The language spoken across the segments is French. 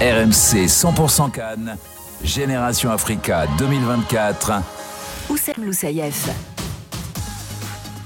RMC 100% Cannes, Génération Africa 2024. Oussem Loussaïef.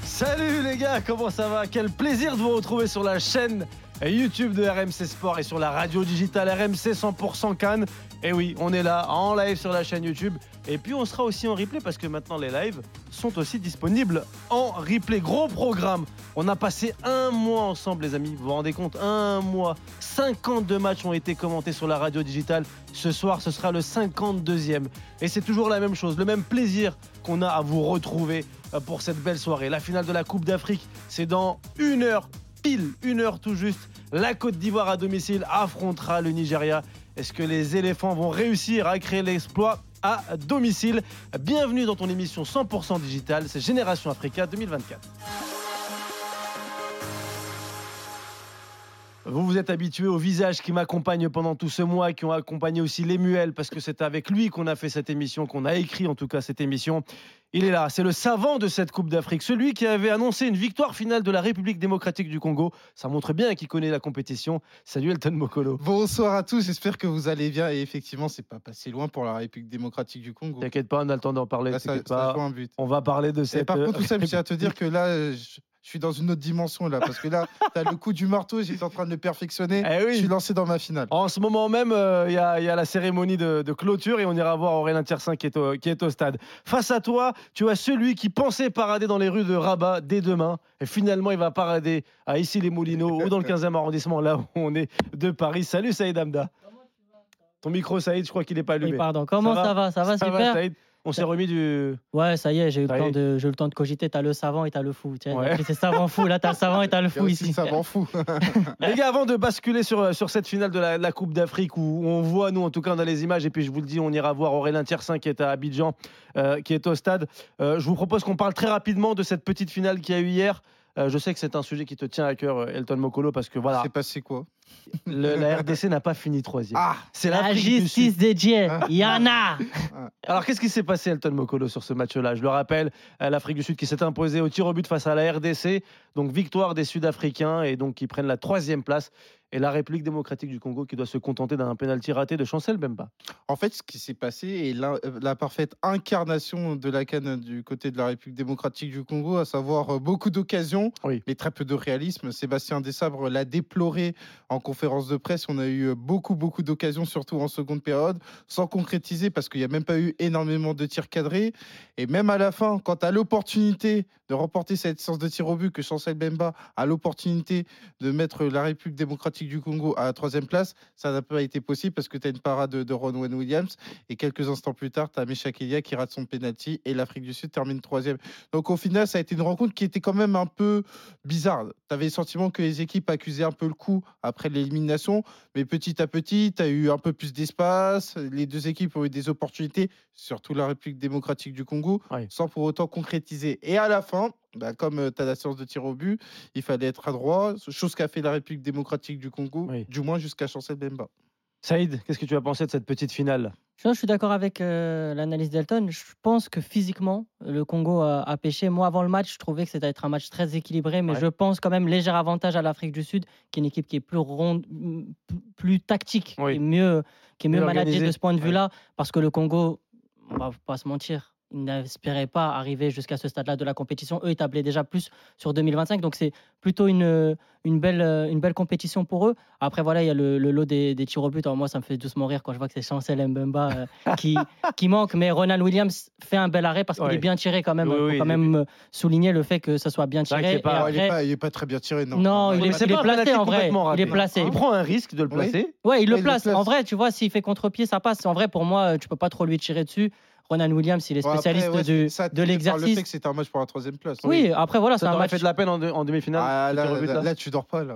Salut les gars, comment ça va? Quel plaisir de vous retrouver sur la chaîne YouTube de RMC Sport et sur la radio digitale RMC 100% Cannes. Et oui, on est là en live sur la chaîne YouTube. Et puis on sera aussi en replay parce que maintenant les lives sont aussi disponibles en replay. Gros programme. On a passé un mois ensemble les amis. Vous vous rendez compte? Un mois. 52 matchs ont été commentés sur la radio digitale. Ce soir, ce sera le 52e. Et c'est toujours la même chose. Le même plaisir qu'on a à vous retrouver euh, pour cette belle soirée. La finale de la Coupe d'Afrique, c'est dans une heure pile, une heure tout juste. La Côte d'Ivoire à domicile affrontera le Nigeria. Est-ce que les éléphants vont réussir à créer l'exploit? À domicile Bienvenue dans ton émission 100% digitale, c'est Génération Africa 2024. Vous vous êtes habitué au visage qui m'accompagne pendant tout ce mois, qui ont accompagné aussi Lemuel, parce que c'est avec lui qu'on a fait cette émission, qu'on a écrit en tout cas cette émission. Il est là, c'est le savant de cette Coupe d'Afrique, celui qui avait annoncé une victoire finale de la République démocratique du Congo. Ça montre bien qu'il connaît la compétition. Salut Elton Mokolo. Bonsoir à tous, j'espère que vous allez bien. Et effectivement, c'est pas passé loin pour la République démocratique du Congo. T'inquiète pas, on a le temps d'en parler. Là, ça, ça pas. un but. On va parler de Et cette. par contre, tout ça, je euh, tiens à te dire que là, euh, je, je suis dans une autre dimension là, parce que là, t'as le coup du marteau, j'étais en train de le perfectionner. Eh oui. Je suis lancé dans ma finale. En ce moment même, euh, il y, a- il y a la cérémonie de, de clôture et on ira voir Aurélien Tiersin qui est, au, qui est au stade. Face à toi, tu as celui qui pensait parader dans les rues de Rabat dès demain. Et finalement, il va parader à Issy-les-Moulineaux ou dans le 15e arrondissement, là où on est de Paris. Salut Saïd Amda. Ton micro, Saïd, je crois qu'il n'est pas allumé. Oui, pardon. Comment Ça va ça va? Ça va, Ça va, super Saïd? On s'est remis du. Ouais, ça y est, j'ai eu, le temps de, j'ai eu le temps de cogiter. T'as le savant et t'as le fou. Tiens, Ouais. C'est savant fou. Là, t'as le savant et t'as le fou ici. m'en fout. Les gars, avant de basculer sur, sur cette finale de la, de la Coupe d'Afrique où on voit, nous en tout cas, on a les images, et puis je vous le dis, on ira voir Aurélien Tiersin qui est à Abidjan, euh, qui est au stade. Euh, je vous propose qu'on parle très rapidement de cette petite finale qu'il y a eu hier. Euh, je sais que c'est un sujet qui te tient à cœur, euh, Elton Mokolo, parce que voilà, C'est passé quoi? Le- la RDC n'a pas fini troisième. Ah c'est La l'Afrique du Sud. justice des dieux. Il y en a. Alors, qu'est-ce qui s'est passé, Elton Mokolo, sur ce match-là? Je le rappelle, euh, l'Afrique du Sud qui s'est imposée au tir au but face à la RDC. Donc, victoire des Sud-Africains et donc qui prennent la troisième place. Et la République démocratique du Congo qui doit se contenter d'un penalty raté de Chancel Bemba. En fait, ce qui s'est passé est la, euh, la parfaite incarnation de la canne du côté de la République démocratique du Congo, à savoir euh, beaucoup d'occasions, Oui. mais très peu de réalisme. Sébastien Desabre l'a déploré en conférence de presse. On a eu euh, beaucoup, beaucoup d'occasions, surtout en seconde période, sans concrétiser parce qu'il n'y a même pas eu énormément de tirs cadrés. Et même à la fin, quand as l'opportunité de remporter cette séance de tir au but, que Chancel Bemba a l'opportunité de mettre la République démocratique du Congo à la troisième place, ça n'a pas été possible parce que tu as une parade de, de Ronwen Williams. Et quelques instants plus tard, tu as Meshak Elia qui rate son penalty et l'Afrique du Sud termine troisième. Donc au final, ça a été une rencontre qui était quand même un peu bizarre. Tu avais le sentiment que les équipes accusaient un peu le coup après l'élimination, mais petit à petit, tu as eu un peu plus d'espace. Les deux équipes ont eu des opportunités, surtout la République démocratique du Congo, Oui. sans pour autant concrétiser. Et à la fin, bah, comme tu as la séance de tir au but, il fallait être adroit, chose qu'a fait la République démocratique du Congo, Oui. du moins jusqu'à Chancel Bemba. Saïd, qu'est-ce que tu as pensé de cette petite finale? Je suis d'accord avec euh, l'analyse d'Elton. Je pense que physiquement, le Congo a, a pêché. Moi, avant le match, je trouvais que c'était être un match très équilibré, mais Ouais. je pense quand même léger avantage à l'Afrique du Sud, qui est une équipe qui est plus ronde, plus tactique, Oui. qui est mieux, qui est mieux Mieux managée de ce point de Ouais. vue-là, parce que le Congo, on va pas se mentir. Ils n'espéraient pas arriver jusqu'à ce stade-là de la compétition. Eux, ils tablaient déjà plus sur 2025. Donc, c'est plutôt une, une, belle, une belle compétition pour eux. Après, voilà, il y a le, le lot des, des tirs au but. Alors, moi, ça me fait doucement rire quand je vois que c'est Chancel Mbemba euh, qui, qui manque. Mais Ronald Williams fait un bel arrêt parce qu'il Ouais. est bien tiré quand même. Oui, Il faut oui, quand même euh, souligner le fait que ça soit bien tiré. pas- il n'est pas, il est pas très bien tiré, non. Non, il est- il est placé, en vrai. Il est raté. placé. Il prend un risque de le Oui. placer. Ouais, il le il le place. place. En vrai, tu vois, s'il fait contre-pied, ça passe. En vrai, pour moi, euh, tu peux pas trop lui tirer dessus. Ronan Williams, il est Bon, après, spécialiste ouais, du- ça, de par Le fait l'exercice. que c'était un match pour la troisième place. Oui, après, voilà, c'est Ça un match. fait de la peine en, de- en demi-finale Ah, là, tu dors pas là.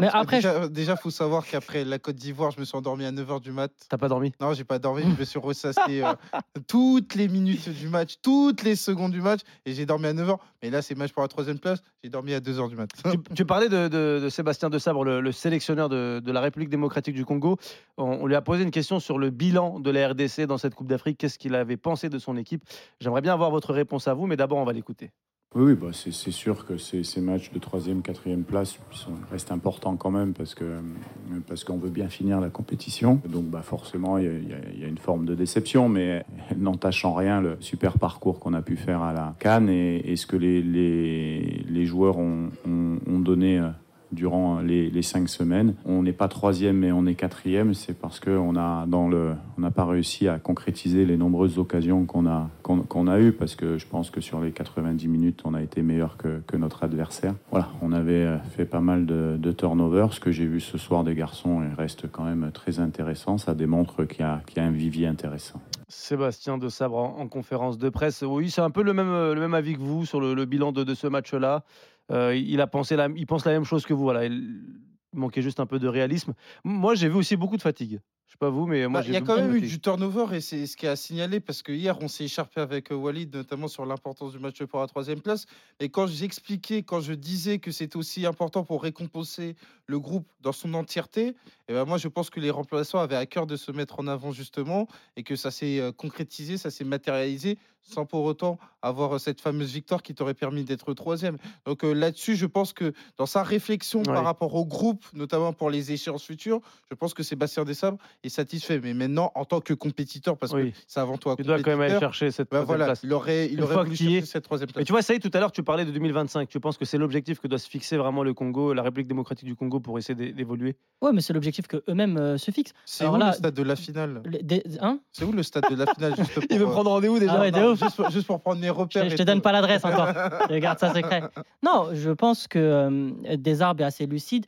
Mais après, déjà, déjà, faut savoir qu'après la Côte d'Ivoire, je me suis endormi à 9h du mat. T'as pas dormi? Non, j'ai pas dormi, je me suis ressassé euh, toutes les minutes du match, toutes les secondes du match, et j'ai dormi à 9h. Mais là, c'est match pour la troisième place, j'ai dormi à 2h du mat. tu, tu parlais de, de- de Sébastien De Sabre, le, le sélectionneur de, de la République démocratique du Congo. On, on lui a posé une question sur le bilan de la RDC dans cette Coupe d'Afrique. Qu'est-ce qu'il avait de son équipe J'aimerais bien avoir votre réponse à vous, mais d'abord, on va l'écouter. Oui, bah c'est sûr que ces, matchs de troisième, quatrième place sont, restent importants quand même parce que parce qu'on veut bien finir la compétition. Donc bah forcément, il y, a, une forme de déception, mais n'entache en rien le super parcours qu'on a pu faire à la Cannes et, ce que les joueurs ont, ont, ont donné euh, durant les, cinq semaines. On n'est pas troisième, mais on est quatrième. C'est parce qu'on n'a pas réussi à concrétiser les nombreuses occasions qu'on a, qu'on, a eues. Parce que je pense que sur les 90 minutes, on a été meilleur que, que notre adversaire. Voilà, on avait euh, fait pas mal de, de turnovers. Ce que j'ai vu ce soir des garçons il reste quand même très intéressant. Ça démontre qu'il y a, qu'il y a un vivier intéressant. Sébastien de Sabre en, en conférence de presse. Oui, c'est un peu le même, euh, le même avis que vous sur le, le bilan de, de ce match-là. Euh, il, a pensé la, il pense la même chose que vous. Voilà. Il manquait juste un peu de réalisme. Moi, j'ai vu aussi beaucoup de fatigue. Je sais pas vous, mais moi, Bah, j'ai Il y a quand même eu du turnover et c'est ce qui a signalé parce que hier on s'est écharpé avec euh, Walid notamment sur l'importance du match pour la troisième place. Et quand j'expliquais, quand je disais que c'était aussi important pour récompenser le groupe dans son entièreté, et ben moi je pense que les remplaçants avaient à cœur de se mettre en avant justement et que ça s'est euh, concrétisé, ça s'est matérialisé sans pour autant avoir euh, cette fameuse victoire qui t'aurait permis d'être troisième. Donc euh, là-dessus, je pense que dans sa réflexion Ouais. par rapport au groupe, notamment pour les échéances futures, je pense que Sébastien Desabre est satisfait. Mais maintenant, en tant que compétiteur, parce Oui. que c'est avant un Il doit quand même aller chercher cette bah troisième voilà, place. il aurait, il Une aurait voulu chercher est- cette troisième Mais place. tu vois, ça y est, tout à l'heure, tu parlais de 2025. Tu penses que c'est l'objectif que doit se fixer vraiment le Congo, la République démocratique du Congo, pour essayer d'é- d'évoluer? Ouais, mais c'est l'objectif que eux-mêmes euh, se fixent. C'est alors où là, le stade de la finale? des- hein? C'est où le stade de la finale juste pour, Il veut prendre rendez-vous déjà Ah ouais, non, juste, pour, juste pour prendre mes Je, repères. je et te donne pas l'adresse encore. je garde ça secret. Non, je pense que euh, Desarbes est assez lucide.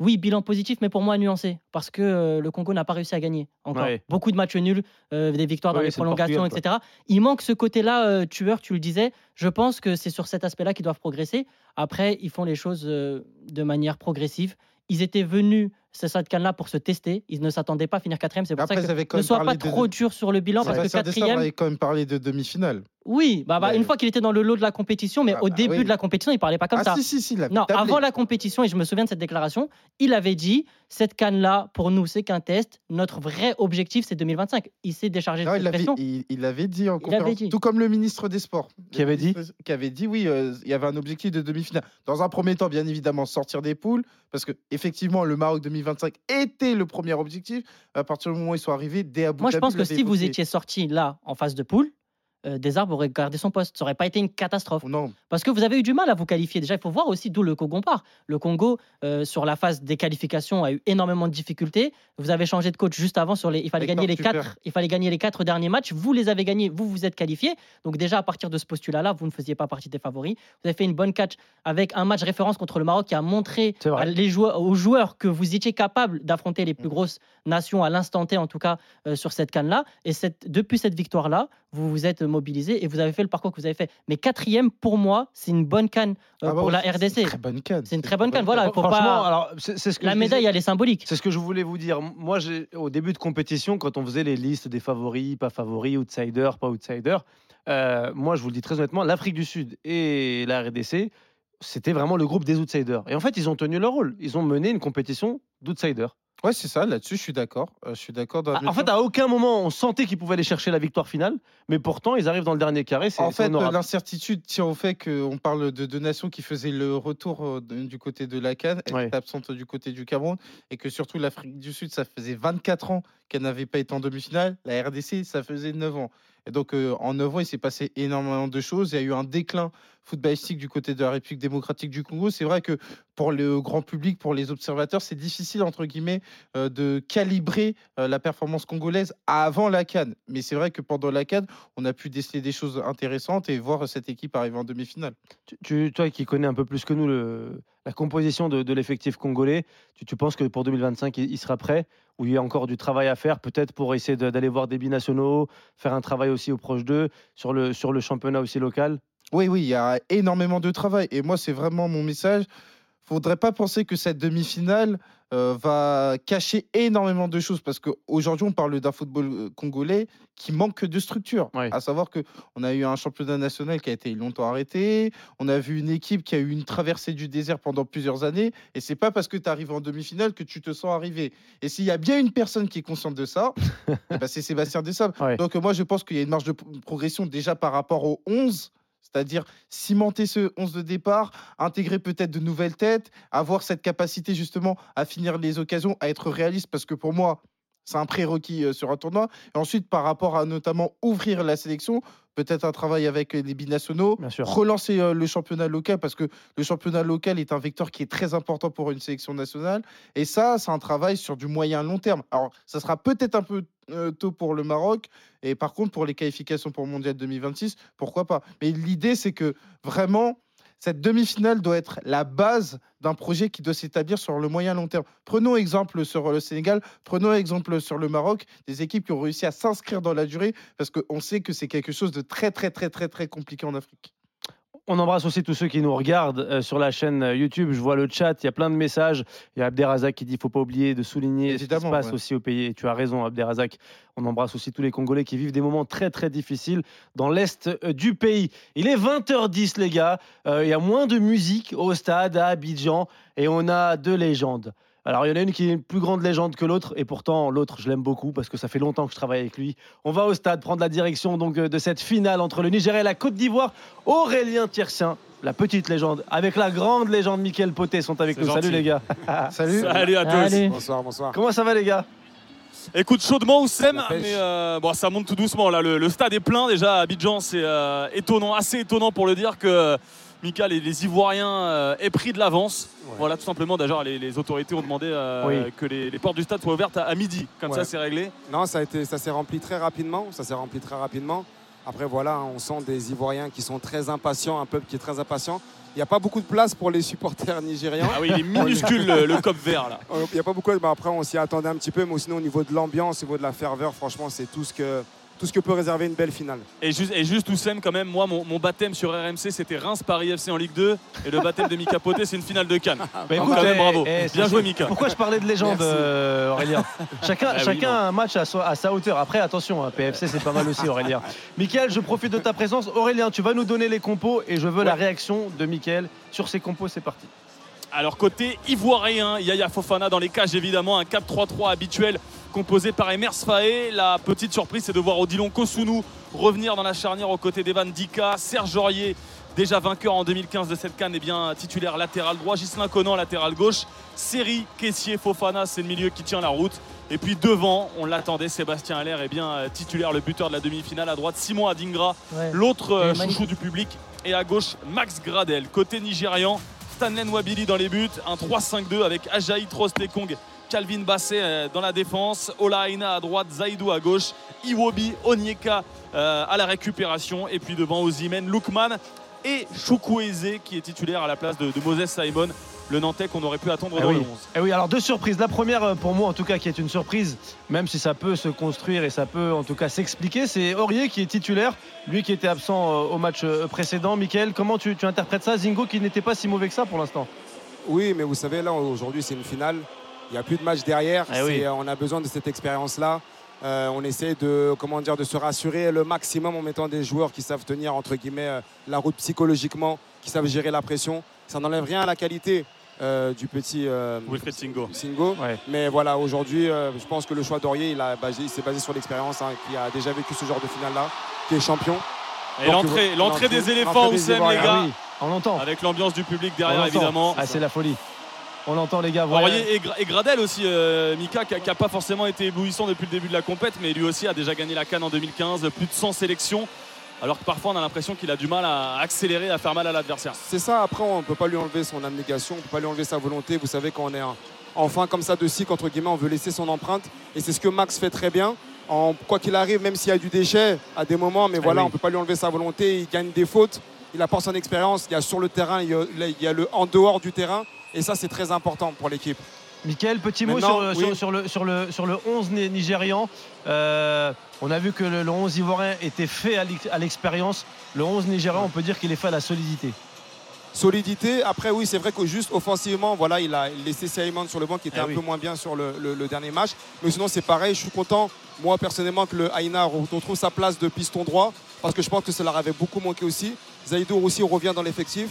Oui, bilan positif, mais pour moi nuancé, parce que euh, le Congo n'a pas réussi à gagner encore. Ouais. Beaucoup de matchs nuls, euh, des victoires dans les le prolongations, etc. Il manque ce côté-là euh, tueur, tu le disais. Je pense que c'est sur cet aspect-là qu'ils doivent progresser. Après, ils font les choses de manière progressive. Ils étaient venus, ce stade là pour se tester. Ils ne s'attendaient pas à finir quatrième. C'est pour Après, ça que avaient quand ne sois pas de- trop dur sur le bilan, parce que quatrième, avait quand même parlé de demi-finale. oui, bah, bah, Ouais. une fois qu'il était dans le lot de la compétition, mais Ah au bah début oui. de la compétition, il parlait pas comme ah ça. si, si, si, il avait Non, avant la compétition, et je me souviens de cette déclaration, il avait dit cette canne-là, pour nous, c'est qu'un test. Notre vrai objectif, c'est 2025. Il s'est déchargé Non, de il cette l'avait pression. il, il l'avait dit en Il avait conférence, dit. tout comme le ministre des Sports. Qui avait dit ministre- Qui avait dit, oui, euh, il y avait un objectif de demi-finale. Dans un premier temps, bien évidemment, sortir des poules, parce que effectivement, le Maroc 2025 était le premier objectif. À partir du moment où ils sont arrivés, dès Abu Moi, je pense que si vous étiez sorti là, en phase de poule, euh, Desarbes aurait gardé son poste. Ça aurait pas été une catastrophe. Non, Parce que vous avez eu du mal à vous qualifier. Déjà, il faut voir aussi d'où le Congo part. Le Congo, euh, sur la phase des qualifications, a eu énormément de difficultés. Vous avez changé de coach juste avant. Sur les, il, fallait gagner les quatre, il fallait gagner les quatre derniers matchs. Vous les avez gagnés, vous vous êtes qualifiés. Donc déjà, à partir de ce postulat-là, vous ne faisiez pas partie des favoris. Vous avez fait une bonne catch avec un match référence contre le Maroc qui a montré les joueurs, aux joueurs que vous étiez capable d'affronter les plus Mm. grosses nations à l'instant T, en tout cas, euh, sur cette canne-là. Et cette, depuis cette victoire-là, vous vous êtes mobilisés et vous avez fait le parcours que vous avez fait. Mais quatrième, pour moi, c'est une bonne canne euh, Ah bah pour la c'est- C'est RDC. une très bonne canne. C'est une très bonne canne. Voilà, il faut Franchement, pas. alors, c'est ce que La disais. médaille, elle est symbolique. C'est ce que je voulais vous dire. Moi, au début de compétition, quand on faisait les listes des favoris, pas favoris, outsiders, pas outsiders, euh, moi, je vous le dis très honnêtement, l'Afrique du Sud et la RDC, c'était vraiment le groupe des outsiders. Et en fait, ils ont tenu leur rôle. Ils ont mené une compétition d'outsiders. Ouais, c'est ça, là-dessus, je suis d'accord. Euh, je suis d'accord. dans la Ah, En fait, mesure- à aucun moment, on sentait qu'ils pouvaient aller chercher la victoire finale, mais pourtant, ils arrivent dans le dernier carré. C'est En c'est fait, honorable. l'incertitude tient au fait qu'on parle de deux nations qui faisaient le retour euh, de- du côté de la Cannes, elle Ouais. était absente du côté du Cameroun, et que surtout l'Afrique du Sud, ça faisait 24 ans qu'elle n'avait pas été en demi-finale. La RDC, ça faisait 9 ans. Et donc, euh, en 9 ans, il s'est passé énormément de choses. Il y a eu un déclin footballistique du côté de la République démocratique du Congo. C'est vrai que pour le grand public, pour les observateurs, c'est difficile, entre guillemets, euh, de calibrer euh, la performance congolaise avant la Cannes. Mais c'est vrai que pendant la Cannes, on a pu déceler des choses intéressantes et voir cette équipe arriver en demi-finale. Toi qui connais un peu plus que nous la composition de, l'effectif congolais, tu, penses que pour 2025, il, sera prêt Ou il y a encore du travail à faire, peut-être pour essayer d'aller voir des binationaux, faire un travail aussi au proche d'eux, sur le, sur le championnat aussi local? Oui, oui, il y a énormément de travail. Et moi, c'est vraiment mon message. faudrait pas penser que cette demi-finale euh, va cacher énormément de choses parce qu'aujourd'hui, on parle d'un football euh, congolais qui manque de structure. Ouais. À savoir qu'on a eu un championnat national qui a été longtemps arrêté. On a vu une équipe qui a eu une traversée du désert pendant plusieurs années. Et c'est pas parce que tu arrives en demi-finale que tu te sens arrivé. Et s'il y a bien une personne qui est consciente de ça, eh ben, c'est Sébastien. Ouais. Donc, moi, je pense qu'il y a une marge de progression déjà par rapport aux 11 C'est-à-dire cimenter ce 11 de départ, intégrer peut-être de nouvelles têtes, avoir cette capacité justement à finir les occasions, à être réaliste, parce que pour moi, c'est un prérequis euh, sur un tournoi. Et ensuite, par rapport à notamment ouvrir la sélection, peut-être un travail avec les binationaux, relancer euh, le championnat local, parce que le championnat local est un vecteur qui est très important pour une sélection nationale. Et ça, c'est un travail sur du moyen long terme. Alors, ça sera peut-être un peu tôt pour le Maroc. Et par contre, pour les qualifications pour le Mondial 2026, pourquoi pas? Mais l'idée, c'est que vraiment, cette demi-finale doit être la base d'un projet qui doit s'établir sur le moyen long terme. Prenons exemple sur le Sénégal, prenons exemple sur le Maroc, des équipes qui ont réussi à s'inscrire dans la durée, parce qu'on sait que c'est quelque chose de très, très, très, très, très compliqué en Afrique. On embrasse aussi tous ceux qui nous regardent euh, sur la chaîne euh, YouTube. Je vois le chat, il y a plein de messages. Il y a Abderrazak qui dit faut pas oublier de souligner ce qui se passe ouais. aussi au pays. Et tu as raison, Abderrazak. On embrasse aussi tous les Congolais qui vivent des moments très très difficiles dans l'est euh, du pays. Il est 20h10, les gars. Euh, il y a moins de musique au stade à Abidjan et on a deux légendes. Alors, il y en a une qui est une plus grande légende que l'autre, et pourtant, l'autre, je l'aime beaucoup parce que ça fait longtemps que je travaille avec lui. On va au stade prendre la direction donc euh, de cette finale entre le Nigeria et la Côte d'Ivoire. Aurélien Tiercien, la petite légende, avec la grande légende Mickaël Poté sont avec nous. Salut les gars. Salut Salut à tous. Allez. Bonsoir, bonsoir. Comment ça va les gars? Écoute, chaudement Oussem, mais euh, bon, ça monte tout doucement. Là, le, le stade est plein déjà à Abidjan. C'est euh, étonnant, assez étonnant pour le dire que Mika, les, les Ivoiriens euh, aient pris de l'avance. Ouais. Voilà, tout simplement. D'ailleurs, les, les autorités ont demandé euh, Oui. que les, les portes du stade soient ouvertes à, à midi. Comme Ouais. ça, c'est réglé. Non, ça a été, ça s'est rempli très rapidement. Ça s'est rempli très rapidement. Après, voilà, on sent des Ivoiriens qui sont très impatients, un peuple qui est très impatient. Il n'y a pas beaucoup de place pour les supporters nigérians. Ah oui, il est minuscule le, le cop vert là. Euh, Il n'y a pas beaucoup. de- bah, après, on s'y attendait un petit peu, mais sinon, au niveau de l'ambiance, au niveau de la ferveur, franchement, c'est tout ce que tout ce que peut réserver une belle finale. Et juste, et juste Oussem, quand même, moi, mon, mon baptême sur RMC, c'était Reims-Paris FC en Ligue 2. Et le baptême de Mika Poté, c'est une finale de Cannes. Bah, écoute, quand même, eh, bravo. eh, Bien joué, Mika. Pourquoi je parlais de légende, euh, Aurélien Chacun, Ah a un match à, sa- à sa hauteur. Après, attention, hein, PFC, c'est pas mal aussi, Aurélien. Michael, je profite de ta présence. Aurélien, tu vas nous donner les compos et je veux la réaction de Michael sur ces compos. C'est parti. Alors côté ivoirien, Yaya Fofana dans les cages évidemment, un 4-3-3 habituel composé par Emers Faé. La petite surprise c'est de voir Odilon Kosunu revenir dans la charnière aux côtés d'Evan Dika, Serge Aurier déjà vainqueur en 2015 de cette canne, et bien titulaire latéral droit, Gislain Conan latéral gauche, Seri, Caissier, Fofana, c'est le milieu qui tient la route. Et puis devant, on l'attendait, Sébastien Allaire est bien euh, titulaire, le buteur de la demi-finale à droite, Simon Adingra, Ouais. L'autre euh, chouchou du public et à gauche Max Gradel. Côté nigérian, Stanley Nwabili dans les buts, un 3-5-2 avec Ajayi Trostekong, Calvin Basset euh, dans la défense, Ola Aina à droite, Zaidou à gauche, Iwobi, Onyeka euh, à la récupération et puis devant Ozimen, Lukman et Chukwueze qui est titulaire à la place de, de Moses Simon, le Nantais qu'on aurait pu attendre Eh dans oui. le 11. Eh oui, alors deux surprises. La première, euh, pour moi en tout cas, qui est une surprise, même si ça peut se construire et ça peut en tout cas s'expliquer, c'est Aurier qui est titulaire, lui qui était absent au match précédent. Michael, comment tu, tu interprètes ça? Zingo qui n'était pas si mauvais que ça pour l'instant Oui, mais vous savez, là, aujourd'hui, c'est une finale. Il n'y a plus de match derrière. Eh oui. C'est- On a besoin de cette expérience-là. Euh, on essaie de, comment dire, de se rassurer le maximum en mettant des joueurs qui savent tenir, entre guillemets, euh, la route psychologiquement, qui savent gérer la pression. Ça n'enlève rien à la qualité euh, du petit euh, Wilfried Singo. Singo. Ouais. Mais voilà, aujourd'hui, euh, je pense que le choix d'Aurier, il, a basé- il s'est basé sur l'expérience, hein, qui a déjà vécu ce genre de finale-là, qui est champion. Et l'entrée, l'entrée des éléphants, Oussem, les gars, Ah oui, on l'entend. avec l'ambiance du public derrière évidemment. Ah, c'est la folie. On l'entend les gars. voilà. Aurier et, Gra- et Gradel aussi, euh, Mika, qui n'a pas forcément été éblouissant depuis le début de la compète, mais lui aussi a déjà gagné la Cannes en 2015, plus de 100 sélections. Alors que parfois on a l'impression qu'il a du mal à accélérer, à faire mal à l'adversaire. C'est ça, après, on ne peut pas lui enlever son abnégation, on ne peut pas lui enlever sa volonté. Vous savez, quand on est en, en fin comme ça de cycle, entre guillemets, on veut laisser son empreinte. Et c'est ce que Max fait très bien. En, quoi qu'il arrive, même s'il y a du déchet à des moments, mais voilà, oui. on ne peut pas lui enlever sa volonté. Il gagne des fautes, il apporte son expérience. Il y a sur le terrain, il y a, il y a le en dehors du terrain. Et ça, c'est très important pour l'équipe. Michael, petit mot Maintenant, sur, le- oui. sur, sur le, sur, le, sur le 11 ni- nigérian. Euh, on a vu que le, le 11 ivoirien était fait à l'ex- à l'expérience. Le 11 nigérian, on peut dire qu'il est fait à la solidité. Solidité. Après, oui, c'est vrai que juste offensivement, voilà, il a laissé Simon sur le banc qui était Eh un oui. peu moins bien sur le, le- le dernier match. Mais sinon, c'est pareil. Je suis content, moi, personnellement, que le Aina retrouve sa place de piston droit parce que je pense que leur avait beaucoup manqué aussi. Zaïdour aussi revient dans l'effectif.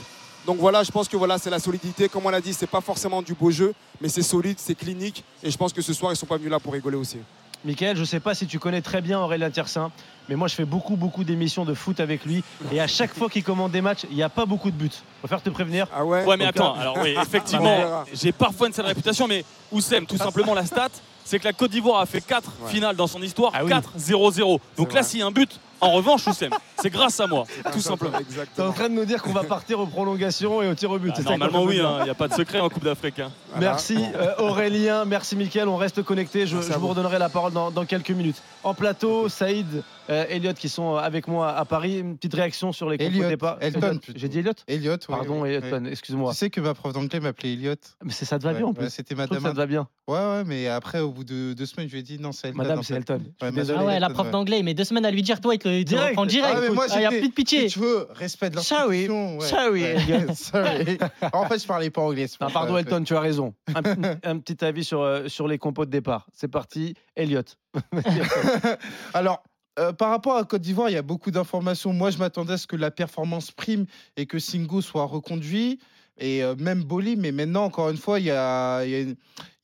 Donc voilà, je pense que voilà, c'est la solidité. Comme on l'a dit, c'est pas forcément du beau jeu, mais c'est solide, c'est clinique. Et je pense que ce soir, ils sont pas venus là pour rigoler aussi. Michael, je sais pas si tu connais très bien Aurélien Tiersin, mais moi je fais beaucoup beaucoup d'émissions de foot avec lui et à chaque fois qu'il commande des matchs, il n'y a pas beaucoup de buts. Je préfère te prévenir. Ah ouais Ouais, mais Donc, attends, euh, alors oui, effectivement, verra. j'ai parfois une sale réputation, mais Oussem, tout simplement la stat, c'est que la Côte d'Ivoire a fait 4 Ouais. finales dans son histoire, Ah oui. 4-0-0. Donc C'est là, s'il y a un but, en revanche, Oussem, c'est grâce à moi, Ah, tout simplement. Tu es en train de nous dire qu'on va partir aux prolongations et au tir au but. Ah, normalement, oui, il n'y a pas de secret en Coupe d'Afrique. hein. Voilà. Merci euh, Aurélien, merci Mickaël, on reste connectés, je, vous redonnerai la parole dans, dans quelques minutes. En plateau, Saïd, euh, Elliot qui sont avec moi à Paris, une petite réaction sur les Elliot, départ. Elton. J'ai dit Elliot Elliot, oui, Pardon oui, Elliot, oui. excuse-moi. Tu sais que ma prof d'anglais m'appelait Elliot. Mais c'est- ça te va bien en plus. ouais, C'était madame. ça te va bien. Ouais, ouais, mais après, au bout de deux semaines, je lui ai dit non, c'est Elton. Madame, en c'est. Elton. Ouais. Ah ouais, la Elton, prof d'anglais, met deux semaines à lui dire, toi, il te, il te Direct. reprend direct. Ah, mais moi, Ah, il n'y a plus de pitié. Si tu veux, respect de Sorry. l'institution. Elliot. Sorry. En fait, je parlais pas anglais. Non, pardon ça. Elton, tu as raison. Un, un petit avis sur, euh, sur les compos de départ. C'est parti, Elliot. Alors, euh, par rapport à Côte d'Ivoire, il y a beaucoup d'informations. Moi, je m'attendais à ce que la performance prime et que Singo soit reconduit. Et euh, même Boli, mais maintenant, encore une fois, il y a, il y a une,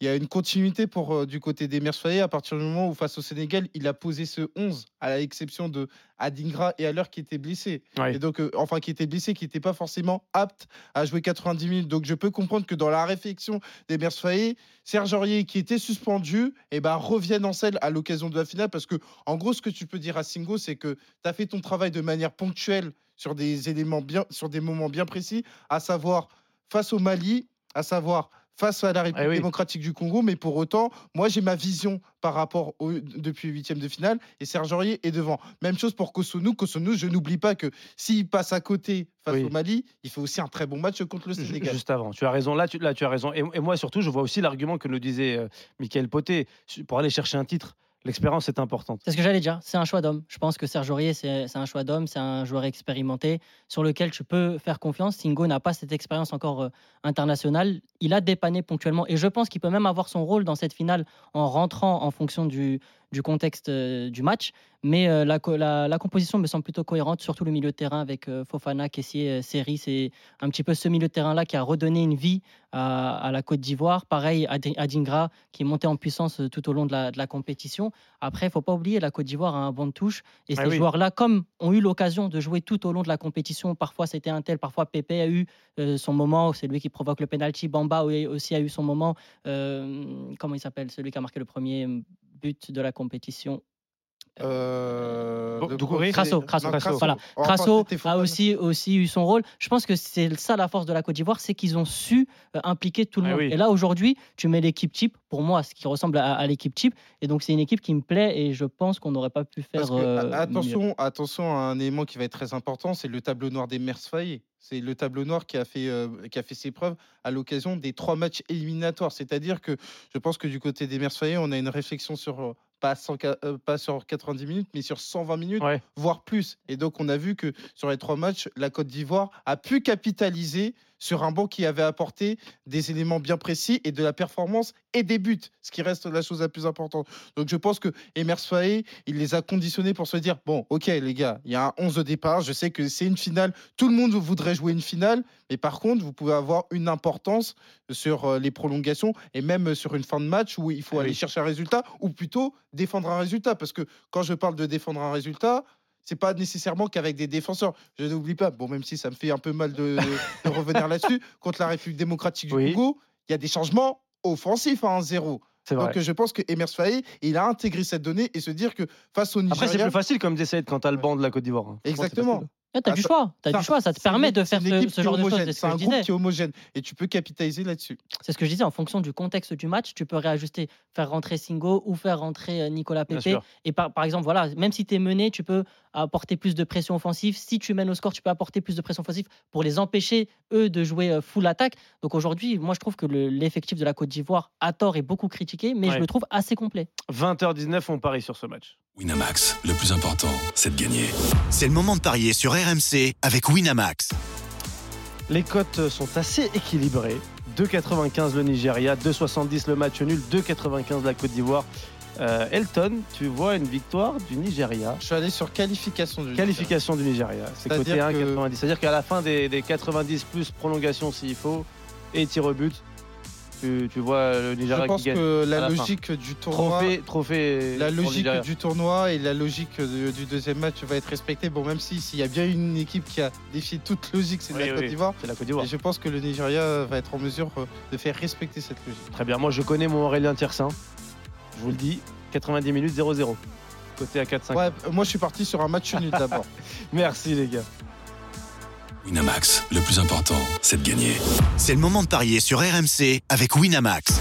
il y a une continuité pour, euh, du côté des Mercedes à partir du moment où, face au Sénégal, il a posé ce 11, à l'exception de Adingra et Haller qui étaient blessés. Ouais. Et donc, euh, enfin, qui étaient blessés, qui n'étaient pas forcément aptes à jouer 90 minutes. Donc, je peux comprendre que dans la réflexion des Mercedes, Serge Aurier, qui était suspendu, eh ben, revienne en selle à l'occasion de la finale. Parce que, en gros, ce que tu peux dire à Singo, c'est que tu as fait ton travail de manière ponctuelle sur des éléments bien, sur des moments bien précis, à savoir face au Mali, à savoir face à la République Eh oui. démocratique du Congo. Mais pour autant, moi, j'ai ma vision par rapport au, depuis huitième de finale et Serge Aurier est devant. Même chose pour Kosonou. Kosonou, je n'oublie pas que s'il passe à côté face Oui. au Mali, il fait aussi un très bon match contre le Sénégal. Juste avant, tu as raison. Là, tu, là, tu as raison. Et, et moi, surtout, je vois aussi l'argument que nous disait euh, Michael Poté. Pour aller chercher un titre, l'expérience est importante. C'est ce que j'allais dire. C'est un choix d'homme. Je pense que Serge Aurier, c'est un choix d'homme. C'est un joueur expérimenté sur lequel tu peux faire confiance. Singo n'a pas cette expérience encore euh, internationale. Il a dépanné ponctuellement et je pense qu'il peut même avoir son rôle dans cette finale en rentrant en fonction du, du contexte euh, du match. Mais euh, la, la- la composition me semble plutôt cohérente, surtout le milieu de terrain avec euh, Fofana, Kessier, Seri. C'est un petit peu ce milieu de terrain-là qui a redonné une vie à, à la Côte d'Ivoire. Pareil, Adi- Adingra qui est monté en puissance tout au long de la, de la compétition. Après, il faut pas oublier, la Côte d'Ivoire a un banc de touche. Et Ah ces oui. joueurs-là, comme ont eu l'occasion de jouer tout au long de la compétition, parfois c'était un tel, parfois Pépé a eu euh, son moment, c'est lui qui provoque le penalty. Bamba aussi a eu son moment. Euh, comment il s'appelle? Celui qui a marqué le premier but de la compétition. Euh, Bon, de Doucouré Crasso, Crasso, non, Crasso, voilà. Enfin, Crasso a aussi, aussi eu son rôle. Je pense que c'est ça la force de la Côte d'Ivoire, c'est qu'ils ont su euh, impliquer tout le Ah monde. oui. Et là, aujourd'hui, tu mets l'équipe type, pour moi, ce qui ressemble à, à l'équipe type. Et donc, c'est une équipe qui me plaît et je pense qu'on n'aurait pas pu faire. Parce que, euh, mieux. attention, attention à un élément qui va être très important, c'est le tableau noir des Mers Faye. C'est le tableau noir qui a fait, euh, qui a fait ses preuves à l'occasion des trois matchs éliminatoires. C'est-à-dire que je pense que du côté des Mers on a une réflexion sur euh, pas, 100 ca- euh, pas sur 90 minutes, mais sur 120 minutes, Ouais. voire plus. Et donc, on a vu que sur les trois matchs, la Côte d'Ivoire a pu capitaliser sur un banc qui avait apporté des éléments bien précis et de la performance et des buts, ce qui reste la chose la plus importante. Donc, je pense que Emers Faé, il les a conditionnés pour se dire bon, ok, les gars, il y a un 11 de départ. Je sais que c'est une finale. Tout le monde voudrait jouer une finale, mais par contre, vous pouvez avoir une importance sur euh, les prolongations et même sur une fin de match où il faut Ah aller oui. chercher un résultat ou plutôt défendre un résultat. Parce que quand je parle de défendre un résultat, c'est pas nécessairement qu'avec des défenseurs. Je n'oublie pas, bon, même si ça me fait un peu mal de, de revenir là-dessus, contre la République démocratique du Oui. Congo, il y a des changements offensifs à 1-0. C'est vrai. Donc je pense que Emers Faé, il a intégré cette donnée et se dire que face au Après, c'est Nigeria, plus facile, comme Saïd, quand t'as le banc de la Côte d'Ivoire. hein. Exactement. Ah, t'as du Ah, choix, t'as ça- du choix, ça te permet une- de faire ce, ce genre de choses. C'est un groupe disais. qui est homogène et tu peux capitaliser là-dessus. C'est ce que je disais, en fonction du contexte du match, tu peux réajuster, faire rentrer Singo ou faire rentrer euh, Nicolas sûr. Et par, par exemple, voilà, même si tu es mené, tu peux apporter plus de pression offensive. Si tu mènes au score, tu peux apporter plus de pression offensive pour les empêcher, eux, de jouer euh, full attaque. Donc aujourd'hui, moi, je trouve que le- l'effectif de la Côte d'Ivoire, à tort, est beaucoup critiqué, mais Ouais. je le trouve assez complet. 20h19, on parie sur ce match. Winamax, le plus important, c'est de gagner. C'est le moment de parier sur RMC avec Winamax. Les cotes sont assez équilibrées. 2,95 le Nigeria, 2,70 le match nul, 2,95 la Côte d'Ivoire. Euh, Elton, tu vois une victoire du Nigeria. Je suis allé sur qualification du Qualification du Nigeria. C'est côté C'est-à-dire que- 1,90. C'est-à-dire qu'à la fin des, des 90 plus prolongation s'il faut et tir au but, tu, tu vois le Nigeria Je pense qui gagne que la fin. logique du tournoi, Trophée, trophée. la logique Nigeria. du tournoi et la logique de- du deuxième match va être respectée. Bon, même si s'il y a bien une équipe qui a défié toute logique, c'est Oui, la Côte d'Ivoire. C'est la Côte d'Ivoire. Et je pense que le Nigeria va être en mesure euh, de faire respecter cette logique. Très bien. Moi, je connais mon Aurélien Tiersin. Je vous le dis, 90 minutes 0-0. Côté à 4-5. Ouais, euh, moi je suis parti sur un match nul d'abord. Merci les gars. Winamax, le plus important, c'est de gagner. C'est le moment de parier sur RMC avec Winamax.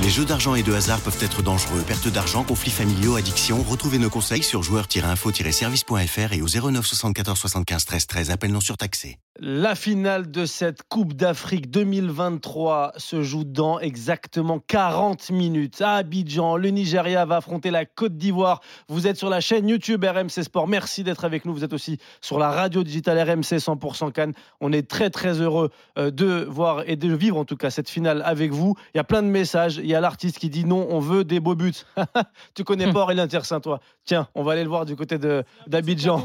Les jeux d'argent et de hasard peuvent être dangereux. Perte d'argent, conflits familiaux, addiction. Retrouvez nos conseils sur joueurs-info-service.fr et au 09 74 75 13 13. Appel non surtaxé. La finale de cette Coupe d'Afrique 2023 se joue dans exactement 40 minutes. À Abidjan, le Nigeria va affronter la Côte d'Ivoire. Vous êtes sur la chaîne YouTube RMC Sport. Merci d'être avec nous. Vous êtes aussi sur la radio digitale RMC 100% Cannes. On est très très heureux euh, de voir et de vivre en tout cas cette finale avec vous. Il y a plein de messages. Il y a l'artiste qui dit non, on veut des beaux buts. tu connais pas Aurélien Tiersin, toi? Tiens, on va aller le voir du côté de- d'Abidjan.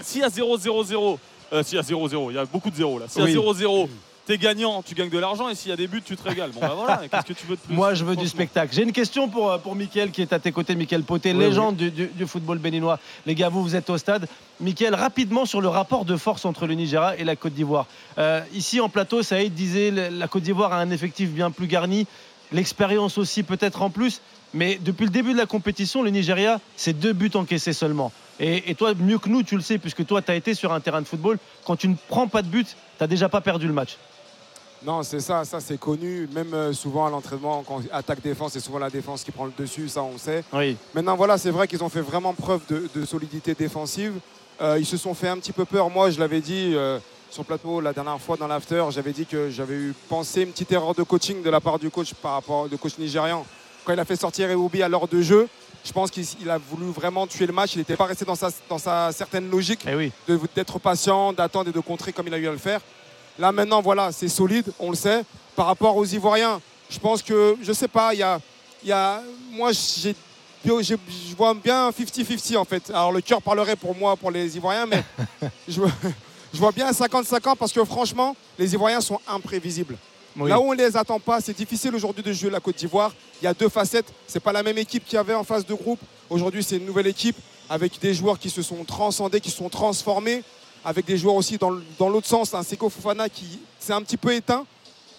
S'il y a 0-0-0, euh, s'il y a 0-0, il y a beaucoup de 0 là. S'il y a Oui. 0-0, t'es gagnant, tu gagnes de l'argent et s'il y a des buts, tu te régales. Bon bah voilà, qu'est-ce que tu veux de plus Moi, je veux du spectacle. J'ai une question pour, euh, pour Mickaël qui est à tes côtés, Mickaël Poté, Oui, légende Du, du- du football béninois. Les gars, vous, vous êtes au stade. Mickaël, rapidement sur le rapport de force entre le Nigeria et la Côte d'Ivoire. Euh, ici, en plateau, Saïd disait la Côte d'Ivoire a un effectif bien plus garni, l'expérience aussi peut-être en plus. Mais depuis le début de la compétition, le Nigeria, c'est deux buts encaissés seulement. Et, et toi, mieux que nous, tu le sais, puisque toi, tu as été sur un terrain de football. Quand tu ne prends pas de but, tu n'as déjà pas perdu le match. Non, c'est ça, ça c'est connu. Même euh, souvent à l'entraînement, quand attaque-défense, c'est souvent la défense qui prend le dessus, ça on sait. Oui. Maintenant, voilà, c'est vrai qu'ils ont fait vraiment preuve de, de solidité défensive. Euh, ils se sont fait un petit peu peur. Moi, je l'avais dit euh, sur le plateau la dernière fois dans l'after, j'avais dit que j'avais eu pensé une petite erreur de coaching de la part du coach par rapport au coach nigérian. Quand il a fait sortir Eoubi à l'heure de jeu, je pense qu'il il a voulu vraiment tuer le match. Il n'était pas resté dans sa, dans sa certaine logique Eh oui. d'être patient, d'attendre et de contrer comme il a eu à le faire. Là maintenant, voilà, c'est solide, on le sait. Par rapport aux Ivoiriens, je pense que, je sais pas, il y a, y a, moi j'ai, je vois bien 50-50 en fait. Alors le cœur parlerait pour moi, pour les Ivoiriens, mais je, je vois bien 50-50 parce que franchement, les Ivoiriens sont imprévisibles. Oui. Là où on ne les attend pas, c'est difficile aujourd'hui de jouer la Côte d'Ivoire. Il y a deux facettes. C'est pas la même équipe qu'il y avait en phase de groupe. Aujourd'hui, c'est une nouvelle équipe avec des joueurs qui se sont transcendés, qui se sont transformés, avec des joueurs aussi dans, l'autre sens. Un Seko Fofana qui s'est un petit peu éteint,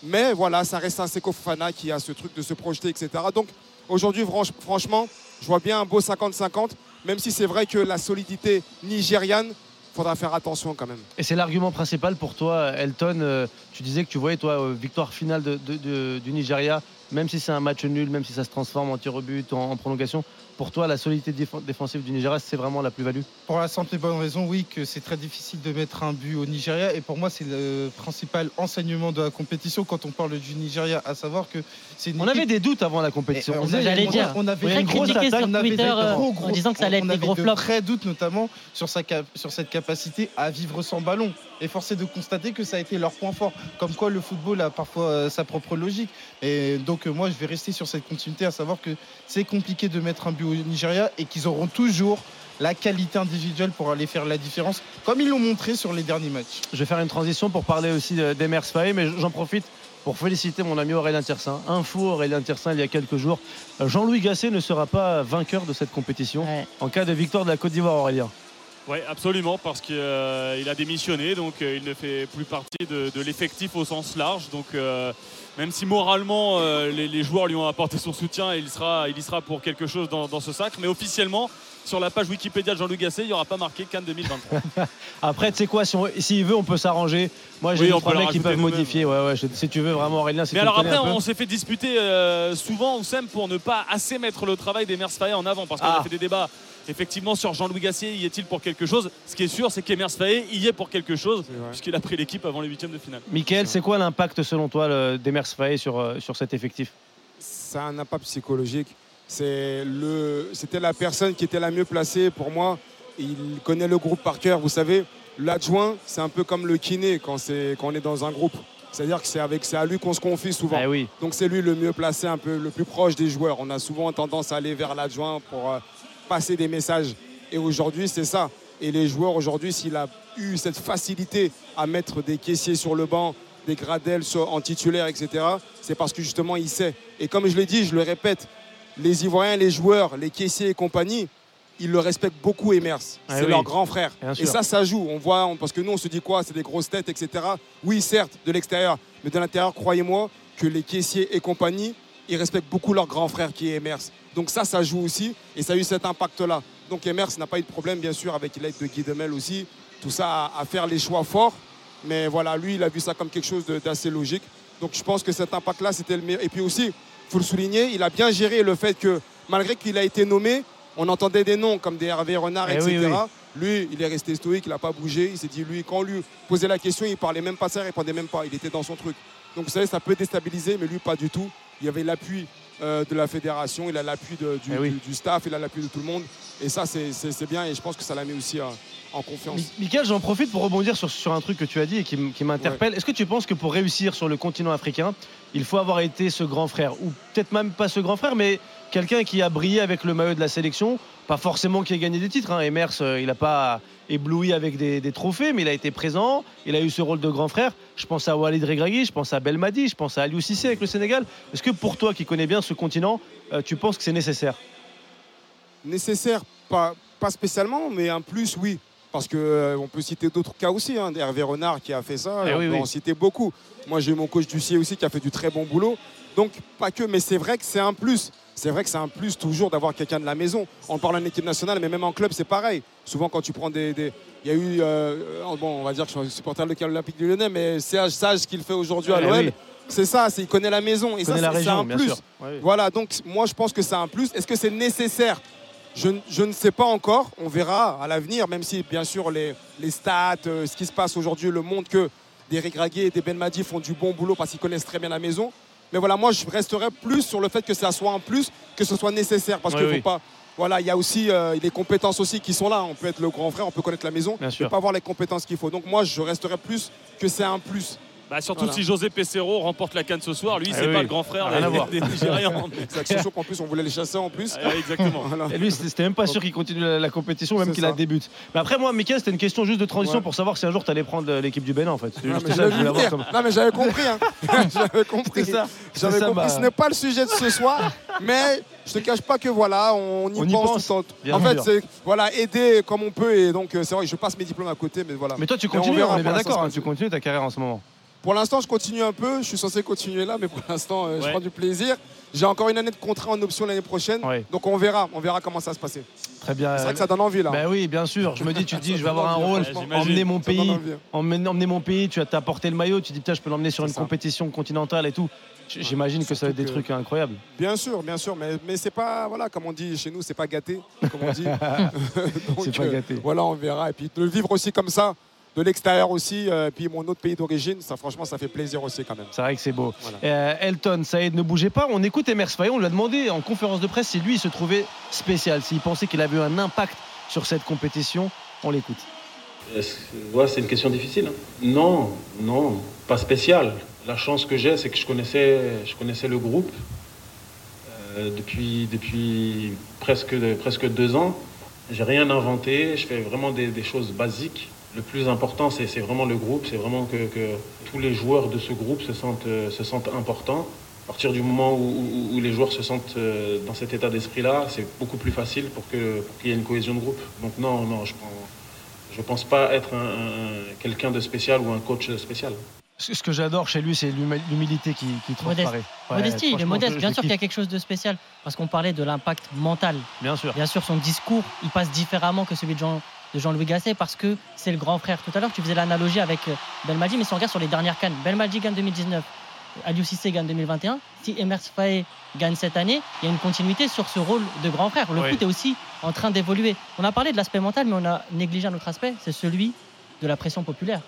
mais voilà, ça reste un Seko Fofana qui a ce truc de se projeter, etc. Donc aujourd'hui, franch- franchement, je vois bien un beau 50-50, même si c'est vrai que la solidité nigériane, faudra faire attention quand même. Et c'est l'argument principal pour toi, Elton. Euh, tu disais que tu voyais, toi, euh, victoire finale du Nigeria, même si c'est un match nul, même si ça se transforme en tir au but, en prolongation. Pour toi, la solidité déf- défensive du Nigeria, c'est vraiment la plus-value? Pour la simple et bonne raison, oui, que c'est très difficile de mettre un but au Nigeria. Et pour moi, c'est le principal enseignement de la compétition quand on parle du Nigeria, à savoir que c'est une On équipe- avait des doutes avant la compétition. On J'allais dire. on avait Très une grosse attaque, sur on avait Twitter des euh, gros, en gros- disant que ça allait être on des avait gros de flops. vrais doutes notamment sur, sa cap- sur cette capacité à vivre sans ballon. Et force est de constater que ça a été leur point fort. Comme quoi le football a parfois euh, sa propre logique. Et donc euh, moi je vais rester sur cette continuité, à savoir que c'est compliqué de mettre un but au Nigeria et qu'ils auront toujours la qualité individuelle pour aller faire la différence, comme ils l'ont montré sur les derniers matchs. Je vais faire une transition pour parler aussi de- d'Emers Faé, mais j'en profite pour féliciter mon ami Aurélien Tiersin. Info Aurélien Tiersin il y a quelques jours. Euh, Jean-Louis Gasset ne sera pas vainqueur de cette compétition Ouais. en cas de victoire de la Côte d'Ivoire, Aurélien. Oui, absolument, parce qu'il a démissionné, donc euh, il ne fait plus partie de, de l'effectif au sens large. Donc, euh, même si moralement euh, les, les joueurs lui ont apporté son soutien, il, sera, il y sera pour quelque chose dans, dans ce sac. Mais officiellement, sur la page Wikipédia de Jean-Luc Gasset, il n'y aura pas marqué Cannes 2023. Après, tu sais quoi, si on- s'il veut, on peut s'arranger. Moi, j'ai Oui, trois mecs qui peuvent modifier. Ouais, ouais, si tu veux vraiment, Aurélien, si Mais alors après, on s'est fait disputer euh, souvent, Oussem, pour ne pas assez mettre le travail d'Emers Faé en avant. Parce qu'on Ah. a fait des débats effectivement sur Jean-Louis Gassier, y est-il pour quelque chose? Ce qui est sûr, c'est qu'Emers Faé y est pour quelque chose, C'est puisqu'il a pris l'équipe avant les huitièmes de finale. Michael, c'est quoi l'impact selon toi le- d'Emers Faé sur, euh, sur cet effectif? Ça a un impact psychologique. C'est le, c'était la personne qui était la mieux placée pour moi. Il connaît le groupe par cœur. Vous savez, l'adjoint, c'est un peu comme le kiné quand, c'est, quand on est dans un groupe. C'est-à-dire que c'est, avec, c'est à lui qu'on se confie souvent. Oui. Donc c'est lui le mieux placé, un peu le plus proche des joueurs. On a souvent tendance à aller vers l'adjoint pour euh, passer des messages. Et aujourd'hui, c'est ça. Et les joueurs, aujourd'hui, s'il a eu cette facilité à mettre des caissiers sur le banc, des Gradel sur- en titulaire, etc., c'est parce que justement il sait. Et comme je l'ai dit, je le répète, les Ivoiriens, les joueurs, les caissiers et compagnie, ils le respectent beaucoup, Emers. Ah c'est oui. leur grand frère. Et ça, ça joue. On voit, on- parce que nous, on se dit quoi? C'est des grosses têtes, etc. Oui, certes, de l'extérieur, mais de l'intérieur, croyez-moi que les caissiers et compagnie, ils respectent beaucoup leur grand frère qui est Emers. Donc ça, ça joue aussi, et ça a eu cet impact-là. Donc Emers n'a pas eu de problème, bien sûr, avec l'aide de Guy Demel aussi. Tout ça à, à faire les choix forts. Mais voilà, lui, il a vu ça comme quelque chose d'assez logique. Donc je pense que cet impact-là, c'était le meilleur. Et puis aussi, il faut le souligner, il a bien géré le fait que, malgré qu'il a été nommé, on entendait des noms comme des Hervé Renard, Eh etc. oui, oui. Lui, il est resté stoïque, il n'a pas bougé. Il s'est dit, lui, quand on lui posait la question, il parlait même pas ça, il répondait même pas. Il était dans son truc. Donc vous savez, ça peut déstabiliser, mais lui, pas du tout. Il y avait l'appui euh, de la fédération, il a l'appui du, Eh oui. du- du staff, il a l'appui de tout le monde. Et ça, c'est bien et je pense que ça l'a mis aussi euh, en confiance. Mi- Michael, j'en profite pour rebondir sur, sur un truc que tu as dit et qui m'interpelle. Est-ce que tu penses que pour réussir sur le continent africain, il faut avoir été ce grand frère? Ou peut-être même pas ce grand frère, mais quelqu'un qui a brillé avec le maillot de la sélection Pas forcément qui a gagné des titres. Hein. Emers, euh, il n'a pas ébloui avec des, des trophées, mais il a été présent. Il a eu ce rôle de grand frère. Je pense à Walid Regragui, je pense à Belmadi, je pense à Aliou Cissé avec le Sénégal. Est-ce que pour toi qui connais bien ce continent, euh, tu penses que c'est nécessaire? Nécessaire, pas, pas spécialement, mais un plus, oui. Parce qu'on peut citer d'autres cas aussi. Hein. Hervé Renard qui a fait ça, Eh on oui, peut oui. en citer beaucoup. Moi, j'ai eu mon coach Ducier aussi qui a fait du très bon boulot. Donc, pas que, mais c'est vrai que c'est un plus. C'est vrai que c'est un plus toujours d'avoir quelqu'un de la maison. On parle en équipe nationale, mais même en club, c'est pareil. Souvent, quand tu prends des. des- Il y a eu, euh, bon, on va dire que je suis supporter de l'Olympique du Lyonnais, mais Sage, ce qu'il fait aujourd'hui à Eh l'OL, oui. c'est ça, c'est il connaît la maison. Et ça, c'est un plus. Voilà, donc moi je pense que c'est un plus. Est-ce que c'est nécessaire? Je, ne- je ne sais pas encore. On verra à l'avenir, même si bien sûr les, les stats, euh, ce qui se passe aujourd'hui le montre que des Regragui et des Benmadi font du bon boulot parce qu'ils connaissent très bien la maison. Mais voilà, moi je resterai plus sur le fait que ça soit un plus, que ce soit nécessaire. Parce Oui, qu'il oui. faut pas. Voilà, il y a aussi euh, les compétences aussi qui sont là. On peut être le grand frère, on peut connaître la maison, Bien mais sûr. pas avoir les compétences qu'il faut. Donc moi je resterai plus que c'est un plus. Bah, surtout Voilà. si José Pesero remporte la canne ce soir, lui, Ah c'est oui. pas le grand frère Rien des, à voir. des Nigérians. C'est surtout qu'en plus on voulait les chasser en plus. Ah, exactement. Voilà. Et lui, c'était même pas sûr qu'il continue la, la compétition, même qu'il la débute. Mais après, moi, Michael, c'était une question juste de transition Ouais. pour savoir si un jour tu allais prendre l'équipe du Bénin, en fait. Non, mais ça que je j'avais voulais vu avoir venir. comme. Non, mais j'avais compris. hein. j'avais compris. C'est ça. J'avais compris. bah. Ce n'est pas le sujet de ce soir, mais je te cache pas que voilà, on y On y pense, En fait, c'est voilà, aider comme on peut. Et donc, euh, c'est vrai que je passe mes diplômes à côté, mais voilà. Mais toi, tu on continues, on, est bien d'accord, hein, tu continues ta carrière en ce moment. Pour l'instant, je continue un peu. Je suis censé continuer là, mais pour l'instant, euh, je prends du plaisir. J'ai encore une année de contrat en option l'année prochaine. Ouais. Donc, on verra. On verra comment ça va se passer. Très bien. C'est vrai que ça donne envie là. Bah oui, bien sûr. Je me dis, tu te dis, je vais avoir un rôle, emmener mon pays, emmener, emmener mon pays. Tu as t'as porté le maillot, tu dis, putain, je peux l'emmener sur une ça. compétition continentale et tout. J'imagine que ça va être des que- trucs incroyables. Bien sûr, bien sûr, mais, mais c'est pas, voilà, comme on dit chez nous, c'est pas gâté, comme on dit. C'est pas euh, gâté. Voilà, on verra. Et puis de le vivre aussi comme ça, de l'extérieur aussi, euh, puis mon autre pays d'origine, ça franchement, ça fait plaisir aussi quand même. C'est vrai que c'est beau. Voilà. Euh, Elton, Saïd, ne bougez pas. On écoute Emers Faye. On lui a demandé en conférence de presse si lui il se trouvait spécial, s'il pensait qu'il avait eu un impact sur cette compétition. On l'écoute. C'est une question difficile. hein. Non, non, pas spécial. La chance que j'ai, c'est que je connaissais, je connaissais le groupe euh, depuis, depuis presque, presque deux ans. J'ai rien inventé, je fais vraiment des, des choses basiques. Le plus important, c'est vraiment le groupe, c'est vraiment que, que tous les joueurs de ce groupe se sentent, euh, se sentent importants. À partir du moment où, où- où les joueurs se sentent euh, dans cet état d'esprit-là, c'est beaucoup plus facile pour qu'il y ait une cohésion de groupe. Donc non, non, je pense, je pense pas être un, un- quelqu'un de spécial ou un coach spécial. Ce que j'adore chez lui, c'est l'humi- l'humilité qui, qui transparaît. Ouais, Modestie, il est modeste. je- Bien je sûr qu'il y a quelque chose de spécial. Parce qu'on parlait de l'impact mental. Bien sûr. Bien sûr, son discours, il passe différemment que celui de Jean- de Jean-Louis Gasset parce que c'est le grand frère. Tout à l'heure, tu faisais l'analogie avec euh, Belmadi, mais si on regarde sur les dernières cannes, Belmadi gagne 2019, Aliou Cissé gagne 2021. Si Emers Faé gagne cette année, il y a une continuité sur ce rôle de grand frère. Le Oui. foot est aussi en train d'évoluer. On a parlé de l'aspect mental, mais on a négligé un autre aspect, c'est celui de la pression populaire.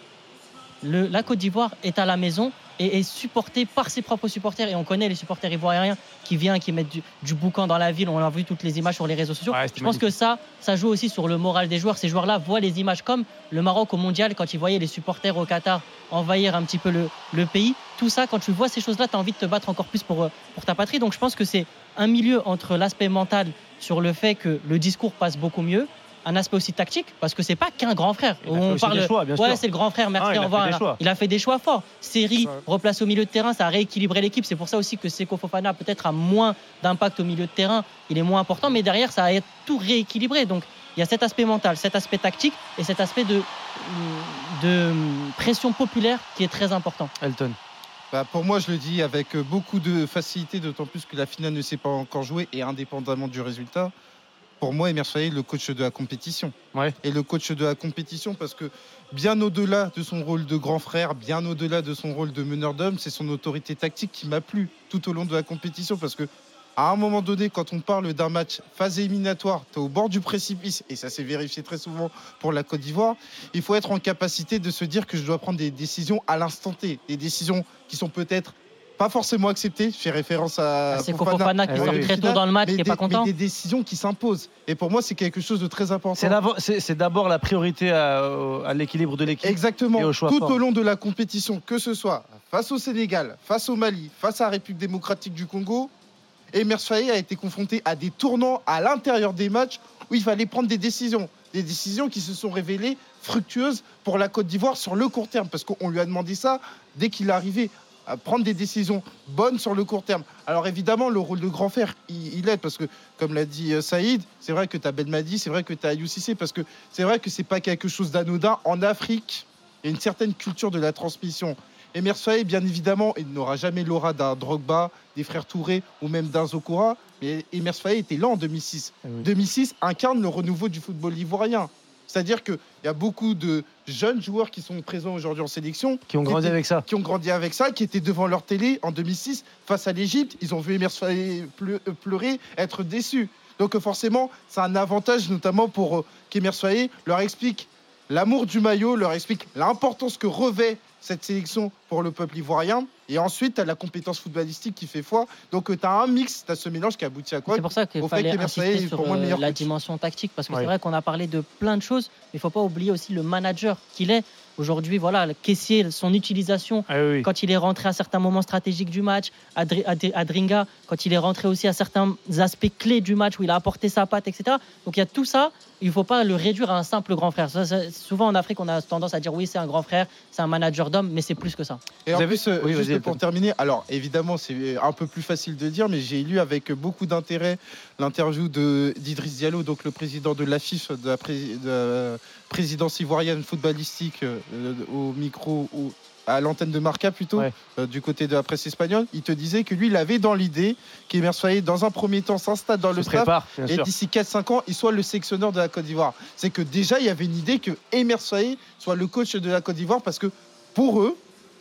Le- la Côte d'Ivoire est à la maison et est supportée par ses propres supporters. Et on connaît les supporters ivoiriens qui viennent, qui mettent du, du boucan dans la ville. On a vu toutes les images sur les réseaux sociaux. Ouais, Je pense que ça, ça joue aussi sur le moral des joueurs. Ces joueurs-là voient les images comme le Maroc au mondial, quand ils voyaient les supporters au Qatar envahir un petit peu le, le pays. Tout ça, quand tu vois ces choses-là, tu as envie de te battre encore plus pour, euh, pour ta patrie. Donc je pense que c'est un milieu entre l'aspect mental sur le fait que le discours passe beaucoup mieux un aspect aussi tactique parce que c'est pas qu'un grand frère. Il a fait aussi des choix, bien ouais, sûr. c'est le grand frère. Merci, Ah, il a au revoir. fait des choix. Il a fait des choix forts. Série, replace au milieu de terrain, ça a rééquilibré l'équipe. C'est pour ça aussi que Seko Fofana peut-être a moins d'impact au milieu de terrain. Il est moins important, mais derrière, ça a tout rééquilibré. Donc, il y a cet aspect mental, cet aspect tactique et cet aspect de, de pression populaire qui est très important. Elton. Bah, pour moi, je le dis avec beaucoup de facilité, d'autant plus que la finale ne s'est pas encore jouée et indépendamment du résultat. Pour moi, Emir Faye est le coach de la compétition. Et le coach de la compétition parce que bien au-delà de son rôle de grand frère, bien au-delà de son rôle de meneur d'hommes, c'est son autorité tactique qui m'a plu tout au long de la compétition parce que à un moment donné, quand on parle d'un match phase éliminatoire, tu es au bord du précipice, et ça s'est vérifié très souvent pour la Côte d'Ivoire, il faut être en capacité de se dire que je dois prendre des décisions à l'instant T, des décisions qui sont peut-être pas forcément acceptées. Je fais référence à. Ah, c'est Fofana qui sort très tôt dans le match, mais qui est pas des- mais content. des décisions qui s'imposent. Et pour moi, c'est quelque chose de très important. C'est d'abord- C'est c'est d'abord la priorité à, l'équilibre de l'équipe. Exactement. Et au choix Tout fort. au long de la compétition, que ce soit face au Sénégal, face au Mali, face à la République démocratique du Congo, Emers Faé a été confronté à des tournants à l'intérieur des matchs où il fallait prendre des décisions. Des décisions qui se sont révélées fructueuses pour la Côte d'Ivoire sur le court terme. Parce qu'on lui a demandé ça dès qu'il est arrivé à prendre des décisions bonnes sur le court terme. Alors évidemment, le rôle de grand frère, il, il aide parce que, comme l'a dit euh, Saïd, c'est vrai que tu as Ben Madi, c'est vrai que tu as Cissé, parce que c'est vrai que c'est pas quelque chose d'anodin. En Afrique, il y a une certaine culture de la transmission. Emir Faye, bien évidemment, il n'aura jamais l'aura d'un Drogba, des frères Touré ou même d'un Zokora. Mais Faye était là en 2006. Eh 2006 incarne le renouveau du football ivoirien. C'est-à-dire qu'il y a beaucoup de jeunes joueurs qui sont présents aujourd'hui en sélection. Qui ont grandi étaient- avec ça. Qui ont grandi avec ça, qui étaient devant leur télé en 2006 face à l'Égypte. Ils ont vu Faye pleu- euh, pleurer, être déçus. Donc euh, forcément, c'est un avantage notamment pour euh, Faye leur explique l'amour du maillot, leur explique l'importance que revêt cette sélection pour le peuple ivoirien. Et ensuite, tu as la compétence footballistique qui fait foi. Donc, tu as un mix, tu as ce mélange qui aboutit à quoi C'est pour ça qu'il Au fait fallait insister sur pour moi le euh, la coach. dimension tactique parce que Ouais. c'est vrai qu'on a parlé de plein de choses, mais il faut pas oublier aussi le manager qu'il est. Aujourd'hui, voilà, le caissier, son utilisation, Ah quand il est rentré à certains moments stratégiques du match, Adri- Adri- Adringa, quand il est rentré aussi à certains aspects clés du match où il a apporté sa patte, etc. Donc il y a tout ça, il ne faut pas le réduire à un simple grand frère. Ça, ça, souvent en Afrique, on a tendance à dire oui, c'est un grand frère, c'est un manager d'homme, mais c'est plus que ça. Et en plus, euh, Oui, juste pour terminer, alors évidemment, c'est un peu plus facile de dire, mais j'ai lu avec beaucoup d'intérêt l'interview de- d'Idriss Diallo, donc le président de l'AFIF, de la, pré- de la présidence ivoirienne footballistique, euh, au micro, à l'antenne de Marca plutôt, euh, du côté de la presse espagnole. Il te disait que lui, il avait dans l'idée qu'Emer Faye, dans un premier temps, s'installe dans le staff prépare, et d'ici 4-5 ans, il soit le sélectionneur de la Côte d'Ivoire. C'est que déjà, il y avait une idée que Emer Faye soit le coach de la Côte d'Ivoire parce que pour eux,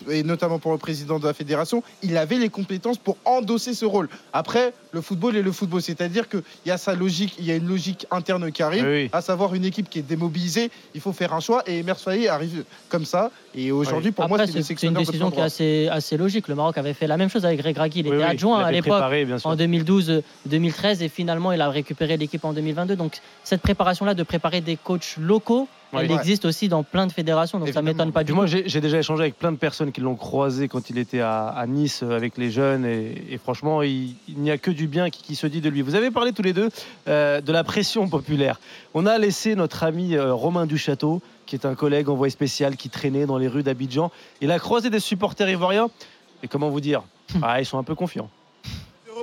et notamment pour le président de la fédération, il avait les compétences pour endosser ce rôle. Après, le football est le football, c'est-à-dire qu'il y a sa logique, il y a une logique interne qui arrive, Oui, à savoir une équipe qui est démobilisée, il faut faire un choix, et Emer arrive comme ça, et aujourd'hui, pour moi, Après, c'est le c'est c'est une décision qui est assez, assez logique. Le Maroc avait fait la même chose avec Greg Ragui. Il Oui, était oui, adjoint il à l'époque préparé, en 2012-2013 et finalement il a récupéré l'équipe en 2022. Donc cette préparation-là de préparer des coachs locaux, elle Ouais. existe aussi dans plein de fédérations. Donc ça m'étonne pas du tout. moi, j'ai j'ai déjà échangé avec plein de personnes qui l'ont croisé quand il était à, à Nice euh, avec les jeunes. Et, et franchement, il, il n'y a que du bien qui, qui se dit de lui. Vous avez parlé tous les deux euh, de la pression populaire. On a laissé notre ami euh, Romain Duchâteau, qui est un collègue envoyé spécial qui traînait dans les rues d'Abidjan. Il a croisé des supporters ivoiriens. Et comment vous dire ah, Ils sont un peu confiants.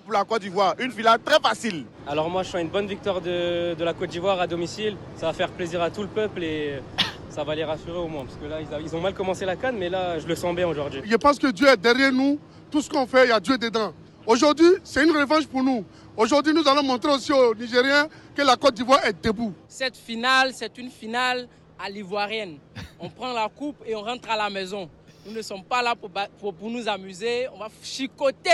Pour la Côte d'Ivoire, une finale très facile. Alors moi je sens une bonne victoire de, de la Côte d'Ivoire à domicile. Ça va faire plaisir à tout le peuple et ça va les rassurer au moins. Parce que là ils, a- ils ont mal commencé la canne mais là je le sens bien aujourd'hui. Je pense que Dieu est derrière nous. Tout ce qu'on fait, il y a Dieu dedans. Aujourd'hui, c'est une revanche pour nous. Aujourd'hui, nous allons montrer aussi aux Nigériens que la Côte d'Ivoire est debout. Cette finale, c'est une finale à l'ivoirienne. On prend la coupe et on rentre à la maison. Nous ne sommes pas là pour, pour, pour nous amuser. On va chicoter,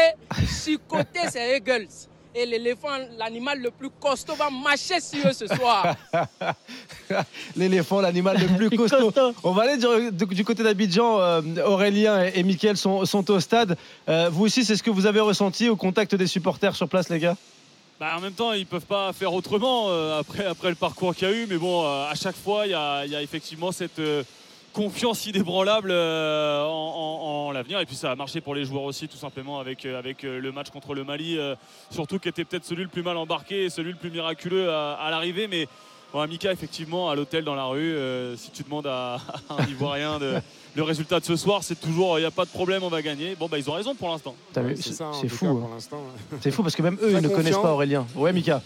chicoter ces Eagles. Et l'éléphant, l'animal le plus costaud, va marcher sur eux ce soir. L'éléphant, l'animal le plus costaud. On va aller du, du- du côté d'Abidjan. euh, Aurélien et, et Mickaël sont, sont au stade. Euh, vous aussi, c'est ce que vous avez ressenti au contact des supporters sur place, les gars? Bah, en même temps, ils peuvent pas faire autrement euh, après, après le parcours qu'il y a eu. Mais bon, euh, à chaque fois, il y a, effectivement cette euh, confiance inébranlable en, en- en l'avenir. Et puis ça a marché pour les joueurs aussi, tout simplement, avec, avec le match contre le Mali, surtout qui était peut-être celui le plus mal embarqué et celui le plus miraculeux à, à l'arrivée. Mais Ouais, Mika, effectivement, à l'hôtel dans la rue, euh, si tu demandes à, à un Ivoirien de- le résultat de ce soir, c'est toujours il n'y a pas de problème, on va gagner. Bon, bah, ils ont raison pour l'instant. Ouais, c'est fou. hein. pour l'instant. C'est fou parce que même eux, Très ils ne connaissent pas Aurélien. Ouais, Mika.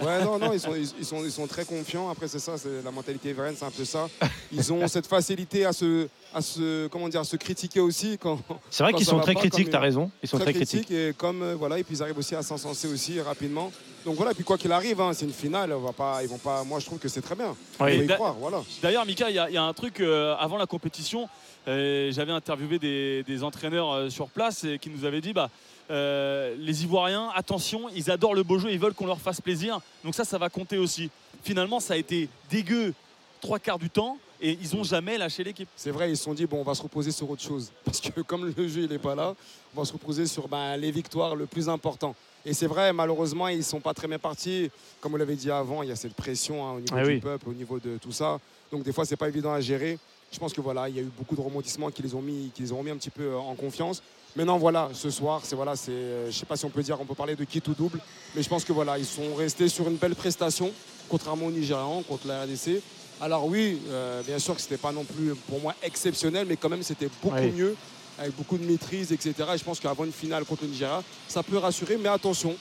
Ouais, non, non, ils sont, ils, ils sont, ils sont très confiants. Après, c'est ça, c'est la mentalité ivoirienne, c'est un peu ça. Ils ont cette facilité à se, à se, comment dire, à se critiquer aussi quand. C'est vrai qu'ils sont très pas, critiques, comme t'as raison. Ils sont très critiques. et comme euh, voilà, et puis ils arrivent aussi à s'encenser aussi rapidement. Donc voilà, puis quoi qu'il arrive, hein, c'est une finale. On va pas, ils vont pas. Moi, je trouve que c'est très bien. Ouais. Y croire, voilà. D'ailleurs, Mika, il y, a- il y a un truc euh, avant la compétition. euh, J'avais interviewé des, des entraîneurs euh, sur place et qui nous avaient dit bah, les Ivoiriens, attention, ils adorent le beau jeu, ils veulent qu'on leur fasse plaisir. Donc ça, ça va compter aussi. Finalement, ça a été dégueu trois quarts du temps et ils n'ont jamais lâché l'équipe. C'est vrai, ils se sont dit, bon, on va se reposer sur autre chose. Parce que comme le jeu, il n'est pas là, on va se reposer sur ben, les victoires, le plus important. Et c'est vrai, malheureusement, ils ne sont pas très bien partis. Comme vous l'avez dit avant, il y a cette pression hein, au niveau Ah du oui. peuple, au niveau de tout ça. Donc des fois, c'est pas évident à gérer. Je pense que voilà, il y a eu beaucoup de rebondissements qui les ont mis, qui les ont remis un petit peu euh, en confiance. Maintenant, voilà, ce soir, c'est voilà, c'est, euh, je sais pas si on peut dire, on peut parler de qui ou double, mais je pense que voilà, ils sont restés sur une belle prestation, contrairement aux Nigérians, contre la RDC. Alors oui, euh, bien sûr que c'était pas non plus pour moi exceptionnel, mais quand même c'était beaucoup Oui. mieux, avec beaucoup de maîtrise, etc. Et je pense qu'avant une finale contre le Nigeria, ça peut rassurer, mais attention,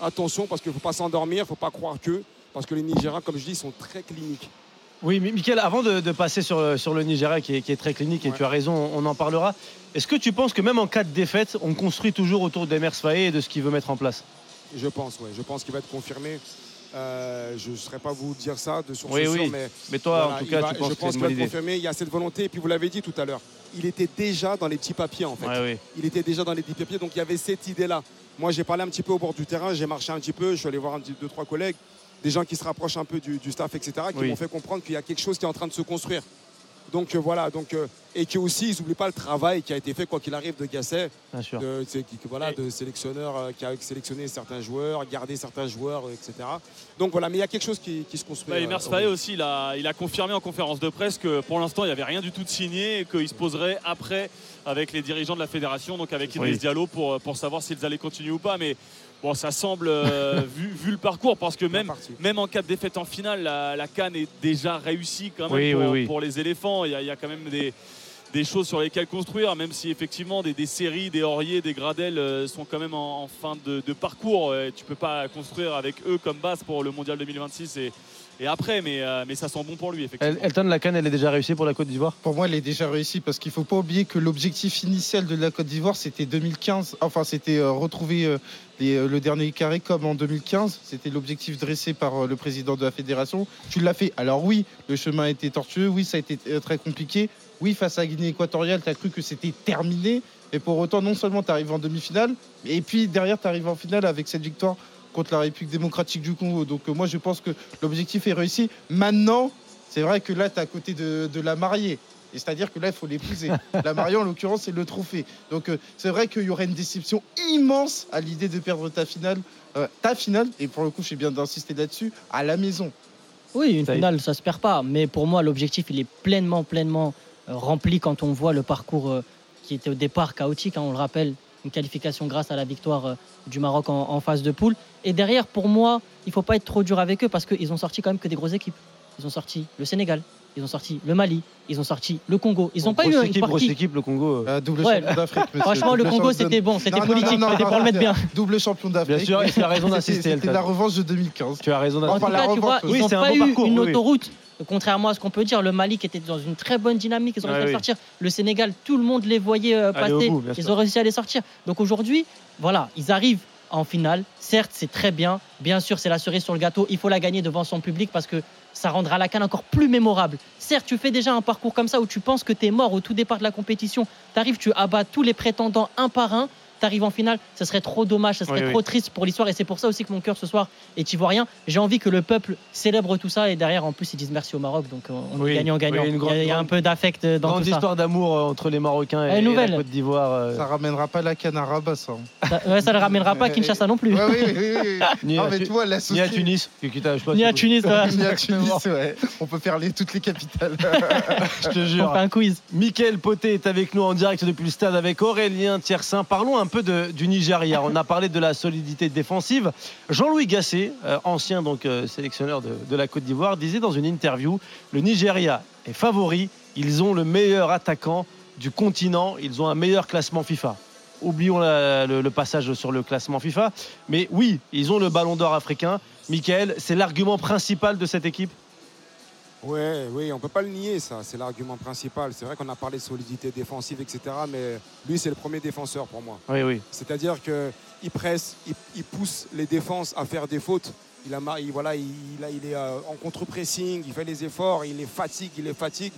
attention, parce qu'il ne faut pas s'endormir, il ne faut pas croire que, parce que les Nigériens, comme je dis, sont très cliniques. Oui, mais Mickaël, avant de, de passer sur, sur le Nigeria qui est, qui est très clinique, et tu as raison, on en parlera. Est-ce que tu penses que même en cas de défaite, on construit toujours autour d'Emers Faé et de ce qu'il veut mettre en place? Je pense, ouais. Je pense qu'il va être confirmé. Euh, je ne saurais pas vous dire ça de source Oui, oui. mais, Mais toi, en tout cas, va- tu penses je pense qu'il va être confirmé. Il y a cette volonté. Et puis vous l'avez dit tout à l'heure, il était déjà dans les petits papiers en fait. Ouais, oui. Il était déjà dans les petits papiers, donc il y avait cette idée-là. Moi, j'ai parlé un petit peu au bord du terrain, j'ai marché un petit peu, je suis allé voir un petit, deux, trois collègues, des gens qui se rapprochent un peu du, du staff, etc., qui Oui. m'ont fait comprendre qu'il y a quelque chose qui est en train de se construire. Donc euh, voilà, donc, euh, et que aussi ils n'oublient pas le travail qui a été fait quoi qu'il arrive de Gasset, Bien sûr. de, qui- voilà, de sélectionneur euh, qui a sélectionné certains joueurs, gardé certains joueurs, euh, etc. Donc voilà, mais il y a quelque chose qui, qui se construit. Bah, euh, au- Faé aussi, il a, il a confirmé en conférence de presse que pour l'instant, il n'y avait rien du tout de signé et qu'il se poserait après avec les dirigeants de la fédération, donc avec Idriss Oui. Diallo, pour, pour savoir s'ils allaient continuer ou pas. Mais bon, ça semble, euh, vu, vu le parcours, parce que même, même en cas de défaite en finale, la, la Cannes est déjà réussie quand même Oui, pour, oui, oui. pour les éléphants. Il y, a, il y a quand même des, des choses sur lesquelles construire, même si effectivement des, des séries, des Aurier, des Gradel euh, sont quand même en, en fin de, de parcours. Euh, Tu peux pas construire avec eux comme base pour le Mondial 2026 et, et après, mais, euh, mais ça sent bon pour lui, effectivement. El- Elton, la canne, elle est déjà réussie pour la Côte d'Ivoire? Pour moi, elle est déjà réussie parce qu'il ne faut pas oublier que l'objectif initial de la Côte d'Ivoire, c'était 2015. Enfin, c'était euh, retrouver euh, les, le dernier carré comme en 2015. C'était l'objectif dressé par le président de la fédération. Tu l'as fait. Alors oui, le chemin a été tortueux. Oui, ça a été très compliqué. Oui, face à Guinée équatoriale, tu as cru que c'était terminé. Et pour autant, non seulement tu arrives en demi-finale, et puis derrière, tu arrives en finale avec cette victoire contre la République démocratique du Congo. Donc euh, moi, je pense que l'objectif est réussi. Maintenant, c'est vrai que là, tu es à côté de, de la mariée. Et c'est-à-dire que là, il faut l'épouser. la mariée, en l'occurrence, c'est le trophée. Donc euh, c'est vrai qu'il y aurait une déception immense à l'idée de perdre ta finale. euh, ta finale, et pour le coup, je suis bien d'insister là-dessus, à la maison. Oui, une finale, ça se perd pas. Mais pour moi, l'objectif, il est pleinement, pleinement rempli quand on voit le parcours euh, qui était au départ chaotique. hein, on le rappelle, une qualification grâce à la victoire euh, du Maroc en, en phase de poule. Et derrière, pour moi, il faut pas être trop dur avec eux parce qu'ils ont sorti quand même que des grosses équipes. Ils ont sorti le Sénégal, ils ont sorti le Mali, ils ont sorti le Congo. Ils n'ont pas eu une équipe, grosse partie. équipe, le Congo. euh. double Ouais, champion d'Afrique. Franchement, le Congo, c'était bon, c'était politique, non, non, c'était pour non, le mettre bien. Double champion d'Afrique. Bien sûr, tu as raison d'insister, C'était la revanche de 2015. Tu as raison En tout cas, tu vois, ils oui, n'ont c'est un pas bon eu parcours, une autoroute. Contrairement à ce qu'on peut dire, le Mali qui était dans une très bonne dynamique, ils ont Ouais, réussi à oui. sortir. Le Sénégal, tout le monde les voyait euh, passer. bout, ils sûr. ont réussi à les sortir. Donc aujourd'hui, voilà, ils arrivent en finale. Certes, c'est très bien. Bien sûr, c'est la cerise sur le gâteau. Il faut la gagner devant son public parce que ça rendra la canne encore plus mémorable. Certes, tu fais déjà un parcours comme ça où tu penses que tu es mort au tout départ de la compétition. Tu arrives, tu abats tous les prétendants un par un. Tu arrives en finale, ce serait trop dommage, ce serait Oui, oui. trop triste pour l'histoire. Et c'est pour ça aussi que mon cœur ce soir est ivoirien. J'ai envie que le peuple célèbre tout ça. Et derrière, en plus, ils disent merci au Maroc. Donc on on Oui, est gagnant-gagnant. oui, une il, y a- il y a un peu d'affect euh, dans Grande tout ça. histoire d'amour euh, entre les Marocains et, et la. Côte d'Ivoire. euh, Ça ramènera pas la canne à Rabat, ça. Ça, ouais, ça ne ramènera pas à Kinshasa non plus. Ouais, oui, oui, oui, oui. Ni Non, mais Tu- Ni à Tunis. Ni à Tunis. Ni à Tunis, ouais. On peut faire les, toutes les capitales. Je te On jure. fait un quiz. Mickaël Poté est avec nous en direct depuis le stade avec Aurélien Tiersin. Parlons un peu du Nigeria. On a parlé de la solidité défensive. Jean-Louis Gasset, euh, ancien euh, sélectionneur de, la Côte d'Ivoire, disait dans une interview le Nigeria est favori. Ils ont le meilleur attaquant du continent. Ils ont un meilleur classement FIFA. Oublions le passage sur le classement FIFA. Mais oui, ils ont le ballon d'or africain. Michael, c'est l'argument principal de cette équipe? Ouais, oui, on peut pas le nier, ça. C'est l'argument principal. C'est vrai qu'on a parlé de solidité défensive, etc. Mais lui, c'est le premier défenseur pour moi. Oui, oui. C'est-à-dire qu'il presse, il, il pousse les défenses à faire des fautes. Il, a, il- voilà, il, est euh, en contre-pressing, il fait les efforts, il les fatigue, il les fatigue.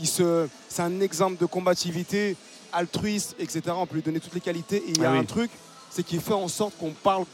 Il se, c'est un exemple de combativité, altruiste, etc. On peut lui donner toutes les qualités. Et il y a Ah oui. un truc, c'est qu'il fait en sorte qu'on parle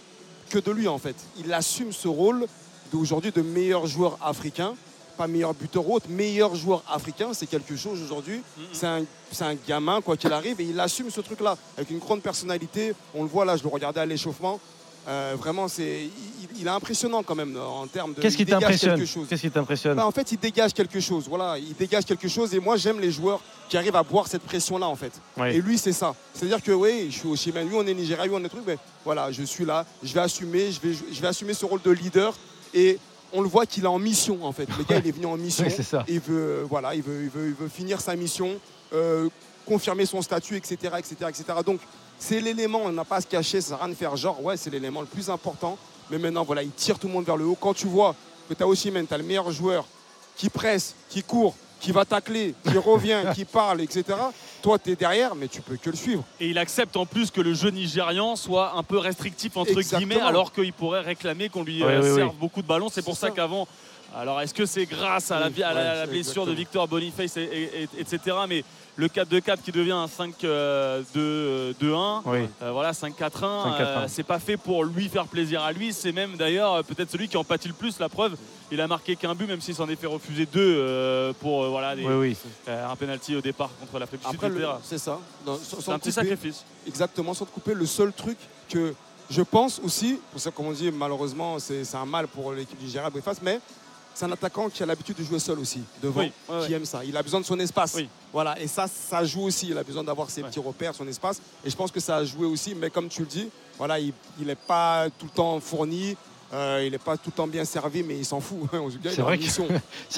que de lui, en fait. Il assume ce rôle d'aujourd'hui de meilleur joueur africain. Pas meilleur buteur ou autre, meilleur joueur africain, c'est quelque chose aujourd'hui. C'est un, c'est un gamin, quoi qu'il arrive, et il assume ce truc-là avec une grande personnalité. On le voit là, je le regardais à l'échauffement. Euh, vraiment, c'est, il, il est impressionnant quand même en termes de. Qu'est-ce qui t'impressionne quelque chose. Qu'est-ce qui t'impressionne Bah, en fait, il dégage quelque chose. Voilà, il dégage quelque chose. Et moi, j'aime les joueurs qui arrivent à boire cette pression-là, en fait. Oui. Et lui, c'est ça. C'est-à-dire que oui, je suis au Chimène, lui, on est Nigeria, lui, on est truc. Mais voilà, je suis là, je vais assumer, je vais, je vais assumer ce rôle de leader. Et on le voit qu'il est en mission, en fait. Le gars, il est venu en mission. Oui, ça. Il veut, euh, voilà, il veut, il veut, il veut finir sa mission, euh, confirmer son statut, etc., etc., etc. Donc, c'est l'élément, on n'a pas à se cacher, ça sert à rien de faire genre, ouais, c'est l'élément le plus important. Mais maintenant, voilà, il tire tout le monde vers le haut. Quand tu vois que tu as aussi, tu as le meilleur joueur qui presse, qui court, qui va tacler, qui revient, qui parle, etc. Toi, tu es derrière, mais tu peux que le suivre. Et il accepte en plus que le jeu nigérian soit un peu restrictif entre Exactement. guillemets, alors qu'il pourrait réclamer qu'on lui euh, oui, oui. serve beaucoup de ballons. C'est pour ça, ça. qu'avant. Alors, est-ce que c'est grâce à la, Oui, à la- ouais, à la c'est blessure de. Victor Boniface, et, et- et- etc. Mais le 4-2-4 qui devient un 5-2-1, Oui. euh, voilà, 5-4-1, 5-4-1. euh, c'est pas fait pour lui faire plaisir à lui. C'est même d'ailleurs euh, peut-être celui qui en pâtit le plus. La preuve, il a marqué qu'un but, même s'il s'en est fait refuser deux euh, pour euh, voilà, des- Oui, oui. euh, un penalty au départ contre etc. c'est ça. C'est un petit couper- sacrifice. Exactement, sans te couper, le seul truc que je pense aussi, pour ça, comme on dit, malheureusement, c'est c'est un mal pour l'équipe du Gérard Boniface, mais c'est un attaquant qui a l'habitude de jouer seul aussi, devant, Oui, ouais, qui ouais. aime ça. Il a besoin de son espace. Oui. Voilà, et ça, ça joue aussi. Il a besoin d'avoir ses petits repères, son espace. Et je pense que ça a joué aussi, mais comme tu le dis, voilà, il n'est pas tout le temps fourni. euh, il n'est pas tout le temps bien servi, mais il s'en fout. C'est vrai que-. C'est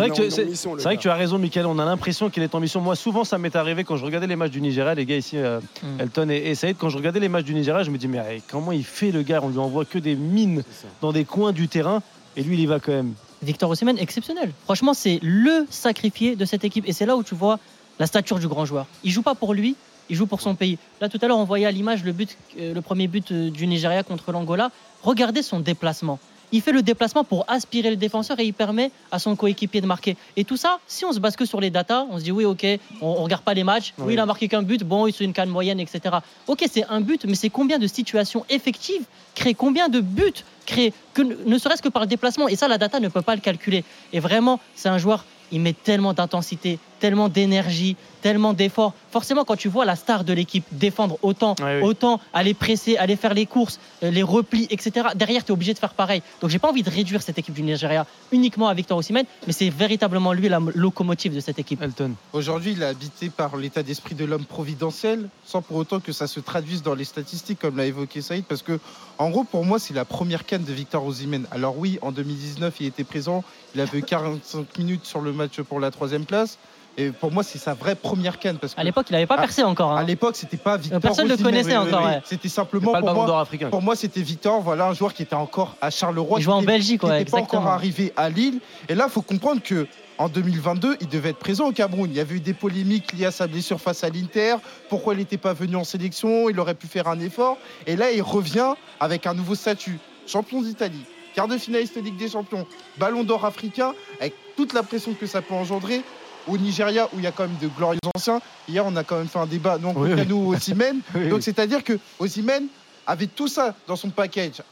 vrai, que, mission, vrai tu as raison, Michael. On a l'impression qu'il est en mission. Moi, souvent, ça m'est arrivé quand je regardais les matchs du Nigeria. Les gars ici, euh, Mm. Elton et, et Saïd, quand je regardais les matchs du Nigeria, je me dis, mais comment il fait le gars? On lui envoie que des mines dans des coins du terrain. Et lui, il y va quand même. Victor Osimhen, exceptionnel. Franchement, c'est le sacrifié de cette équipe. Et c'est là où tu vois la stature du grand joueur. Il joue pas pour lui, il joue pour son pays. Là, tout à l'heure, on voyait à l'image le, but, euh, le premier but euh, du Nigeria contre l'Angola. Regardez son déplacement. Il fait le déplacement pour aspirer le défenseur et il permet à son coéquipier de marquer. Et tout ça, si on se base que sur les datas, on se dit oui, ok, on, on regarde pas les matchs. Oui, Oui. il a marqué qu'un but. Bon, il c'est une canne moyenne, etc. Ok, c'est un but, mais c'est combien de situations effectives créées, combien de buts créés, que, ne serait-ce que par le déplacement. Et ça, la data ne peut pas le calculer. Et vraiment, c'est un joueur, il met tellement d'intensité, tellement d'énergie, tellement d'efforts. Forcément, quand tu vois la star de l'équipe défendre autant, Ouais, oui. autant aller presser, aller faire les courses, euh, les replis, etc., derrière, tu es obligé de faire pareil. Donc, j'ai pas envie de réduire cette équipe du Nigeria uniquement à Victor Osimhen, mais c'est véritablement lui la locomotive de cette équipe. Elton. Aujourd'hui, il est habité par l'état d'esprit de l'homme providentiel, sans pour autant que ça se traduise dans les statistiques, comme l'a évoqué Saïd, parce que, en gros, pour moi, c'est la première canne de Victor Osimhen. Alors oui, en 2019, il était présent, il avait 45 minutes sur le match pour la troisième place, et pour moi, c'est sa vraie première canne. Parce que À l'époque, il n'avait pas percé encore. hein. à l'époque, c'était pas Victor. personne ne le connaissait encore, ouais. C'était simplement Pas le pour ballon moi, d'or africain. pour moi, c'était Victor, voilà un joueur qui était encore à Charleroi. Il jouait en Belgique, qui ouais, n'était pas encore arrivé à Lille. Et là, il faut comprendre que en 2022, il devait être présent au Cameroun. Il y avait eu des polémiques liées à sa blessure face à l'Inter. Pourquoi il n'était pas venu en sélection Il aurait pu faire un effort. Et là, il revient avec un nouveau statut. Champion d'Italie, quart de finaliste de Ligue des Champions, Ballon d'Or africain, avec toute la pression que ça peut engendrer. Au Nigeria, où il y a quand même de glorieux anciens. Hier, on a quand même fait un débat. Oui, oui. nous. Oui, Donc, c'est-à-dire que Osimhen avait tout ça dans son package.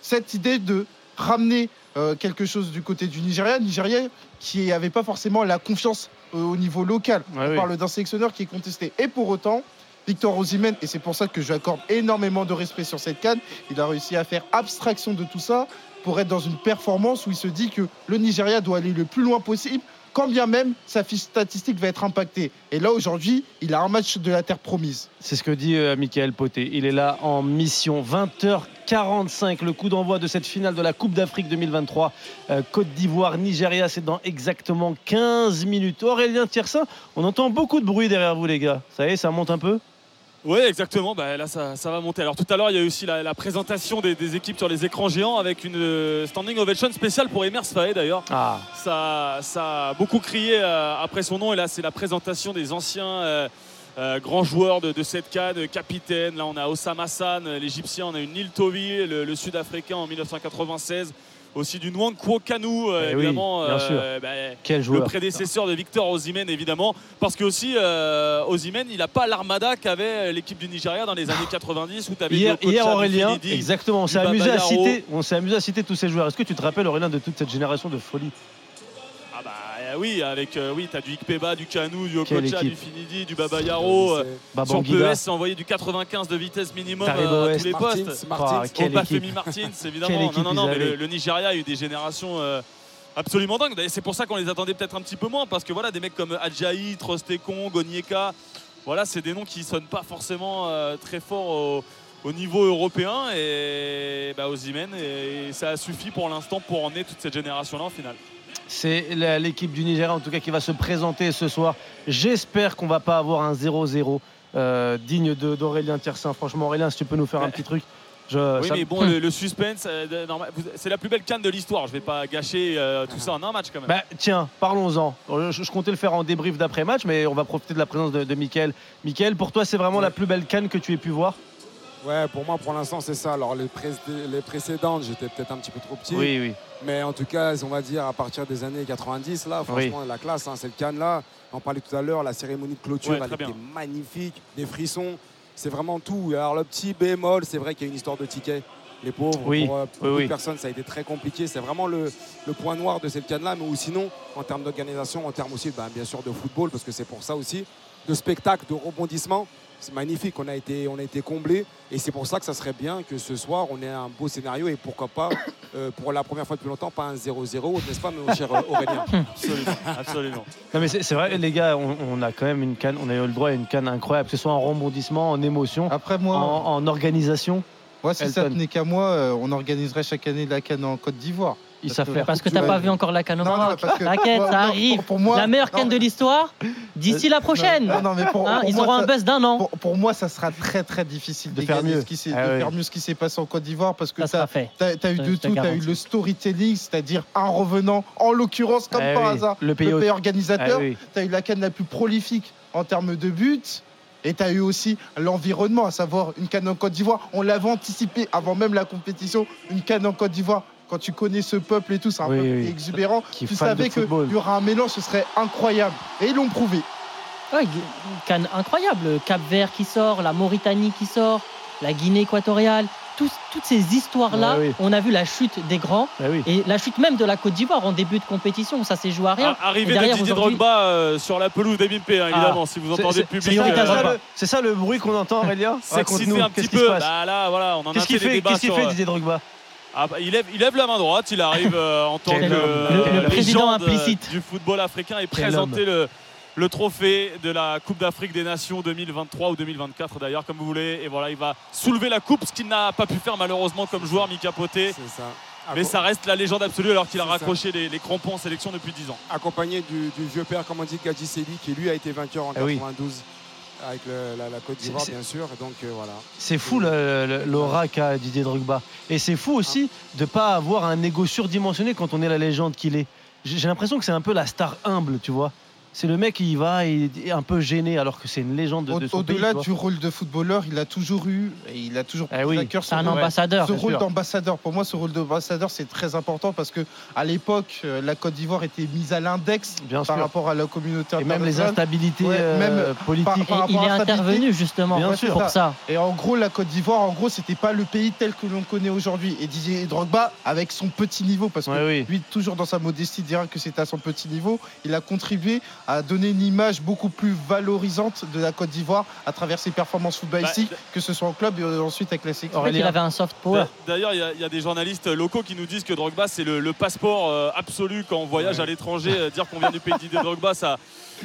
Cette idée de ramener euh, quelque chose du côté du Nigeria, Nigeria qui n'avait pas forcément la confiance euh, au niveau local. Ouais, On parle d'un sélectionneur qui est contesté. Et pour autant, Victor Osimhen, et c'est pour ça que je lui accorde énormément de respect sur cette canne, il a réussi à faire abstraction de tout ça pour être dans une performance où il se dit que le Nigeria doit aller le plus loin possible quand bien même sa fiche statistique va être impactée. Et là, aujourd'hui, il a un match de la terre promise. C'est ce que dit euh, Michael Poté. Il est là en mission. 20h45, le coup d'envoi de cette finale de la Coupe d'Afrique 2023. Euh, Côte d'Ivoire, Nigeria, c'est dans exactement 15 minutes. Aurélien Tiersin, on entend beaucoup de bruit derrière vous, les gars. Ça y est, ça monte un peu? Oui, exactement. Bah, là, ça, ça va monter. Alors tout à l'heure, il y a eu aussi la, la présentation des, des équipes sur les écrans géants avec une euh, standing ovation spéciale pour Emers Faé d'ailleurs. Ah. Ça, ça a beaucoup crié euh, après son nom. Et là, c'est la présentation des anciens euh, grands joueurs de, de cette CAD, capitaine. Là, on a Osama Hassan, euh, l'Égyptien. On a eu Neil Tovi, le, le Sud-Africain en 1996. Aussi du Nwankwo Kanu, euh, oui, évidemment. bien sûr. bah, Quel le prédécesseur de Victor Osimhen évidemment parce que aussi euh, Osimhen il n'a pas l'armada qu'avait l'équipe du Nigeria dans les années 90 où tu avais Hier, hier, Aurélien, exactement, on s'est amusé à citer, on s'est amusé à citer tous ces joueurs. Est-ce que tu te rappelles Aurélien de toute cette génération de folie ah euh, oui avec euh, oui t'as du Ikpeba du Kanu du Quelle Okocha du. Finidi du Babayaro euh, sur Babangida. PES c'est envoyé du 95 de vitesse minimum Taribo euh, à West. tous les Martins, postes Martins. Ah, quelle équipe. Martins Quelle évidemment équipe non non non ils mais le, avaient. le Nigeria a eu des générations euh, absolument dingues D'ailleurs, c'est pour ça qu'on les attendait peut-être un petit peu moins parce que voilà des mecs comme Adjaï Trostekon Gonieka voilà c'est des noms qui sonnent pas forcément euh, très fort au, au niveau européen et bah, Osimhen et ça a suffi pour l'instant pour emmener toute cette génération là en finale C'est l'équipe du Nigeria en tout cas qui va se présenter ce soir. J'espère qu'on va pas avoir un 0-0 euh, digne d'Aurélien Tiersin. Franchement Aurélien, si tu peux nous faire un petit truc. Je, oui ça- mais bon le, le suspense euh, c'est la plus belle canne de l'histoire je vais pas gâcher euh, tout ça en un match quand même Bah, tiens, parlons-en. Je, je comptais le faire en débrief d'après-match, mais on va profiter de la présence de, de Mickaël. Mickaël, pour toi, c'est vraiment la plus belle canne que tu aies pu voir? Ouais, pour moi, pour l'instant, c'est ça. Alors, les, pré- les précédentes, j'étais peut-être un petit peu trop petit. Oui, oui. Mais en tout cas, on va dire à partir des années 90, là, franchement, la classe, hein, cette canne-là. On parlait tout à l'heure, la cérémonie de clôture, Ouais, elle était bien. magnifique, des frissons. C'est vraiment tout. Alors, le petit bémol, c'est vrai qu'il y a une histoire de tickets. Les pauvres, Oui, pour euh, oui, beaucoup de personnes, ça a été très compliqué. C'est vraiment le, le point noir de cette canne-là. Mais ou sinon, en termes d'organisation, en termes aussi, ben, bien sûr, de football, parce que c'est pour ça aussi, de spectacle, de rebondissement. C'est magnifique, on a été, on a été comblé et c'est pour ça que ça serait bien que ce soir on ait un beau scénario et pourquoi pas euh, pour la première fois depuis longtemps pas un 0-0, n'est-ce pas mon cher euh, Aurélien Absolument, absolument. Non mais c'est vrai les gars, on, on a quand même une canne, on a eu le droit à une canne incroyable, que ce soit en rebondissement, en émotion, Après moi, en, en organisation. moi si ça tenait qu'à moi, euh, on organiserait chaque année la canne en Côte d'Ivoire. Ils Parce savent que- faire. Parce que Tu t'as pas vu encore la canne au Non, non, Maroc. parce que- T'inquiète, moi- ça arrive. pour- pour moi- la meilleure non, canne de mais- l'histoire d'ici la prochaine. Non, non, mais pour, Hein, pour ils moi, auront un ça- buzz d'un an. Pour, pour moi, ça sera très très difficile De de, faire mieux. Ce qui s'est- Ah de faire mieux ce qui s'est passé en Côte d'Ivoire parce que Ça tu sera fait. as, eu Je te de tout. Tu as eu garantis. le storytelling, c'est-à-dire un revenant, en l'occurrence, comme Ah par oui, hasard, le le pays organisateur. Ah oui. Tu as eu la canne la plus prolifique en termes de buts. Et tu as eu aussi l'environnement, à savoir une canne en Côte d'Ivoire. On l'avait anticipé avant même la compétition, une canne en Côte d'Ivoire. Quand tu connais ce peuple et tout, c'est un Oui, peuple oui. exubérant. Qui tu savais qu'il y aura un mélange, ce serait incroyable. Et ils l'ont prouvé. Ouais, une canne incroyable. Cap Vert qui sort, la Mauritanie qui sort, la Guinée équatoriale. Toutes ces histoires-là, Ah oui. on a vu la chute des grands Ah oui. et la chute même de la Côte d'Ivoire en début de compétition où ça s'est joué à rien. Ah, Arrivée Et de derrière, Didier Drogba euh, sur la pelouse d'Ebimpe, hein, évidemment, si vous C'est- entendez c'est- le public. c'est ça, Drogba. c'est ça euh, le- C'est ça le bruit qu'on entend, Aurélien s'exciter Raconte-nous, un petit peu. Bah là, voilà, on en a Qu'est-ce fait qu'il des fait, qu'il sur, fait Didier Drogba Ah bah, il, lève, il lève la main droite, il arrive euh, en tant que euh, Le- le président légende, euh, implicite. du football africain et présenter le, le trophée de la Coupe d'Afrique des Nations 2023 ou 2024 d'ailleurs, comme vous voulez. Et voilà, il va soulever la coupe, ce qu'il n'a pas pu faire malheureusement comme joueur, Mika Poté. C'est ça. Mais ça reste la légende absolue alors qu'il a raccroché les, les crampons en sélection depuis 10 ans. Accompagné du, du vieux père, comme on dit, Gadji Seli, qui lui a été vainqueur en Ah oui. 92 avec le- la, la Côte d'Ivoire, C'est- bien sûr. Donc euh, voilà. C'est fou l'aura qu'a Didier Drogba. Et c'est fou aussi de ne pas avoir un ego surdimensionné quand on est la légende qu'il est. J'ai l'impression que c'est un peu la star humble, tu vois. C'est le mec qui y va et est un peu gêné alors que c'est une légende de, de son. Au-delà du rôle de footballeur, il a toujours eu et il a toujours Eh oui. à cœur C'est son un ambassadeur. Ce rôle d'ambassadeur, pour moi, ce rôle d'ambassadeur, c'est très important parce que à l'époque, euh, la Côte d'Ivoire était mise à l'index par sûr. rapport à la communauté Et même les internationale. instabilités Ouais, euh, même politiques. par- il est intervenu justement Bien pour ça. Et en gros, la Côte d'Ivoire, en gros, c'était pas le pays tel que l'on connaît aujourd'hui. Et Didier Drogba, avec son petit niveau, parce que Ouais, oui. lui, toujours dans sa modestie, dira que c'était à son petit niveau, il a contribué a donné une image beaucoup plus valorisante de la Côte d'Ivoire à travers ses performances footballistiques, Bah, que ce soit en club et ensuite avec la sélection. En fait, il avait un soft power. D'ailleurs, il y a- il y, a des journalistes locaux qui nous disent que Drogba, c'est le, le passeport euh, absolu quand on voyage à l'étranger. euh, dire qu'on vient du pays de Drogba, ça,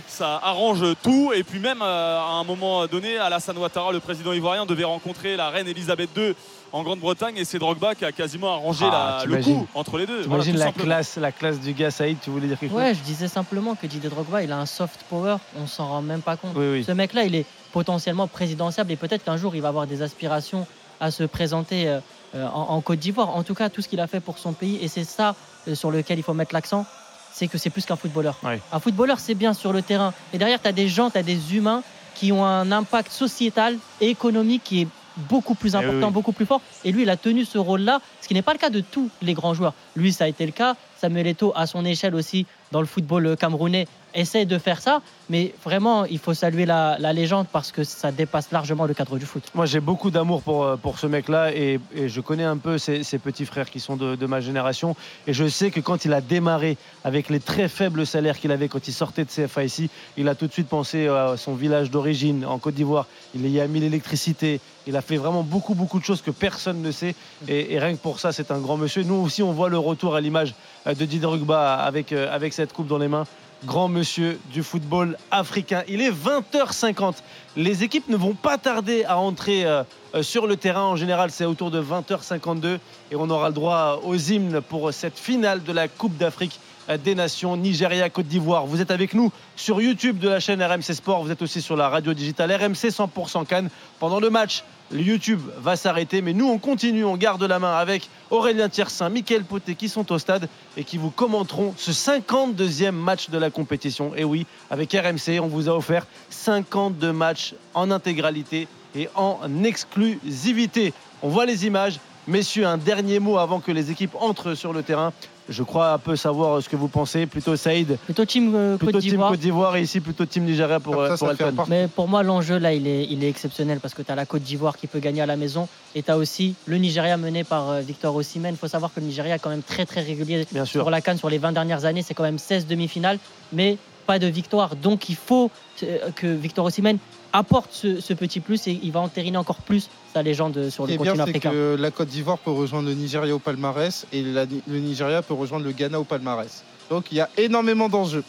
ça arrange tout. Et puis même, euh, à un moment donné, Alassane Ouattara, le président ivoirien, devait rencontrer la reine Elisabeth II en Grande-Bretagne. Et c'est Drogba qui a quasiment arrangé Ah, la- le coup entre les deux. Voilà, T'imagines la simplement. classe, la classe du gars Saïd, tu voulais dire quelque Ouais, chose je disais simplement que Didier Drogba, il a un soft power, on s'en rend même pas compte. Oui, oui. Ce mec-là, il est potentiellement présidentiable et peut-être qu'un jour, il va avoir des aspirations à se présenter euh, euh, en, en Côte d'Ivoire. En tout cas, tout ce qu'il a fait pour son pays, et c'est ça euh, sur lequel il faut mettre l'accent, c'est que c'est plus qu'un footballeur. Ouais. Un footballeur, c'est bien sur le terrain. Et derrière, tu as des gens, tu as des humains qui ont un impact sociétal et économique qui est beaucoup plus Eh important, oui. beaucoup plus fort. Et lui, il a tenu ce rôle-là, ce qui n'est pas le cas de tous les grands joueurs. Lui, ça a été le cas. Samuel Eto'o, à son échelle aussi, dans le football camerounais, essaie de faire ça. Mais vraiment, il faut saluer la, légende parce que ça dépasse largement le cadre du foot. Moi, j'ai beaucoup d'amour pour, euh, pour ce mec-là et, je connais un peu ses, petits frères qui sont de, ma génération. Et je sais que quand il a démarré avec les très faibles salaires qu'il avait quand il sortait de CFA ici, il a tout de suite pensé à son village d'origine en Côte d'Ivoire. Il y a mis l'électricité. Il a fait vraiment beaucoup, beaucoup de choses que personne ne sait. Et, rien que pour ça, c'est un grand monsieur. Nous aussi, on voit le retour à l'image euh, de Didier Drogba avec, euh, avec cette coupe dans les mains. Grand monsieur du football africain. Il est 20h50. Les équipes ne vont pas tarder à entrer euh, euh, sur le terrain. En général, c'est autour de 20h52 et on aura le droit aux hymnes pour cette finale de la Coupe d'Afrique euh, des Nations, Nigeria, Côte d'Ivoire. Vous êtes avec nous sur YouTube de la chaîne RMC Sport. Vous êtes aussi sur la radio digitale RMC 100% Cannes. Pendant le match, YouTube va s'arrêter, mais nous on continue, on garde la main avec Aurélien Tiersin, Mickaël Poté qui sont au stade et qui vous commenteront ce 52e match de la compétition. Et oui, avec RMC, on vous a offert 52 matchs en intégralité et en exclusivité. On voit les images. Messieurs, un dernier mot avant que les équipes entrent sur le terrain. Je crois un peu savoir ce que vous pensez. Plutôt Saïd. Plutôt Team euh, Côte Plutôt. Côte d'Ivoire et ici plutôt Team Nigeria pour, ça, euh, pour ça part- Mais pour moi, l'enjeu là, il est, il est exceptionnel parce que tu as la Côte d'Ivoire qui peut gagner à la maison et tu as aussi le Nigeria mené par euh, Victor Osimhen. Il faut savoir que le Nigeria est quand même très très régulier Bien sûr. sur la Cannes sur les 20 dernières années. C'est quand même 16 demi-finales, mais pas de victoire. Donc il faut euh, que Victor Osimhen apporte ce, ce petit plus et il va entériner encore plus sa légende sur le bien, continent c'est africain. que la Côte d'Ivoire peut rejoindre le Nigeria au palmarès et la- le Nigeria peut rejoindre le Ghana au palmarès. Donc il y a énormément d'enjeux.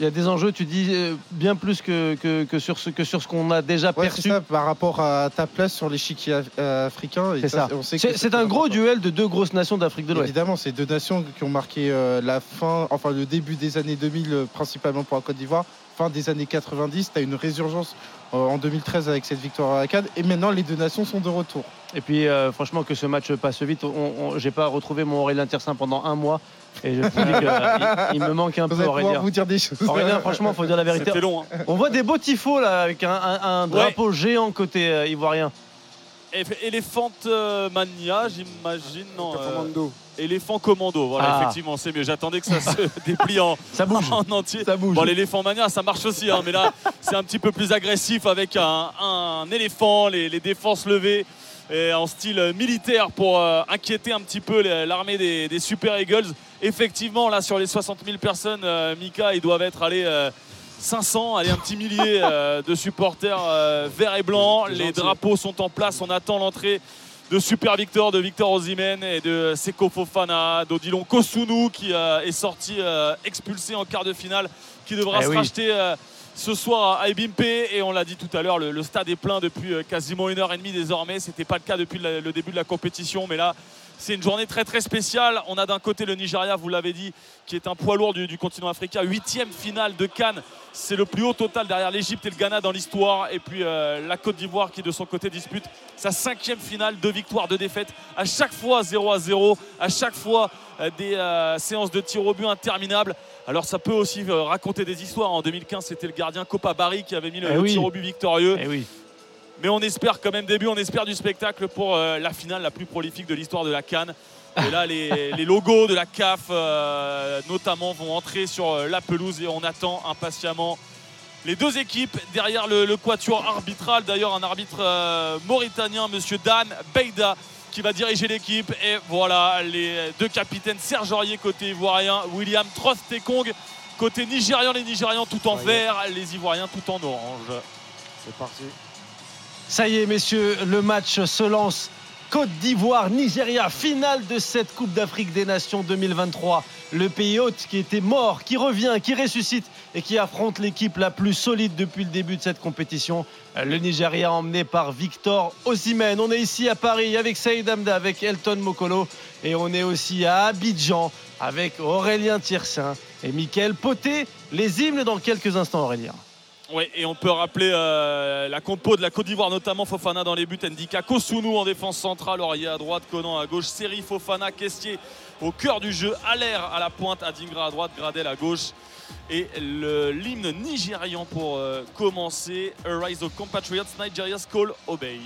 Il y a des enjeux, tu dis, euh, bien plus que, que, que sur ce, que sur ce qu'on a déjà Ouais, perçu. c'est ça, par rapport à ta place sur l'échiquier euh, africain. C'est ça. on sait que C'est c'est un gros duel de deux grosses nations d'Afrique de l'Ouest. Évidemment, c'est deux nations qui ont marqué euh, la fin, enfin le début des années 2000, euh, principalement pour la Côte d'Ivoire, fin des années 90. Tu as une résurgence euh, en 2013 avec cette victoire à la Cannes. Et maintenant, les deux nations sont de retour. Et puis, euh, franchement, que ce match passe vite. On, on- J'ai pas retrouvé mon Aurélien Tiersin pendant un mois. Et je dis qu'il il me manque un Vous peu, Aurélien. vous dire des choses. Aurélien, franchement, faut dire la vérité. C'était long. hein. On voit des beaux tifos là, avec un, un- un drapeau géant côté euh, ivoirien. Elephant euh, Mania, j'imagine. Non, euh, Commando. Éléphant Commando, voilà, Ah. effectivement, c'est mieux. J'attendais que ça se déplie en, Ça bouge. en entier. Ça bouge. Bon, l'éléphant mania, ça marche aussi, hein, mais là, c'est un petit peu plus agressif avec un, un éléphant, les, les défenses levées et en style militaire pour euh, inquiéter un petit peu l'armée des, des Super Eagles. Effectivement, là, sur les 60 000 personnes, euh, Mika, ils doivent être allés. Euh, 500, allez un petit millier euh, de supporters euh, verts et blancs. Les drapeaux sont en place. On attend l'entrée de Super Victor, de Victor Osimhen et de Seko Fofana, d'Odilon Kosunu qui euh, est sorti euh, expulsé en quart de finale, qui devra Eh se oui. racheter ce soir à Ebimpe. Et on l'a dit tout à l'heure, le, le stade est plein depuis quasiment une heure et demie désormais. C'était pas le cas depuis le début de la compétition, mais là. C'est une journée très très spéciale. On a d'un côté le Nigeria, vous l'avez dit, qui est un poids lourd du, du continent africain. Huitième finale de Cannes. C'est le plus haut total derrière l'Égypte et le Ghana dans l'histoire. Et puis euh, la Côte d'Ivoire qui de son côté dispute sa cinquième finale, deux victoires, deux défaites. À chaque fois 0 à 0, à chaque fois euh, des euh, séances de tir au but interminables. Alors ça peut aussi raconter des histoires. En 2015, c'était le gardien Copa Barry qui avait mis le, Eh oui. tir au but victorieux. Eh oui. Mais on espère quand même début, on espère du spectacle pour euh, la finale la plus prolifique de l'histoire de la Cannes. Et là, les, les logos de la CAF, euh, notamment, vont entrer sur euh, la pelouse et on attend impatiemment les deux équipes derrière le, le quatuor arbitral. D'ailleurs, un arbitre euh, mauritanien, monsieur Dan Beida, qui va diriger l'équipe. Et voilà, les deux capitaines, Serge Aurier côté ivoirien, William Trostekong Côté nigérian, les Nigérians tout en vert, les Ivoiriens tout en orange. C'est parti. Ça y est, messieurs, le match se lance. Côte d'Ivoire, Nigeria, finale de cette Coupe d'Afrique des Nations 2023. Le pays hôte qui était mort, qui revient, qui ressuscite et qui affronte l'équipe la plus solide depuis le début de cette compétition. Le Nigeria emmené par Victor Osimhen. On est ici à Paris avec Saïd Amda, avec Elton Mokolo et on est aussi à Abidjan avec Aurélien Tiersin et Mickaël Poté. Les hymnes dans quelques instants, Aurélien. Oui, et on peut rappeler euh, la compo de la Côte d'Ivoire, notamment Fofana dans les buts, Ndika, Kosunu en défense centrale, Aurier à droite, Conan à gauche, Seri, Fofana, Kestier au cœur du jeu, Allaire à la pointe, Adingra à droite, Gradel à gauche. Et l'hymne nigérian pour euh, commencer, Arise of Compatriots, Nigeria's Call, Obey.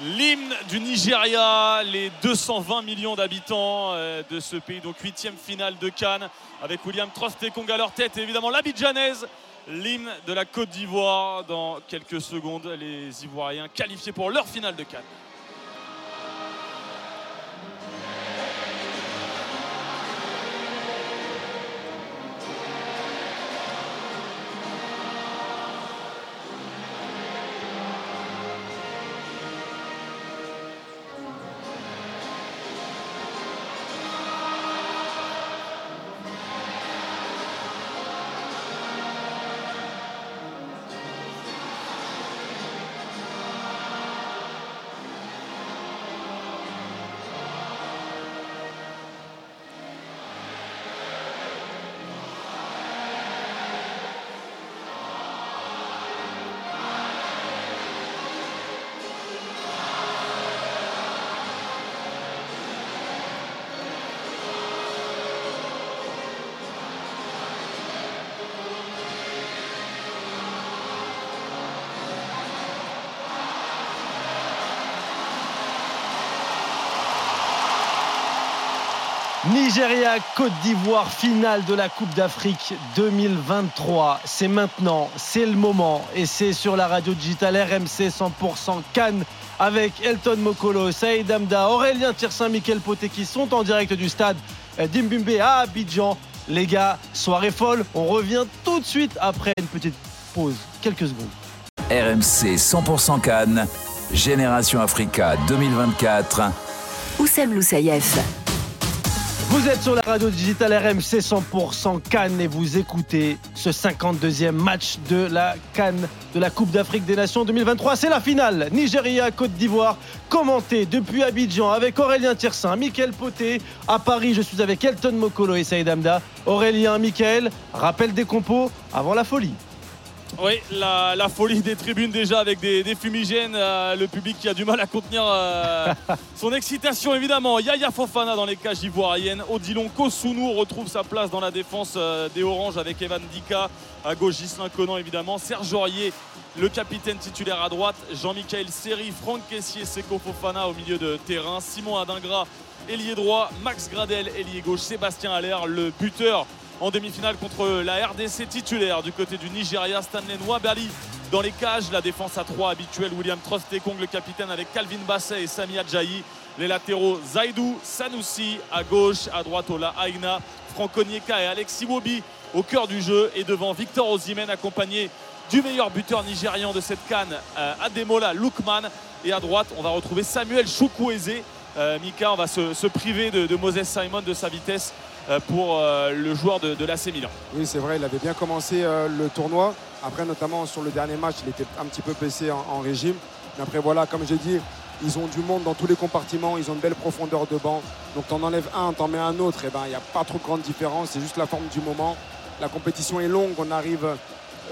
L'hymne du Nigeria, les 220 millions d'habitants euh, de ce pays, donc huitième finale de Cannes, avec William Trostekong à leur tête et évidemment l'Abidjanaise, l'hymne de la Côte d'Ivoire. Dans quelques secondes, les Ivoiriens qualifiés pour leur finale de Cannes. Nigeria, Côte d'Ivoire, finale de la Coupe d'Afrique 2023. C'est maintenant, c'est le moment et c'est sur la radio digitale RMC 100% Cannes avec Elton Mokolo, Saïd Amda, Aurélien Tirsin, Michael Poté qui sont en direct du stade d'Imbumbe à Abidjan. Les gars, soirée folle, on revient tout de suite après une petite pause, quelques secondes. RMC 100% Cannes, Génération Africa 2024. Oussem Loussaïef. Vous êtes sur la radio digitale RMC 100% Cannes et vous écoutez ce 52e match de la Cannes de la Coupe d'Afrique des Nations 2023. C'est la finale. Nigeria, Côte d'Ivoire, commenté depuis Abidjan avec Aurélien Tirsin, Mickaël Poté. À Paris, je suis avec Elton Mokolo et Saïd Amda. Aurélien, Mickaël, rappel des compos avant la folie. Oui, la, la, folie des tribunes déjà avec des, des fumigènes, euh, le public qui a du mal à contenir euh, son excitation évidemment. Yaya Fofana dans les cages ivoiriennes, Odilon Kosunu retrouve sa place dans la défense euh, des Oranges avec Evan Dika, à gauche Gislain Conan évidemment, Serge Aurier, le capitaine titulaire à droite, Jean-Michel Seri, Franck Caissier, Seko Fofana au milieu de terrain, Simon Adingra, ailier droit, Max Gradel, ailier gauche, Sébastien Allaire, le buteur en demi-finale contre la RDC titulaire du côté du Nigeria. Stanley Nwabali dans les cages. La défense à 3 habituelle. William Trostekong, le capitaine, avec Calvin Basset et Sami Adjayi. Les latéraux Zaidou, Sanoussi à gauche, à droite Ola Aina, Franco Nieka et Alexis Wobi au cœur du jeu. Et devant Victor Osimhen accompagné du meilleur buteur nigérian de cette canne, euh, Ademola Lukman. Et à droite, on va retrouver Samuel Chukwueze. Euh, Mika, on va se, priver de, Moses Simon, de sa vitesse pour euh, le joueur de, de l'AC Milan. Oui, c'est vrai, il avait bien commencé euh, le tournoi. Après, notamment sur le dernier match, il était un petit peu baissé en, régime. Mais après, voilà, comme j'ai dit, ils ont du monde dans tous les compartiments, ils ont une belle profondeur de banc. Donc t'en enlèves un, t'en mets un autre, et ben il n'y a pas trop de grande différence, c'est juste la forme du moment. La compétition est longue, on arrive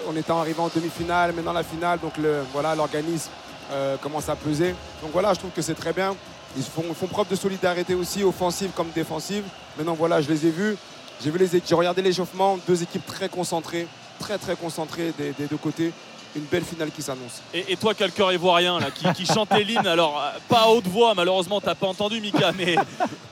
on était arrivé en demi-finale, maintenant la finale, donc voilà, l'organisme euh, commence à peser. Donc voilà, je trouve que c'est très bien. Ils font, preuve de solidarité aussi, offensive comme défensive. Maintenant voilà, je les ai vus. J'ai vu les équipes, j'ai regardé l'échauffement, deux équipes très concentrées, très très concentrées des, des deux côtés. Une belle finale qui s'annonce. Et, et toi, quel cœur ivoirien là, qui, qui chantait l'hymne, alors euh, pas à haute voix, malheureusement, t'as pas entendu, Mika, mais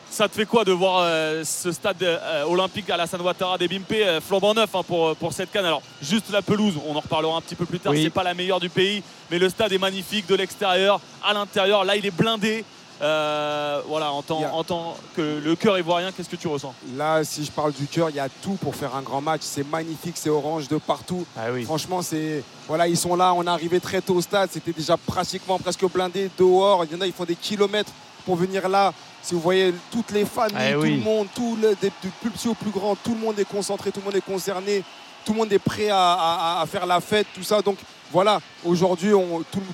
ça te fait quoi de voir euh, ce stade euh, olympique à la Ouattara des Bimpe euh, flambant neuf hein, pour, pour cette canne? Alors, juste la pelouse, on en reparlera un petit peu plus tard, Oui. c'est pas la meilleure du pays, mais le stade est magnifique de l'extérieur à l'intérieur. Là, il est blindé. Euh, voilà, en tant, en tant que le cœur ivoirien, qu'est-ce que tu ressens? Là, si je parle du cœur, il y a tout pour faire un grand match. C'est magnifique, c'est orange de partout. Franchement, c'est voilà, ils sont là. On est arrivé très tôt au stade. C'était déjà pratiquement presque blindé dehors. Il y en a, ils font des kilomètres pour venir là. Si vous voyez toutes les familles, Eh tout oui. le monde, tout le, des- du plus petit au plus grand, tout le monde est concentré, tout le monde est concerné, tout le monde est prêt à, à- à faire la fête, tout ça. Donc voilà, aujourd'hui,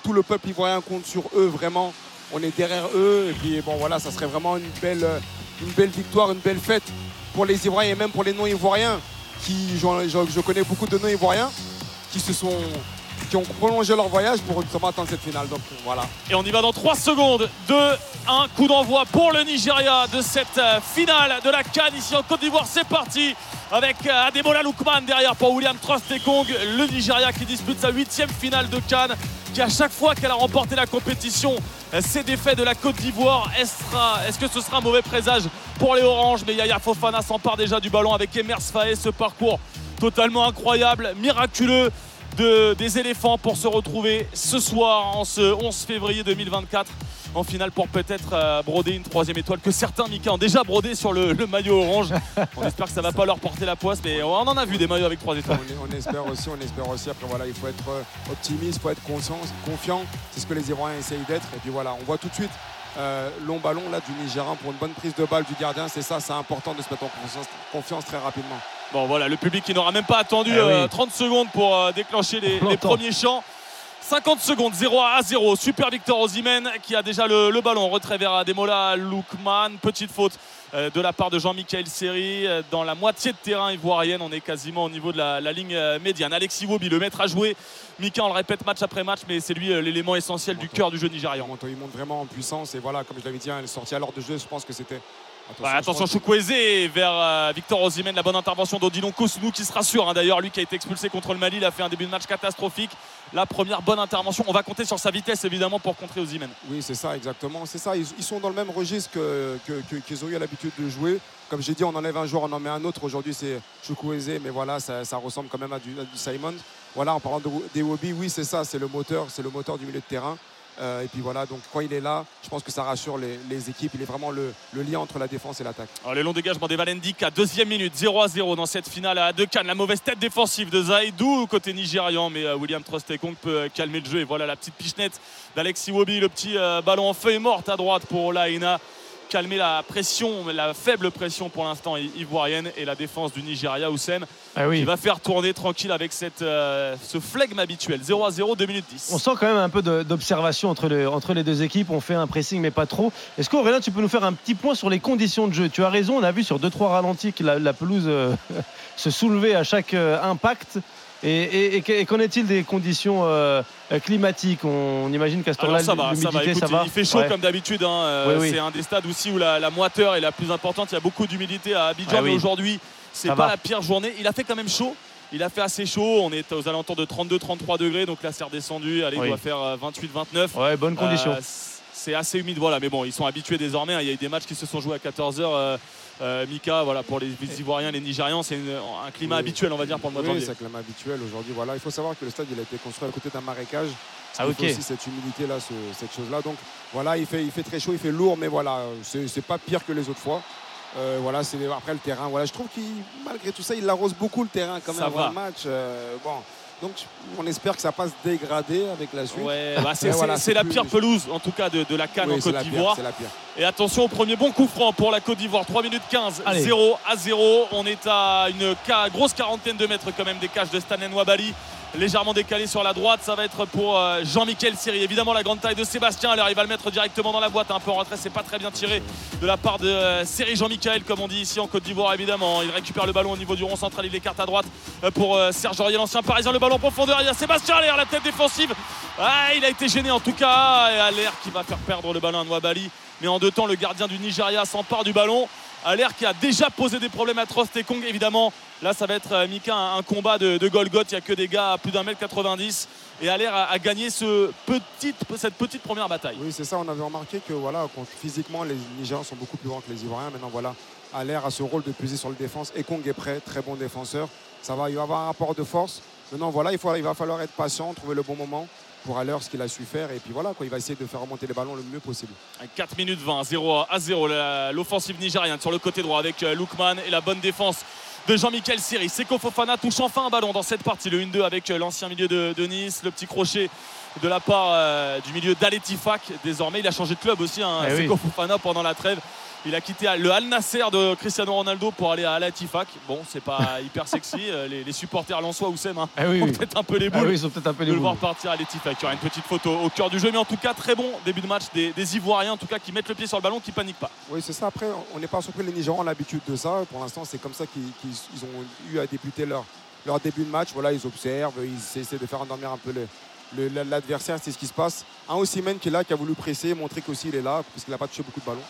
tout le peuple ivoirien compte sur eux vraiment. On est derrière eux et puis bon voilà, ça serait vraiment une belle, euh, une belle victoire, une belle fête pour les Ivoiriens et même pour les non-Ivoiriens qui, j'en- je connais beaucoup de non-Ivoiriens qui se sont, qui ont prolongé leur voyage pour justement attendre cette finale. Donc voilà. Et on y va dans 3 secondes. 2, 1, coup d'envoi pour le Nigeria de cette euh, finale de la Cannes ici en Côte d'Ivoire. C'est parti avec euh, Ademola Lookman derrière pour William Trostekong. Le Nigeria qui dispute sa huitième finale de Cannes, qui à chaque fois qu'elle a remporté la compétition euh, s'est défait de la Côte d'Ivoire. Est-ce que ce sera un mauvais présage pour les Oranges? Mais Yaya Fofana s'empare déjà du ballon avec Emers Faé. Ce parcours totalement incroyable, miraculeux de- des éléphants pour se retrouver ce soir en ce 11 février 2024 en finale pour peut-être euh, broder une troisième étoile que certains Mika ont déjà brodé sur le, maillot orange. On espère que ça va pas leur porter la poisse, mais on en a vu des maillots avec trois étoiles. On, espère aussi, on espère aussi. Après voilà, il faut être euh, optimiste, il faut être confiant. C'est ce que les Ivoiriens essayent d'être. Et puis voilà, on voit tout de suite euh, long ballon là du Nigérian pour une bonne prise de balle du gardien. C'est ça, c'est important de se mettre en confiance très rapidement. Bon voilà, le public qui n'aura même pas attendu Eh oui. euh, 30 secondes pour euh, déclencher les, premiers chants. 50 secondes, 0 à 0. Super Victor Osimhen qui a déjà le, le ballon. Retrait vers Ademola Lookman. Petite faute euh, de la part de Jean-Michel Seri euh, dans la moitié de terrain ivoirienne. On est quasiment au niveau de la, la ligne euh, médiane. Alexis Wobi, le maître à jouer. Mika, on le répète match après match, mais c'est lui l'élément essentiel du cœur du jeu nigérian. Il monte, il monte vraiment en puissance. Et voilà, comme je l'avais dit, hein, elle est sortie à l'heure de jeu. Je pense que c'était. Ouais, attention, Choukweze vers euh, Victor Osimhen, la bonne intervention d'Odilon Kosunu qui se rassure. hein. D'ailleurs, lui qui a été expulsé contre le Mali, il a fait un début de match catastrophique. La première bonne intervention. On va compter sur sa vitesse évidemment pour contrer Osimhen. Oui, c'est ça, exactement. C'est ça. Ils, ils sont dans le même registre que- que- que- qu'ils ont eu l'habitude de jouer. Comme j'ai dit, on enlève un joueur, on en met un autre. Aujourd'hui, c'est Chukwueze, mais voilà, ça, ça ressemble quand même à du, à du Simon. Voilà, en parlant de, des Wobby, oui, c'est ça, c'est le moteur, c'est le moteur du milieu de terrain. Euh, et puis voilà, donc quand il est là, je pense que ça rassure les, équipes. Il est vraiment le, lien entre la défense et l'attaque. Alors, les longs dégagements des Valendik à deuxième minute, 0 à 0 dans cette finale à deux Cannes. La mauvaise tête défensive de Zaidou côté nigérian, mais euh, William Trostekong peut euh, calmer le jeu. Et voilà la petite pichenette d'Alexis Wobi, le petit euh, ballon en feuille morte à droite pour Olaïna. Calmer la pression, la faible pression pour l'instant ivoirienne et la défense du Nigeria, Houssen, Ah oui. qui va faire tourner tranquille avec cette, euh, ce flegme habituel. 0 à 0, 2 minutes 10. On sent quand même un peu d'observation entre, le- entre les deux équipes. On fait un pressing, mais pas trop. Est-ce qu'Aurélien, tu peux nous faire un petit point sur les conditions de jeu? Tu as raison, on a vu sur 2-3 ralentis que la, la pelouse euh, se soulevait à chaque euh, impact. Et, et- et que- et qu'en est-il des conditions euh, climatiques? On imagine qu'à ce temps-là, ça va, ça va. l'humidité, Écoute, ça va. il fait chaud Ouais. comme d'habitude. hein. Euh, Oui, oui. C'est un des stades aussi où la, la moiteur est la plus importante. Il y a beaucoup d'humidité à Abidjan, Ah mais aujourd'hui, c'est pas va. la pire journée. Il a fait quand même chaud. Il a fait assez chaud. On est aux alentours de 32-33 degrés. Donc là, c'est redescendu. Allez, il doit faire euh, 28-29. Ouais, bonnes conditions. Euh, c'est assez humide, voilà. Mais bon, ils sont habitués désormais. hein. Il y a eu des matchs qui se sont joués à 14h. Mika, voilà, pour les Ivoiriens, les Nigérians, c'est un climat Oui. habituel, on va dire, pour le mois de Oui, janvier. c'est un climat habituel aujourd'hui. Voilà, il faut savoir que le stade il a été construit à côté d'un marécage. Ah, il faut aussi cette humidité là, ce- cette chose là. Donc voilà, il fait, il fait très chaud, il fait lourd, mais voilà, c'est c'est pas pire que les autres fois. Euh, voilà, c'est après le terrain. Voilà, je trouve qu'il malgré tout ça, il arrose beaucoup le terrain quand même Ça avant va. le match. Euh, bon, donc on espère que ça passe dégradé avec la suite. Ouais, bah, c'est voilà, la plus- pire pelouse, en tout cas, de, de la Cannes Oui, en Côte d'Ivoire. Et attention au premier bon coup franc pour la Côte d'Ivoire. 3 minutes 15, Allez. 0 à 0. On est à une ca- grosse quarantaine de mètres quand même des cages de Stanen Wabali. Légèrement décalé sur la droite. Ça va être pour euh, Jean-Michel Siri. Évidemment, la grande taille de Sébastien. Alors, il va le mettre directement dans la boîte. Un peu en retrait, c'est pas très bien tiré de la part de euh, Siri Jean-Michel, comme on dit ici en Côte d'Ivoire, évidemment. Il récupère le ballon au niveau du rond central. Il l'écarte à droite euh, pour Serge Aurier, l'ancien parisien. Le ballon en profondeur. Il y a Sébastien Allaire, la tête défensive. Ah, il a été gêné en tout cas. Et Allaire qui va faire perdre le ballon à Nwabali. Mais en deux temps, le gardien du Nigeria s'empare du ballon. Allaire qui a déjà posé des problèmes à Trost et Kong, évidemment. Là, ça va être euh, Mika, un, combat de, de Golgoth. Il n'y a que des gars à plus d'un mètre 90. Et Allaire a, gagné cette petite première bataille. Oui, c'est ça. On avait remarqué que voilà, physiquement, les Nigérians sont beaucoup plus grands que les Ivoiriens. Maintenant, voilà, Allaire a ce rôle de puiser sur le défense. Et Kong est prêt, très bon défenseur. Ça va, il va avoir un rapport de force. Maintenant, voilà, il va falloir être patient, trouver le bon moment pour Allaire, ce qu'il a su faire. Et puis voilà, quoi, il va essayer de faire remonter les ballons le mieux possible. 4 minutes 20, 0 à 0. la- L'offensive nigériane sur le côté droit avec euh, Lookman et la bonne défense de Jean-Michel Siri. Seko Fofana touche enfin un ballon dans cette partie. Le 1-2 avec euh, l'ancien milieu de, de Nice. Le petit crochet de la part euh, du milieu d'Aletifak. Désormais, il a changé de club aussi. Hein, Eh oui. Seko Fofana pendant la trêve. Il a quitté le Al Nasser de Cristiano Ronaldo pour aller à Al Attifak. Bon, c'est pas hyper sexy. Euh, Les, les supporters lensois Oussem hein, Eh oui, ont oui. peut-être un peu les Ah boules oui, ils ont peut-être un peu de les le voir boules. partir à l'Etifak. Il y aura une petite photo au cœur du jeu, mais en tout cas très bon début de match des, des Ivoiriens, en tout cas qui mettent le pied sur le ballon, qui paniquent pas. Oui, c'est ça. Après, on n'est pas surpris. Les Nigérians ont l'habitude de ça. Pour l'instant, c'est comme ça qu'ils qu'ils- ils ont eu à débuter leur, leur début de match. Voilà, ils observent, ils essaient de faire endormir un peu le- l'adversaire, c'est ce qui se passe. Un Osimhen qui est là, qui a voulu presser, montrer qu'aussi il est là, parce qu'il n'a pas touché beaucoup de ballons.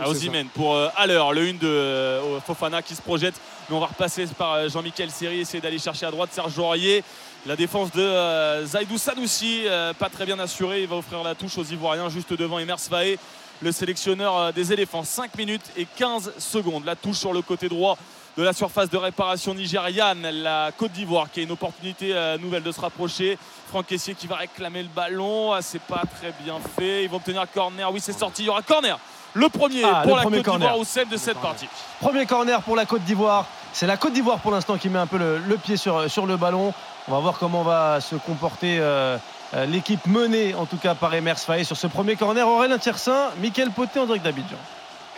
Ah, Osimhen pour euh, Haller, le 1 de euh, Fofana qui se projette. Mais on va repasser par euh, Jean-Michel Seri, essayer d'aller chercher à droite Serge Aurier. La défense de Zaidou Sanoussi, pas très bien assurée. Il va offrir la touche aux Ivoiriens juste devant Emers Faé, le sélectionneur des éléphants. 5 minutes et 15 secondes. La touche sur le côté droit de la surface de réparation nigériane. La Côte d'Ivoire qui a une opportunité nouvelle de se rapprocher. Franck Caissier qui va réclamer le ballon. Ah, c'est pas très bien fait. Ils vont obtenir corner. Oui, c'est sorti. Il y aura corner. Le premier Ah, pour le la premier Côte d'Ivoire au sel de cette partie. Premier corner pour la Côte d'Ivoire. C'est la Côte d'Ivoire pour l'instant qui met un peu le, le pied sur, sur le ballon. On va voir comment va se comporter euh, euh, l'équipe menée, en tout cas par Emers Faé, sur ce premier corner. Aurélien Tiersin, Mickaël Poté direct d'Abidjan.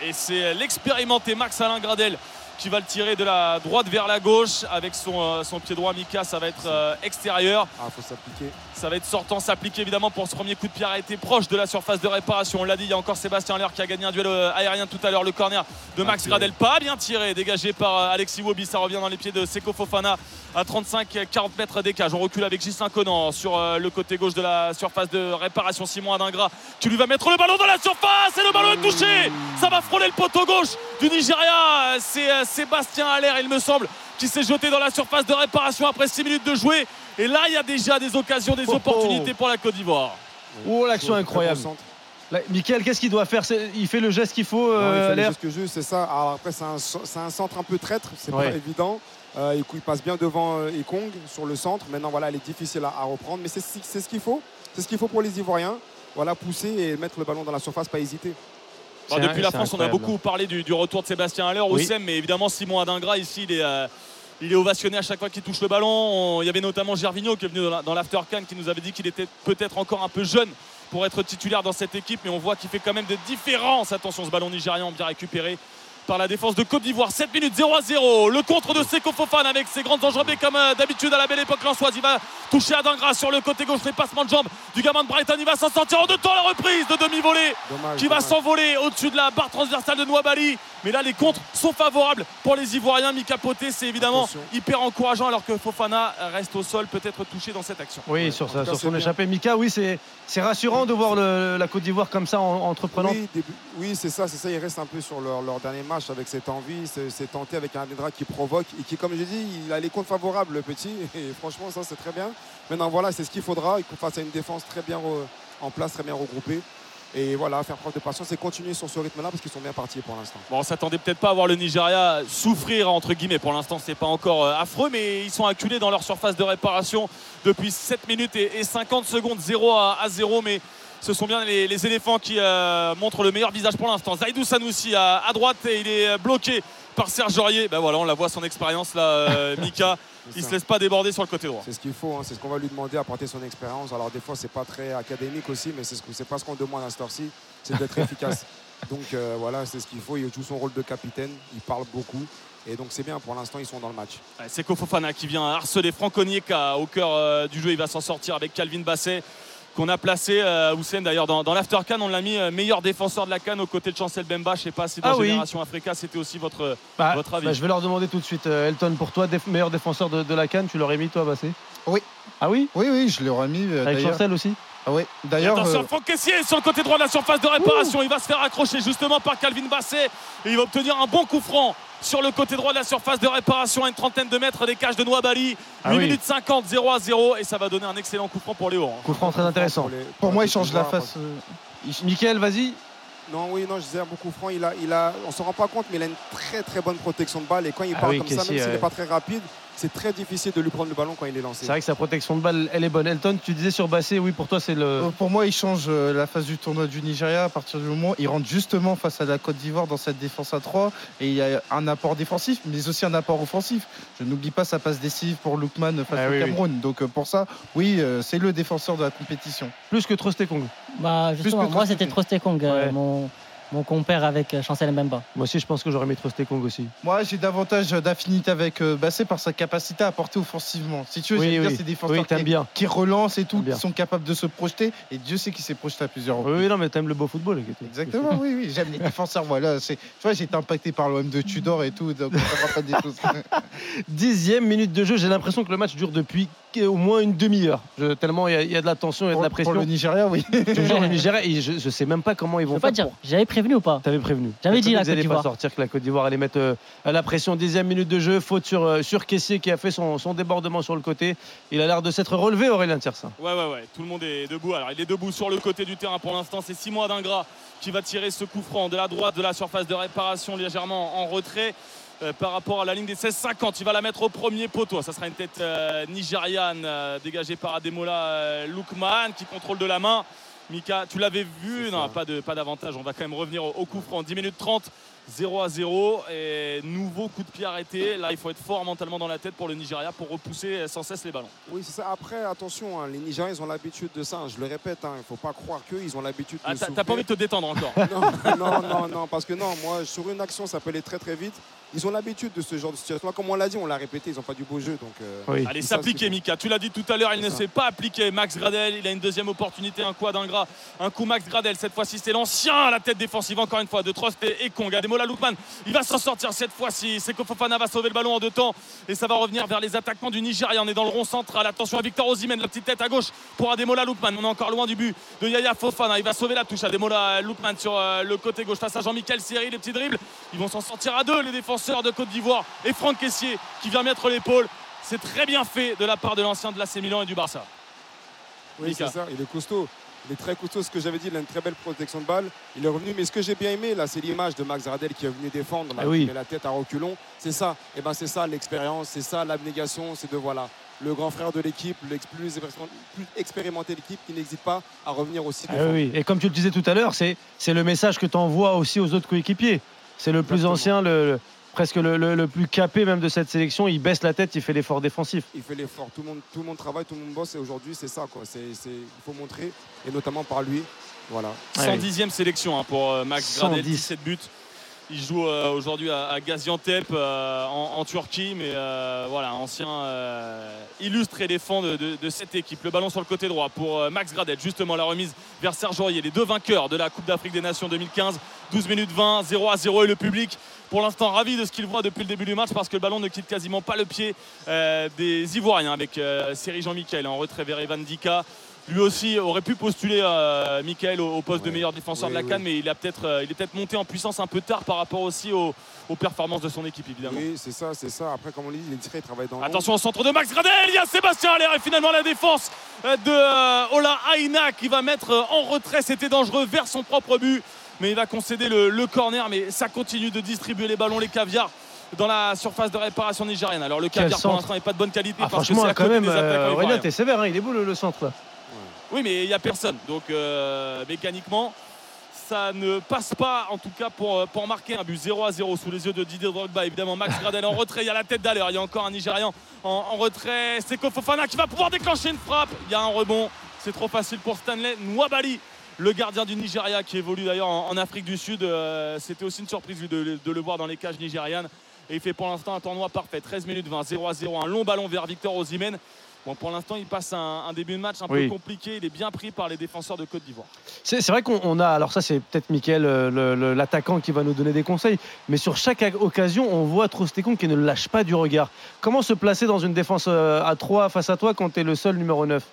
Et c'est l'expérimenté Max Alain Gradel qui va le tirer de la droite vers la gauche avec son, euh, son pied droit. Mika, ça va être euh, extérieur. Ah, faut s'appliquer. Ça va être sortant, s'appliquer évidemment pour ce premier coup de pied arrêté proche de la surface de réparation. On l'a dit, il y a encore Sébastien Aller qui a gagné un duel euh, aérien tout à l'heure. Le corner de Max. Gradel, pas bien tiré, dégagé par Alexis Wobi. Ça revient dans les pieds de Seko Fofana à 35-40 mètres d'écart. On recule avec Gislain Conan sur le côté gauche de la surface de réparation. Simon Adingra qui lui va mettre le ballon dans la surface et le ballon est touché. Ça va frôler le poteau gauche du Nigeria. C'est Sébastien Aller, il me semble, qui s'est jeté dans la surface de réparation après 6 minutes de jouer. Et là, il y a déjà des occasions, des Oh, oh. opportunités pour la Côte d'Ivoire. Oh, l'action incroyable. Là, Mickaël, qu'est-ce qu'il doit faire? Il fait le geste qu'il faut, Non, il euh, fait le Allaire geste que juste, c'est ça. Alors après, c'est un, centre un peu traître, c'est Ouais. pas évident. Euh, il, il passe bien devant euh, Ekong sur le centre. Maintenant, voilà, elle est difficile à, à reprendre, mais c'est ce c'est ce qu'il faut. C'est ce qu'il faut pour les Ivoiriens. Voilà, pousser et mettre le ballon dans la surface, pas hésiter. Depuis la France, on a beaucoup parlé du, du retour de Sébastien Haller au Oui. Mais évidemment Simon Adingra ici, il est, euh, il est ovationné à chaque fois qu'il touche le ballon. On- il y avait notamment Gervinho qui est venu dans la- dans l'after can qui nous avait dit qu'il était peut-être encore un peu jeune pour être titulaire dans cette équipe, mais on voit qu'il fait quand même des différences. Attention, ce ballon nigérian bien récupéré par la défense de Côte d'Ivoire. 7 minutes 0 à 0. Le contre de Seko Fofana avec ses grandes enjambées comme euh, d'habitude à la belle époque lançoise. Il va toucher Adingra sur le côté gauche, les passements de jambes du gamin de Brighton. Il va s'en sortir en deux temps la reprise de demi-volée Dommage. qui va s'envoler au-dessus de la barre transversale de Nouabali. Mais là, les contres sont favorables pour les Ivoiriens. Mika Poté, c'est évidemment Attention. hyper encourageant alors que Fofana reste au sol, peut-être touché dans cette action. Oui, sur, cas, son bien. échappée. Mika, oui, c'est c'est rassurant de voir le- la Côte d'Ivoire comme ça en, entreprenante. Oui, c'est ça, c'est ça. Ils restent un peu sur leur, leur dernier match avec cette envie, c'est tenté avec un Adedra qui provoque et qui, comme j'ai dit, il a les comptes favorables, le petit. Et franchement, ça, c'est très bien. Maintenant, voilà, c'est ce qu'il faudra. Il faut face à une défense très bien en place, très bien regroupée. Et voilà, faire preuve de patience et continuer sur ce rythme-là parce qu'ils sont bien partis pour l'instant. Bon, on s'attendait peut-être pas à voir le Nigeria souffrir entre guillemets. Pour l'instant, c'est pas encore euh, affreux, mais ils sont acculés dans leur surface de réparation depuis 7 minutes et, et 50 secondes, 0 à, à 0. Mais ce sont bien les, les éléphants qui euh, montrent le meilleur visage pour l'instant. Zaidou Sanoussi à, à droite et il est euh, bloqué par Serge Aurier. Ben voilà, on la voit son expérience là, euh, Mika. Il ça. se laisse pas déborder sur le côté droit. C'est ce qu'il faut, hein, c'est ce qu'on va lui demander, apporter son expérience. Alors des fois, c'est pas très académique aussi, mais c'est ce c'est pas ce qu'on demande à cette heure-ci, c'est d'être efficace. Donc euh, voilà, c'est ce qu'il faut. Il joue son rôle de capitaine, il parle beaucoup. Et donc c'est bien, pour l'instant, ils sont dans le match. C'est Kofofana qui vient harceler Franck Onyeka au cœur du jeu. Il va s'en sortir avec Calvin Basset qu'on a placé, euh, Houssen d'ailleurs dans, dans l'After Can, on l'a mis euh, meilleur défenseur de la Cannes aux côtés de Chancel Bemba. Je sais pas si dans Ah oui. Génération Africa c'était aussi votre, Bah, votre avis. bah, je vais leur demander tout de suite. euh, Elton, pour toi, déf- meilleur défenseur de, de la Cannes, tu l'aurais mis toi, Bassé? Oui. Ah oui? Oui, oui, je l'aurais mis. euh, Avec d'ailleurs. Chancel aussi? Ah oui. D'ailleurs, Attention, euh, Franck Caissier sur le côté droit de la surface de réparation. Il va se faire accrocher justement par Calvin Basset. Et il va obtenir un bon coup franc sur le côté droit de la surface de réparation à une trentaine de mètres des cages de Noabali. 8 Ah oui. minutes 50, 0 à 0. Et ça va donner un excellent coup franc pour Léo. hein. Coup franc très intéressant. pour moi, il change la face. euh, Mickaël, vas-y. Non, oui, non, je disais un beaucoup franc. Il a, il a, on s'en rend pas compte, mais il a une très très bonne protection de balle. Et quand il Ah part oui, comme ça, même s'il n'est ouais. pas très rapide, c'est très difficile de lui prendre le ballon quand il est lancé. C'est vrai que sa protection de balle, elle est bonne. Elton, tu disais sur Bassé, oui, pour toi, c'est le. Euh, Pour moi, il change euh, la phase du tournoi du Nigeria à partir du moment où il rentre justement face à la Côte d'Ivoire dans cette défense à 3 et il y a un apport défensif mais aussi un apport offensif. Je n'oublie pas sa passe décisive pour Lookman face Ah au oui, oui. Cameroun. Donc euh, pour ça, oui, c'est le défenseur de la compétition. Plus que Trostekong. Bah, justement, que moi, c'était Trostekong, euh, mon, mon compère avec euh, Chancel Mbemba. Moi aussi, je pense que j'aurais mis Trostekong aussi. Moi, j'ai davantage d'affinité avec euh, Bassé par sa capacité à porter offensivement. Si tu veux, Oui, j'aime bien oui. ces défenseurs Oui, qui, bien. qui relancent et tout, bien. qui sont capables de se projeter. Et Dieu sait qu'il s'est projeté à plusieurs reprises. Oui, non, mais t'aimes le beau football. Exactement, oui, oui, j'aime les défenseurs. Voilà, c'est, tu vois, j'ai été impacté par l'OM de Tudor et tout, donc des choses. Dixième minute de jeu, j'ai l'impression que le match dure depuis au moins une demi-heure. Je- tellement il y, a- il y a de la tension, il y a de la pression. pour le Nigeria, oui. Toujours le Nigeria, et je, je sais même pas comment ils Je vont veux pas faire. dire, pour- j'avais prévenu ou pas T'avais prévenu. J'avais dit la Côte pas d'Ivoire. sortir que la Côte d'Ivoire allait mettre euh, la pression. Dixième minute de jeu, faute sur, euh, sur Kessier qui a fait son, son débordement sur le côté. Il a l'air de s'être relevé, Aurélien Tiersin. Ouais, ouais, ouais. Tout le monde est debout. Alors, il est debout sur le côté du terrain pour l'instant. C'est Simon d'Ingras qui va tirer ce coup franc de la droite de la surface de réparation, légèrement en retrait. Euh, par rapport à la ligne des 16-50, il va la mettre au premier poteau. Ça sera une tête euh, nigériane euh, dégagée par Ademola Lookman qui contrôle de la main. Mika, tu l'avais vu, non, pas de pas d'avantage. On va quand même revenir au, au coup franc. 10 minutes 30, 0 à 0. Et nouveau coup de pied arrêté. Là, il faut être fort mentalement dans la tête pour le Nigeria pour repousser sans cesse les ballons. Oui, c'est ça. Après, attention, hein, les Nigériens, ils ont l'habitude de ça. hein. Je le répète, il ne faut pas croire qu'eux, ils ont l'habitude Ah, de t'as t'as pas envie de te détendre encore non, non, non, non, parce que non, moi, sur une action, ça peut aller très très vite. Ils ont l'habitude de ce genre de situation. Comme on l'a dit, on l'a répété, ils n'ont pas du beau jeu. Donc, euh, Allez, s'appliquer, Mika. Tu l'as dit tout à l'heure, il ne s'est pas appliqué. Max Gradel, il a une deuxième opportunité, un coup d'ingrat, un coup Max Gradel. Cette fois-ci, c'est l'ancien à la tête défensive, encore une fois, de Trost et, Kong. Ademola Lookman, il va s'en sortir cette fois-ci. Seko Fofana va sauver le ballon en deux temps et ça va revenir vers les attaquants du Nigeria. On est dans le rond central. Attention à Victor Osimhen, la petite tête à gauche pour Ademola Lookman. On est encore loin du but de Yaya Fofana. Il va sauver la touche. Ademola Lookman sur euh, le côté gauche face à Jean-Michel Seri. Les petits dribbles, ils vont s'en sortir à deux, les défenseurs de Côte d'Ivoire et Franck Caissier qui vient mettre l'épaule. C'est très bien fait de la part de l'ancien de l'AC Milan et du Barça. Oui, c'est ça. Il est costaud. Il est très costaud. Ce que j'avais dit, il a une très belle protection de balle. Il est revenu. Mais ce que j'ai bien aimé, là, c'est l'image de Max Radel qui est venu défendre. Là, Ah oui. qui met la tête à reculons. C'est ça. Et ben, c'est ça l'expérience. C'est ça l'abnégation. C'est de voilà le grand frère de l'équipe, le plus, plus expérimenté de l'équipe qui n'hésite pas à revenir aussi Ah oui, et comme tu le disais tout à l'heure, c'est c'est le message que tu envoies aussi aux autres coéquipiers. C'est le plus ancien, le- presque le, le- le plus capé même de cette sélection. Il baisse la tête, il fait l'effort défensif. Il fait l'effort. Tout le monde, tout le monde travaille, tout le monde bosse. Et aujourd'hui, c'est ça. Quoi. C'est, c'est- il faut montrer, et notamment par lui. Voilà. 110e sélection hein, pour euh, Max Gradel, 110. 17 buts. Il joue euh, aujourd'hui à, à Gaziantep euh, en, en Turquie, mais euh, voilà, ancien euh, illustre éléphant de, de- de cette équipe. Le ballon sur le côté droit pour euh, Max Gradel, justement la remise vers Serge Aurier, les deux vainqueurs de la Coupe d'Afrique des Nations 2015. 12 minutes 20, 0 à 0 et le public pour l'instant ravi de ce qu'il voit depuis le début du match parce que le ballon ne quitte quasiment pas le pied euh, des Ivoiriens avec euh, Seri Jean-Michel en retrait vers Evan Dika. Lui aussi aurait pu postuler euh, Michael au, au poste de meilleur défenseur de la. Cannes, mais il, a peut-être, euh, il est peut-être monté en puissance un peu tard par rapport aussi aux, aux performances de son équipe, évidemment. Oui, c'est ça, c'est ça. Après, comme on dit, il est discret, il travaille dans Attention au centre de Max Gradel, il y a Sébastien Allaire et finalement la défense de euh, Ola Aina qui va mettre en retrait, c'était dangereux vers son propre but, mais il va concéder le, le corner, mais ça continue de distribuer les ballons, les caviars dans la surface de réparation nigérienne. Alors le caviar pour l'instant n'est pas de bonne qualité Ah, parce que franchement, c'est à quand même, des euh, Aurélien, ivoiriens. t'es sévère, hein, il est beau le, le centre là. Oui, mais il n'y a personne. Donc euh, mécaniquement, ça ne passe pas, en tout cas pour, euh, pour marquer un but 0 à 0 sous les yeux de Didier Drogba. Évidemment, Max Gradel en retrait. Il y a la tête d'aller. Il y a encore un Nigérian en, en retrait. C'est Fofana qui va pouvoir déclencher une frappe. Il y a un rebond. C'est trop facile pour Stanley Nwabali. Le gardien du Nigeria qui évolue d'ailleurs en, en Afrique du Sud. Euh, C'était aussi une surprise de, de le voir dans les cages nigérianes. Et il fait pour l'instant un tournoi parfait. 13 minutes 20, 0 à 0. Un long ballon vers Victor Osimhen. Bon, pour l'instant, il passe un, un début de match un Oui. peu compliqué. Il est bien pris par les défenseurs de Côte d'Ivoire. C'est vrai qu'on on a, alors ça c'est peut-être Mickaël, euh, l'attaquant qui va nous donner des conseils, mais sur chaque occasion, on voit Trostekong qui ne lâche pas du regard. Comment se placer dans une défense euh, à 3 face à toi quand tu es le seul numéro 9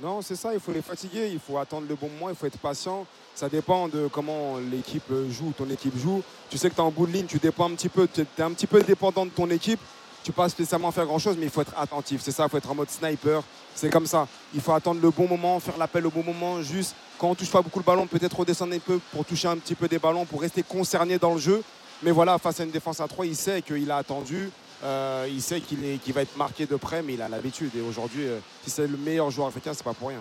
Non, c'est ça, il faut les fatiguer, il faut attendre le bon moment, il faut être patient. Ça dépend de comment l'équipe joue, ton équipe joue. Tu sais que tu es en bout de ligne, tu dépends un petit peu, tu es un petit peu dépendant de ton équipe. Tu peux pas spécialement faire grand chose, mais il faut être attentif. C'est ça, il faut être en mode sniper. C'est comme ça. Il faut attendre le bon moment, faire l'appel au bon moment. Juste quand on touche pas beaucoup le ballon, peut-être redescendre un peu pour toucher un petit peu des ballons, pour rester concerné dans le jeu. Mais voilà, face à une défense à 3, il sait qu'il a attendu. Euh, il sait qu'il va être marqué de près, mais il a l'habitude. Et aujourd'hui, euh, si c'est le meilleur joueur africain, c'est pas pour rien.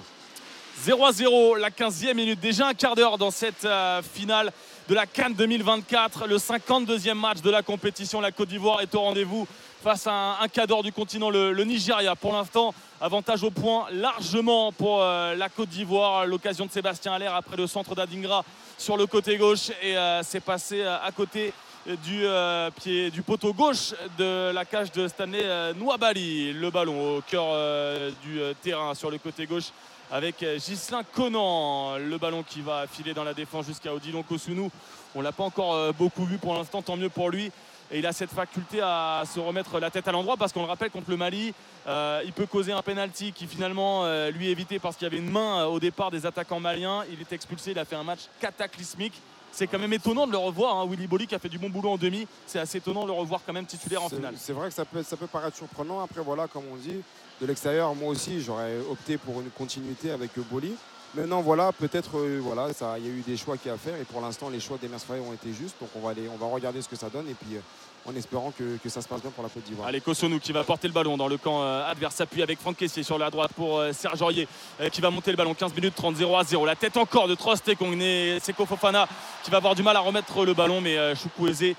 0 à 0, la 15e minute. Déjà un quart d'heure dans cette euh, finale de la Cannes 2024. Le 52e match de la compétition. La Côte d'Ivoire est au rendez-vous face à un, un cadre du continent, le, Nigeria. Pour l'instant, avantage au point largement pour la Côte d'Ivoire. L'occasion de Sébastien Allaire après le centre d'Adingra sur le côté gauche. Et c'est passé à côté du euh, pied du poteau gauche de la cage de Stanley euh, Nwabali. Le ballon au cœur euh, du terrain sur le côté gauche avec Ghislain Conan. Le ballon qui va filer dans la défense jusqu'à Odilon Kosunu. On l'a pas encore beaucoup vu pour l'instant, tant mieux pour lui. Et il a cette faculté à se remettre la tête à l'endroit parce qu'on le rappelle contre le Mali, il peut causer un penalty qui finalement lui est évité parce qu'il y avait une main au départ des attaquants maliens. Il est expulsé, il a fait un match cataclysmique. C'est quand même étonnant de le revoir. hein. Willy Bolly qui a fait du bon boulot en demi. C'est assez étonnant de le revoir quand même titulaire en finale. C'est vrai que ça peut, ça peut paraître surprenant. Après, voilà, comme on dit, de l'extérieur, moi aussi, j'aurais opté pour une continuité avec Boli. Maintenant, voilà, peut-être, euh, voilà, ça, il y a eu des choix a à faire. Et pour l'instant, les choix d'Emers Faye ont été justes. Donc, on va, aller, on va regarder ce que ça donne. Et puis, euh, en espérant que, que ça se passe bien pour la Côte d'Ivoire. Allez, Kosonou qui va porter le ballon dans le camp euh, adverse. S'appuie avec Franck Caissier sur la droite pour euh, Serge Aurier euh, qui va monter le ballon. 15 minutes 30, 0 à 0. La tête encore de Trostekong. et Seko Fofana qui va avoir du mal à remettre le ballon. Mais Chukwueze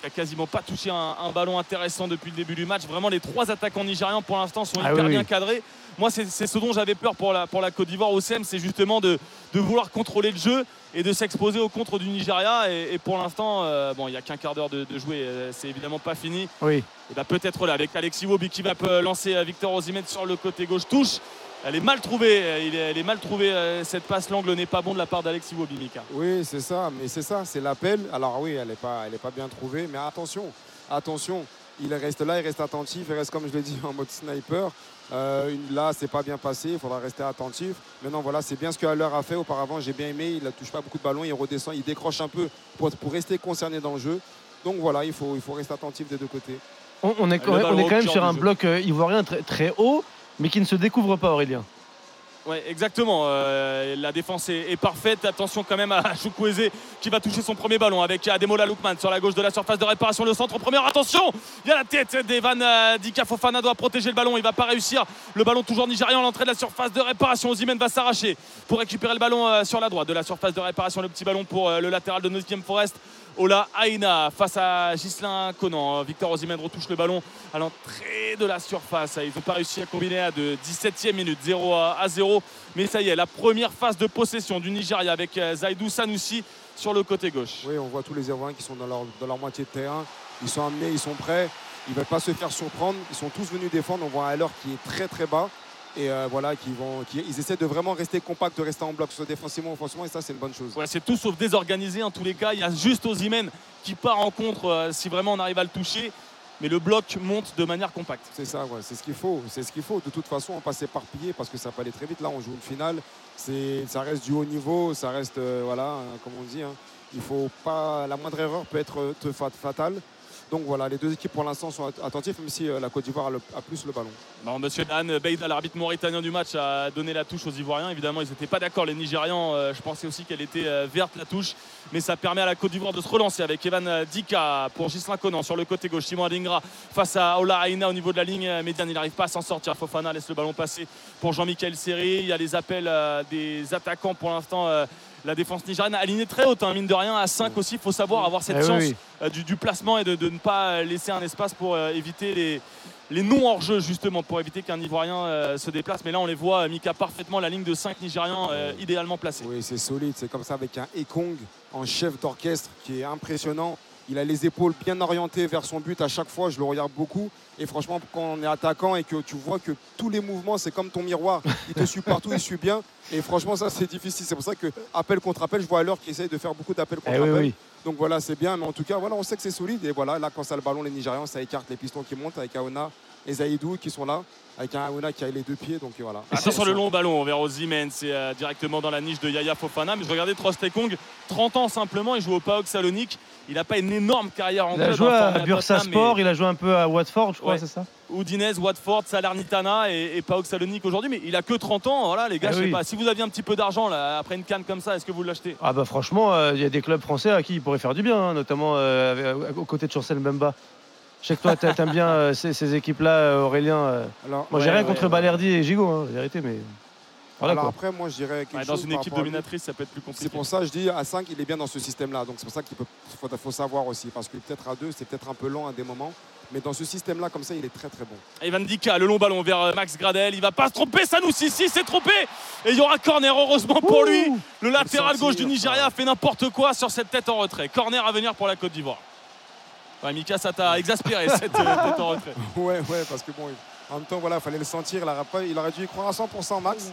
qui a quasiment pas touché un, un ballon intéressant depuis le début du match. Vraiment, les trois attaquants nigérians pour l'instant sont Ah hyper oui, bien oui. cadrés. Moi, c'est ce dont j'avais peur pour la, pour la Côte d'Ivoire au SEM, c'est justement de, de vouloir contrôler le jeu et de s'exposer au contre du Nigeria. Et, et pour l'instant, euh, bon, il n'y a qu'un quart d'heure de, de jouer. euh, C'est évidemment pas fini. Oui. Et bah, peut-être là avec Alexis Wobi qui va euh, lancer Victor Osimhen sur le côté gauche touche. Elle est mal trouvée, il est- elle est mal trouvée cette passe. L'angle n'est pas bon de la part d'Alexis Wobi, Mika. Oui, c'est ça, mais c'est ça, c'est l'appel. Alors oui, elle n'est pas, elle est pas bien trouvée, mais attention, attention, il reste là, il reste attentif, il reste comme je l'ai dit en mode sniper. Euh, là, c'est pas bien passé, il faudra rester attentif. Maintenant, voilà, c'est bien ce que Haller a fait auparavant. J'ai bien aimé, il ne touche pas beaucoup de ballons, il redescend, il décroche un peu pour, pour rester concerné dans le jeu. Donc voilà, il faut, il faut rester attentif des deux côtés. On, on est, on quand même sur un jeu. bloc euh, ivoirien très, très haut, mais qui ne se découvre pas, Aurélien. Ouais, exactement. Euh, la défense est, parfaite. Attention quand même à Chukwueze qui va toucher son premier ballon avec Ademola Lookman sur la gauche de la surface de réparation. Le centre première. Attention, il y a la tête d'Evan euh, Dika Fofana doit protéger le ballon. Il va pas réussir. Le ballon toujours nigérian à l'entrée de la surface de réparation. Osimhen va s'arracher pour récupérer le ballon euh, sur la droite de la surface de réparation. Le petit ballon pour le latéral de Nottingham Forest. Ola Aina face à Gislain Conan. Victor Osimhen retouche le ballon à l'entrée de la surface. Ils n'ont pas réussi à combiner à de 17e minute, 0 à 0. Mais ça y est, la première phase de possession du Nigeria avec euh, Zaidou Sanoussi sur le côté gauche. Oui, on voit tous les Ivoiriens qui sont dans leur, moitié de terrain. Ils sont amenés, ils sont prêts. Ils ne veulent pas se faire surprendre. Ils sont tous venus défendre. On voit un Haller qui est très très bas. Et euh, voilà, qui vont, qui- ils essaient de vraiment rester compacts, de rester en bloc, soit défensivement ou offensivement. Et ça, c'est une bonne chose. Voilà, c'est tout sauf désorganisé en tous les cas. Il y a juste Osimhen qui part en contre euh, si vraiment on arrive à le toucher. Mais le bloc monte de manière compacte. C'est ça, ouais, c'est ce qu'il faut. C'est ce qu'il faut. De toute façon, on passe éparpillé parce que ça peut aller très vite. Là, on joue une finale. C'est, ça reste du haut niveau. Ça reste, euh, voilà, hein, comme on dit. hein. il faut pas, la moindre erreur peut être fatale. Donc voilà, les deux équipes pour l'instant sont at- attentifs, même si euh, la Côte d'Ivoire a, plus le ballon. Monsieur Dan Beida, l'arbitre mauritanien du match, a donné la touche aux Ivoiriens. Évidemment, ils n'étaient pas d'accord. Les Nigérians, euh, je pensais aussi qu'elle était euh, verte la touche. Mais ça permet à la Côte d'Ivoire de se relancer avec Evan Dika pour Gislain Conan sur le côté gauche. Simon Adingra face à Ola Aina au niveau de la ligne médiane. Il n'arrive pas à s'en sortir. Fofana laisse le ballon passer pour Jean-Michel Serré. Il y a les appels des attaquants pour l'instant. La défense nigériane alignée très haute, hein, mine de rien, à 5 aussi. Il faut savoir avoir cette Eh chance oui. euh, du, du placement et de, de ne pas laisser un espace pour euh, éviter les, les non hors jeu justement pour éviter qu'un Ivoirien euh, se déplace. Mais là on les voit, Mika parfaitement la ligne de 5 Nigérians euh, idéalement placée. Oui, c'est solide. C'est comme ça avec un Ekong en chef d'orchestre qui est impressionnant. Il a les épaules bien orientées vers son but à chaque fois. Je le regarde beaucoup. Et franchement, quand on est attaquant et que tu vois que tous les mouvements, c'est comme ton miroir. Il te suit partout, il suit bien. Et franchement, ça, c'est difficile. C'est pour ça que appel contre appel, je vois à l'heure qu'il essaye de faire beaucoup d'appels contre Eh oui, appel. oui. Donc voilà, c'est bien. Mais en tout cas, voilà, on sait que c'est solide. Et voilà, là, quand ça a le ballon, les Nigérians, ça écarte les pistons qui montent avec Aona et Zaïdou qui sont là. Avec un Aona qui a les deux pieds. Donc voilà. Attention sur le long ballon vers Ozymen, c'est euh, directement dans la niche de Yaya Fofana. Mais je regardais Trostekong, 30 ans simplement, il joue au PAOK Salonique. Il n'a pas une énorme carrière en Il a club, joué hein, à Bursa Tottenham, Sport, mais- il a joué un peu à Watford, je crois, Ouais. c'est ça Udinese, Watford, Salernitana et, et PAOK Salonique aujourd'hui. Mais il a que 30 ans. Voilà, les gars, Eh je sais oui. pas. Si vous aviez un petit peu d'argent là, après une canne comme ça, est-ce que vous l'achetez? Ah bah franchement, euh, il y a des clubs français à qui il pourrait faire du bien, hein, notamment euh, avec- aux côtés de Chancel Mbemba. Je sais que toi, t'a- t'aimes bien euh, ces, ces équipes-là, euh, Aurélien. euh. Alors, Moi, j'ai ouais, rien ouais, contre ouais. Balerdi et Gigot, hein, la vérité, mais voilà Alors quoi. après, moi, je dirais quelque Ouais, Dans chose une par équipe dominatrice, ça peut être plus compliqué. C'est pour ça que je dis à 5, il est bien dans ce système-là. Donc c'est pour ça qu'il peut- faut, faut savoir aussi. Parce que peut-être à 2, c'est peut-être un peu lent à des moments. Mais dans ce système-là, comme ça, il est très très bon. Evan Dika, le long ballon vers euh, Max Gradel. Il va pas se tromper, Sanoussi, si s'est trompé. Et il y aura corner, heureusement pour lui. Le latéral gauche du Nigeria fait n'importe quoi sur cette tête en retrait. Corner à venir pour la Côte d'Ivoire. Ouais, Mika, ça t'a exaspéré cette euh, tête en retrait. Ouais, ouais, parce que bon, il- en même temps, voilà, il fallait le sentir. Il aurait, pas- il aurait dû y croire à 100%, Max.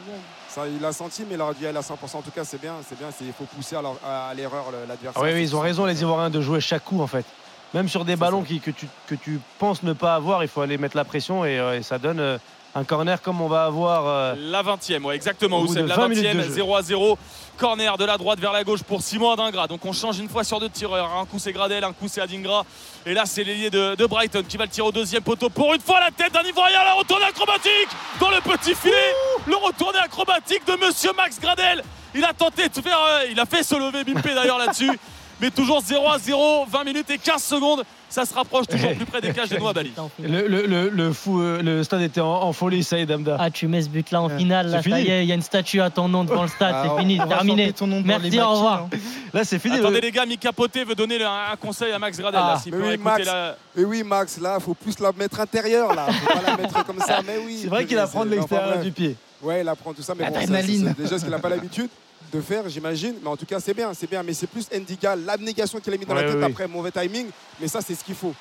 Ça, il l'a senti, mais il aurait dû y aller à 100%. En tout cas, c'est bien, c'est bien. c'est- Il faut pousser à l'erreur le- l'adversaire. Ah oui, oui, ils ont raison, les Ivoiriens, de jouer chaque coup en fait. Même sur des ballons qui- que, tu, que tu penses ne pas avoir, il faut aller mettre la pression et, euh, et ça donne euh, un corner comme on va avoir. euh, La 20e, ouais, exactement. La 20 minutes 20e, de jeu. 0 à 0. Corner de la droite vers la gauche pour Simon Adingra. Donc on change une fois sur deux tireurs. Un coup c'est Gradel, un coup c'est Adingra. Et là c'est l'ailier de, de Brighton qui va le tirer au deuxième poteau. Pour une fois la tête d'un Ivoirien, la retournée acrobatique dans le petit filet. Le retourné acrobatique de Monsieur Max Gradel. Il a tenté de faire, euh, il a fait se lever Bimpé d'ailleurs là-dessus. Mais toujours 0 à 0, 20 minutes et 15 secondes. Ça se rapproche toujours plus près des cages de Noah Bali. le, le- le- le fou, euh, le stade était en, en folie, ça y est, Damda. Ah, tu mets ce but-là en finale, là, c'est ça fini. y est, il y a une statue à ton nom devant le stade, Ah, c'est fini, terminé. ton nom Merci, au revoir. hein. Là, c'est fini. Attendez les gars, Mika Poté veut donner un, un conseil à Max Gradel. Ah, là, s'il Mais oui, Max. la- Mais oui, Max, là, faut plus la mettre intérieure, là. Faut pas la mettre comme ça. Mais oui. C'est vrai qu'il apprend de l'extérieur du pied. Ouais, il apprend tout ça, mais bon, c'est déjà ce qu'il n'a pas l'habitude de faire, j'imagine. Mais en tout cas, c'est bien, c'est bien. Mais c'est plus Ndika, l'abnégation qu'il a mis dans Ouais, la tête après mauvais timing. Mais ça, c'est ce qu'il faut.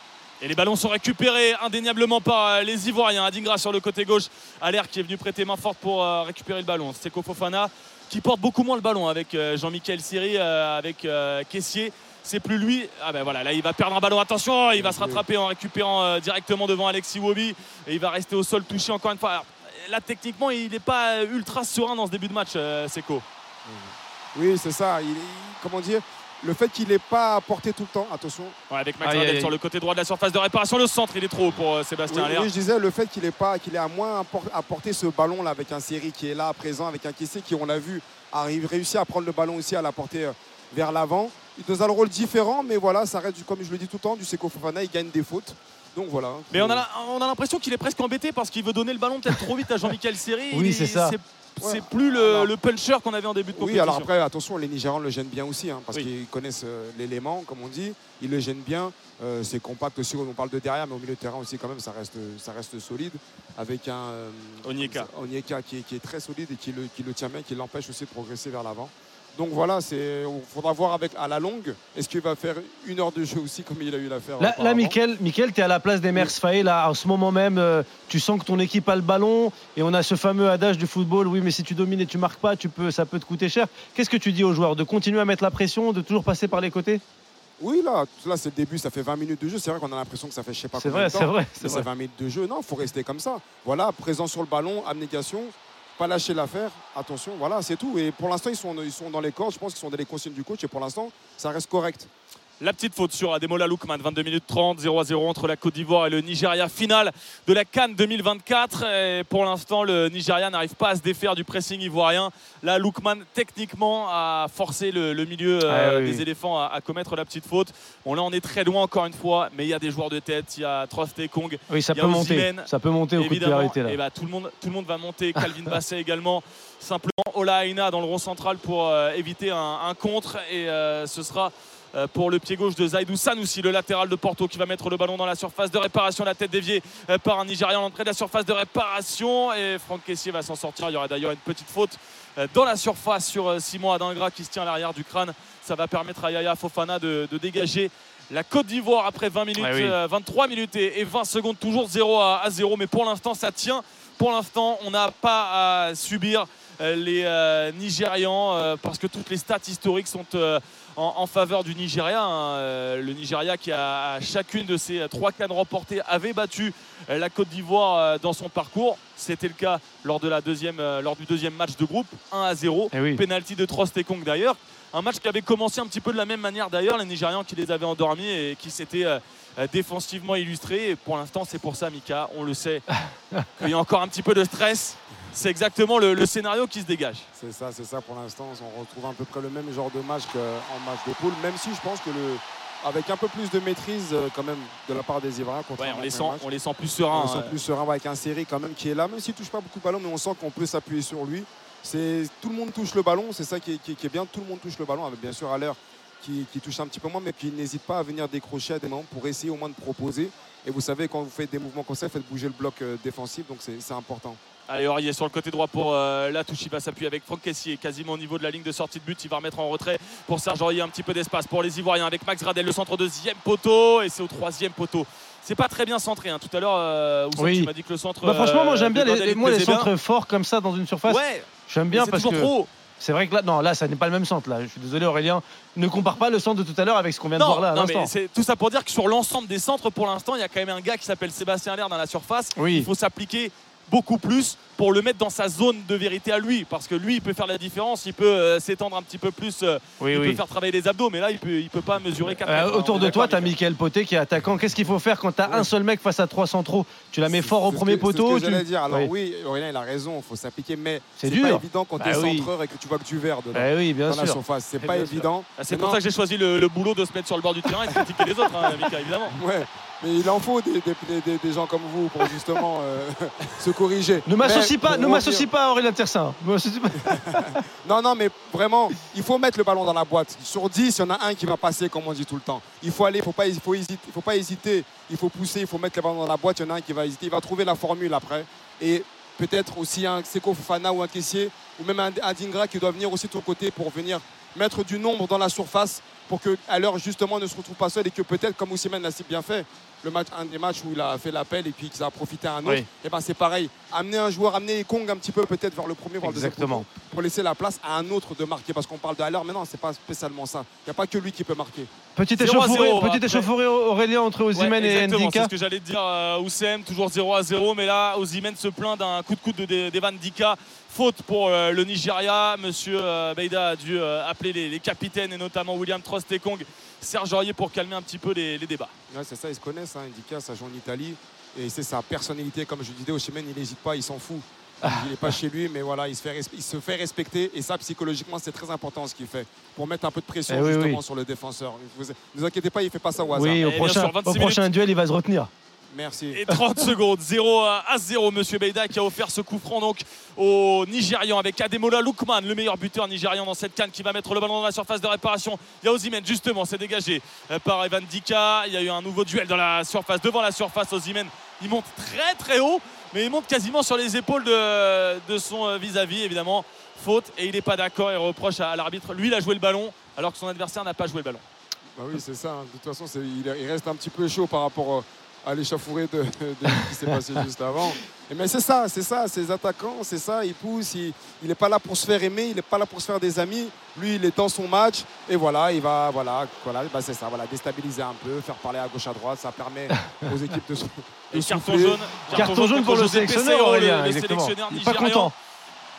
Et les ballons sont récupérés indéniablement par euh, les Ivoiriens. Adingra sur le côté gauche, Allaire qui est venu prêter main forte pour euh, récupérer le ballon. C'est Fofana qui porte beaucoup moins le ballon avec euh, Jean-Michel Siri, avec Caissier. C'est plus lui. Ah ben voilà, là il va perdre un ballon. Attention, il va se rattraper en récupérant directement devant Alexis Wobi. Et il va rester au sol touché encore une fois. Alors, là techniquement, il n'est pas ultra serein dans ce début de match, Seko. Oui, c'est ça. Il, il- comment dire Le fait qu'il n'ait pas apporté tout le temps, attention. Ouais, avec Max sur le côté droit de la surface de réparation. Le centre, il est trop haut pour euh, Sébastien Oui, oui, je disais le fait qu'il ait pas, qu'il ait à moins appor- apporté ce ballon là avec un série qui est là à présent, avec un caissier qui, on l'a vu, arrive réussi à prendre le ballon aussi à l'apporter euh, vers l'avant. Il nous a le rôle différent, mais voilà, ça reste du- comme je le dis tout le temps, du Seko Fofana, il gagne des fautes. Donc voilà. Mais on a, la- on a l'impression qu'il est presque embêté parce qu'il veut donner le ballon peut-être trop vite à Jean-Michel Seri. Oui, c'est ça. C'est Ouais. plus le, Alors- le puncher qu'on avait en début de Oui, compétition. alors après, attention, les Nigérians le gênent bien aussi, hein, parce Oui. qu'ils connaissent euh, l'élément, comme on dit. Ils le gênent bien. Euh, c'est compact aussi, on parle de derrière, mais au milieu de terrain aussi, quand même, ça reste, ça reste solide. Avec un euh, Onyeka. Onyeka qui, est, qui est très solide et qui le, qui le tient bien, qui l'empêche aussi de progresser vers l'avant. Donc voilà, il faudra voir avec, à la longue, est-ce qu'il va faire une heure de jeu aussi, comme il a eu l'affaire Là, là. Mickaël, tu es à la place des Mers Faye, là, en ce moment même, euh, tu sens que ton équipe a le ballon, et on a ce fameux adage du football, oui, mais si tu domines et tu marques pas, tu peux, ça peut te coûter cher. Qu'est-ce que tu dis aux joueurs De continuer à mettre la pression, de toujours passer par les côtés? Oui, là, là c'est le début, ça fait 20 minutes de jeu. C'est vrai qu'on a l'impression que ça fait je sais pas C'est combien vrai, de temps. c'est vrai, c'est c'est vrai. 20 minutes de jeu. Non, il faut rester comme ça. Voilà, présent sur le ballon, abnégation, pas lâcher l'affaire. Attention, voilà, c'est tout. Et pour l'instant, ils sont, ils sont dans les cordes. Je pense qu'ils sont dans les consignes du coach. Et pour l'instant, ça reste correct. La petite faute sur Ademola Lookman, 22 minutes 30, 0 à 0 entre la Côte d'Ivoire et le Nigeria. Finale de la Cannes 2024. Et pour l'instant, le Nigeria n'arrive pas à se défaire du pressing ivoirien. Là, Lookman, techniquement, a forcé le, le milieu euh, Ah oui. des éléphants à, à commettre la petite faute. Bon, là, on est très loin encore une fois, mais il y a des joueurs de tête. Il y a Trost et Kong. Oui, ça il y a peut monter. Ça peut monter au coup de arrêté, là. et bah, tout, le monde, tout le monde va monter. Calvin Basset également. Simplement, Ola Aina dans le rond central pour euh, éviter un, un contre. Et euh, ce sera pour le pied gauche de Zaidou Sanoussi, le latéral de Porto, qui va mettre le ballon dans la surface de réparation. La tête déviée euh, par un Nigérian à l'entrée de la surface de réparation. Et Franck Caissier va s'en sortir. Il y aura d'ailleurs une petite faute euh, dans la surface sur euh, Simon Adingra qui se tient à l'arrière du crâne. Ça va permettre à Yaya Fofana de, de dégager la Côte d'Ivoire après 20 minutes, Ouais, oui. euh, 23 minutes et, et 20 secondes, toujours 0 à, à 0. Mais pour l'instant, ça tient. Pour l'instant, on n'a pas à subir euh, les euh, Nigérians euh, parce que toutes les stats historiques sont euh, en, en faveur du Nigeria. hein. Euh, le Nigeria qui a à chacune de ses trois cannes remportées avait battu euh, la Côte d'Ivoire euh, dans son parcours. C'était le cas lors, de la deuxième, lors du deuxième match de groupe, 1 à 0. Eh oui. Penalty de Trostekong d'ailleurs. Un match qui avait commencé un petit peu de la même manière d'ailleurs, les Nigérians qui les avaient endormis et qui s'étaient défensivement illustrés. Et pour l'instant, c'est pour ça, Mika, on le sait, qu'il y a encore un petit peu de stress. C'est exactement le, le scénario qui se dégage. C'est ça, c'est ça pour l'instant. On retrouve à peu près le même genre de match qu'en match de poule, même si je pense que le, avec un peu plus de maîtrise euh, quand même de la part des Ivoiriens. Ouais, on, les sent, un match. on les sent plus sereins. On les sent hein. plus sereins avec un série quand même qui est là, même s'il touche pas beaucoup de ballon, mais on sent qu'on peut s'appuyer sur lui. C'est tout le monde touche le ballon, c'est ça qui est, qui- qui est bien. Tout le monde touche le ballon, avec bien sûr à l'heure qui, qui touche un petit peu moins, mais qui n'hésite pas à venir décrocher à des moments pour essayer au moins de proposer. Et vous savez, quand vous faites des mouvements comme ça, faites bouger le bloc euh, défensif, donc c'est important. Allez, Aurier sur le côté droit pour euh, la touche. Il va s'appuyer avec Franck Caissier, quasiment au niveau de la ligne de sortie de but. Il va remettre en retrait pour Serge Aurier un petit peu d'espace pour les Ivoiriens avec Max Gradel, le centre deuxième poteau. Et c'est au troisième poteau. C'est pas très bien centré. hein. Tout à l'heure, euh, Oui. tu m'as dit que le centre. Bah, franchement, moi euh, j'aime bien de les, moi, les bien. centres forts comme ça dans une surface. Ouais. J'aime bien parce que trop. c'est vrai que là, non, là, ça n'est pas le même centre. Là, je suis désolé, Aurélien. Ne compare pas le centre de tout à l'heure avec ce qu'on vient de voir là à non, mais c'est tout ça pour dire que sur l'ensemble des centres, pour l'instant, il y a quand même un gars qui s'appelle Sébastien Allaire dans la surface. Oui. Il faut s'appliquer beaucoup plus pour le mettre dans sa zone de vérité à lui. Parce que lui, il peut faire la différence, il peut euh, s'étendre un petit peu plus, euh, Oui, il oui. peut faire travailler les abdos, mais là, il peut, il peut pas mesurer 4 Euh, autour de toi, tu as Michael Poté qui est attaquant. Qu'est-ce qu'il faut faire quand tu as un seul mec face à trois centraux? Tu la mets fort au premier que- c'est ce poteau que tu- dire. Alors Oui. oui, Aurélien, il a raison, il faut s'appliquer, mais C'est c'est pas évident quand Bah tu es centreur et que tu vois que du verre dedans. Bah oui, bien dans la sûr. surface. C'est pas évident. Ah, c'est pour ça que j'ai choisi le, le boulot de se mettre sur le bord du terrain et de critiquer les autres, hein, Mika, évidemment. Ouais, mais il en faut des, des- des- des gens comme vous pour justement euh, se corriger. Ne m'associe pas, ne m'associe pas à Aurélien Tersin. Non, non, mais vraiment, il faut mettre le ballon dans la boîte. Sur 10, il y en a un qui va passer, comme on dit tout le temps. Il faut aller, il ne faut, pas- il faut, hésiter, il faut pas hésiter, il faut pousser, il faut mettre le ballon dans la boîte. Il y en a un qui va hésiter, il va trouver la formule après. Et peut-être aussi un Seko Fofana ou un caissier, ou même un, un Dingra qui doit venir aussi de ton côté pour venir mettre du nombre dans la surface pour qu'à l'heure justement ne se retrouve pas seul et que peut-être, comme Ousmane l'a si bien fait, le match, un des matchs où il a fait l'appel et puis qu'il a profité à un autre, Oui. et ben c'est pareil. Amener un joueur, amener Kong un petit peu peut-être vers le premier, vers le deuxième pour laisser la place à un autre de marquer. Parce qu'on parle de mais non, c'est pas spécialement ça. Il n'y a pas que lui qui peut marquer. Petite 0 à 0, échauffourée, petite échauffourée Aurélien entre Ozymen Ouais, et exactement, c'est Ndika. ce que j'allais te dire, euh, Oussem, toujours 0 à 0, mais là, Ozymen se plaint d'un coup de coude de De- d'Evan Dika. Faute pour euh, le Nigeria. Monsieur euh, Beida a dû euh, appeler les, les capitaines et notamment William Trostekong, Serge Aurier pour calmer un petit peu les, les débats. Ouais, c'est ça, ils se connaissent. Hein. Indika, ça joue en Italie. Et c'est sa personnalité, comme je disais, au Chimène, il n'hésite pas, il s'en fout. Il n'est pas chez lui, mais voilà, il se, fait res- il se fait respecter. Et ça, psychologiquement, c'est très important ce qu'il fait. Pour mettre un peu de pression Eh oui, justement oui. sur le défenseur. Ne vous inquiétez pas, il ne fait pas ça au hasard. Oui, au bien prochain, sûr, 26 au prochain duel, il va se retenir. Merci. Et 30 secondes, 0 à 0. Monsieur Beida qui a offert ce coup franc donc au Nigérian avec Ademola Lukman, le meilleur buteur nigérian dans cette canne qui va mettre le ballon dans la surface de réparation. Il y a Ozymen justement, c'est dégagé euh, par Evan Dika. Il y a eu un nouveau duel dans la surface, devant la surface. Ozymen, il monte très très haut, mais il monte quasiment sur les épaules de, de son euh, vis-à-vis évidemment. Faute et il n'est pas d'accord et reproche à, à l'arbitre. Lui, il a joué le ballon alors que son adversaire n'a pas joué le ballon. Bah oui, c'est ça. hein. De toute façon, il reste un petit peu chaud par rapport euh, à l'échauffourée de, de ce qui s'est passé juste avant. Et mais c'est ça, c'est ça, ces attaquants, c'est ça, il pousse, il n'est pas là pour se faire aimer, il n'est pas là pour se faire des amis. Lui, il est dans son match et voilà, il va, voilà, voilà, bah c'est ça, voilà, déstabiliser un peu, faire parler à gauche à droite, ça permet aux équipes de, se- de Et carton jaune, Carton jaune pour le sélectionneur, Aurélien, le- exactement. sélectionneur Il est pas content.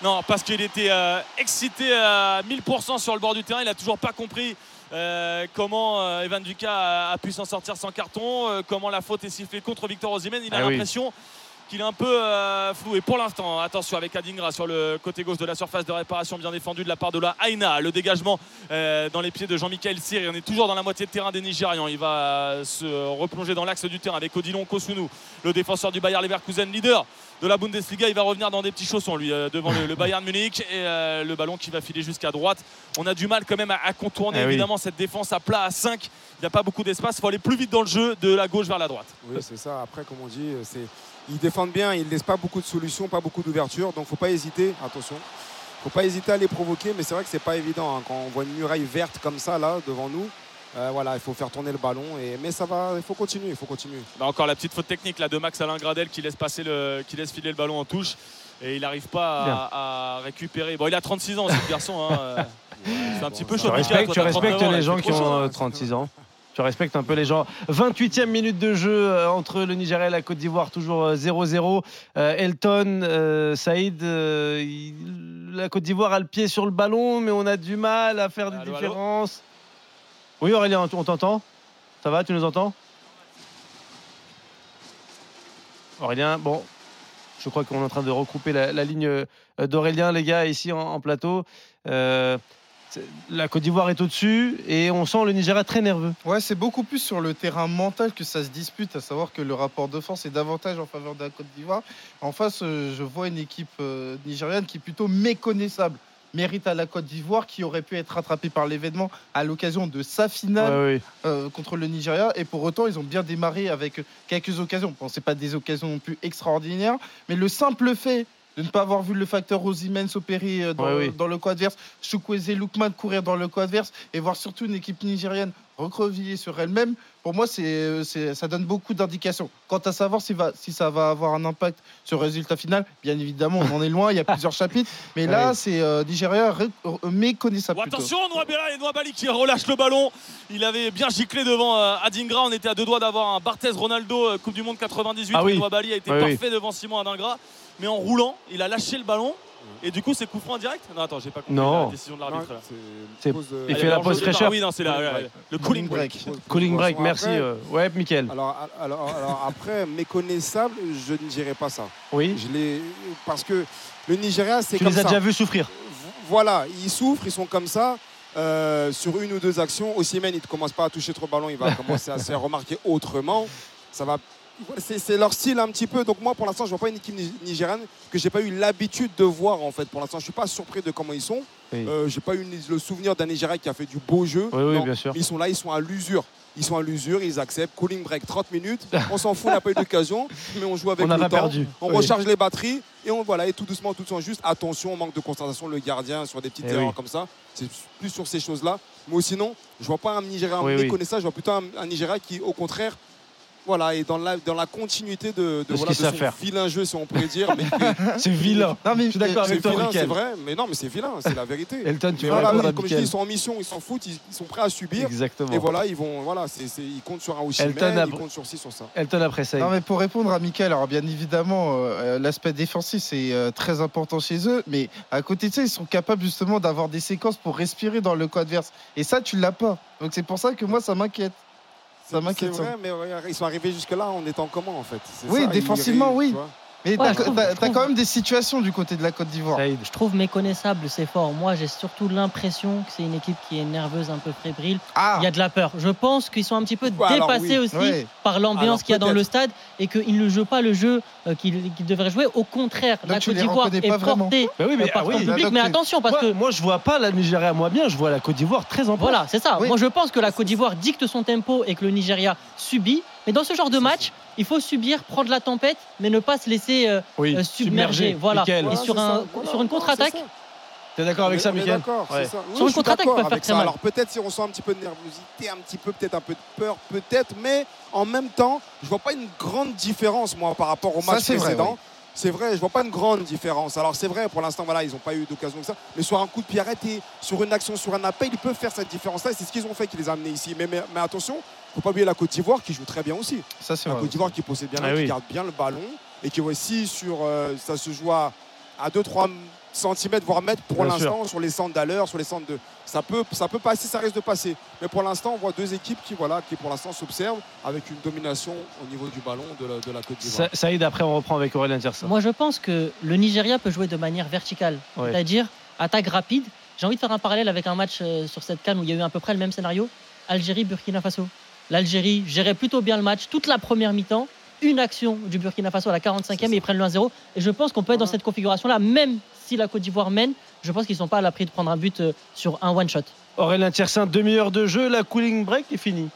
Non, parce qu'il était euh, excité à 1000% sur le bord du terrain. Il n'a toujours pas compris euh, comment euh, Evan Duca a, a pu s'en sortir sans carton, euh, comment la faute est sifflée contre Victor Osimhen. Il a Ah oui. l'impression qu'il est un peu euh, flou. Et pour l'instant, attention avec Adingra sur le côté gauche de la surface de réparation, bien défendu de la part de la Aina. Le dégagement dans les pieds de Jean-Michel Cyr. On est toujours dans la moitié de terrain des Nigérians. Il va se replonger dans l'axe du terrain avec Odilon Kosunu, le défenseur du Bayer Leverkusen, leader de la Bundesliga. Il va revenir dans des petits chaussons, lui, euh, devant le, le Bayern Munich. Et euh, le ballon qui va filer jusqu'à droite. On a du mal quand même à, à contourner Eh oui. évidemment cette défense à plat à 5. Il n'y a pas beaucoup d'espace. Il faut aller plus vite dans le jeu de la gauche vers la droite. Oui, c'est ça. Après, comme on dit, c'est ils défendent bien, ils ne laissent pas beaucoup de solutions, pas beaucoup d'ouverture. Donc, faut pas hésiter. Attention, faut pas hésiter à les provoquer. Mais c'est vrai que c'est pas évident hein. quand on voit une muraille verte comme ça là devant nous. Euh, voilà, il faut faire tourner le ballon. Et, mais ça va, il faut continuer, il faut continuer. Bah, encore la petite faute technique là de Max Alain Gradel qui laisse passer le, qui laisse filer le ballon en touche et il n'arrive pas à, à récupérer. Bon, il a 36 ans, ce garçon. Hein. euh, C'est un petit peu chaud. Tu respectes, toi, tu t'as respectes 39 ans, là, les gens c'est qui chaud, ont hein. euh, 36 ans. Tu respectes un peu les gens. 28e minute de jeu euh, entre le Nigeria et la Côte d'Ivoire, toujours euh, 0-0. Euh, Elton, euh, Saïd, euh, il- la Côte d'Ivoire a le pied sur le ballon, mais on a du mal à faire des Allô, allô différences. Oui, Aurélien, on t'entend? Ça va, tu nous entends? Aurélien, bon, je crois qu'on est en train de recouper la, ligne euh, d'Aurélien, les gars, ici en, plateau. Euh, la Côte d'Ivoire est au-dessus et on sent le Nigeria très nerveux. Ouais, c'est beaucoup plus sur le terrain mental que ça se dispute, à savoir que le rapport de force est davantage en faveur de la Côte d'Ivoire. En face, euh, je vois une équipe nigériane qui est plutôt méconnaissable. Mérite à la Côte d'Ivoire qui aurait pu être rattrapée par l'événement à l'occasion de sa finale Ouais, euh, contre le Nigeria. Et pour autant, ils ont bien démarré avec quelques occasions. Bon, c'est pas des occasions non plus extraordinaires, mais le simple fait de ne pas avoir vu le facteur Osimhen s'opérer euh, dans, Ouais, oui. dans le coin adverse, Chukwueze Lukman courir dans le coin adverse et voir surtout une équipe nigérienne recreviller sur elle-même, pour moi, c'est, euh, c'est- ça donne beaucoup d'indications. Quant à savoir si, va, si ça va avoir un impact sur le résultat final, bien évidemment, on en est loin, il y a plusieurs chapitres, mais là, Ouais. c'est euh, Nigeria méconnaissable. Plutôt. attention, Nouabela et Nouabali qui relâche le ballon. Il avait bien giclé devant euh, Adingra. On était à deux doigts d'avoir un Barthez Ronaldo euh, Coupe du Monde 98. Ah oui. où Nouabali a été oui. parfait devant Simon Adingra. Mais en roulant, il a lâché le ballon. Et du coup, c'est coup franc direct Non, attends, j'ai pas compris Non. la décision de l'arbitre. euh, il fait la pause fraîcheur. Oui, non, c'est le cooling break. Cooling break, Après- merci. euh, ouais, Mickaël. Alors, alors, alors après, méconnaissable, je ne dirais pas ça. Oui. Je l'ai parce que le Nigeria, c'est Tu comme les as ça. déjà vus souffrir. Voilà, ils souffrent, ils sont comme ça. Euh, sur une ou deux actions, Osimhen, il ne commence pas à toucher trop le ballon, il va commencer à se faire remarquer autrement. Ça va. C'est leur style un petit peu. Donc moi, pour l'instant, je vois pas une équipe ni- nigériane que j'ai pas eu l'habitude de voir en fait. Pour l'instant, je suis pas surpris de comment ils sont. Oui. Euh, j'ai pas eu le souvenir d'un Nigeria qui a fait du beau jeu. Oui, oui, Non, bien sûr. Ils sont là, ils sont à l'usure. Ils sont à l'usure, ils acceptent. Cooling break 30 minutes. On s'en fout, on n'a pas eu d'occasion, mais on joue avec On le temps. perdu. On recharge les batteries et on voilà et tout doucement, tout doucement. Juste attention, on manque de concentration le gardien sur des petites Eh erreurs comme ça. C'est plus sur ces choses-là. Mais sinon, je vois pas un Nigeria Oui, oui. méconnaissable. Je vois plutôt un, un Nigeria qui, au contraire. Voilà, est dans la, dans la continuité de, de, voilà, son faire. vilain jeu, si on pourrait dire. Mais, C'est vilain. Non, mais Je suis d'accord c'est avec toi, c'est vrai. Mais non, mais c'est vilain, c'est la vérité. Elton, tu Mais voilà, comme je dis, ils sont en mission, ils s'en foutent, ils, ils sont prêts à subir. Exactement. Et voilà, ils vont, voilà, c'est ils comptent sur un a- ils comptent sur ci, sur ça. Elton après ça. Non, mais pour répondre à Michael, alors bien évidemment, euh, l'aspect défensif, c'est euh, très important chez eux, mais à côté de ça, ils sont capables justement d'avoir des séquences pour respirer dans le camp adverse. Et ça, tu l'as pas. Donc c'est pour ça que moi, ça m'inquiète. Ça m'inquiète. vrai, mais ils sont arrivés jusque-là en étant comment en fait? Oui, ça, défensivement, oui. Mais Ouais, t'as quand même des situations du côté de la Côte d'Ivoire. Je trouve méconnaissable, c'est fort. Moi, j'ai surtout l'impression que c'est une équipe qui est nerveuse, un peu fébrile. Ah Il y a de la peur. Je pense qu'ils sont un petit peu alors dépassés oui. aussi par l'ambiance qu'il y a dans le stade et qu'ils ne jouent pas le jeu euh, qu'ils devraient jouer. Au contraire, Donc la Côte d'Ivoire est pas vraiment. portée Bah oui, mais euh, par ah son public. Mais attention, parce moi, que moi, je vois pas la Nigeria moi bien, je vois la Côte d'Ivoire très en Voilà, c'est ça. Oui. Moi, je pense que la Côte d'Ivoire dicte son tempo et que le Nigeria subit. Mais dans ce genre de match, il faut subir, prendre la tempête, mais ne pas se laisser euh, Oui, euh, submerger. Voilà. Et sur, c'est un, ça. Voilà, sur une contre-attaque, ça. T'es d'accord avec On ça, Mickaël D'accord, Ouais. ça. Oui, Sur une contre-attaque, avec faire très ça. mal. Alors peut-être si on sent un petit peu de nervosité, un petit peu, peut-être un peu de peur, peut-être, mais en même temps, je vois pas une grande différence moi par rapport au Ça, match c'est vrai, précédent. oui. C'est vrai, je vois pas une grande différence. Alors c'est vrai, pour l'instant, voilà, ils n'ont pas eu d'occasion que ça. Mais sur un coup de pied arrêté, sur une action, sur un appel, ils peuvent faire cette différence-là. Et c'est ce qu'ils ont fait qui les a amenés ici. Mais, mais, mais attention, faut pas oublier la Côte d'Ivoire qui joue très bien aussi. Ça, c'est La vrai. Côte d'Ivoire qui possède bien, Ah qui oui. garde bien le ballon et qui aussi sur, euh, ça se joue à, à 2-3 cm voire mètres pour l'instant sur les centres d'allure, sur les centres de, ça peut, ça peut passer, ça risque de passer. Mais pour l'instant, on voit deux équipes qui, voilà, qui pour l'instant s'observent avec une domination au niveau du ballon de la, de la Côte d'Ivoire. Sa- Saïd, après, on reprend avec Aurélien Tiersin. moi, je pense que le Nigeria peut jouer de manière verticale, Ouais. c'est-à-dire attaque rapide. J'ai envie de faire un parallèle avec un match euh, sur cette canne où il y a eu à peu près le même scénario Algérie-Burkina Faso. L'Algérie gérait plutôt bien le match toute la première mi-temps. Une action du Burkina Faso à la 45e et ils prennent le 1-0. Et je pense qu'on peut être dans cette configuration-là, même si la Côte d'Ivoire mène. Je pense qu'ils ne sont pas à l'abri de prendre un but euh, sur un one-shot. Aurélien Tiersin, demi-heure de jeu, la cooling break est finie.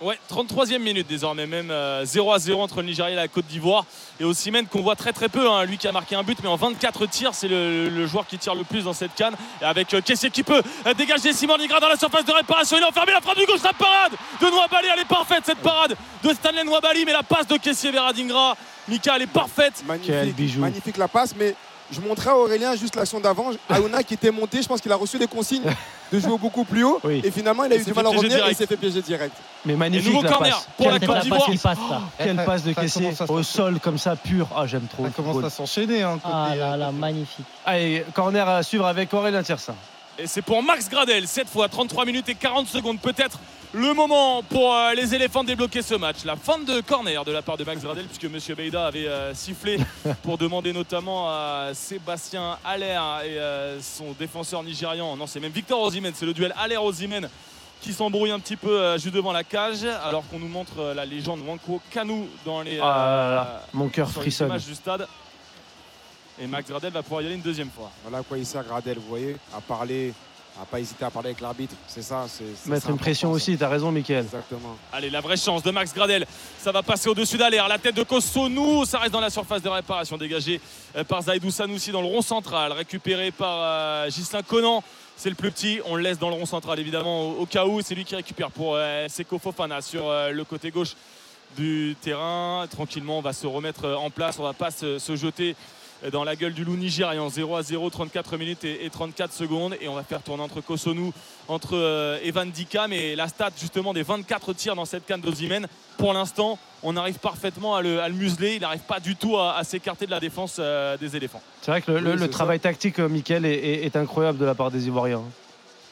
Ouais, 33e minute désormais, même euh, 0 à 0 entre le Nigeria et la Côte d'Ivoire. Et Osimhen qu'on voit très très peu, hein, lui qui a marqué un but, mais en 24 tirs, c'est le, le joueur qui tire le plus dans cette canne. Et avec euh, Kessié qui peut euh, dégager Simon Nigra dans la surface de réparation. Il a enfermé la frappe du gauche, la parade de Nwabali. Elle est parfaite cette parade de Stanley Nwabali, mais la passe de Kessié vers Adingra. Mika, elle est parfaite. Magnifique, magnifique la passe, mais je montrais à Aurélien juste l'action d'avant. Aouna qui était monté, je pense qu'il a reçu des consignes de jouer beaucoup plus haut. Et finalement, il a Il eu du mal à revenir et il s'est fait piéger direct. Mais magnifique nouveau la corner passe. pour la Quelle Côte passe, d'Ivoire. quelle passe, Oh, Quelle ça- passe de se au sol comme ça pur. Ah j'aime trop. Ça commence à s'enchaîner. Hein, Ah là là, magnifique. Allez, corner à suivre avec Aurélien Tiersin. Et c'est pour Max Gradel, cette fois 33 minutes et 40 secondes. Peut-être le moment pour euh, les éléphants de débloquer ce match. La fin de corner de la part de Max Gradel, puisque M. Beida avait euh, sifflé pour demander notamment à Sébastien Aller et euh, son défenseur nigérian. Non, c'est même Victor Osimhen, c'est le duel Aller-Osimhen qui s'embrouille un petit peu juste devant la cage, alors qu'on nous montre la légende Wanko Kanu dans les, Ah là là, mon cœur frissonne. du stade. Et Max Gradel va pouvoir y aller une deuxième fois. Voilà à quoi il sert Gradel, vous voyez, à parler, à pas hésiter à parler avec l'arbitre. C'est ça. c'est Mettre une pression aussi, t'as raison, Mickaël. Exactement. Allez, la vraie chance de Max Gradel. Ça va passer au-dessus d'Aler. La tête de Kosonou. Ça reste dans la surface de réparation dégagée euh, par Zaidou Sanoussi dans le rond central. Récupéré par euh, Ghislain Conan. C'est le plus petit. On le laisse dans le rond central, évidemment, au, au cas où. C'est lui qui récupère pour euh, Seko Fofana sur euh, le côté gauche du terrain. Tranquillement, on va se remettre en place. On va pas se, se jeter euh, dans la gueule du loup nigérian. 0 à 0, 34 minutes et, et 34 secondes. Et on va faire tourner entre Kosonou, entre euh, Evan Dika. Mais la stat justement des 24 tirs dans cette canne d'Ozimène, pour l'instant, on arrive parfaitement à le, à le museler. Il n'arrive pas du tout à, à s'écarter de la défense euh, des éléphants. C'est vrai que le, Oui, travail tactique, euh, Mickaël, est, est- est incroyable de la part des Ivoiriens.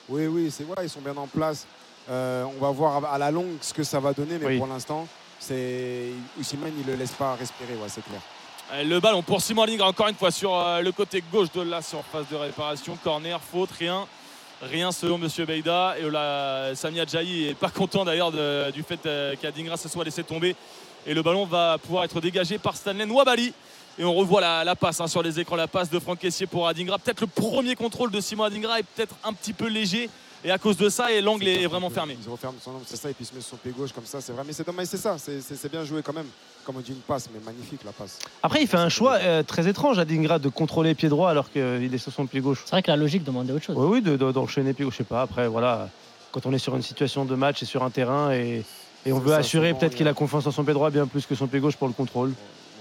Oui, oui, c'est voilà, ils sont bien en place. Euh, on va voir à la longue ce que ça va donner, mais Oui. pour l'instant, c'est il ne le laisse pas respirer, ouais, c'est clair. Euh, Le ballon pour Simon Ligne encore une fois sur euh, le côté gauche de la surface de réparation. Corner, faute, rien. Rien selon Monsieur Beida. Et là, Sami Adjaï est pas content d'ailleurs du fait euh, qu'Adingra se soit laissé tomber. Et le ballon va pouvoir être dégagé par Stanley Nwabali. Et on revoit la, la passe hein, sur les écrans, la passe de Franck Caissier pour Adingra. Peut-être le premier contrôle de Simon Adingra est peut-être un petit peu léger. Et à cause de ça, et l'angle est vraiment fermé. Il se referme son angle, c'est ça, et puis il se met sur son pied gauche comme ça, c'est vrai. Mais c'est dommage, c'est ça, c'est- bien joué quand même. Comme on dit, une passe, mais magnifique la passe. Après, il fait un choix euh, très étrange à Dingra de contrôler pied droit alors qu'il est sur son pied gauche. C'est vrai que la logique demandait autre chose. Oui, oui, de- de- d'enchaîner pied gauche. Je sais pas. Après, voilà, quand on est sur une situation de match et sur un terrain et, et on veut assurer peut-être qu'il a- a confiance en son pied droit bien plus que son pied gauche pour le contrôle.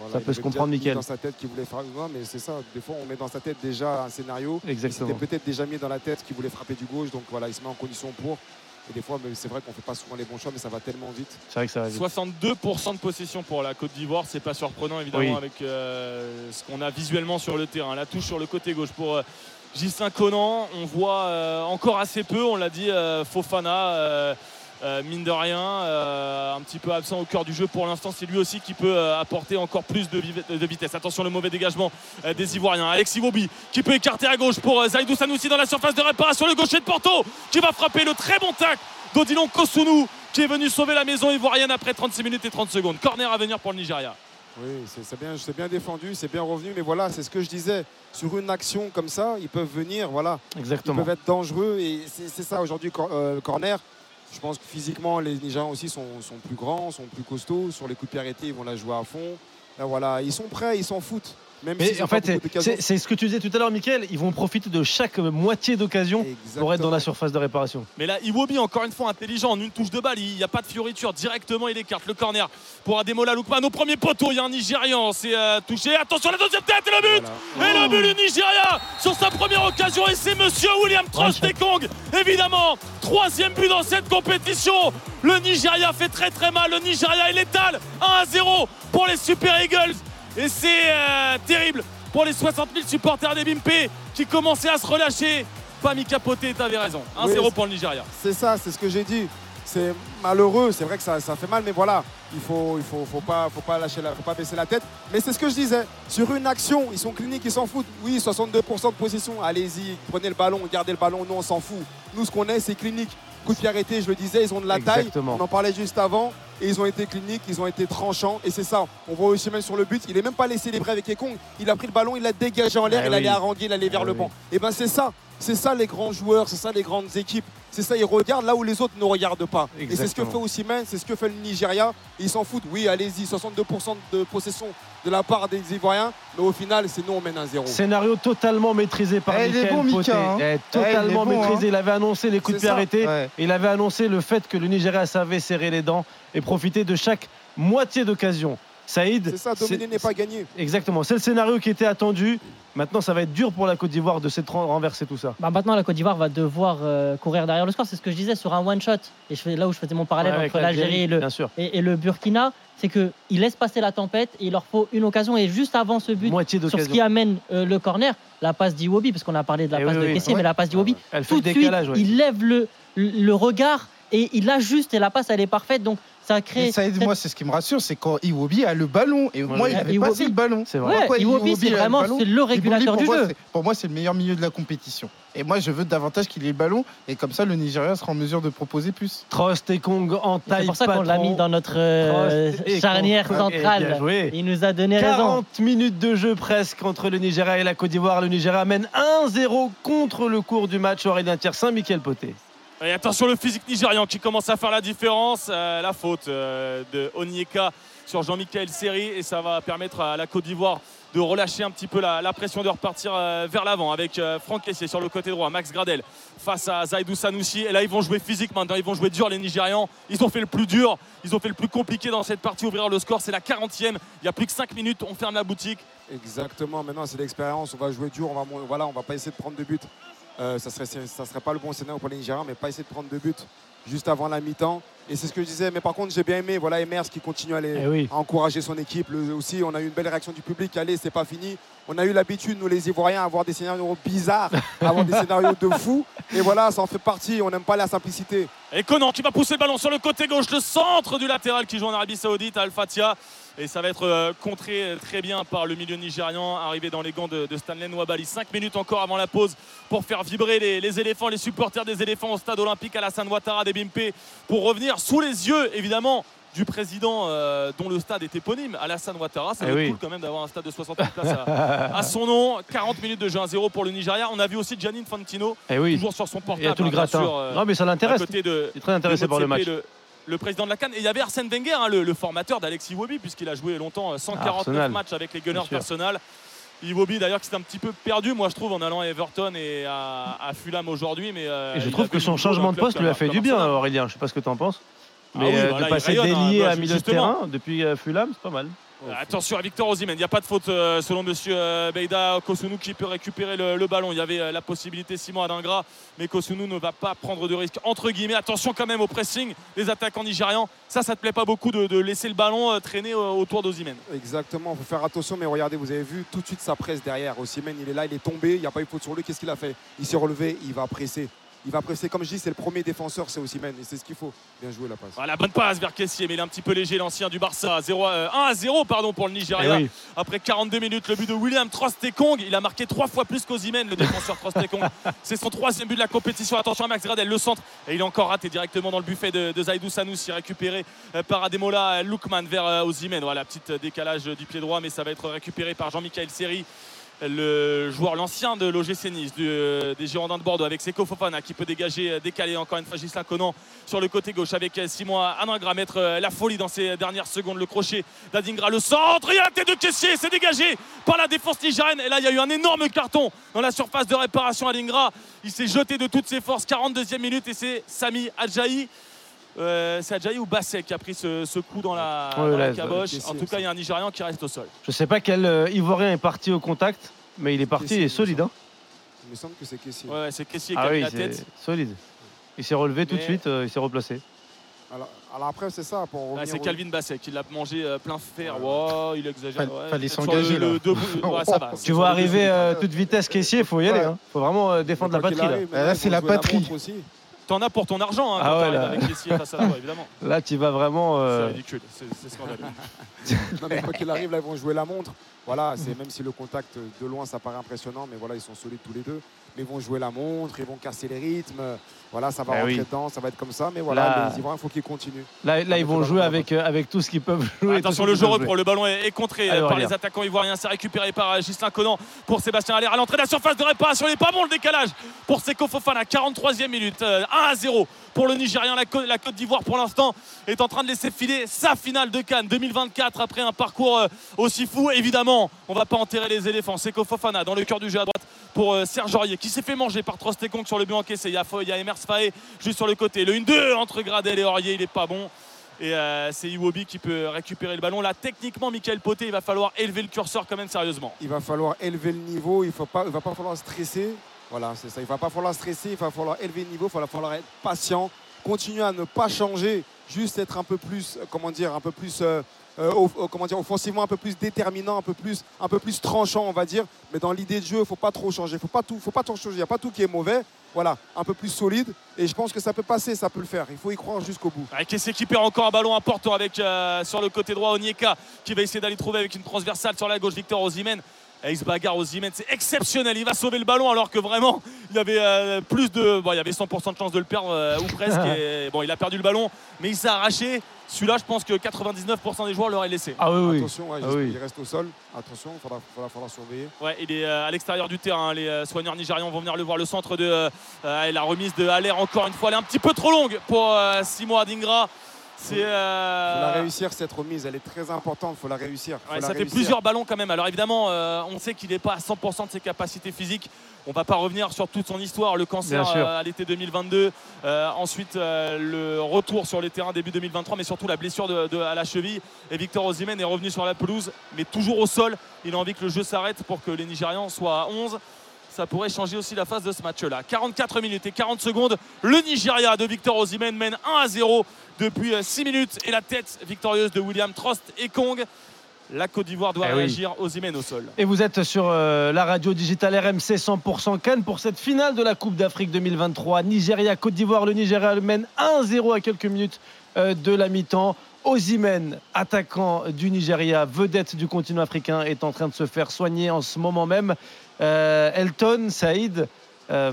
Voilà, ça il peut se comprendre, Mickaël. dans sa tête qu'il voulait frapper. Non, mais c'est ça. Des fois, on met dans sa tête déjà un scénario. Exactement. C'était peut-être déjà mis dans la tête qu'il voulait frapper du gauche. Donc voilà, il se met en condition pour. Et des fois, c'est vrai qu'on fait pas souvent les bons choix, mais ça va tellement vite. C'est vrai que ça va vite. 62% de possession pour la Côte d'Ivoire, c'est pas surprenant évidemment Oui. avec euh, ce qu'on a visuellement sur le terrain. La touche sur le côté gauche pour euh, Gislain Conan, on voit euh, encore assez peu, on l'a dit, euh, Fofana, euh, mine de rien, euh, un petit peu absent au cœur du jeu pour l'instant. C'est lui aussi qui peut euh, apporter encore plus de, vitesse. Attention le mauvais dégagement euh, des Ivoiriens. Alexis Bobi qui peut écarter à gauche pour euh, Zaidou Sanoussi dans la surface de réparation. Le gaucher de Porto qui va frapper le très bon tac d'Odilon Kosunu qui est venu sauver la maison ivoirienne après 36 minutes et 30 secondes. Corner à venir pour le Nigeria. Oui, c'est bien, défendu, c'est bien revenu. Mais voilà, c'est ce que je disais. Sur une action comme ça, ils peuvent venir, voilà. Exactement. Ils peuvent être dangereux. Et c'est c'est ça aujourd'hui, cor- euh, corner. Je pense que physiquement, les Nigérians aussi sont, plus grands, sont plus costauds. Sur les coups de pied arrêtés, ils vont la jouer à fond. Là, voilà, ils sont prêts, ils s'en foutent. Même Mais en fait, c'est ce que tu disais tout à l'heure, Mickaël. Ils vont profiter de chaque moitié d'occasion pour être dans la surface de réparation. Mais là, Iwobi, encore une fois, intelligent, en une touche de balle. Il n'y a pas de fioriture. Directement, il écarte le corner pour Ademola Lookman. Au premier poteau, il y a un Nigérian. C'est euh, touché. Attention, la deuxième tête et le but Et le but du Nigeria sur sa première occasion. Et c'est monsieur William Trostekong. Évidemment, troisième but dans cette compétition. Le Nigeria fait très très mal. Le Nigeria est létal. 1 à 0 pour les Super Eagles. Et c'est euh, terrible pour les 60 000 supporters des Bimpe qui commençaient à se relâcher. Pas mis capoté, t'avais raison. 1-0 Oui, pour le Nigeria. C'est ça, c'est ce que j'ai dit. C'est malheureux, c'est vrai que ça, ça fait mal, mais voilà, il faut, il faut, faut pas, faut pas lâcher, la, faut pas baisser la tête. Mais c'est ce que je disais. Sur une action, ils sont cliniques, ils s'en foutent. Oui, 62% de possession. Allez-y, prenez le ballon, gardez le ballon. Nous, on s'en fout. Nous, ce qu'on est, c'est clinique. Coup de pied arrêté, je le disais, ils ont de la Exactement. taille. On en parlait juste avant. Et ils ont été cliniques, ils ont été tranchants. Et c'est ça. On voit aussi même sur le but, il n'est même pas laissé les bras avec Ekong. Il a pris le ballon, il l'a dégagé en l'air, Ah il oui. allait haranguer, il allait vers Ah le oui. banc. Et ben c'est ça. C'est ça les grands joueurs, c'est ça les grandes équipes. C'est ça, ils regardent là où les autres ne regardent pas. Et c'est ce que fait. Osimhen, c'est ce que fait le Nigeria. Ils s'en foutent. Oui, allez-y, 62% de possession de la part des Ivoiriens. Mais au final, c'est nous, on mène un zéro. Scénario totalement maîtrisé par Eh, il est Mickaël bon, Mika, Poté. hein. Eh, Eh, totalement bon, maîtrisé. hein. Il avait annoncé les coups de pied arrêtés. Ouais. Il avait annoncé le fait que le Nigeria savait serrer les dents et profiter de chaque moitié d'occasion. Saïd, C'est ça, dominer c'est- n'est pas gagné. Exactement, c'est le scénario qui était attendu. Maintenant, ça va être dur pour la Côte d'Ivoire de s'être renverser tout ça. Bah, maintenant, la Côte d'Ivoire va devoir euh, courir derrière le score. C'est ce que je disais sur un one-shot. Et je fais, là où je faisais mon parallèle Ouais, entre l'Algérie et le, et, et Burkina, c'est qu'ils laissent passer la tempête et il leur faut une occasion. Et juste avant ce but, Moitié sur ce qui amène euh, le corner, la passe d'Iwobi, parce qu'on a parlé de la Eh passe oui, de oui. Kessier, Ouais. mais la passe d'Iwobi, Elle fait tout de suite, ouais. il lève le, le regard et il ajuste et la passe, elle est parfaite. Donc ça crée. Et Saïd, cette- moi, c'est ce qui me rassure, c'est quand Iwobi a le ballon. Et moi, il avait Iwobi- passé le ballon. C'est vrai. Ouais, Iwobi, c'est le vraiment c'est le régulateur pour du moi, jeu. c'est- Pour moi, c'est le meilleur milieu de la compétition. Et moi, je veux davantage qu'il ait le ballon. Et comme ça, le Nigeria sera en mesure de proposer plus. Trost et Kong en C'est taille pour ça qu'on l'a mis dans notre euh, charnière Kong. Centrale. joué. Il nous a donné raison. 40 minutes de jeu presque entre le Nigeria et la Côte d'Ivoire. Le Nigeria mène 1-0 contre le cours du match. Aurélien Thier, Saint-Michel Poté. Et attention le physique nigérian qui commence à faire la différence. Euh, la faute euh, de Onyeka sur Jean-Michel Seri et ça va permettre à la Côte d'Ivoire de relâcher un petit peu la, pression, de repartir euh, vers l'avant avec Franck Kessier sur le côté droit, Max Gradel face à Zaidou Sanoussi. Et là, ils vont jouer physique maintenant, ils vont jouer dur les Nigérians. Ils ont fait le plus dur, ils ont fait le plus compliqué dans cette partie, ouvrir le score. C'est la 40e, il y a plus que 5 minutes, on ferme la boutique. Exactement, maintenant c'est l'expérience, on va jouer dur, on va, voilà, on va pas essayer de prendre de but. Euh, ça serait, ça serait pas le bon scénario pour les Nigériens, mais pas essayer de prendre de but juste avant la mi-temps. Et c'est ce que je disais, mais par contre j'ai bien aimé, voilà Emers qui continue à, les- Eh oui. à encourager son équipe. Le- aussi, on a eu une belle réaction du public, allez, c'est pas fini. On a eu l'habitude, nous les Ivoiriens, à avoir des scénarios bizarres, à avoir des scénarios de fou. Et voilà, ça en fait partie, on n'aime pas la simplicité. Et Conan qui va pousser le ballon sur le côté gauche, le centre du latéral qui joue en Arabie Saoudite, Al Fatia. Et ça va être euh, contré très bien par le milieu nigérian, arrivé dans les gants de, de Stanley Nwabali. 5 minutes encore avant la pause pour faire vibrer les, les éléphants, les supporters des éléphants au stade olympique Alassane Ouattara des Bimpe pour revenir sous les yeux, évidemment, du président euh, dont le stade est éponyme, Alassane Ouattara. Ça Eh va être oui. cool quand même d'avoir un stade de 60 000 places à, à son nom. 40 minutes de jeu 1-0 pour le Nigeria. On a vu aussi Gianni Infantino, Eh oui. toujours sur son portable. Il y a tout le gratin. euh, non, mais ça à l'intéresse. côté de, Il est très intéressé par le match. Le, le président de la Cannes. Et il y avait Arsène Wenger, hein, le, le formateur d'Alexis Iwobi, puisqu'il a joué longtemps euh, 149 Arsenal. matchs avec les Gunners d'Arsenal. Iwobi d'ailleurs qui s'est un petit peu perdu, moi je trouve, en allant à Everton et à, à Fulham aujourd'hui. Mais euh, Et je trouve que son changement de poste lui a fait du bien. Aurélien. Je sais pas ce que tu en penses. Ah Mais oui, euh, bah de il passer hein. délié Bah, à milieu de terrain depuis euh, Fulham, c'est pas mal. Euh, Attention à Victor Osimhen, il n'y a pas de faute euh, selon monsieur euh, Beida Kosunu qui peut récupérer le, ballon. Il y avait la possibilité Simon Adingra, mais Kosunu ne va pas prendre de risque. Entre guillemets, attention quand même au pressing des attaquants nigérians. Ça, ça te plaît pas beaucoup de, laisser le ballon traîner autour d'Osimhen. Exactement, il faut faire attention, mais regardez, vous avez vu tout de suite sa presse derrière. Osimhen, il est là, il est tombé, il n'y a pas eu faute sur lui. Qu'est-ce qu'il a fait? Il s'est relevé, il va presser. Il va presser, comme je dis, c'est le premier défenseur, c'est Osimhen, et c'est ce qu'il faut. Bien joué la passe. Voilà, bonne passe vers Kessier, mais il est un petit peu léger, l'ancien du Barça. 0 à- euh, 1 à 0 pardon, pour le Nigeria. Eh oui. Après 42 minutes, le but de William Trostekong. Il a marqué trois fois plus qu'Ozimhen, le défenseur Trostekong. C'est son troisième but de la compétition. Attention à Max Gradel, le centre. Et il est encore raté directement dans le buffet de, de Zaidou Sanoussi, récupéré euh, par Ademola Lookman vers euh, Osimhen. Voilà, petit décalage du pied droit, mais ça va être récupéré par Jean-Michel Seri. Le joueur, l'ancien de l'OGC Nice, euh, des Girondins de Bordeaux, avec Seko Fofana qui peut dégager, euh, décaler encore une fois Gislain Conan sur le côté gauche avec euh, Simon Adingra mettre la folie dans ces dernières secondes. Le crochet d'Adingra, le centre, il y a la tête de caissier, c'est dégagé par la défense nigérienne. Et là, il y a eu un énorme carton dans la surface de réparation Adingra. Il s'est jeté de toutes ses forces, 42e minute, et c'est Sami Adjaï. Euh, c'est Adjaï ou Basset qui a pris ce, ce coup dans la, Ouais, dans la là, caboche. En tout cas, il y a un Nigérian qui reste au sol. Je sais pas quel euh, Ivoirien est parti au contact, mais il est parti Kessier, et il solide. hein. Il me semble que c'est Kessier. Ouais, ouais, c'est Kessier qui Ah a mis oui, la tête. solide. Il s'est relevé tout de suite, euh, il s'est replacé. Alors, alors après, c'est ça, pour c'est Calvin Basset qui l'a mangé plein fer. Wow, il exagère. Fallait- ouais. fallait s'engager, le- ouais, ça va. Tu vois arriver euh, toute vitesse caissier, faut y aller. Ouais. Hein. Faut vraiment défendre la patrie. Là. maintenant, c'est la patrie. T'en as pour ton argent hein, Ah ouais, là. avec Kessier face à toi, évidemment. Là, tu vas vraiment. C'est euh, ridicule, c'est c'est scandaleux. Non, mais quoi qu'il arrive, là, ils vont jouer la montre. Voilà, c'est même si le contact de loin ça paraît impressionnant, mais voilà, ils sont solides tous les deux. Mais ils vont jouer la montre, ils vont casser les rythmes. Voilà, ça va Eh rentrer oui. dedans, ça va être comme ça. Mais voilà, Là- les Ivoiriens, il faut qu'ils continuent. Là, là, ils vont jouer avec, euh, avec tout ce qu'ils peuvent jouer. Attention, le jeu reprend. Le ballon est, est contré Allez, euh, par les attaquants ivoiriens. C'est récupéré par euh, Gislain Conan pour Sébastien Aller à l'entrée de la surface de réparation. Il n'est pas bon le décalage pour Seko Fofana. 43e minute. euh, 1 à 0 pour le Nigérian. La, Côte- d'Ivoire, pour l'instant, est en train de laisser filer sa finale de Cannes 2024 après un parcours euh, aussi fou. Évidemment, on va pas enterrer les éléphants. Seko Fofana dans le cœur du jeu à droite pour euh, Serge Aurier qui s'est fait manger par Trostekong sur le but encaissé. Il y a, Emers Faé juste sur le côté. Le 1-2 entre Gradel et Aurier, il est pas bon. Et euh, c'est Iwobi qui peut récupérer le ballon. Là, techniquement, Michael Poté, il va falloir élever le curseur quand même sérieusement. Il va falloir élever le niveau, il ne va pas falloir stresser. Voilà, c'est ça. Il ne va pas falloir stresser, il va falloir élever le niveau, il va falloir être patient, continuer à ne pas changer, juste être un peu plus, euh, comment dire, un peu plus, euh, euh, comment dire, offensivement, un peu plus déterminant, un peu plus, un peu plus tranchant, on va dire. Mais dans l'idée de jeu, il ne faut pas trop changer, faut pas tout, faut pas trop changer. Il n'y a pas tout qui est mauvais. Voilà, un peu plus solide. Et je pense que ça peut passer, ça peut le faire. Il faut y croire jusqu'au bout. Avec qui récupère encore un ballon important avec sur le côté droit Onyeka qui va essayer d'aller trouver avec une transversale sur la gauche Victor Osimhen. Et il se bagarre Osimhen, c'est exceptionnel. Il va sauver le ballon alors que vraiment il y avait euh, plus de, bon, il y avait 100% de chance de le perdre euh, ou presque. Et, bon, il a perdu le ballon, mais il s'est arraché. Celui-là, je pense que 99% des joueurs l'auraient laissé. Ah oui, oui. Attention, ouais, Ah oui. qu'il reste au sol. Attention, il faudra, faudra, faudra surveiller. Ouais, il est euh, à l'extérieur du terrain. Les euh, soigneurs nigérians vont venir le voir. Le centre de euh, euh, et la remise de Haller encore une fois, elle est un petit peu trop longue pour euh, Simo Adingra. C'est Il faut euh, la réussir cette remise, elle est très importante, il faut la réussir. Faut Ouais, la ça fait plusieurs ballons quand même. Alors évidemment, euh, on sait qu'il n'est pas à 100% de ses capacités physiques. On va pas revenir sur toute son histoire, le cancer euh, à l'été 2022, euh, ensuite euh, le retour sur les terrains début 2023, mais surtout la blessure de, de- à la cheville. Et Victor Osimhen est revenu sur la pelouse, mais toujours au sol. Il a envie que le jeu s'arrête pour que les Nigérians soient à 11. Ça pourrait changer aussi la phase de ce match-là. 44 minutes et 40 secondes. Le Nigeria de Victor Osimhen mène 1 à 0 depuis 6 minutes. Et la tête victorieuse de William Trost et Kong. La Côte d'Ivoire doit Eh oui. réagir. Osimhen au sol. Et vous êtes sur euh, la radio digitale RMC 100% Cannes pour cette finale de la Coupe d'Afrique 2023. Nigeria, Côte d'Ivoire, le Nigeria mène 1-0 à quelques minutes euh, de la mi-temps. Osimhen, attaquant du Nigeria, vedette du continent africain, est en train de se faire soigner en ce moment même. Euh, Elton, Saïd, euh,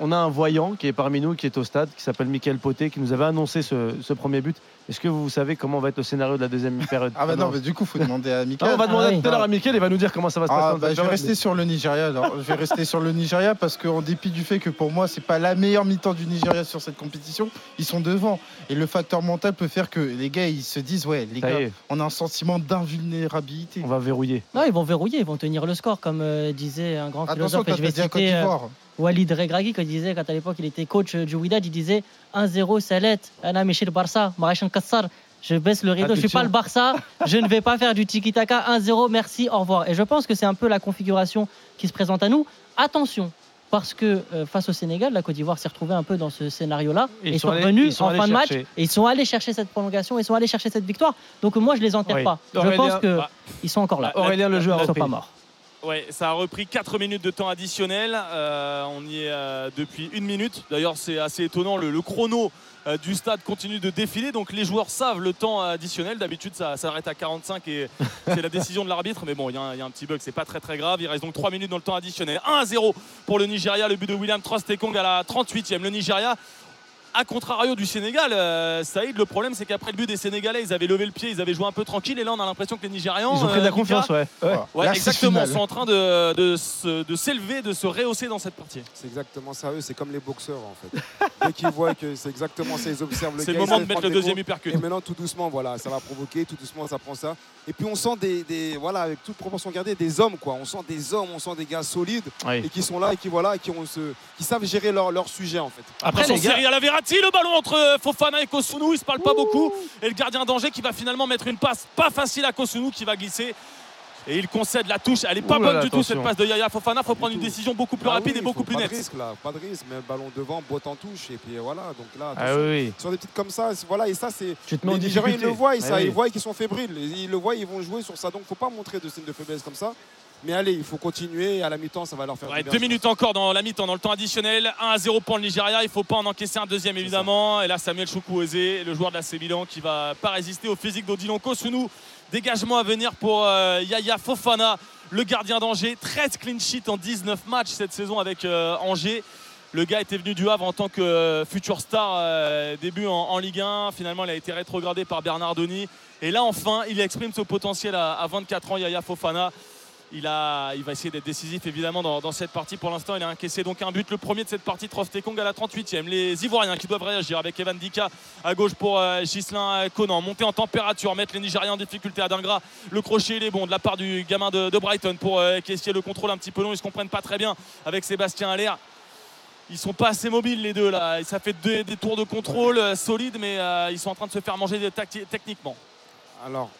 on a un voyant qui est parmi nous, qui est au stade, qui s'appelle Michael Poté, qui nous avait annoncé ce, ce premier but. Est-ce que vous savez comment va être le scénario de la deuxième période Ah bah non, mais du coup, faut demander à Michael. on va demander Ah oui. tout à l'heure à Michael, il va nous dire comment ça va se passer. Ah, dans bah, je vais rester sur le Nigeria alors. Je vais rester sur le Nigeria parce qu'en dépit du fait que pour moi c'est pas la meilleure mi-temps du Nigeria sur cette compétition, ils sont devant et le facteur mental peut faire que les gars ils se disent ouais les Ça gars on a un sentiment d'invulnérabilité. On va verrouiller. Non, ils vont verrouiller, ils vont tenir le score, comme euh, disait un grand Attention philosophe. Quand je vais citer euh, d'Ivoire. Walid Regragui, quand il disait, quand à l'époque il était coach du Wydad, il disait 1-0, Salet, Anna Michel Barça, Marachan Kassar. Je baisse le rideau, je ne suis Attention. pas le Barça, je ne vais pas faire du tiki-taka. 1-0, merci, au revoir. Et je pense que c'est un peu la configuration qui se présente à nous. Attention, parce que euh, face au Sénégal, la Côte d'Ivoire s'est retrouvée un peu dans ce scénario-là. Ils sont sont allés- revenus ils sont en fin de match chercher. et ils sont allés chercher cette prolongation, ils sont allés chercher cette victoire. Donc moi, je les enterre Oui. pas. Aurélien, je pense qu'ils bah, sont encore là. Aurélien, le jeu a Ils sont repris. pas morts. Ouais, ça a repris 4 minutes de temps additionnel. Euh, on y est euh, depuis une minute. D'ailleurs, c'est assez étonnant. Le, le chrono euh, du stade continue de défiler. Donc les joueurs savent le temps additionnel. D'habitude, ça s'arrête à 45 et c'est la décision de l'arbitre. Mais bon, il y, a un- il y a un petit bug. C'est pas très très grave. Il reste donc 3 minutes dans le temps additionnel. 1 à 0 pour le Nigeria. Le but de William Trostekong à la 38e. Le Nigeria. A contrario du Sénégal, euh, Saïd, le problème c'est qu'après le but des Sénégalais, ils avaient levé le pied, ils avaient joué un peu tranquille et là on a l'impression que les Nigérians. Ils ont pris de la euh, confiance, ouais. ouais. Ouais, Là, exactement. sont en train de, de, se- de s'élever, de se rehausser dans cette partie. C'est exactement ça, eux, c'est comme les boxeurs en fait. Dès qu'ils voient que c'est exactement ça, ils observent le C'est gars, le moment de mettre le deuxième uppercut. Et maintenant, tout doucement, voilà, ça va provoquer, tout doucement, ça prend ça. Et puis on sent des, des- voilà, avec toute proportion gardée, des hommes, quoi. On sent des hommes, on sent des gars solides Oui. et qui sont là et qui, voilà, et qui, ont ce, qui savent gérer leur, leur sujet en fait. Après, Attention, les gars, Cyril Alaverratti, le ballon entre Fofana et Kosunu, ils se parlent pas beaucoup. Et le gardien danger qui va finalement mettre une passe pas facile à Kosunu qui va glisser. Et il concède la touche. Elle est pas Ouh bonne là, du tout cette passe de Yaya Fofana. Faut du prendre une décision beaucoup plus Ah rapide oui, et beaucoup plus pas nette. de risque là, pas de risque, mais ballon devant, botte en touche et puis voilà. Donc là, Ah oui, oui. sur des petites comme ça, voilà, et ça c'est. Tu te mets en Les Nigériens, ils le voient, ils, Ah ça, oui. ils voient qu'ils sont fébriles, ils le voient, ils vont jouer sur ça. Donc faut pas montrer de signes de faiblesse comme ça. Mais allez, il faut continuer. À la mi-temps, ça va leur faire Ouais, du deux minutes encore dans la mi-temps, dans le temps additionnel. 1 à 0 pour le Nigeria. Il faut pas en encaisser un deuxième évidemment. Et là, Samuel Chukwueze, le joueur de la Milan qui va pas résister au physique d'Odilon Kosunu. Dégagement à venir pour euh, Yaya Fofana, le gardien d'Angers. 13 clean sheets en 19 matchs cette saison avec euh, Angers. Le gars était venu du Havre en tant que euh, futur star début en, en Ligue 1. Finalement, il a été rétrogradé par Bernard Denis. Et là, enfin, il exprime son potentiel à, à 24 ans, Yaya Fofana. Il, a, il va essayer d'être décisif évidemment dans, cette partie. Pour l'instant, il a encaissé donc un but, le premier de cette partie, Trostekong à la 38e. Les Ivoiriens qui doivent réagir avec Evan Dika à gauche pour euh, Ghislain Conan. Monter en température, mettre les Nigériens en difficulté à Dingra. Le crochet, il est bon de la part du gamin de, Brighton pour euh, le contrôle un petit peu long. Ils se comprennent pas très bien avec Sébastien Allaire. Ils sont pas assez mobiles les deux là. Ça fait des tours de contrôle euh, solides, mais euh, ils sont en train de se faire manger techniquement. Alors,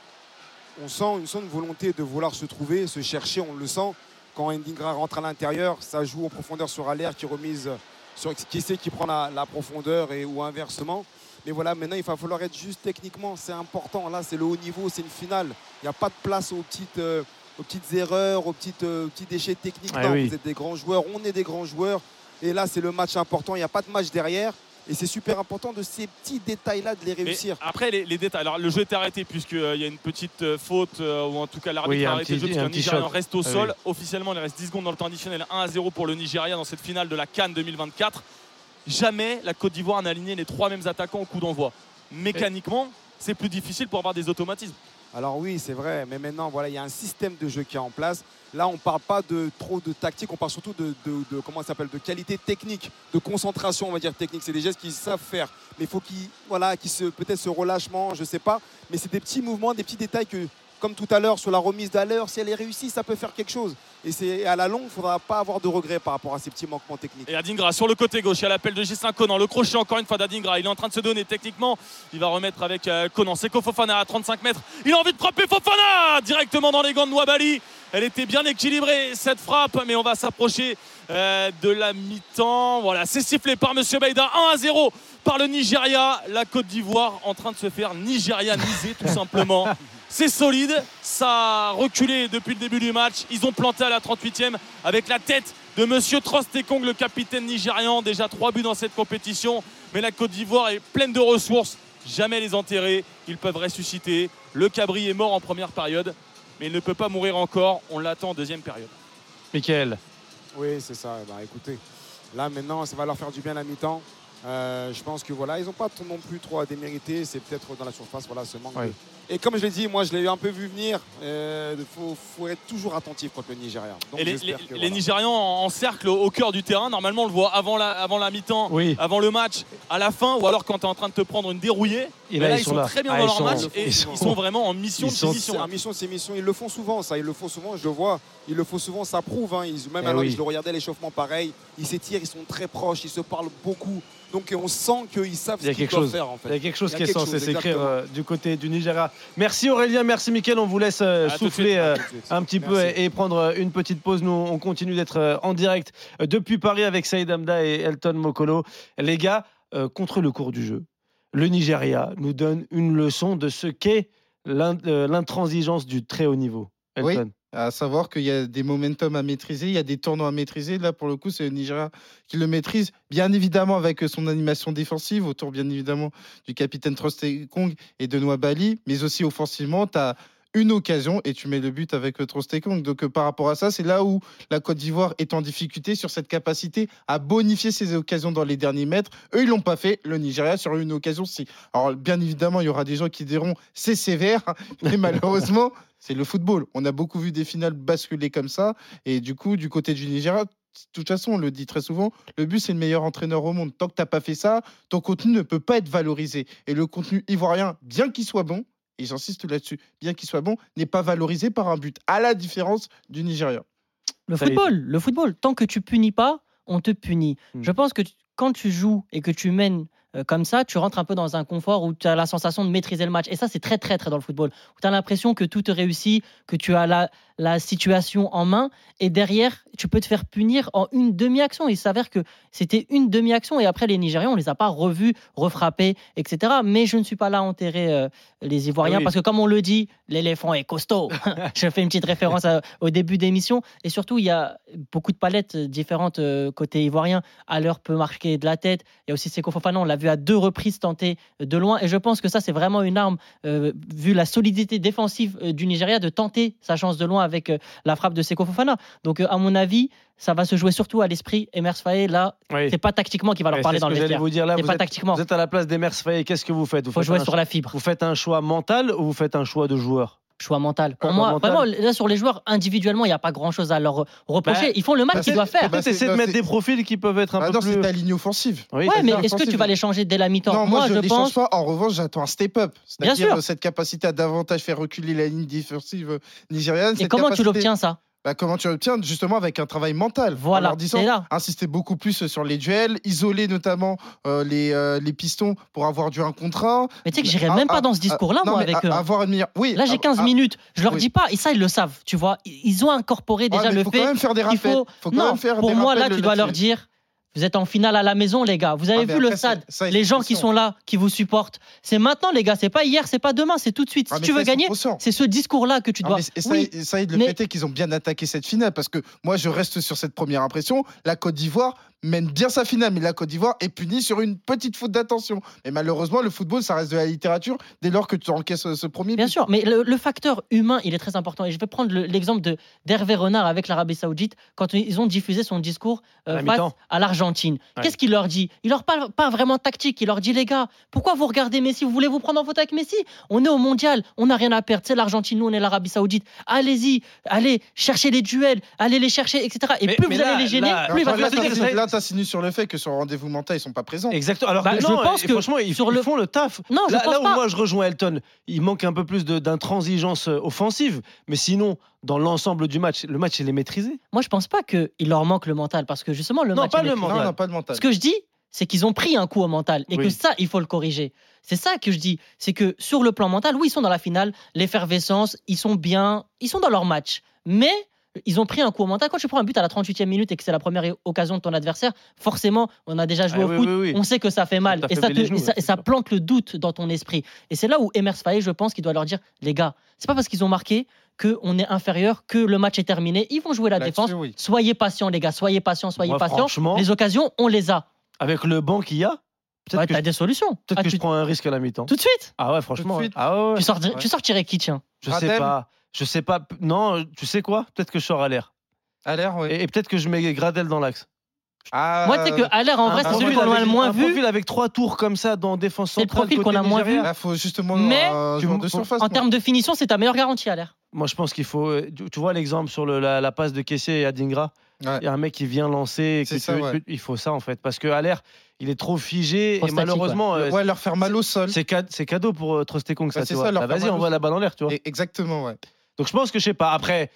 on sent une, sent une volonté de vouloir se trouver, se chercher, on le sent. Quand Ndingra rentre à l'intérieur, ça joue en profondeur sur Allaire qui remise sur qui sait qui prend la, la profondeur et, ou inversement. Mais voilà, maintenant il va falloir être juste techniquement, c'est important. Là, c'est le haut niveau, c'est une finale. Il n'y a pas de place aux petites, euh, aux petites erreurs, aux petites, euh, petits déchets techniques. Ah non, oui. vous êtes des grands joueurs, on est des grands joueurs. Et là, c'est le match important. Il n'y a pas de match derrière. Et c'est super important de ces petits détails-là de les Mais réussir. après les, les détails. Alors le jeu est arrêté puisqu'il y a une petite euh, faute euh, ou en tout cas l'arbitre Oui, a arrêté le jeu parce Nigérian reste au Ah sol. oui. Officiellement, il reste 10 secondes dans le temps additionnel, 1 à 0 pour le Nigeria dans cette finale de la Cannes 2024. Jamais la Côte d'Ivoire n'a aligné les trois mêmes attaquants au coup d'envoi. Mécaniquement, c'est plus difficile pour avoir des automatismes. Alors oui, c'est vrai, mais maintenant, voilà, il y a un système de jeu qui est en place. Là, on ne parle pas de trop de tactique, on parle surtout de, comment de qualité technique, de concentration, on va dire technique. C'est des gestes qu'ils savent faire, mais il faut qu'ils, voilà, qu'ils se, peut-être ce relâchement, je sais pas, mais c'est des petits mouvements, des petits détails que, comme tout à l'heure sur la remise d'Alleur, si elle est réussie, ça peut faire quelque chose. Et c'est à la longue, il ne faudra pas avoir de regrets par rapport à ces petits manquements techniques. Et Adingra sur le côté gauche, il y a l'appel de Gislain Conan. Le crochet encore une fois d'Adingra. Il est en train de se donner techniquement. Il va remettre avec euh, Conan. Seko Fofana à 35 mètres. Il a envie de frapper Fofana directement dans les gants de Nwabali. Elle était bien équilibrée cette frappe, mais on va s'approcher euh, de la mi-temps. Voilà, c'est sifflé par Monsieur Baïda. 1 à 0 par le Nigeria. La Côte d'Ivoire en train de se faire nigérianiser tout simplement. C'est solide, ça a reculé depuis le début du match. Ils ont planté à la 38e avec la tête de Monsieur Trostekong, le capitaine nigérian. Déjà trois buts dans cette compétition. Mais la Côte d'Ivoire est pleine de ressources. Jamais les enterrer. Ils peuvent ressusciter. Le Cabri est mort en première période, mais il ne peut pas mourir encore. On l'attend en deuxième période. Michael. Oui, c'est ça. Eh ben, écoutez, là maintenant, ça va leur faire du bien la mi-temps. Euh, je pense que voilà, ils n'ont pas non plus trop à démériter. C'est peut-être dans la surface, voilà, ce manque. Oui. de- Et comme je l'ai dit, moi, je l'ai un peu vu venir. Il faut, faut être toujours attentif contre le Nigeria. Donc, Et les, les- que, les. Nigérians en, en cercle au, au cœur du terrain. Normalement, on le voit avant la, avant la mi-temps, Oui. avant le match, à la fin, ou alors quand tu es en train de te prendre une dérouillée. Et Mais là, là, ils ils sont sont là. très bien Ah, dans leur sont- match ils et sont- ils sont vraiment en mission ils de sont- en mission, c'est mission. Ils le font souvent, ça. Ils le font souvent, je le vois. Ils le font souvent, ça prouve. hein. Ils, même Eh alors, oui. je le regardais à l'échauffement pareil. Ils s'étirent, ils sont très proches, ils se parlent beaucoup. Donc on sent qu'ils savent Il y a ce qu'ils quelque doivent chose. faire en fait. Il y a quelque chose qui est censé s'écrire euh, du côté du Nigeria. Merci Aurélien, merci Mickaël. On vous laisse euh, souffler suite. euh, un petit peu et, et prendre euh, une petite pause. Nous, on continue d'être euh, en direct depuis Paris avec Saïd Amda et Elton Mokolo. Les gars, euh, contre le cours du jeu, le Nigeria nous donne une leçon de ce qu'est l'in- l'intransigeance du très haut niveau. Oui. À savoir qu'il y a des momentum à maîtriser, il y a des tournants à maîtriser. Là, pour le coup, c'est le Nigeria qui le maîtrise, bien évidemment avec son animation défensive, autour bien évidemment du capitaine Trostekong et de Nwabali, mais aussi offensivement, tu as une occasion et tu mets le but avec euh, Trostekong. Donc, euh, par rapport à ça, c'est là où la Côte d'Ivoire est en difficulté sur cette capacité à bonifier ses occasions dans les derniers mètres. Eux, ils l'ont pas fait. Le Nigeria, sur une occasion, si. Alors, bien évidemment, il y aura des gens qui diront c'est sévère, mais malheureusement, c'est le football. On a beaucoup vu des finales basculer comme ça. Et du coup, du côté du Nigeria, de toute façon, on le dit très souvent, le but, c'est le meilleur entraîneur au monde. Tant que tu n'as pas fait ça, ton contenu ne peut pas être valorisé. Et le contenu ivoirien, bien qu'il soit bon, et j'insiste là-dessus, bien qu'il soit bon, n'est pas valorisé par un but, à la différence du Nigeria. Le Ça y est. football, le football, tant que tu punis pas, on te punit. Hmm. Je pense que tu- quand tu joues et que tu mènes euh, comme ça, tu rentres un peu dans un confort où tu as la sensation de maîtriser le match. Et ça, c'est très, très, très dans le football. Où tu as l'impression que tout te réussit, que tu as la, la situation en main. Et derrière, tu peux te faire punir en une demi-action. Il s'avère que c'était une demi-action et après les Nigérians, on les a pas revus, refrappés, etc. Mais je ne suis pas là à enterrer euh, les Ivoiriens Ah oui. parce que comme on le dit, l'éléphant est costaud. je fais une petite référence à- au début d'émission et surtout il y a beaucoup de palettes différentes euh, côté ivoirien. À l'heure peut marquer de la tête. Il y a aussi Seko Fofana, on l'a vu à deux reprises tenter de loin et je pense que ça c'est vraiment une arme euh, vu la solidité défensive du Nigeria de tenter sa chance de loin avec euh, la frappe de Seko Fofana. Donc euh, à mon avis, ça va se jouer surtout à l'esprit. Emers Faé là, Oui. c'est pas tactiquement qu'il va leur parler dans le vestiaire. vous dire là. Vous pas êtes, tactiquement. vous êtes à la place d'Emers Faye. Qu'est-ce que vous faites? Vous Faut faites jouer sur la fibre. Vous faites un choix mental ou vous faites un choix de joueur? Choix mental. Pour Un moi, mental. vraiment, là sur les joueurs individuellement, il n'y a pas grand chose à leur reprocher. Bah, Ils font le match bah, qu'ils doivent faire. bah, Peut-être essayer de bah, mettre des profils qui peuvent être un Ah peu non, plus. c'est ta ligne offensive. Oui, ouais, mais est-ce que tu vas les changer dès la mi-temps Non, moi, je ne les change pense. pas. En revanche, j'attends un step-up. C'est-à-dire cette capacité à davantage faire reculer la ligne défensive nigériane. Et comment tu l'obtiens ça? Bah, comment tu l'obtiens Justement avec un travail mental. Voilà, en leur disant, là. insister beaucoup plus sur les duels, isoler notamment euh, les, euh, les pistons pour avoir du 1 contre 1. Mais tu sais que j'irai même ah, pas dans ce discours-là, moi, avec eux. Avoir une. Oui, Là, j'ai ah, 15 ah, minutes. Je leur oui. dis pas, et ça, ils le savent, tu vois. Ils ont incorporé déjà le faut fait. quand même faire des rappels. faut... Faut quand non, même faire pour des moi, là, tu dois leur dire. Vous êtes en finale à la maison, les gars. Vous avez Ah, mais vu le après, ça- stade, ça, les gens qui sont là, qui vous supportent. C'est maintenant, les gars. C'est pas hier, c'est pas demain, c'est tout de suite. Ah, Si mais tu ça, veux gagner, c'est ce discours-là que tu Ah, dois. mais et ça, Oui, et ça, le mais- qu'ils ont bien attaqué cette finale parce que moi, je reste sur cette première impression. La Côte d'Ivoire mène bien sa finale, mais la Côte d'Ivoire est punie sur une petite faute d'attention. Et malheureusement, le football, ça reste de la littérature dès lors que tu encaisses ce, ce premier Bien but. sûr, mais le, le facteur humain, il est très important. Et je vais prendre le- l'exemple de d'Hervé Renard avec l'Arabie Saoudite quand ils ont diffusé son discours euh, À face l'Argentine. Ouais. Qu'est-ce qu'il leur dit? Il leur parle pas vraiment tactique. Il leur dit les gars, pourquoi vous regardez Messi? Vous voulez vous prendre en photo avec Messi? On est au mondial, on n'a rien à perdre. C'est l'Argentine, nous on est l'Arabie Saoudite. Allez-y, allez chercher les duels, allez les chercher, etc. Et Mais- plus mais vous là- allez les gêner, là- plus il va Enfin, t'insinues sur le fait que sur le rendez-vous mental, ils sont pas présents. Exactement. Alors Bah, que je non, pense et que franchement, ils, sur ils le- font le taf. Non, je là, pense là où pas. moi je rejoins Elton, il manque un peu plus de- d'intransigeance euh, offensive, mais sinon, dans l'ensemble du match, le match il est maîtrisé. Moi je pense pas qu'il leur manque le mental parce que justement le Non, match pas est le mental. Non, non, pas de mental. Ce que je dis, c'est qu'ils ont pris un coup au mental et Oui. que ça, il faut le corriger. C'est ça que je dis. C'est que sur le plan mental, oui, ils sont dans la finale, l'effervescence, ils sont bien, ils sont dans leur match. Mais ils ont pris un coup au mental. Quand tu prends un but à la 38e minute et que c'est la première occasion de ton adversaire, forcément, on a déjà joué Ah au oui, foot, oui, oui. on sait que ça fait mal. Ça Et ça, t'affaiblit te- les genoux, et ça- ouais, et ça c'est plante le doute dans ton esprit. Et c'est là où Emers Faé, je pense qu'il doit leur dire les gars, c'est pas parce qu'ils ont marqué qu'on est inférieur que le match est terminé. Ils vont jouer la défense. oui. Soyez patients, les gars, soyez patients, soyez Moi, patients. franchement- Les occasions, on les a. Avec le banc qu'il y a, peut-être Ouais, que, je, des solutions. peut-être Ah, que tu, je prends un risque à la mi-temps. Tout de suite Ah ouais, franchement. Tout de suite. ouais. Ah ouais, ouais. tu, sors, Ouais. tu sortirais qui, tiens? Je sais Radel pas. Je sais pas. Non, tu sais quoi? Peut-être que je sors à l'air. À l'air, oui. Et, et peut-être que je mets Gradel dans l'axe. Ah, Moi, tu sais que à l'air, en vrai, c'est celui qu'on a le moins un vu. profil avec trois tours comme ça dans défense C'est le centrale. profil qu'on a moins Nigeria. Là, faut justement Mais me- de surface. En termes de finition, c'est ta meilleure garantie à l'air. Moi, je pense qu'il faut. euh, Tu, vois l'exemple sur le- la, la passe de Kessier et Adingra. Ouais. Il y a un mec qui vient lancer. et que C'est ça, tu- ouais. Il faut ça en fait, parce qu'à l'air, il est trop figé Trop et malheureusement, euh, Ouais, leur faire mal au sol. c'est cad- c'est cadeau pour euh, Trostekong ça. C'est ça, Bah, Vas-y, envoie sol. la balle en l'air, tu vois. Exactement, ouais. Donc je pense que je sais pas. Après,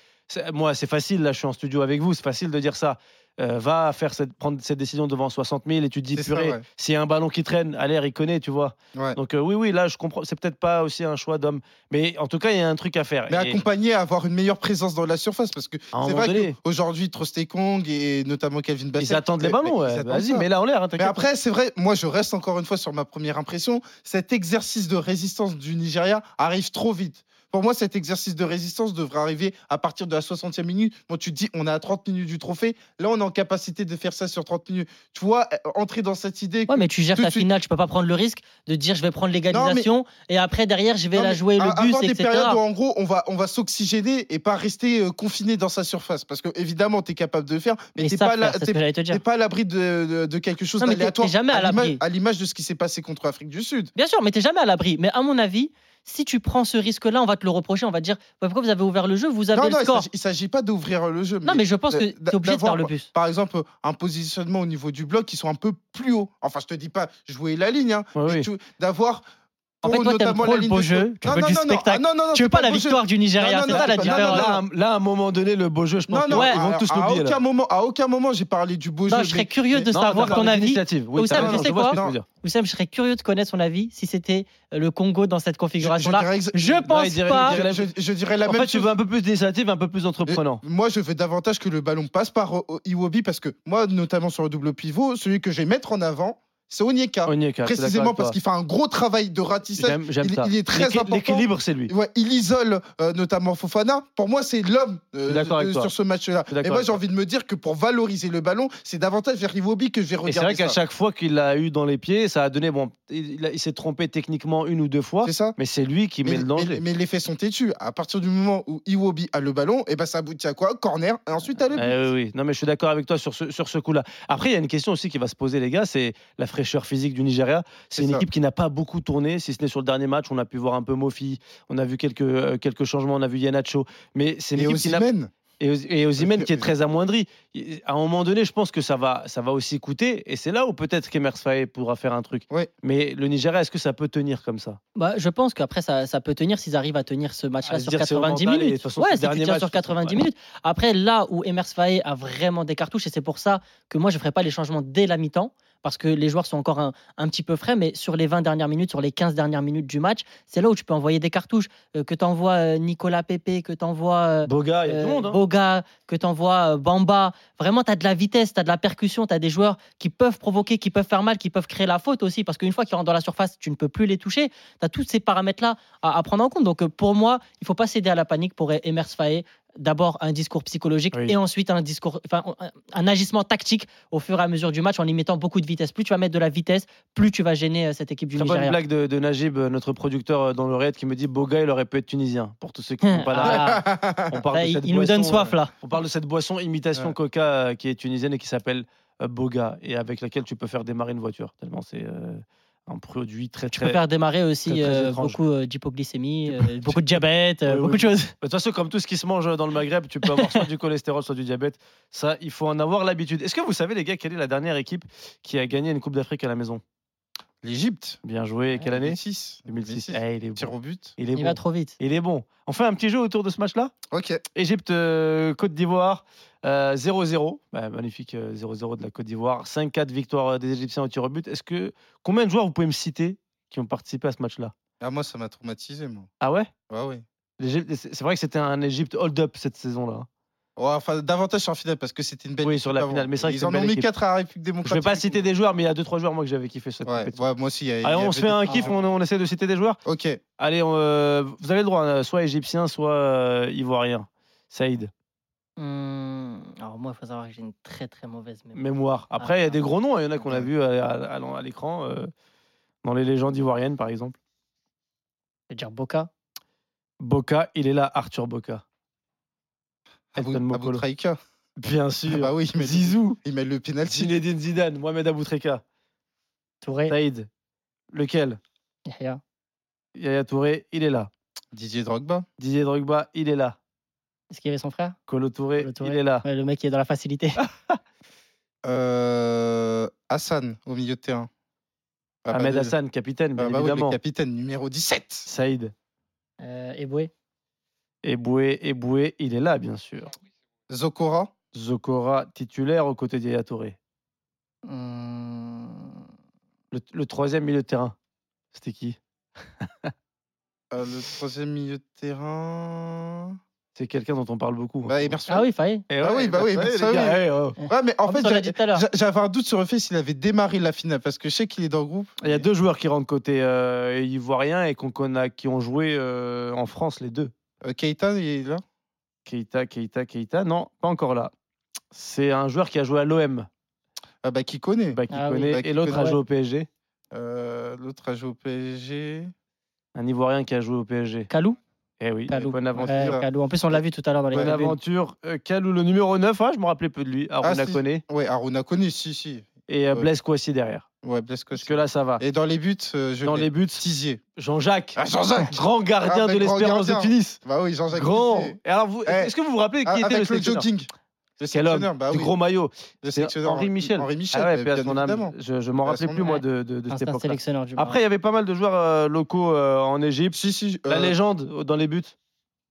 moi, c'est facile. Là, je suis en studio avec vous. C'est facile de dire ça. Euh, va faire cette, prendre cette décision devant 60 000 et tu te dis purée. ouais. S'il y a un ballon qui traîne, à l'air, il connaît, tu vois. Ouais. Donc euh, oui, oui, là, je comprends. C'est peut-être pas aussi un choix d'homme, mais en tout cas, il y a un truc à faire. Mais Et- accompagné à avoir une meilleure présence dans la surface parce que c'est vrai qu'aujourd'hui Trostekong et notamment Calvin Bassett ils attendent les ballons. ouais. Vas-y, là en l'air. hein, Mais après, c'est vrai, moi je reste encore une fois sur ma première impression. Cet exercice de résistance du Nigeria arrive trop vite. Pour moi, cet exercice de résistance devrait arriver à partir de la 60e minute. Bon, tu te dis, on est à 30 minutes du trophée. Là, on est en capacité de faire ça sur 30 minutes. Tu vois, euh, entrer dans cette idée. Ouais, mais tu gères ta suite- finale, tu peux pas prendre le risque de dire je vais prendre l'égalisation et après derrière je vais Non, la jouer le bus, avoir des etc. périodes où en gros on va, on va s'oxygéner et pas rester euh, confiné dans sa surface. Parce que évidemment, tu es capable de le faire, mais Mais tu ça, pas, à l'abri de, de- de quelque chose d'aléatoire. jamais à l'image- l'abri. À l'image de ce qui s'est passé contre l'Afrique du Sud. Bien sûr, mais t'es jamais à l'abri. Mais à mon avis, si tu prends ce risque-là, on va te le reprocher. On va te dire bah, pourquoi vous avez ouvert le jeu, vous avez Non, le non, il score. s'agit- pas d'ouvrir le jeu. Non, mais je pense que d- t'es obligé de faire le bus. Par exemple, un positionnement au niveau du bloc qui sont un peu plus haut. Enfin, je te dis pas jouer la ligne, hein, Ouais, mais oui. tu- d'avoir En fait, pour toi, t'aimes trop le beau jeu, tu veux du spectacle. ah, non, non, non, Tu veux pas la victoire du Nigeria, Non, non, c'est non, ça la différence. Là, à- là, à un moment donné, le beau jeu, je pense Non, non, qu'ils vont tous l'oublier. aucun là. moment, à aucun moment, j'ai parlé du beau jeu. je serais curieux de savoir ton avis. Oui, Oussam, tu sais quoi. Oussam, je serais curieux de connaître son avis si c'était euh, le Congo dans cette configuration-là. Je pense pas. Je, dirais la En même fait, tu chose. veux un peu plus d'initiative, un peu plus entreprenant. Moi, je veux davantage que le ballon passe par euh, Iwobi parce que moi, notamment sur le double pivot, celui que je vais mettre en avant, c'est Onyeka. Précisément parce qu'il fait un gros travail de ratissage. Il, est très important. L'équilibre, c'est lui. Ouais, il isole euh, notamment Fofana. Pour moi, c'est l'homme euh, sur ce match-là. Et moi, j'ai envie de me dire que pour valoriser le ballon, c'est davantage vers Iwobi que je vais regarder c'est vrai qu'à chaque fois qu'il l'a eu dans les pieds, ça a donné. Bon, il, s'est trompé techniquement une ou deux fois, C'est ça. mais c'est lui qui met le danger. mais- mais les faits sont têtus. À partir du moment où Iwobi a le ballon, et ben ça aboutit à quoi? Corner, et ensuite à le. Eh oui, oui. Non, mais je suis d'accord avec toi sur ce, sur ce coup-là. Après, il y a une question aussi qui va se poser, les gars, c'est la fraîcheur physique du Nigeria. C'est une ça. équipe qui n'a pas beaucoup tourné, si ce n'est sur le dernier match. On a pu voir un peu Mofi, on a vu quelques, euh, quelques changements, on a vu Yanacho. Mais c'est une Et équipe qui n'a et, qui est très amoindri. À un moment donné, je pense que ça va, ça va aussi coûter. Et c'est là où peut-être qu'Emers Faé pourra faire un truc. Ouais. Mais le Nigeria, est-ce que ça peut tenir comme ça? Bah, je pense qu'après, ça, ça peut tenir s'ils arrivent à tenir ce match-là sur dire, c'est au 90 mental et de minutes. façon, ouais, dernier match, sur de toute 90 façon, minutes. Après, là où Emers Faé a vraiment des cartouches, et c'est pour ça que moi, je ne ferai pas les changements dès la mi-temps, parce que les joueurs sont encore un, un petit peu frais, mais sur les 20 dernières minutes, sur les 15 dernières minutes du match, c'est là où tu peux envoyer des cartouches. Euh, que tu envoies Nicolas Pepe, que tu envoies Boga, monde. hein. Boga, que tu envoies Bamba. Vraiment, tu as de la vitesse, tu as de la percussion, tu as des joueurs qui peuvent provoquer, qui peuvent faire mal, qui peuvent créer la faute aussi, parce qu'une fois qu'ils rentrent dans la surface, tu ne peux plus les toucher. Tu as tous ces paramètres-là à, à prendre en compte. Donc, euh, pour moi, il ne faut pas céder à la panique pour Emers Faé. D'abord un discours psychologique Oui. et ensuite un discours, enfin un, agissement tactique au fur et à mesure du match en y mettant beaucoup de vitesse. Plus tu vas mettre de la vitesse, plus tu vas gêner euh, cette équipe du Très bonne Nigeria. blague de, de Najib, euh, notre producteur euh, dans l'oreillette, qui me dit Boga, il aurait pu être tunisien. Pour tous ceux qui n'ont pas la Ah, On parle là, de il cette il nous donne boisson, soif là. On parle de cette boisson imitation Ouais. Coca qui est tunisienne et qui s'appelle Boga et avec laquelle tu peux faire démarrer une voiture. Tellement c'est euh, un produit très Tu très. peux faire démarrer aussi très, très euh, beaucoup euh, d'hypoglycémie, euh, beaucoup de diabète, euh, Oui, beaucoup oui. de choses. De toute façon, comme tout ce qui se mange dans le Maghreb, tu peux avoir soit du cholestérol, soit du diabète. Ça, il faut en avoir l'habitude. Est-ce que vous savez, les gars, quelle est la dernière équipe qui a gagné une Coupe d'Afrique à la maison? L'Égypte. Bien joué. Quelle année 2006. 2006. Eh, il est Tir bon. au but. Il est Il bon. va trop vite. Il est bon. On fait un petit jeu autour de ce match-là? Ok. Égypte, euh, Côte d'Ivoire, 0-0. Bah, magnifique euh, 0-0 de la Côte d'Ivoire. 5-4 victoire euh, des Égyptiens au tir au but. Est-ce que combien de joueurs vous pouvez me citer qui ont participé à ce match-là? Ah, moi, ça m'a traumatisé, moi. Ah ouais? Ouais, ouais. C'est vrai que c'était un Égypte hold-up cette saison-là. Ouais, enfin, davantage sur la finale parce que c'était une belle Oui, sur la avant. finale, mais vrai Ils en ont mis équipe. 4 à la République Je vais démocratique. pas citer des joueurs, mais il y a 2-3 joueurs moi que j'avais kiffé cette Ouais, ouais, moi aussi. il y a- il y Allez, on se fait des- un kiff, on, on essaie de citer des joueurs? Ok. Allez, on, euh, vous avez le droit, hein, soit égyptien, soit euh, ivoirien. Saïd, Hum, alors moi, il faut savoir que j'ai une très très mauvaise mémoire. mémoire. Après, il y a des gros noms, il y en a qu'on a vu à, à- à l'écran, euh, dans les légendes ivoiriennes par exemple. Je vais dire Boca. Boca, il est là, Arthur Boca. Abou. Traïka. Bien Ah sûr. bah oui, il met, Zizou, il met le penalty. Zinedine Zidane, Mohamed Aboutreka. Touré. Saïd, lequel? Yahya. Yaya Touré, il est là. Didier Drogba. Didier Drogba, il est là. Est-ce qu'il y avait son frère? Colo Touré, Kolo Touré. il est là. Ouais, Le mec qui est dans la facilité. Euh, Hassan au milieu de terrain. Ah bah, Ahmed le- Hassan, capitaine, bien ah bah oui, évidemment. le capitaine numéro 17. Saïd, Euh, Eboué. Eboué, Eboué, il est là, bien sûr. Zokora. Zokora, titulaire aux côtés d'Yaya Touré. Hum, Le, le troisième milieu de terrain, c'était qui? Euh, le troisième milieu de terrain. C'est quelqu'un dont on parle beaucoup. Bah, Emerson. Ah oui, Faye. Eh Ah oui, bah oui, ouais, les ça, gars, oui. eh, oh. Ouais, mais en En fait, j'avais un doute sur le fait s'il avait démarré la finale parce que je sais qu'il est dans le groupe. Il y a deux joueurs qui rentrent côté euh, ivoirien et qu'on connaît, qui ont joué euh, en France, les deux. Euh, Keita, il est là? Keita, Keita, Keita. Non, pas encore là. C'est un joueur qui a joué à l'OM, Ah bah, qui connaît. bah, qui Ah oui. connaît, Bah, qui et l'autre a joué au PSG. Euh, L'autre a joué au PSG. Un Ivoirien qui a joué au PSG. Kalou? Eh oui, Kalou. bonne aventure. Ouais, ça. Kalou. En plus, on l'a vu tout à l'heure dans les Bonne aventure. Euh, Kalou, le numéro 9, ah, je me rappelais peu de lui. Aruna Ah, si. Kone. Ouais, Aruna si, si. Et euh, Ouais. Blaise Kouassi derrière. Ouais, Blaise Parce que là, ça va. Et dans les buts, euh, je Dans l'ai. les buts, Tizier. Jean-Jacques. Ah, Jean-Jacques Grand gardien Ah, de grand l'Espérance de gardien. Tunis. Bah oui, Jean-Jacques Grand. Tizier. Et alors, vous, Eh, est-ce que vous vous rappelez qui Ah, était le Avec le sélectionneur jogging. Le Quel homme sélectionneur, bah du oui. gros maillot. C'est Henri Michel. Henri Michel, Ah ouais, à son âme. Je, je m'en à rappelais plus moi de, de, de cette Instinct époque. Après, il y avait pas mal de joueurs euh, locaux euh, en Égypte. Si, si. La euh, légende dans les buts,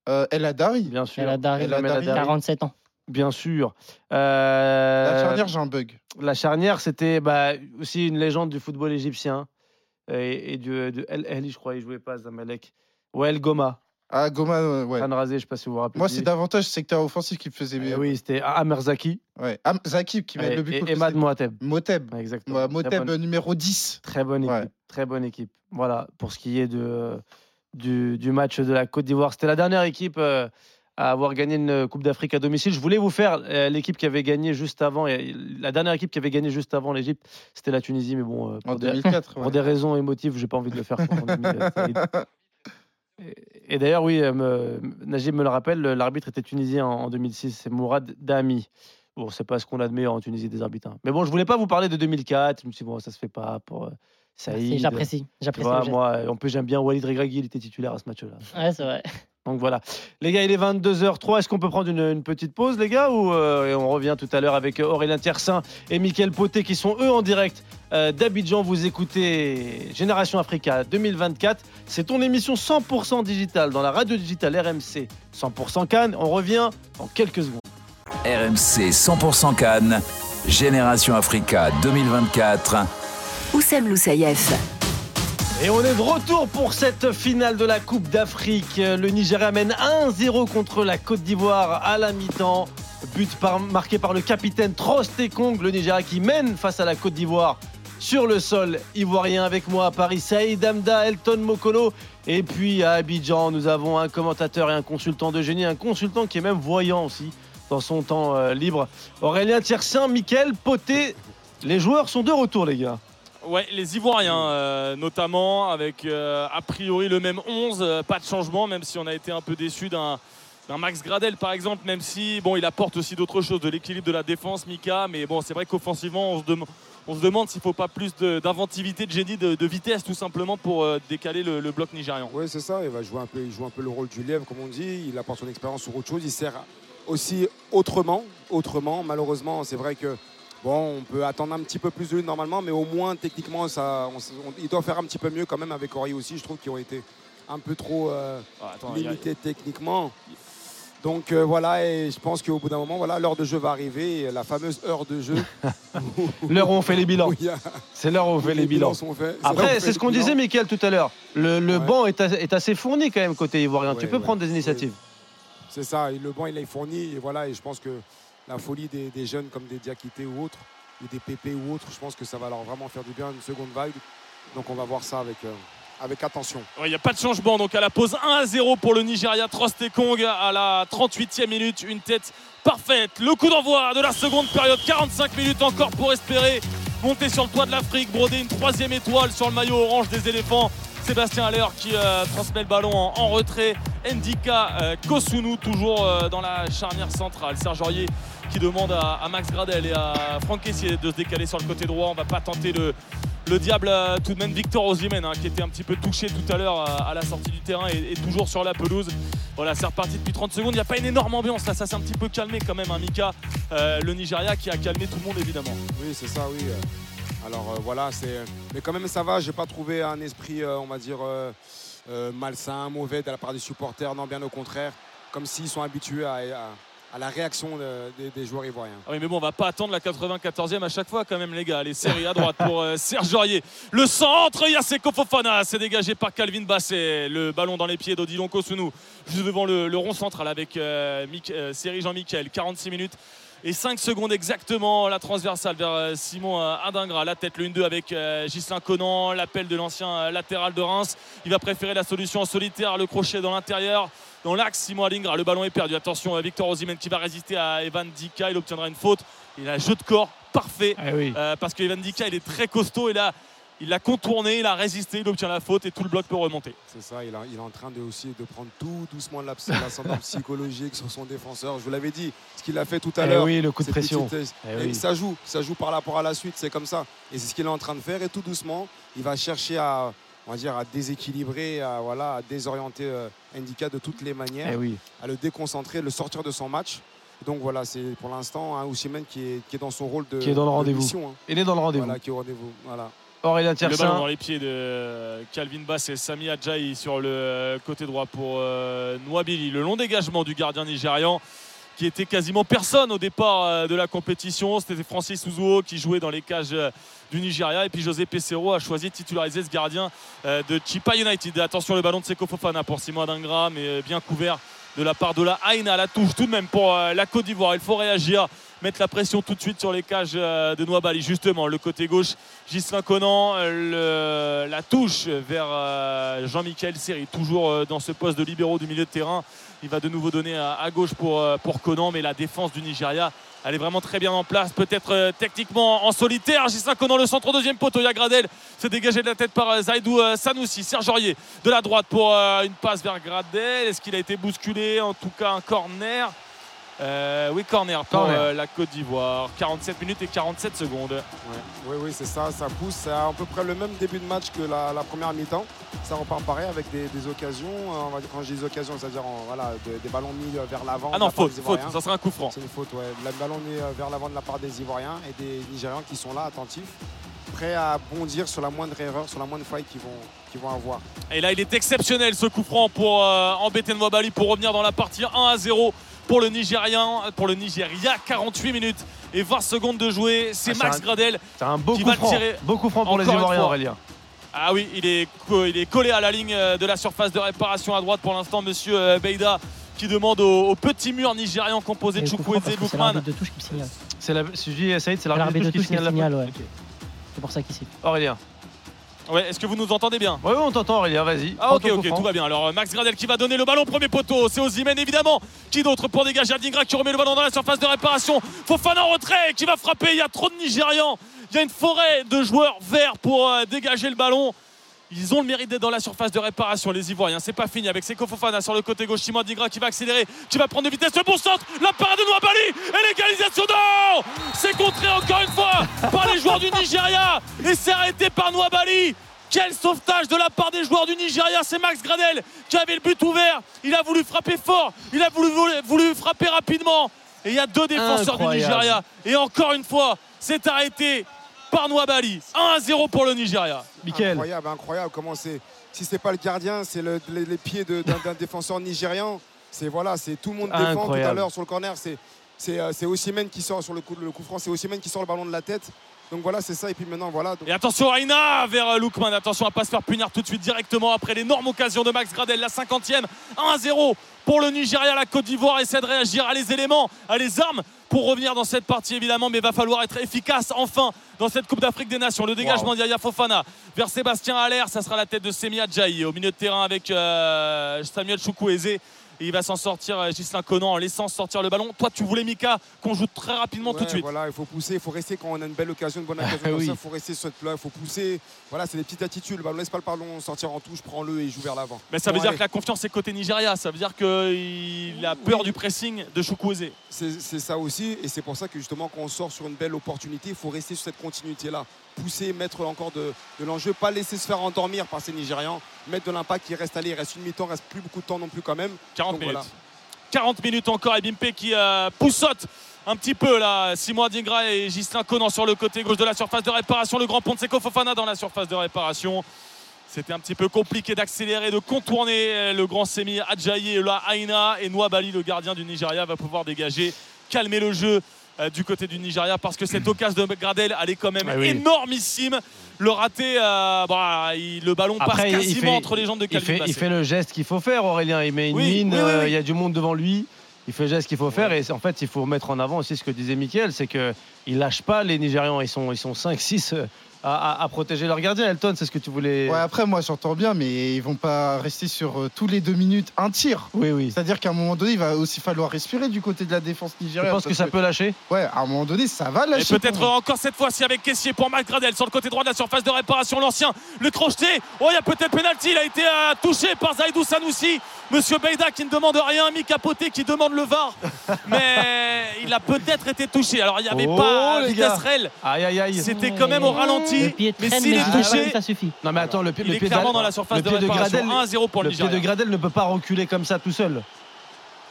euh, El Hadari. bien sûr. El Hadari, El Hadari. 47 ans. Bien sûr. Euh, La charnière, j'ai un bug. La charnière, c'était bah, aussi une légende du football égyptien et, et du, de El je crois, il jouait pas Zamalek. Ouais, El Goma, Ah, Goma, euh, ouais. Khan Razé, je sais pas si vous vous rappelez. Moi, c'est davantage secteur offensif qui me faisait Eh bien. oui, c'était Amer Zaki Ouais. Zakib qui met et, le but. et le- Moateb. Moteb. Ouais, Exactement. Ouais, Moteb bonne- numéro 10. Très bonne équipe. Ouais. Très bonne équipe. Voilà, pour ce qui est de, du, du match de la Côte d'Ivoire. C'était la dernière équipe euh, à avoir gagné une Coupe d'Afrique à domicile. Je voulais vous faire euh, l'équipe qui avait gagné juste avant. et La dernière équipe qui avait gagné juste avant l'Égypte, c'était la Tunisie. Mais bon, euh, En pour, des, 2004. pour ouais. des raisons émotives, j'ai pas envie de le faire. pour Saïd. Et- d'ailleurs, oui, euh, me- Najib me le rappelle, l'arbitre était tunisien en, en 2006, c'est Mourad Dami. Bon, c'est pas ce qu'on a de meilleur en Tunisie des arbitres. hein. Mais bon, je voulais pas vous parler de 2004. Je me suis dit, bon, ça se fait pas pour euh, Saïd. Merci, J'apprécie. J'apprécie. moi, en plus, j'aime bien Walid Regragui, il était titulaire à ce match-là. Ouais, c'est vrai. Donc voilà. Les gars, il est 22h03. Est-ce qu'on peut prendre une, une petite pause, les gars Ou euh, et on revient tout à l'heure avec euh, Aurélien Tiersin et Mickaël Poté qui sont eux en direct euh, d'Abidjan. Vous écoutez Génération Africa 2024. C'est ton émission 100% digitale dans la radio digitale RMC 100% Cannes. On revient dans quelques secondes. RMC 100% Cannes, Génération Africa 2024. Oussem Loussaïef. Et on est de retour pour cette finale de la Coupe d'Afrique. Le Nigeria mène 1-0 contre la Côte d'Ivoire à la mi-temps. But marqué par le capitaine Trostekong, le Nigeria qui mène face à la Côte d'Ivoire sur le sol ivoirien avec moi à Paris. Saïd Amda, Elton Mokolo. Et puis à Abidjan, nous avons un commentateur et un consultant de génie, un consultant qui est même voyant aussi dans son temps euh, libre. Aurélien Tiersin, Mickaël Poté. Les joueurs sont de retour, les gars. Ouais, les Ivoiriens euh, notamment, avec euh, a priori le même 11, euh, pas de changement, même si on a été un peu déçu d'un Max Gradel par exemple, même si bon, il apporte aussi d'autres choses, de l'équilibre de la défense, Mika, mais bon, c'est vrai qu'offensivement, on se, dem- on se demande s'il ne faut pas plus d'inventivité, de, génie, de, de vitesse tout simplement pour décaler le, le bloc nigérian. Oui, c'est ça. Il va jouer un peu, il joue un peu le rôle du lièvre, comme on dit. Il apporte son expérience sur autre chose. Il sert aussi autrement. Autrement, malheureusement, c'est vrai que bon, on peut attendre un petit peu plus de lui normalement, mais au moins techniquement, ça, on on- il doit faire un petit peu mieux quand même avec Ori aussi. Je trouve qu'ils ont été un peu trop euh, Ah, attends, a- limités techniquement. Donc euh, voilà, et je pense qu'au bout d'un moment, voilà, l'heure de jeu va arriver, la fameuse heure de jeu. L'heure où on fait les bilans. où il y a- C'est l'heure où on fait les bilans. Après, c'est ce qu'on disait, Mickaël, tout à l'heure. Le, le Ouais. banc est, as- est assez fourni quand même côté ivoirien. tu peux ouais. prendre des initiatives. C'est ça, et le banc il est fourni et voilà et je pense que la folie des, jeunes comme des Diakité ou autres, ou des PP ou autres, je pense que ça va leur vraiment faire du bien une seconde vague. Donc on va voir ça avec, euh, avec attention. Il n'y a pas de changement. Donc à la pause 1 à 0 pour le Nigeria. Trostekong à la 38e minute. Une tête parfaite. Le coup d'envoi de la seconde période. 45 minutes encore pour espérer monter sur le toit de l'Afrique. Broder une troisième étoile sur le maillot orange des éléphants. Sébastien Haller qui euh, transmet le ballon en, en retrait. Ndika euh, Kosunu toujours euh, dans la charnière centrale. Serge Aurier qui demande à, Max Gradel et à Franck de se décaler sur le côté droit. On va pas tenter le, le diable euh, tout de même Victor Osimhen hein, qui était un petit peu touché tout à l'heure euh, à la sortie du terrain et, toujours sur la pelouse. Voilà, c'est reparti depuis 30 secondes. Il n'y a pas une énorme ambiance là, ça s'est un petit peu calmé quand même. Hein, Mika, euh, le Nigeria qui a calmé tout le monde évidemment. Oui, c'est ça, oui. Alors voilà, c'est. Mais quand même ça va, j'ai pas trouvé un esprit, on va dire, malsain, mauvais de la part des supporters, non bien au contraire. Comme s'ils sont habitués à- à la réaction de- des- joueurs ivoiriens. Ah oui, mais bon, on va pas attendre la 94e à chaque fois quand même, les gars. Les séries à droite pour euh, Serge Aurier. Le centre, Yaseko Fofana, c'est dégagé par Calvin Basset. Le ballon dans les pieds d'Odilon Kosunu, juste devant le, rond central avec euh, Mick- euh, Série Jean-Michel. 46 minutes et 5 secondes exactement. La transversale vers euh, Simon euh, Adingra. La tête, le 1-2 avec euh, Ghislain Conan. L'appel de l'ancien euh, latéral de Reims. Il va préférer la solution en solitaire, le crochet dans l'intérieur. Dans l'axe, Simon Adingra, le ballon est perdu. Attention, Victor Osimhen qui va résister à Evan Dika. Il obtiendra une faute. Il a un jeu de corps parfait. Ah oui. Euh, parce que Evan Dika, il est très costaud. Et là, il l'a contourné, il a résisté, il obtient la faute et tout le bloc peut remonter. C'est ça, il, a- il est en train de, aussi de prendre tout doucement l'ascendant psychologique sur son défenseur. Je vous l'avais dit, ce qu'il a fait tout à Eh l'heure. oui, le coup de pression. petite- Eh et oui. Ça joue, ça joue par rapport à la suite, c'est comme ça. Et c'est ce qu'il est en train de faire. Et tout doucement, il va chercher à, on va dire, à déséquilibrer, à, voilà, à désorienter euh, Ndika de toutes les manières, Eh oui. à le déconcentrer, le sortir de son match. Donc voilà, c'est pour l'instant un Osimhen qui est, qui est dans son rôle de Qui est dans le de rendez-vous. hein. Il est dans le rendez-vous. Voilà, qui est au rendez-vous. Voilà. Aurélien Le ballon dans les pieds de Calvin Bass et Sami Adjaï sur le côté droit pour euh, Nwabili. Le long dégagement du gardien nigérian qui était quasiment personne au départ euh, de la compétition. C'était Francis Uzuo qui jouait dans les cages euh, du Nigeria. Et puis José Pesero a choisi de titulariser ce gardien euh, de Chipa United. Attention le ballon de Seko Fofana pour Simon Adingra, mais bien couvert de la part de la Aina. La touche tout de même pour la Côte d'Ivoire. Il faut réagir, mettre la pression tout de suite sur les cages de Nouabali. Justement, le côté gauche, Gislain Conan, la touche vers Jean-Michel Seri, toujours dans ce poste de libéraux du milieu de terrain. Il va de nouveau donner à, gauche pour, euh, pour Conan, mais la défense du Nigeria, elle est vraiment très bien en place. Peut-être euh, techniquement en solitaire. Gislain Conan, le centre au deuxième poteau. Yagradel se dégagé de la tête par euh, Zaidou Sanoussi. Serge Aurier de la droite pour une passe vers Gradel. Est-ce qu'il a été bousculé? En tout cas, un corner. Euh, oui, corner pour Corner. euh, la Côte d'Ivoire. 47 minutes et 47 secondes. Oui, oui, c'est ça, ça pousse. C'est à peu près le même début de match que la, la première mi-temps. Ça repart pareil avec des, des occasions. euh, on va dire- Quand je dis des occasions, c'est-à-dire en- voilà, de- des ballons mis vers l'avant. Ah la non, faute, des. Ça serait un coup franc. C'est une faute, ouais. Le ballon mis vers l'avant de la part des Ivoiriens et des Nigérians qui sont là, attentifs, prêts à bondir sur la moindre erreur, sur la moindre faille qu'ils vont, vont avoir. Et là, il est exceptionnel ce coup franc pour euh, embêter Nwabali pour revenir dans la partie 1 à 0 pour le Nigérian, pour le Nigeria. 48 minutes et 20 secondes de jouer. C'est Ah, Max un- Gradel C'est un beau qui coup va le franc. tirer. Beau coup franc pour les Ivoiriens. Aurélien. Ah oui, il est, co- il est collé à la ligne euh, de la surface de réparation à droite pour l'instant, monsieur euh, Beida qui demande au, au petit mur nigérian composé de Chukwueze et que C'est de touche qui me signale. C'est la, l'arbitre L'arbitre de touche qui signale la ouais. C'est pour ça qu'il. Aurélien. Ouais, Est-ce que vous nous entendez bien Oui, on t'entend, Aurélien, vas-y. Ah ok ok tout va bien. Alors euh, Max Gradel qui va donner le ballon premier poteau c'est Ozymen évidemment. Qui d'autre pour dégager Adingra qui remet le ballon dans la surface de réparation Fofana en retrait qui va frapper. Il y a trop de Nigérians. Il y a une forêt de joueurs verts pour euh, dégager le ballon ils ont le mérite d'être dans la surface de réparation, les Ivoiriens. C'est pas fini avec Seko Fofana sur le côté gauche. Simon Adingra qui va accélérer, qui va prendre de vitesse. Le bon centre, la parade de Nouabali et l'égalisation. Non C'est contré encore une fois par les joueurs du Nigeria et c'est arrêté par Nouabali. Quel sauvetage de la part des joueurs du Nigeria. C'est Max Gradel qui avait le but ouvert. Il a voulu frapper fort, il a voulu, voulu frapper rapidement. Et il y a deux défenseurs Incroyable. du Nigeria. Et encore une fois, c'est arrêté par Nouabali. 1 à 0 pour le Nigeria. Incroyable, incroyable. Comment c'est Si c'est pas le gardien, c'est le- les, les pieds d'un défenseur nigérian. C'est voilà, c'est tout le monde défend tout à l'heure sur le corner. C'est c'est euh, Osimhen qui sort sur le coup, le coup franc. C'est Osimhen qui sort le ballon de la tête. Donc voilà, c'est ça. Et puis maintenant, voilà. Donc- Et attention Aina vers euh, Lookman. Attention à pas se faire punir tout de suite directement après l'énorme occasion de Max Gradel. La 50e. 1 à 0 pour le Nigeria. La Côte d'Ivoire essaie de réagir à les éléments, à les armes pour revenir dans cette partie évidemment. Mais il va falloir être efficace enfin dans cette Coupe d'Afrique des Nations. Le dégagement d'Yaya Fofana vers Sébastien Allaire. Ça sera la tête de Semi Adjaï au milieu de terrain avec euh, Samuel Chukwueze. Et il va s'en sortir, euh, Gislain Conan, en laissant sortir le ballon. Toi, tu voulais, Mika, qu'on joue très rapidement tout de suite. Voilà, il faut pousser, il faut rester quand on a une belle occasion, une bonne occasion oui. ça, il faut rester sur cette plat, il faut pousser. Voilà, c'est des petites attitudes. Le ballon, laisse pas le ballon sortir en touche, prends-le et joue vers l'avant. Mais ça veut dire que la confiance est côté Nigeria. Ça veut dire qu'il a peur du pressing de Chukwueze. C'est c'est ça aussi, et c'est pour ça que justement, quand on sort sur une belle opportunité, il faut rester sur cette continuité-là. Pousser, mettre encore de, de l'enjeu, pas laisser se faire endormir par ces Nigérians, mettre de l'impact qui reste aller. Il reste une mi-temps, il reste plus beaucoup de temps non plus quand même. 40 Donc, minutes. voilà. 40 minutes encore et Bimpe qui euh, poussote un petit peu là. Simon Adingra et Gislain Conan sur le côté gauche de la surface de réparation. Le grand pont de Fofana dans la surface de réparation. C'était un petit peu compliqué d'accélérer, de contourner euh, le grand Semi Adjaye et la Aina. Et Nouabali, le gardien du Nigeria, va pouvoir dégager, calmer le jeu euh, du côté du Nigeria parce que cette occasion de Gradel, elle est quand même Ah oui. énormissime. Le raté, euh, bah, il- le ballon Après, passe quasiment fait- entre les jambes de Il Calvin fait, il fait le geste qu'il faut faire, Aurélien. Il met une Oui, mine, oui, euh, il y a du monde devant lui. Il fait le geste qu'il faut faire. Et en fait, il faut mettre en avant aussi ce que disait Mickaël c'est qu'ils ne lâchent pas les Nigérians. Ils sont, ils sont 5-6 euh, à, à- à protéger leur gardien. Elton, c'est ce que tu voulais. Ouais, après, moi, j'entends bien, mais ils vont pas rester sur euh, tous les deux minutes un tir. Oui, oui. C'est-à-dire qu'à un moment donné, il va aussi falloir respirer du côté de la défense Je nigériane. pense que ça peut lâcher? Ouais, à un moment donné, ça va Et lâcher. peut-être pour moi. encore cette fois-ci avec Caissier pour Max Gradel sur le côté droit de la surface de réparation. L'ancien, le crocheté. Oh, il y a peut-être pénalty. Il a été euh, touché par Zaidou Sanoussi. Monsieur Beida qui ne demande rien. Mika Poté qui demande le VAR. Mais il a peut-être été touché. Alors, il n'y avait Oh, pas les vitesse. Aïe, aïe, aïe. C'était quand même au ralenti. Le pied Mais traîne, mais est touché, ça suffit. Non, mais attends, le, pied- il le est pied clairement dans la surface le de pied. Gradel, 1-0 pour le le pied de. Gradel ne peut pas reculer comme ça tout seul.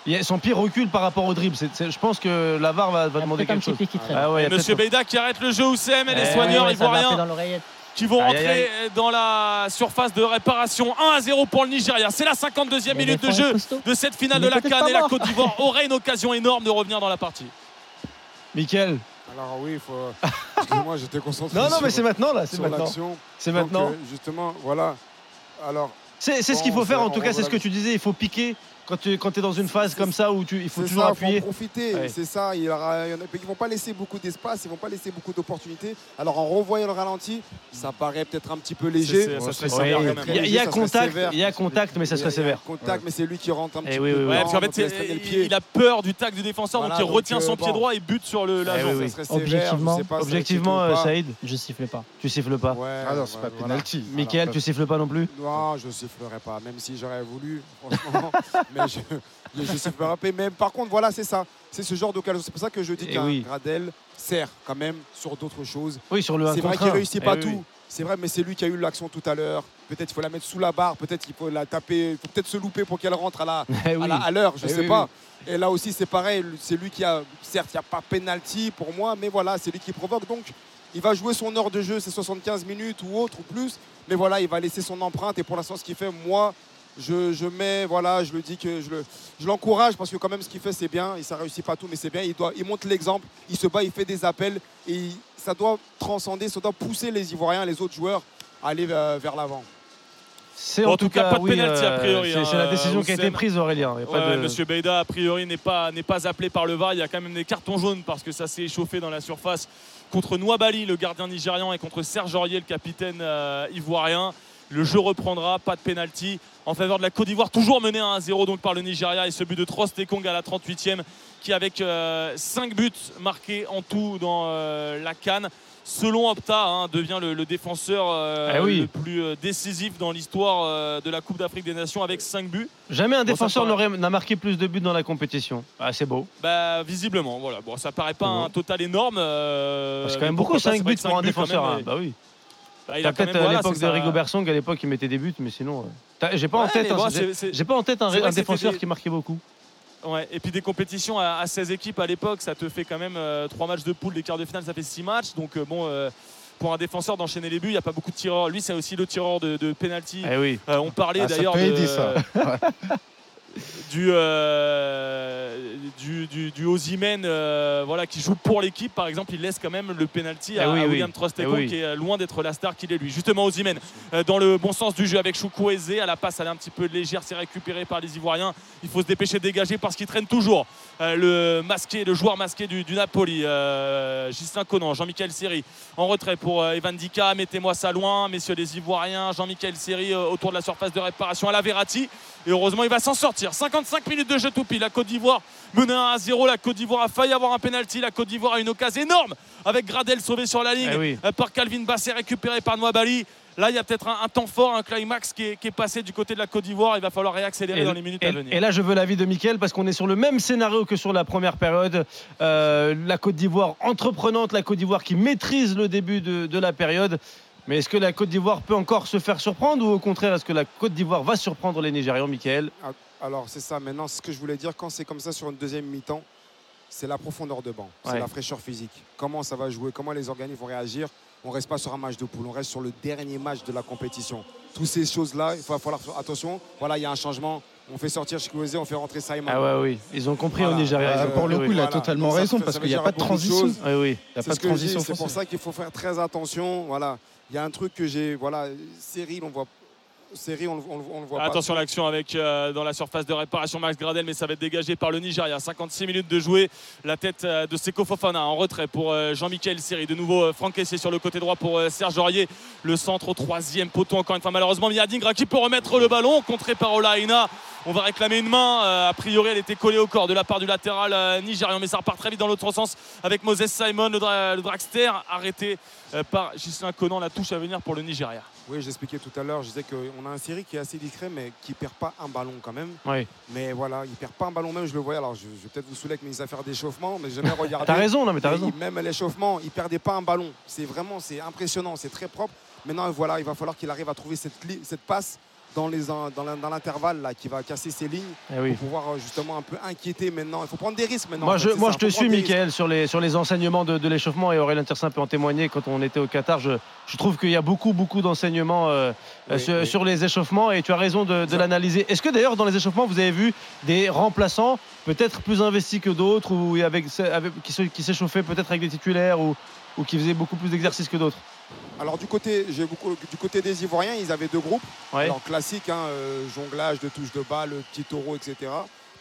Il son pire recul par rapport au dribble. C'est- c'est- je pense que la VAR va, va demander quelque chose. pied qui. Ah ouais, il Monsieur Beida qui arrête le jeu Oussem et les Eh soigneurs ivoiriens dans l'oreillette. qui vont rentrer aïe, dans la surface de réparation 1 à 0 pour le Nigeria. C'est la 52e Mais minute de jeu de cette finale Il de la peut-être CAN pas et la. Côte d'Ivoire aurait une occasion énorme de revenir dans la partie. Mickaël. Alors oui, il faut. Excusez-moi, j'étais concentré. Non, non, mais c'est maintenant là. C'est maintenant. C'est Donc, maintenant. euh, justement, voilà. Alors, C'est c'est ce qu'il faut faire en tout cas, c'est ce que tu disais, il faut piquer quand tu quand es dans une phase comme ça où tu, il faut toujours ça, appuyer. faut en profiter. Ouais. C'est ça. Il y aura- il y en a qui vont pas laisser beaucoup d'espace, ils vont pas laisser beaucoup d'opportunités. Alors en revoyant le ralenti, ça paraît peut-être un petit peu léger. Il y a, contact, il y a contact, mais ça serait a- il y a sévère. Contact, mais c'est lui qui rentre un Eh petit oui, peu. parce qu'en fait, il pied. a peur du tac du défenseur, Voilà, donc il retient euh, son pied bon. droit et bute sur le Eh Objectivement- Objectivement, euh. Saïd, Je siffle pas. tu siffles pas. Ah non, c'est pas penalty. Mickaël, tu siffles pas non plus Non, je sifflerai pas, même si j'aurais voulu, franchement. mais je, je sifflerai pas. Mais par contre, voilà, c'est ça. C'est ce genre d'occasion. C'est pour ça que je dis Eh qu'un oui. Gradel sert quand même sur d'autres choses. Oui, sur le 1 C'est vrai qu'il 1. réussit Eh pas oui, tout. oui. C'est vrai, mais c'est lui qui a eu l'action tout à l'heure. Peut-être il faut la mettre sous la barre, peut-être il faut la taper, il faut peut-être se louper pour qu'elle rentre à la, Eh à la- à l'heure, je Eh sais oui, pas. Et là aussi, c'est pareil. C'est lui qui a, certes, il n'y a pas penalty pour moi, mais voilà, c'est lui qui provoque. Donc, il va jouer son heure de jeu, c'est 75 minutes ou autre ou plus. Mais voilà, il va laisser son empreinte. Et pour l'instant, ce qu'il fait, moi, je, je mets, voilà, je le dis que je le- je l'encourage parce que quand même, ce qu'il fait, c'est bien. Il ça réussit pas tout, mais c'est bien. Il, doit, il montre l'exemple. Il se bat, il fait des appels. Et il- ça doit transcender, ça doit pousser les Ivoiriens, les autres joueurs à aller euh, vers l'avant. C'est Bon, en tout tout cas, cas, pas de oui, penalty, a euh, priori, c'est- hein, C'est la décision qui a été prise, Aurélien. Il y a pas Ouais, de- Monsieur Beida, a priori, n'est pas, n'est pas appelé par le VAR. Il y a quand même des cartons jaunes parce que ça s'est échauffé dans la surface contre Nouabali, le gardien nigérian, et contre Serge Aurier, le capitaine euh, ivoirien. Le jeu reprendra, pas de penalty en faveur de la Côte d'Ivoire, toujours mené à 1-0 donc par le Nigeria et ce but de Trost Ekong à la 38e qui avec 5 buts marqués en tout dans euh, la Cannes selon Opta hein, devient le, le défenseur euh, Eh oui. le plus euh, décisif dans l'histoire euh, de la Coupe d'Afrique des Nations avec 5 buts. Jamais un défenseur n'a marqué plus de buts dans la compétition. Ah, c'est beau. Bah visiblement, voilà. Bon, ça paraît pas un total énorme. euh, C'est quand même beaucoup, pas, 5 c'est vrai buts pour un buts, défenseur. même, hein. Bah oui. Bah, il a peut-être même, à voilà, l'époque de ça. Rigo Bersong, à l'époque il mettait des buts, mais sinon. euh, J'ai pas en Ouais, tête, mais un- bon, j'ai- c'est- c'est- j'ai pas en tête un, c'est vrai un que c'était défenseur des- qui marquait beaucoup. Ouais, et puis des compétitions à, à 16 équipes à l'époque, ça te fait quand même 3 matchs de poule, des quarts de finale, ça fait 6 matchs. Donc euh, bon, euh, pour un défenseur d'enchaîner les buts, il n'y a pas beaucoup de tireurs. Lui, c'est aussi le tireur de, de penalty. Eh oui. Euh, on parlait Ah, ça d'ailleurs peut de- aider, ça. du, euh, du, du, du Osimhen, euh, voilà, qui joue pour l'équipe, par exemple, il laisse quand même le penalty à, Eh oui, à oui. William Eh oui. qui est loin d'être la star qu'il est lui. Justement, Osimhen, euh, dans le bon sens du jeu avec Chukwueze, à la passe, elle est un petit peu légère, c'est récupéré par les Ivoiriens. Il faut se dépêcher de dégager parce qu'il traîne toujours le masqué, le joueur masqué du, du Napoli, euh, Gislain Conan, Jean-Michel Seri en retrait pour euh, Evan Dika. Mettez-moi ça loin, messieurs les Ivoiriens. Jean-Michel Seri euh, autour de la surface de réparation à la Verratti. Et heureusement, il va s'en sortir. 55 minutes de jeu tout pile. La Côte d'Ivoire menée 1 à 0. La Côte d'Ivoire a failli avoir un penalty. La Côte d'Ivoire a une occasion énorme avec Gradel sauvé sur la ligne Eh oui. euh, par Calvin Bassé récupéré par Noabali. Là, il y a peut-être un, un temps fort, un climax qui est, qui est passé du côté de la Côte d'Ivoire. Il va falloir réaccélérer Et, dans les minutes et- à venir. et là, je veux l'avis de Mickaël parce qu'on est sur le même scénario que sur la première période. Euh, la Côte d'Ivoire entreprenante, la Côte d'Ivoire qui maîtrise le début de, de la période. Mais est-ce que la Côte d'Ivoire peut encore se faire surprendre ou au contraire, est-ce que la Côte d'Ivoire va surprendre les Nigérians, Mickaël? Ah, Alors, c'est ça. Maintenant, ce que je voulais dire, quand c'est comme ça sur une deuxième mi-temps, c'est la profondeur de banc, c'est Ouais. la fraîcheur physique. Comment ça va jouer, comment les organismes vont réagir? On ne reste pas sur un match de poule, on reste sur le dernier match de la compétition. Toutes ces choses-là, il va falloir faire attention. Voilà, il y a un changement. On fait sortir Chikwueze, on fait rentrer Simon. Ah ouais, oui. Ils ont compris Voilà. au Nigeria. Euh, ont pour le coup, oui. il a Voilà. totalement ça- raison ça- parce qu'il n'y a pas de transition. choses. Oui, oui. Il n'y a C'est pas ce de transition C'est pour ça qu'il faut faire très attention. Voilà, il y a un truc que j'ai. Voilà, Cyril, on voit. On, le- voit pas. Attention l'action avec euh, dans la surface de réparation Max Gradel, mais ça va être dégagé par le Nigeria. 56 minutes de jouer. La tête euh, de Seko Fofana en retrait pour euh, Jean-Michel Seri. De nouveau, Franck Kessier sur le côté droit pour Serge Aurier. Le centre au troisième poteau. Encore une fois, malheureusement, Miyadingra qui peut remettre le ballon. Contré par Olaïna. On va réclamer une main. A priori, elle était collée au corps de la part du latéral nigérian, mais ça repart très vite dans l'autre sens avec Moses Simon, le, dra- le dragster, arrêté par Gislain Conan. La touche à venir pour le Nigeria. Oui, j'expliquais tout à l'heure, je disais qu'on a un série qui est assez discret, mais qui perd pas un ballon quand même. Oui. Mais voilà, il perd pas un ballon même, je le voyais. Alors, je, je vais peut-être vous saouler avec mes affaires d'échauffement, mais j'ai jamais regardé. T'as raison, non, mais t'as raison. il- Même à l'échauffement, il perdait pas un ballon. C'est vraiment, c'est impressionnant, c'est très propre. Maintenant, voilà, il va falloir qu'il arrive à trouver cette passe dans les l'intervalle là qui va casser ses lignes Eh oui. pour pouvoir euh, justement un peu inquiéter maintenant. Il faut prendre des risques maintenant. Moi, en je, fait, moi ça, je te suis. Michael, sur les, sur les enseignements de, de l'échauffement et Aurélien Tersin peut en témoigner quand on était au Qatar. Je, je trouve qu'il y a beaucoup, beaucoup d'enseignements euh, Oui, sur, oui. sur les échauffements et tu as raison de, l'analyser. Est-ce que d'ailleurs, dans les échauffements, vous avez vu des remplaçants peut-être plus investis que d'autres ou avec, qui s'échauffaient peut-être avec des titulaires ou, ou qui faisaient beaucoup plus d'exercices que d'autres? Alors du côté, j'ai beaucoup, du côté des Ivoiriens, ils avaient deux groupes. Ouais. Alors classique, hein, euh, jonglage de touches de balle, petit taureau, etc.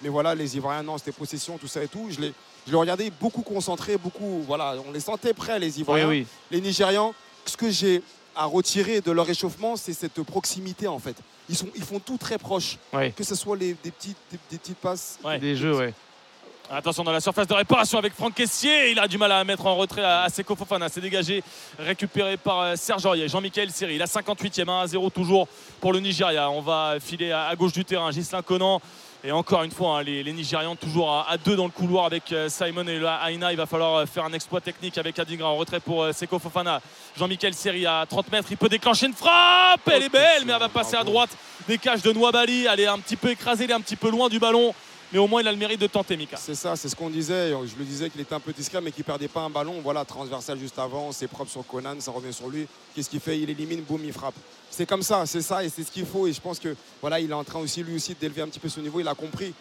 Mais voilà, les Ivoiriens, non, c'était possession, tout ça et tout. Je les, je les regardais beaucoup concentrés, beaucoup, voilà, on les sentait prêts, les Ivoiriens. Oui, oui. Les Nigérians, ce que j'ai à retirer de leur échauffement, c'est cette proximité en fait. Ils, sont, ils font tout très proche. Ouais. Que ce soit les, des, petites, des, des petites passes. Ouais. Des jeux, ouais. Attention dans la surface de réparation avec Franck Caissier. Il a du mal à mettre en retrait à, Seko Fofana. C'est dégagé, récupéré par euh, Serge Aurier. Jean-Michel Seri. Il a 58e, 1 à 0 toujours pour le Nigeria. On va filer à, gauche du terrain. Gislain Conan. Et encore une fois, hein, les, les Nigérians toujours à, à deux dans le couloir avec euh, Simon et Aina. Il va falloir euh, faire un exploit technique avec Adingra en retrait pour Seko Fofana. Jean-Michel Seri à 30 mètres. Il peut déclencher une frappe. Elle est belle, mais elle va passer à droite des cages de Nouabali. Elle est un petit peu écrasée, elle est un petit peu loin du ballon. Mais au moins, il a le mérite de tenter, Mika. C'est ça, c'est ce qu'on disait. Je le disais qu'il était un peu discret, mais qu'il perdait pas un ballon. Voilà, transversal juste avant, c'est propre sur Conan, ça revient sur lui. Qu'est-ce qu'il fait? Il élimine, boum, il frappe. C'est comme ça, c'est ça, et c'est ce qu'il faut. Et je pense que voilà, il est en train aussi lui aussi d'élever un petit peu ce niveau. Il a compris.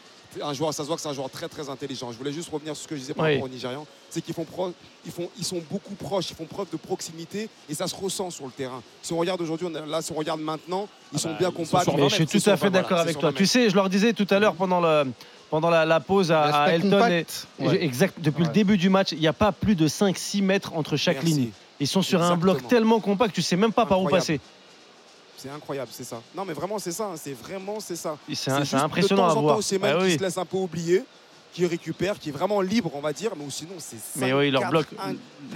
Un joueur, ça se voit que c'est un joueur très très intelligent. Je voulais juste revenir sur ce que je disais par Oui. rapport aux Nigérians. C'est qu'ils font pro- ils font, ils sont beaucoup proches, ils font preuve de proximité et ça se ressent sur le terrain. Si on regarde aujourd'hui, on là, si on regarde maintenant, ils sont bah, bien compacts. je suis tout à fait 20, d'accord voilà, avec toi. Tu 20 sais, je leur disais tout à l'heure pendant, le, pendant la, la pause à, Elton. et- compact, ouais. Exact, depuis le début du match, il n'y a pas plus de 5-6 mètres entre chaque Merci. ligne. Ils sont sur un bloc tellement compact, tu sais même pas par où passer. C'est incroyable, c'est ça. Non, mais vraiment, c'est ça. hein, C'est vraiment, c'est ça. C'est impressionnant de à temps voir. c'est même oui. se laisse un peu oublier, qui récupère, qui est vraiment libre, on va dire, mais ou sinon, c'est Mais oui, leur bloc,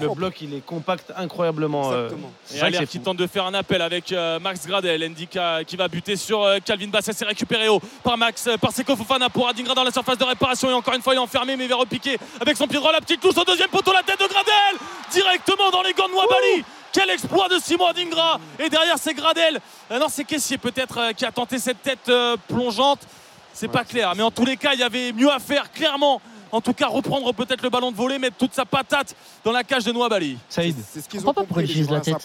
le bloc, il est compact incroyablement. euh, Exactement. c'est Et Allaire qui tente de faire un appel avec euh, Max Gradel. Ndika qui va buter sur euh, Calvin Bassett. C'est récupéré haut par Max, euh, par Seko Fofana pour Adingra dans la surface de réparation. Et encore une fois, il est enfermé, mais il va repiquer avec son pied droit. La petite touche au deuxième poteau, la tête de Gradel directement dans les gants de Ouabali. Quel exploit de Simon Adingra Et derrière, c'est Gradel. Euh, non, c'est Caissier peut-être euh, qui a tenté cette tête euh, plongeante. C'est pas clair. Mais en tous les cas, il y avait mieux à faire, clairement. En tout cas, reprendre peut-être le ballon de volée, mettre toute sa patate dans la cage de Nouabali. Saïd. C'est ce qu'ils ont pas pourquoi compris. la tête.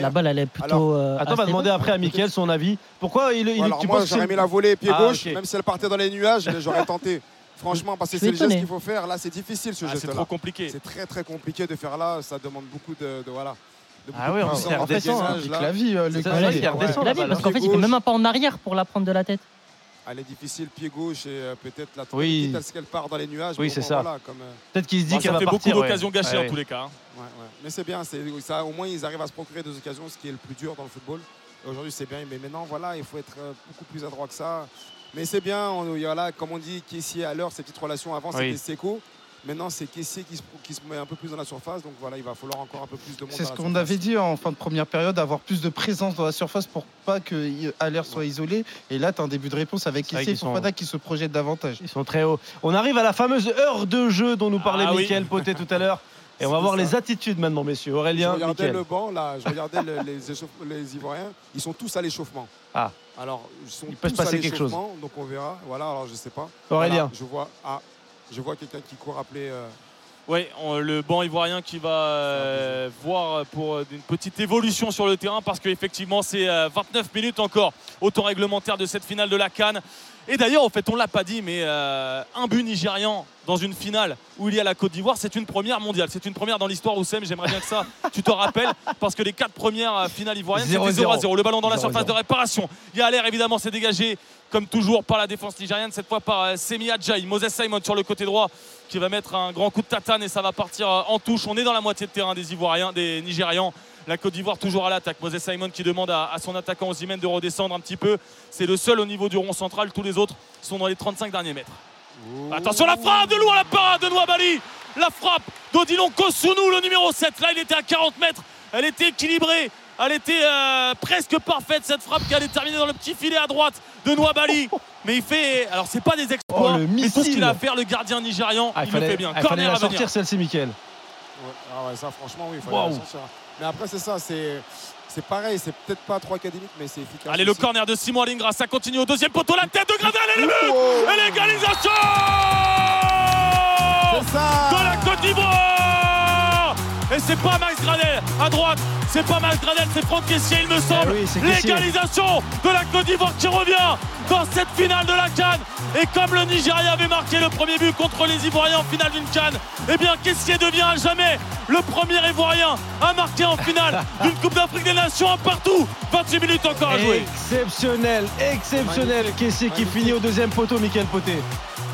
La balle, elle est plutôt. Alors, euh, Attends, on va demander après à Mickaël son avis. Pourquoi il, il- Alors tu moi, penses que j'aurais c'est- mis la volée pied Ah, gauche, même si elle partait dans les nuages, j'aurais tenté. Franchement, parce que c'est le geste qu'il faut faire. Là, c'est difficile ce Ah, c'est geste-là. trop compliqué. C'est très très compliqué de faire là. Ça demande beaucoup de, de- voilà. Ah oui, c'est de redescend, la vie, euh, le C'est la balle, parce qu'en fait, il fait même pas en arrière pour la prendre de la tête. Elle est difficile, pied gauche et euh, peut-être la Oui. quitte à ce qu'elle part dans les nuages. Oui, mais c'est bon, ça. voilà, comme, euh, Peut-être qu'il se dit Bon, qu'elle ça fait beaucoup ouais. d'occasions gâchées Ouais, en ouais. tous les cas. hein. ouais, ouais. Mais c'est bien, c'est, ça, au moins ils arrivent à se procurer des occasions, ce qui est le plus dur dans le football. Et Aujourd'hui c'est bien, mais maintenant voilà, il faut être euh, beaucoup plus adroit que ça. Mais c'est bien, on, voilà, comme on dit, Caissier à l'heure, ces petites relations avant Oui. c'était Seco. Maintenant c'est Caissier qui se, qui se met un peu plus dans la surface, donc voilà, il va falloir encore un peu plus de monde. C'est ce qu'on avait dit en fin de première période, avoir plus de présence dans la surface pour pas que Aller soit isolé. Et là, tu as un début de réponse avec Kessier et qu'ils sont- Fofana qui se projette davantage. Ils sont très hauts. On arrive à la fameuse heure de jeu dont nous parlait Ah oui. Mickaël Potet tout à l'heure. Et on va voir ça. les attitudes maintenant, messieurs. Je Aurélien, regardais Mickaël. le banc là, je regardais le- les, Ivoiriens, ils sont tous à l'échauffement. Ah. Alors, ils sont Il peut se tous à passer quelque chose. l'échauffement, Donc on verra. Voilà, alors je sais pas. Aurélien. Voilà, je vois, ah, je vois quelqu'un qui court appeler. euh, Oui, le banc ivoirien qui va euh, voir pour euh, une petite évolution sur le terrain parce qu'effectivement c'est euh, 29 minutes encore au temps réglementaire de cette finale de la Cannes. Et d'ailleurs, en fait, on ne l'a pas dit, mais euh, un but nigérian dans une finale où il y a la Côte d'Ivoire, c'est une première mondiale. C'est une première dans l'histoire, Oussem. J'aimerais bien que ça, tu te rappelles, parce que les quatre premières euh, finales ivoiriennes, c'était 0 à 0. Le ballon dans la 0-0. surface de réparation. Il y a l'air, évidemment, c'est dégagé, comme toujours, par la défense nigérienne, cette fois par euh, Semi Adjaï. Moses Simon sur le côté droit qui va mettre un grand coup de tatane et ça va partir euh, en touche. On est dans la moitié de terrain des Ivoiriens, des Nigérians. La Côte d'Ivoire toujours à l'attaque. Moses Simon qui demande à, à son attaquant Osimhen de redescendre un petit peu. C'est le seul au niveau du rond central. Tous les autres sont dans les 35 derniers mètres. Attention la frappe de loin la parade de Nouabali. La frappe d'Odilon Kosunu, le numéro 7. Là, il était à 40 mètres. Elle était équilibrée. Elle était euh, presque parfaite cette frappe qui allait terminer dans le petit filet à droite de Nouabali. Mais il fait. Alors, c'est pas des exploits. Oh, le mais tout ce qu'il a à faire, le gardien nigérian, Ah, il fallait, le fait bien. ah, il fallait Corner la à venir. sortir celle-ci, Mickaël. Ouais, ah ouais, ça, franchement, oui, il fallait la sortir. Mais après, c'est ça, c'est. C'est pareil, c'est peut-être pas trop académique, mais c'est efficace. Allez, le corner de Simon Alingra, ça continue au deuxième poteau, la tête de Gradel et le but Oh. Et l'égalisation C'est ça de la Côte d'Ivoire Et c'est pas Max Gradel à droite, c'est pas Max Gradel, c'est Franck Kessier, il me semble. Eh oui, Kessier. L'égalisation de la Côte d'Ivoire qui revient dans cette finale de la Cannes. Et comme le Nigeria avait marqué le premier but contre les Ivoiriens en finale d'une Cannes, eh bien Kessier devient à jamais le premier Ivoirien à marquer en finale d'une Coupe d'Afrique des Nations un partout. 28 minutes encore à jouer. Exceptionnel, exceptionnel. Kessier qui finit au deuxième poteau, Michael Poté.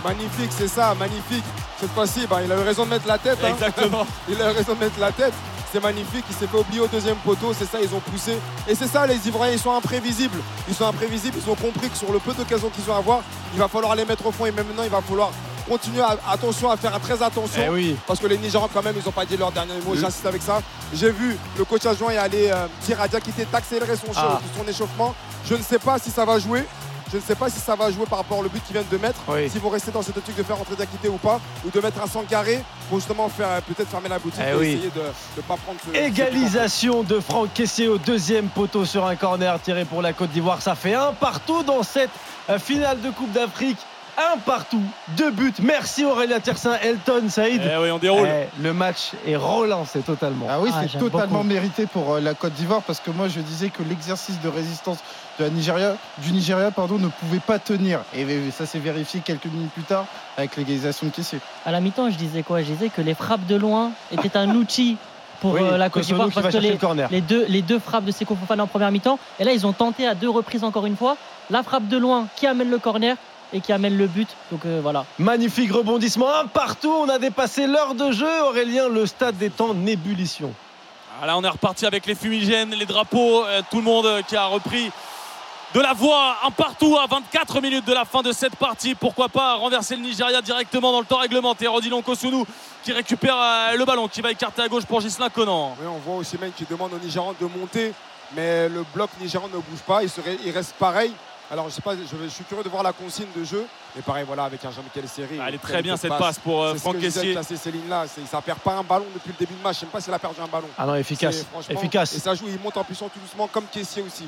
Magnifique, c'est ça, magnifique. Cette fois-ci, bah, il a eu raison de mettre la tête. hein. Exactement. il a eu raison de mettre la tête. C'est magnifique, il s'est fait oublier au deuxième poteau, c'est ça, ils ont poussé. Et c'est ça, les Ivoiriens, ils sont imprévisibles. Ils sont imprévisibles, ils ont compris que sur le peu d'occasions qu'ils ont à avoir, il va falloir les mettre au fond. Et même maintenant, il va falloir continuer à, attention à faire très attention. Eh oui. Parce que les Nigérians, quand même, ils n'ont pas dit leur dernier mot. J'insiste avec ça. J'ai vu le coach adjoint y aller euh, dire à Diakité d'accélérer son, Ah. son échauffement. Je ne sais pas si ça va jouer. Je ne sais pas si ça va jouer par rapport au but qu'ils viennent de mettre. Oui. S'ils vont rester dans cette optique de faire rentrer Diakité ou pas. Ou de mettre un Sangaré pour justement faire euh, peut-être fermer la boutique Eh et oui. essayer de ne pas prendre ce. Égalisation de Franck Kessier au deuxième poteau sur un corner tiré pour la Côte d'Ivoire. Ça fait un partout dans cette euh, finale de Coupe d'Afrique. Un partout, deux buts. Merci Aurélien Tiersin, Elton, Saïd. Eh oui, on déroule. Eh, le match est relancé totalement. Ah oui, Ah, c'est j'aime totalement beaucoup. mérité pour euh, la Côte d'Ivoire parce que moi je disais que l'exercice de résistance de la Nigeria, du Nigeria pardon, ne pouvait pas tenir. Et ça s'est vérifié quelques minutes plus tard avec l'égalisation de Kessier. À la mi-temps, je disais quoi? Je disais que les frappes de loin étaient un outil pour Oui, euh, la Côte d'Ivoire parce que les, le corner. les deux, les deux frappes de Seko Fofana en première mi-temps. Et là, ils ont tenté à deux reprises encore une fois. La frappe de loin qui amène le corner et qui amène le but. Donc euh, voilà. Magnifique rebondissement, un partout. On a dépassé l'heure de jeu. Aurélien, le stade est en ébullition. Ah, Là, on est reparti avec les fumigènes, les drapeaux, euh, tout le monde qui a repris de la voix un partout à 24 minutes de la fin de cette partie. Pourquoi pas renverser le Nigeria directement dans le temps réglementaire. Odilon Kosunu qui récupère euh, le ballon, qui va écarter à gauche pour Gislain Conan. Oui, on voit aussi même qui demande aux Nigérians de monter, mais le bloc nigérian ne bouge pas, il, serait- il reste pareil. Alors je sais pas, je, je suis curieux de voir la consigne de jeu, mais pareil voilà avec un Jean-Michel Seri. Ah, elle est très bien cette passe pour euh, C'est Franck Céline là, ça perd pas un ballon depuis le début de match. Je sais pas s'il a perdu un ballon. Ah non, efficace. Efficace. Et ça joue, il monte en puissance tout doucement comme Kessier aussi.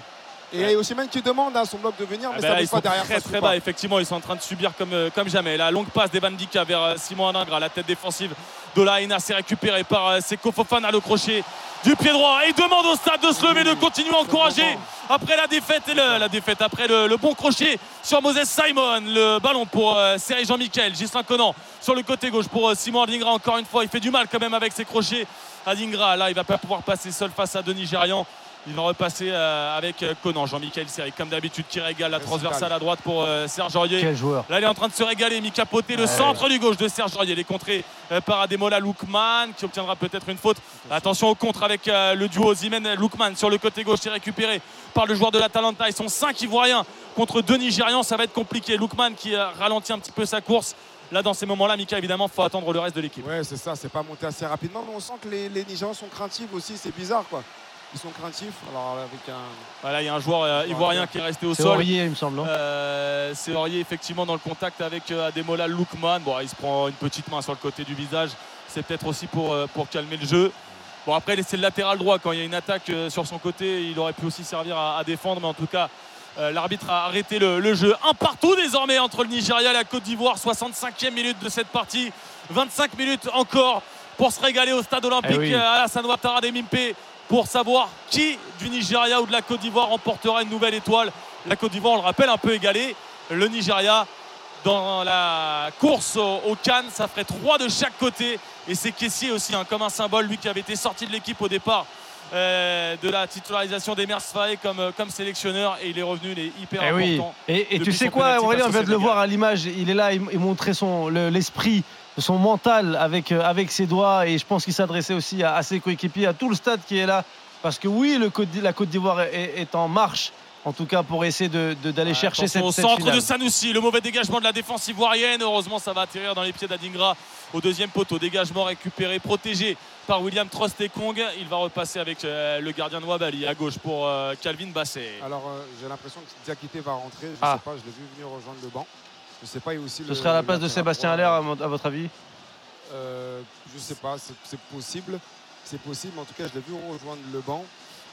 Et aussi même qui demande à son bloc de venir, Ah mais ben ça là, ils pas sont derrière. très ça très pas. bas, effectivement, ils sont en train de subir comme, euh, comme jamais. La longue passe d'Evan Dika vers euh, Simon Adingra, la tête défensive de la Haina, c'est récupéré par euh, Seko Fofana, le crochet du pied droit. Et il demande au stade de se lever, de continuer à encourager après la défaite et le- la défaite, après le, le bon crochet sur Moses Simon. Le ballon pour euh, Serge Jean-Michel, Gislain Conan sur le côté gauche pour euh, Simon Adingra. Encore une fois, il fait du mal quand même avec ses crochets. Adingra, là, il va pas pouvoir passer seul face à deux Nigérians. Il va repasser euh, avec euh, Conan, Jean-Michel Seri, comme d'habitude, qui régale la transversale à droite pour euh, Serge Aurier. Quel joueur. Là, il est en train de se régaler. Mika Poté, le Ouais. centre du gauche de Serge Aurier. Il est contré par Ademola Loukman qui obtiendra peut-être une faute. Attention au contre avec le duo Zimen-Loukman sur le côté gauche. C'est récupéré par le joueur de l'Atalanta. Ils sont 5 Ivoiriens contre 2 Nigérians. Ça va être compliqué. Loukman qui ralentit un petit peu sa course. Là, dans ces moments-là, Mika, évidemment, il faut attendre le reste de l'équipe. Ouais, c'est ça, c'est pas monté assez rapidement, mais on sent que les, les Nigérians sont craintifs aussi, c'est bizarre quoi. Ils sont craintifs, alors avec un. Voilà, il y a un joueur euh, ivoirien qui est resté au C'est sol. Aurier, il me semble. Euh, c'est Aurier effectivement dans le contact avec euh, Ademola Lookman. Bon, il se prend une petite main sur le côté du visage. C'est peut-être aussi pour, euh, pour calmer le jeu. Bon, après, c'est le latéral droit. Quand il y a une attaque euh, sur son côté, il aurait pu aussi servir à, à défendre. Mais en tout cas, euh, l'arbitre a arrêté le, le jeu. Un partout désormais entre le Nigeria et la Côte d'Ivoire. 65e minute de cette partie. 25 minutes encore pour se régaler au stade olympique Eh oui. euh, Alassane Ouattara des Mimpe pour savoir qui du Nigeria ou de la Côte d'Ivoire remportera une nouvelle étoile. La Côte d'Ivoire, on le rappelle, un peu égalée. Le Nigeria dans la course au, Cannes, ça ferait trois de chaque côté. Et c'est Kessier aussi, hein, comme un symbole, lui qui avait été sorti de l'équipe au départ euh, de la titularisation des Faye comme, euh, comme sélectionneur. Et il est revenu, il est hyper Eh oui. important. Et, et tu sais quoi, Aurélien, on vient de le voir à l'image. Il est là, il, il montrait son le- l'esprit, son mental avec euh, avec ses doigts. Et je pense qu'il s'adressait aussi à, à ses coéquipiers, à tout le stade qui est là, parce que oui, le Côte d'I- la Côte d'Ivoire est, est en marche. En tout cas, pour essayer de- de- d'aller chercher cette, au cette centre finale. de Sanoussi, le mauvais dégagement de la défense ivoirienne. Heureusement, ça va atterrir dans les pieds d'Adingra au deuxième poteau. Dégagement récupéré, protégé par William Trostekong. Il va repasser avec euh, le gardien de Wabali à gauche pour euh, Calvin Basset. Alors euh, j'ai l'impression que Diakité va rentrer, je Ah. sais pas, je l'ai vu venir rejoindre le banc. Je sais pas, il y a aussi Ce le- serait à la place de Sébastien. Allaire, à, mon- à votre avis Euh, je sais pas, c'est- c'est possible. C'est possible, en tout cas, je l'ai vu rejoindre le banc.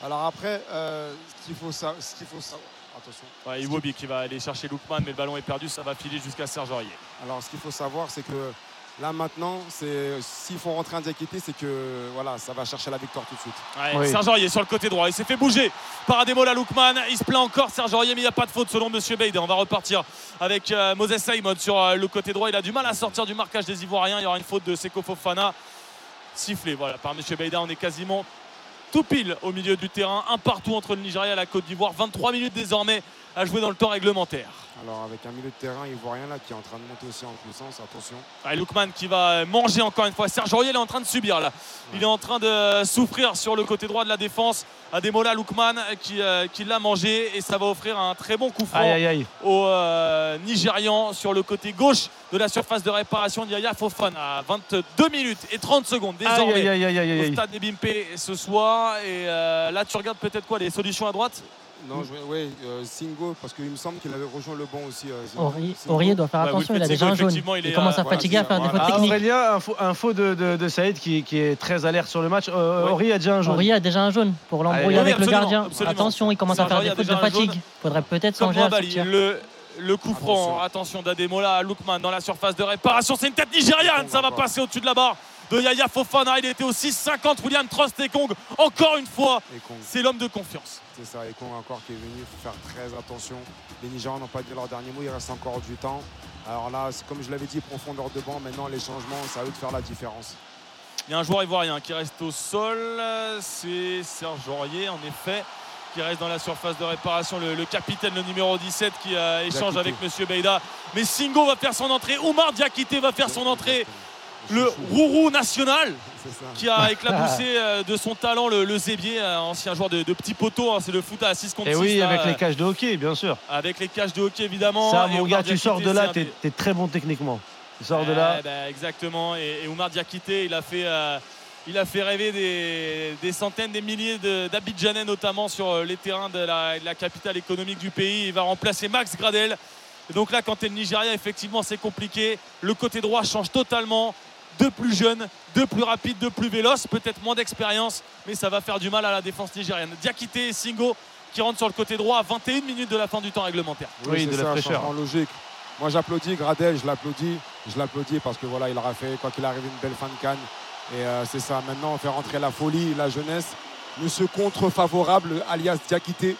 Alors après, euh, ce qu'il faut, sa- ce qu'il faut savoir. Attention. Ouais, Iwobi qui va aller chercher Lookman, mais le ballon est perdu, ça va filer jusqu'à Serge Aurier. Alors, ce qu'il faut savoir, c'est que là maintenant, c'est s'il faut rentrer un Diakité, c'est que voilà, ça va chercher la victoire tout de suite. Ouais, Serge Aurier sur le côté droit. Il s'est fait bouger par Ademola Lookman. Il se plaint encore, Serge Aurier, mais il n'y a pas de faute selon Monsieur Beide. On va repartir avec euh, Moses Simon sur euh, le côté droit. Il a du mal à sortir du marquage des Ivoiriens. Il y aura une faute de Seko Fofana. Sifflé voilà, par Monsieur Beida. On est quasiment tout pile au milieu du terrain. Un partout entre le Nigeria et la Côte d'Ivoire. 23 minutes désormais à jouer dans le temps réglementaire. Alors, avec un milieu de terrain ivoirien là qui est en train de monter aussi en puissance, attention. Ouais, Lookman qui va manger encore une fois. Serge Aurier il est en train de subir là. Il est en train de souffrir sur le côté droit de la défense. Ademola Lookman qui, euh, qui l'a mangé et ça va offrir un très bon coup franc Aïe, aïe, aïe. aux euh, Nigérians sur le côté gauche de la surface de réparation d'Yaya Fofana. à 22 minutes et 30 secondes désormais Aïe, aïe, aïe, aïe, aïe, au stade des Bimpe ce soir. Et euh, là tu regardes peut-être quoi les solutions à droite? Non, je, ouais, euh, Singo, parce qu'il me semble qu'il avait rejoint le banc aussi. euh. Aurier, doit faire Ouais, attention, il a déjà un jaune. effectivement, il Il, commence euh, à voilà, fatiguer, à faire des fautes Ah, techniques. Aurélien, info, info de, de, de Saïd qui, qui est très alerte sur le match. Euh, Ouais. Aurier a déjà un jaune. Aurier a déjà un jaune pour l'embrouille Allez. Oui, avec le gardien. absolument. Attention, il commence à faire des fautes de un fatigue. Faudrait peut-être songer à le, le coup franc, attention d'Ademola à Lookman dans la surface de réparation. C'est une tête nigériane, ça va passer au-dessus de la barre de Yaya Fofana. Il était au 6,50. William Trostekong, encore une fois, c'est l'homme de confiance. C'est ça, et Kong encore qui est venu, il faut faire très attention. Les Nigérians n'ont pas dit leur dernier mot, il reste encore du temps. Alors là, comme je l'avais dit, profondeur de banc, maintenant les changements, c'est à eux de faire la différence. Il y a un joueur ivoirien qui reste au sol. C'est Serge Aurier, en effet, qui reste dans la surface de réparation. Le, le capitaine, le numéro 17, qui euh, échange Diakité. avec Monsieur Beida. Mais Singo va faire son entrée. Oumar Diakité va faire son entrée. Le Rourou national qui a éclaboussé euh, de son talent le, le Zébier, euh, ancien joueur de, de petit poteau. hein. c'est le foot à 6 contre Et 6. oui, là, avec euh, les cages de hockey, bien sûr. avec les cages de hockey évidemment. Ça, Et mon gars, tu sors de là, t'es t'es très bon techniquement. Tu sors de là. Eh ben, exactement. Et, et Oumar Diakité, il a fait, euh, il a fait rêver des, des centaines, des milliers de- d'Abidjanais, notamment sur les terrains de la, de la capitale économique du pays. Il va remplacer Max Gradel. Et donc là, quand tu es le Nigeria, effectivement, c'est compliqué. Le côté droit change totalement. Deux plus jeunes, deux plus rapides, deux plus véloces, peut-être moins d'expérience, mais ça va faire du mal à la défense nigérienne. Diakité et Singo qui rentrent sur le côté droit à 21 minutes de la fin du temps réglementaire. Oui, de c'est la ça, fraîcheur. changement logique. Moi j'applaudis Gradel, je l'applaudis, je l'applaudis parce que voilà, il aura fait quoi qu'il arrive une belle fin de canne. Et euh, c'est ça, maintenant on fait rentrer la folie, la jeunesse, monsieur contre-favorable alias Diakité.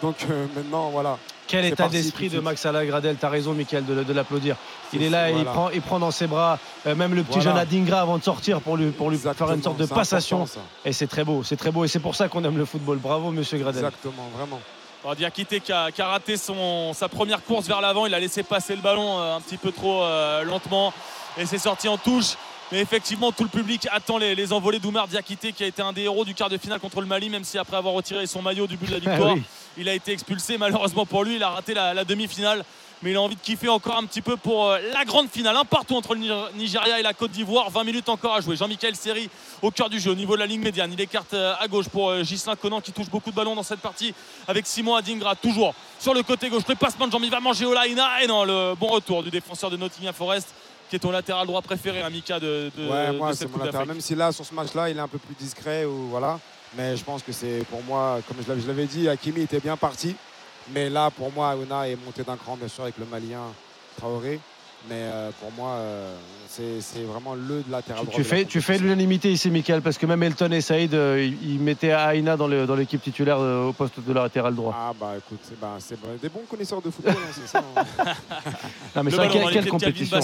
Donc euh, maintenant voilà. Quel C'est état d'esprit de. Max Alagradel, t'as raison Michael de, de l'applaudir. Il est là, et il, prend, il prend dans ses bras euh, même le petit Voilà. jeune Adingra avant de sortir pour lui, pour lui faire une sorte de passation. Et c'est très beau, c'est très beau. Et c'est pour ça qu'on aime le football. Bravo Monsieur. Gradel. Exactement, vraiment. Alors, Diakité qui a, qui a raté son, sa première course vers l'avant, il a laissé passer le ballon euh, un petit peu trop euh, lentement et c'est sorti en touche. Mais effectivement, tout le public attend les, les envolées d'Oumar Diakité qui a été un des héros du quart de finale contre le Mali, même si après avoir retiré son maillot du but de la victoire, Ah oui. il a été expulsé. Malheureusement pour lui, il a raté la, la demi-finale. Mais il a envie de kiffer encore un petit peu pour euh, la grande finale. Un partout entre le Niger- Nigeria et la Côte d'Ivoire. 20 minutes encore à jouer. Jean-Michel Seri au cœur du jeu, au niveau de la ligne médiane. Il écarte euh, à gauche pour euh, Ghislain Conan qui touche beaucoup de ballons dans cette partie avec Simon Adingra toujours sur le côté gauche. Le passement de Jean, il va manger Olaïna. Et non, le bon retour du défenseur de Nottingham Forest qui est ton latéral droit préféré, Amika, de, de, ouais, de moi, cette c'est mon Coupe latéral. d'Afrique. Même si là, sur ce match-là, il est un peu plus discret, ou voilà. Mais je pense que c'est pour moi, comme je l'avais- dit, Hakimi était bien parti. Mais là, pour moi, Aouna est monté d'un cran, bien sûr, avec le Malien Traoré. Mais euh, pour moi, euh, c'est vraiment le latéral droit. Tu de fais, tu fais l'unanimité ici, Michael, parce que même Elton et Saïd, euh, ils mettaient Aina dans l'équipe titulaire euh, au poste de latéral droit. Ah bah écoute, c'est bah, vrai. des bons connaisseurs de football, hein, c'est ça. hein. Non, mais ballon quelle, de compétition.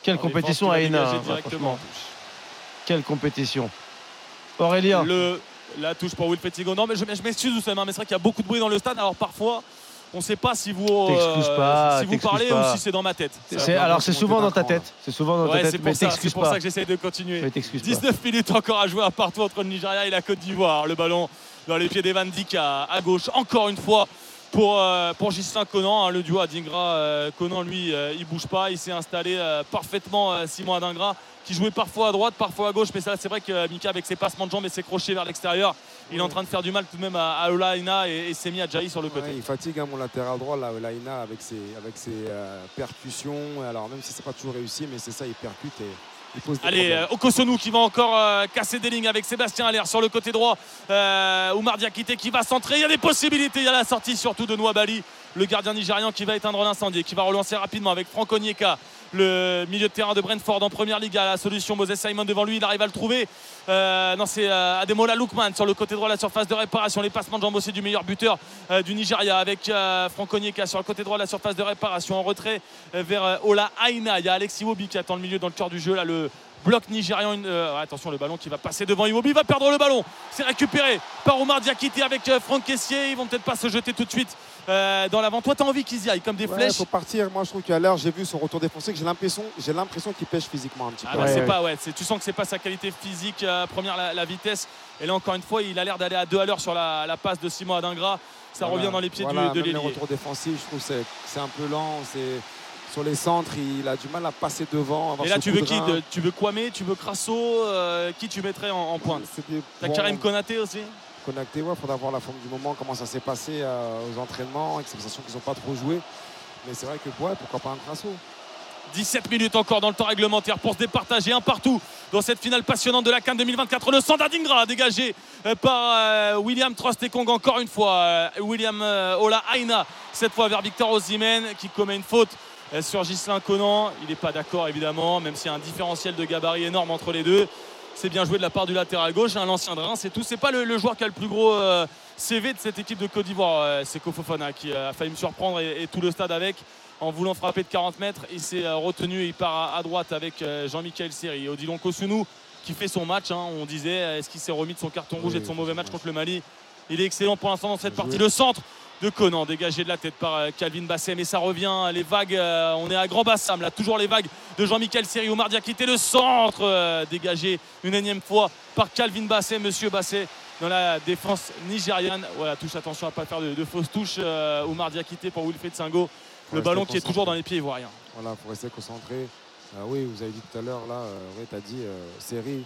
Ouais. Quelle En compétition hein, directement. franchement. Quelle compétition Aurélien Le, la touche pour Wilfried Sigo. Non, mais je, je m'excuse, Oussama, mais c'est vrai qu'il y a beaucoup de bruit dans le stade. Alors parfois, on ne sait pas si vous, euh, pas, si vous parlez pas. ou si c'est dans ma tête. C'est- Alors c'est souvent dans ta tête. C'est souvent dans ta tête, c'est pour mais ça, t'excuses c'est pour pas. ça que j'essaie de continuer. Mais t'excuses pas. 19 minutes encore à jouer à partout entre le Nigeria et la Côte d'Ivoire. Le ballon dans les pieds d'Evan Dijk à, à gauche. Encore une fois pour, euh, pour Gislain Conan. hein, le duo Adingra. euh, Conan, lui, euh, il bouge pas. Il s'est installé euh, parfaitement, euh, Simon Adingra, qui jouait parfois à droite, parfois à gauche. Mais ça, c'est vrai que euh, Mika, avec ses passements de jambes et ses crochets vers l'extérieur, il est en train de faire du mal tout de même à, à Olaïna et, et Semi Adjaï sur le côté. Ouais, il fatigue hein, mon latéral droit, là, Laina, avec ses, avec ses percussions. Alors, même si c'est pas toujours réussi, mais c'est ça, il percute. Et Allez, euh, Okosonu qui va encore euh, casser des lignes avec Sébastien Allaire sur le côté droit. Euh, Oumar Diakité qui va centrer. Il y a des possibilités. Il y a la sortie surtout de Nouabali, le gardien nigérian qui va éteindre l'incendie, qui va relancer rapidement avec Franck Onyeka, le milieu de terrain de Brentford en première ligue. À la solution, Moses Simon devant lui. Il arrive à le trouver. Euh, non, c'est euh, Ademola Lookman sur le côté droit la surface de réparation. Les passements de jambes aussi du meilleur buteur euh, du Nigeria avec Franck Onyeka sur le côté droit la surface de réparation. En retrait vers Ola Aina. Il y a Alexis Wobi qui attend le milieu dans le cœur du jeu. Bloc nigérian. une- euh, attention, le ballon qui va passer devant Iwobi. Va perdre le ballon. C'est récupéré par Omar Diakité avec euh, Franck Caissier. Ils vont peut-être pas se jeter tout de suite euh, dans l'avant. Toi, tu as envie qu'ils y aillent comme des Ouais, flèches. faut partir. Moi, je trouve qu'à l'heure, j'ai vu son retour défensif. J'ai l'impression, j'ai l'impression qu'il pêche physiquement un petit Ah peu. bah, c'est pas ouais, tu sens que c'est pas sa qualité physique première la, la vitesse et là encore une fois il a l'air d'aller à deux à l'heure sur la, la passe de Simon Adingra ça Voilà. revient dans les pieds Voilà, du, de l'ailier retours défensifs, je trouve que c'est- c'est un peu lent. C'est sur les centres, il a du mal à passer devant. avoir et là tu veux qui de- tu veux Kwame tu veux Crasso euh, qui tu mettrais en, en pointe t'as Karim Konaté aussi Connecté, ouais, faudra voir la forme du moment, comment ça s'est passé euh, aux entraînements, avec cette sensation qu'ils n'ont pas trop joué. Mais c'est vrai que ouais, pourquoi pas un crasso 17 minutes encore dans le temps réglementaire pour se départager un partout dans cette finale passionnante de la Cannes 2024. Le centre d'Adingra dégagé euh, par William Trostekong encore une fois. William Ola Aina cette fois vers Victor Osimhen qui commet une faute sur Gislain Conan. Il n'est pas d'accord évidemment, même s'il y a un différentiel de gabarit énorme entre les deux. C'est bien joué de la part du latéral gauche, un ancien de Reims, c'est tout. C'est pas le, le joueur qui a le plus gros euh, CV de cette équipe de Côte d'Ivoire. Euh, c'est Kofofana qui euh, a failli me surprendre et, et tout le stade avec en voulant frapper de 40 mètres. Il s'est euh, retenu et il part à, à droite avec euh, Jean-Michel Seri. Odilon Kosunu qui fait son match. hein. on disait, euh, est-ce qu'il s'est remis de son carton rouge Oui, et de son mauvais match contre le Mali? Il est excellent pour l'instant dans cette partie. Le centre de Conan dégagé de la tête par euh, Calvin Bassem. Et ça revient les vagues euh, on est à Grand Bassam là toujours les vagues de Jean-Michel Seri. Omar Diakité le centre euh, dégagé une énième fois par Calvin Bassem. Monsieur Basset dans la défense nigériane. Voilà touche attention à pas faire de, de fausses touches euh, Omar Diakité pour Wilfried Singo. Le ballon qui est toujours dans les pieds ivoiriens. Voilà, faut rester concentré. Euh, oui, vous avez dit tout à l'heure, là, euh, ouais, tu as dit série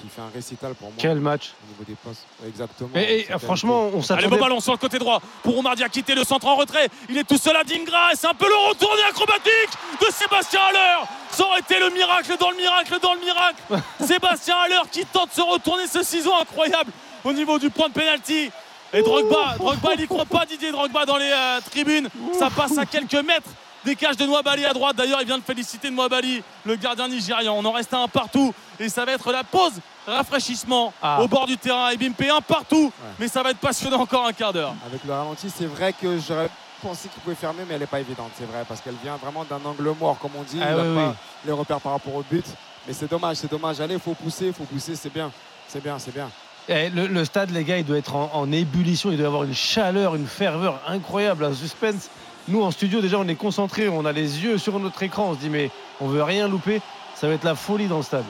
qui fait un récital pour moi. Quel match Au niveau des postes. Exactement. Et, et, Sa franchement, on Allez, s'attendait. beau ballon sur le côté droit pour Omar Diakité, le centre en retrait. Il est tout seul à Dingra et c'est un peu le retourné acrobatique de Sébastien Haller. Ça aurait été le miracle dans le miracle dans le miracle. Sébastien Haller qui tente de se retourner ce ciseau incroyable au niveau du point de pénalty. Et Drogba, Drogba, il n'y croit pas Didier Drogba dans les euh, tribunes. Ça passe à quelques mètres des cages de Nouabali à droite. D'ailleurs, il vient de féliciter Nouabali, le gardien nigérian. On en reste à un partout et ça va être la pause rafraîchissement Ah. au bord du terrain. Et Bimpe un partout, mais ça va être passionnant encore un quart d'heure. Avec le ralenti, c'est vrai que j'aurais pensé qu'il pouvait fermer, mais elle n'est pas évidente, c'est vrai, parce qu'elle vient vraiment d'un angle mort, comme on dit. Ah il oui, pas les repères par rapport au but. Mais c'est dommage, c'est dommage. Allez, il faut pousser, il faut pousser, c'est bien. C'est bien, c'est bien. Eh, le, le stade, les gars, il doit être en, en ébullition. Il doit y avoir une chaleur, une ferveur incroyable, un suspense. Nous, en studio, déjà, on est concentrés. On a les yeux sur notre écran. On se dit, mais on veut rien louper. Ça va être la folie dans le stade.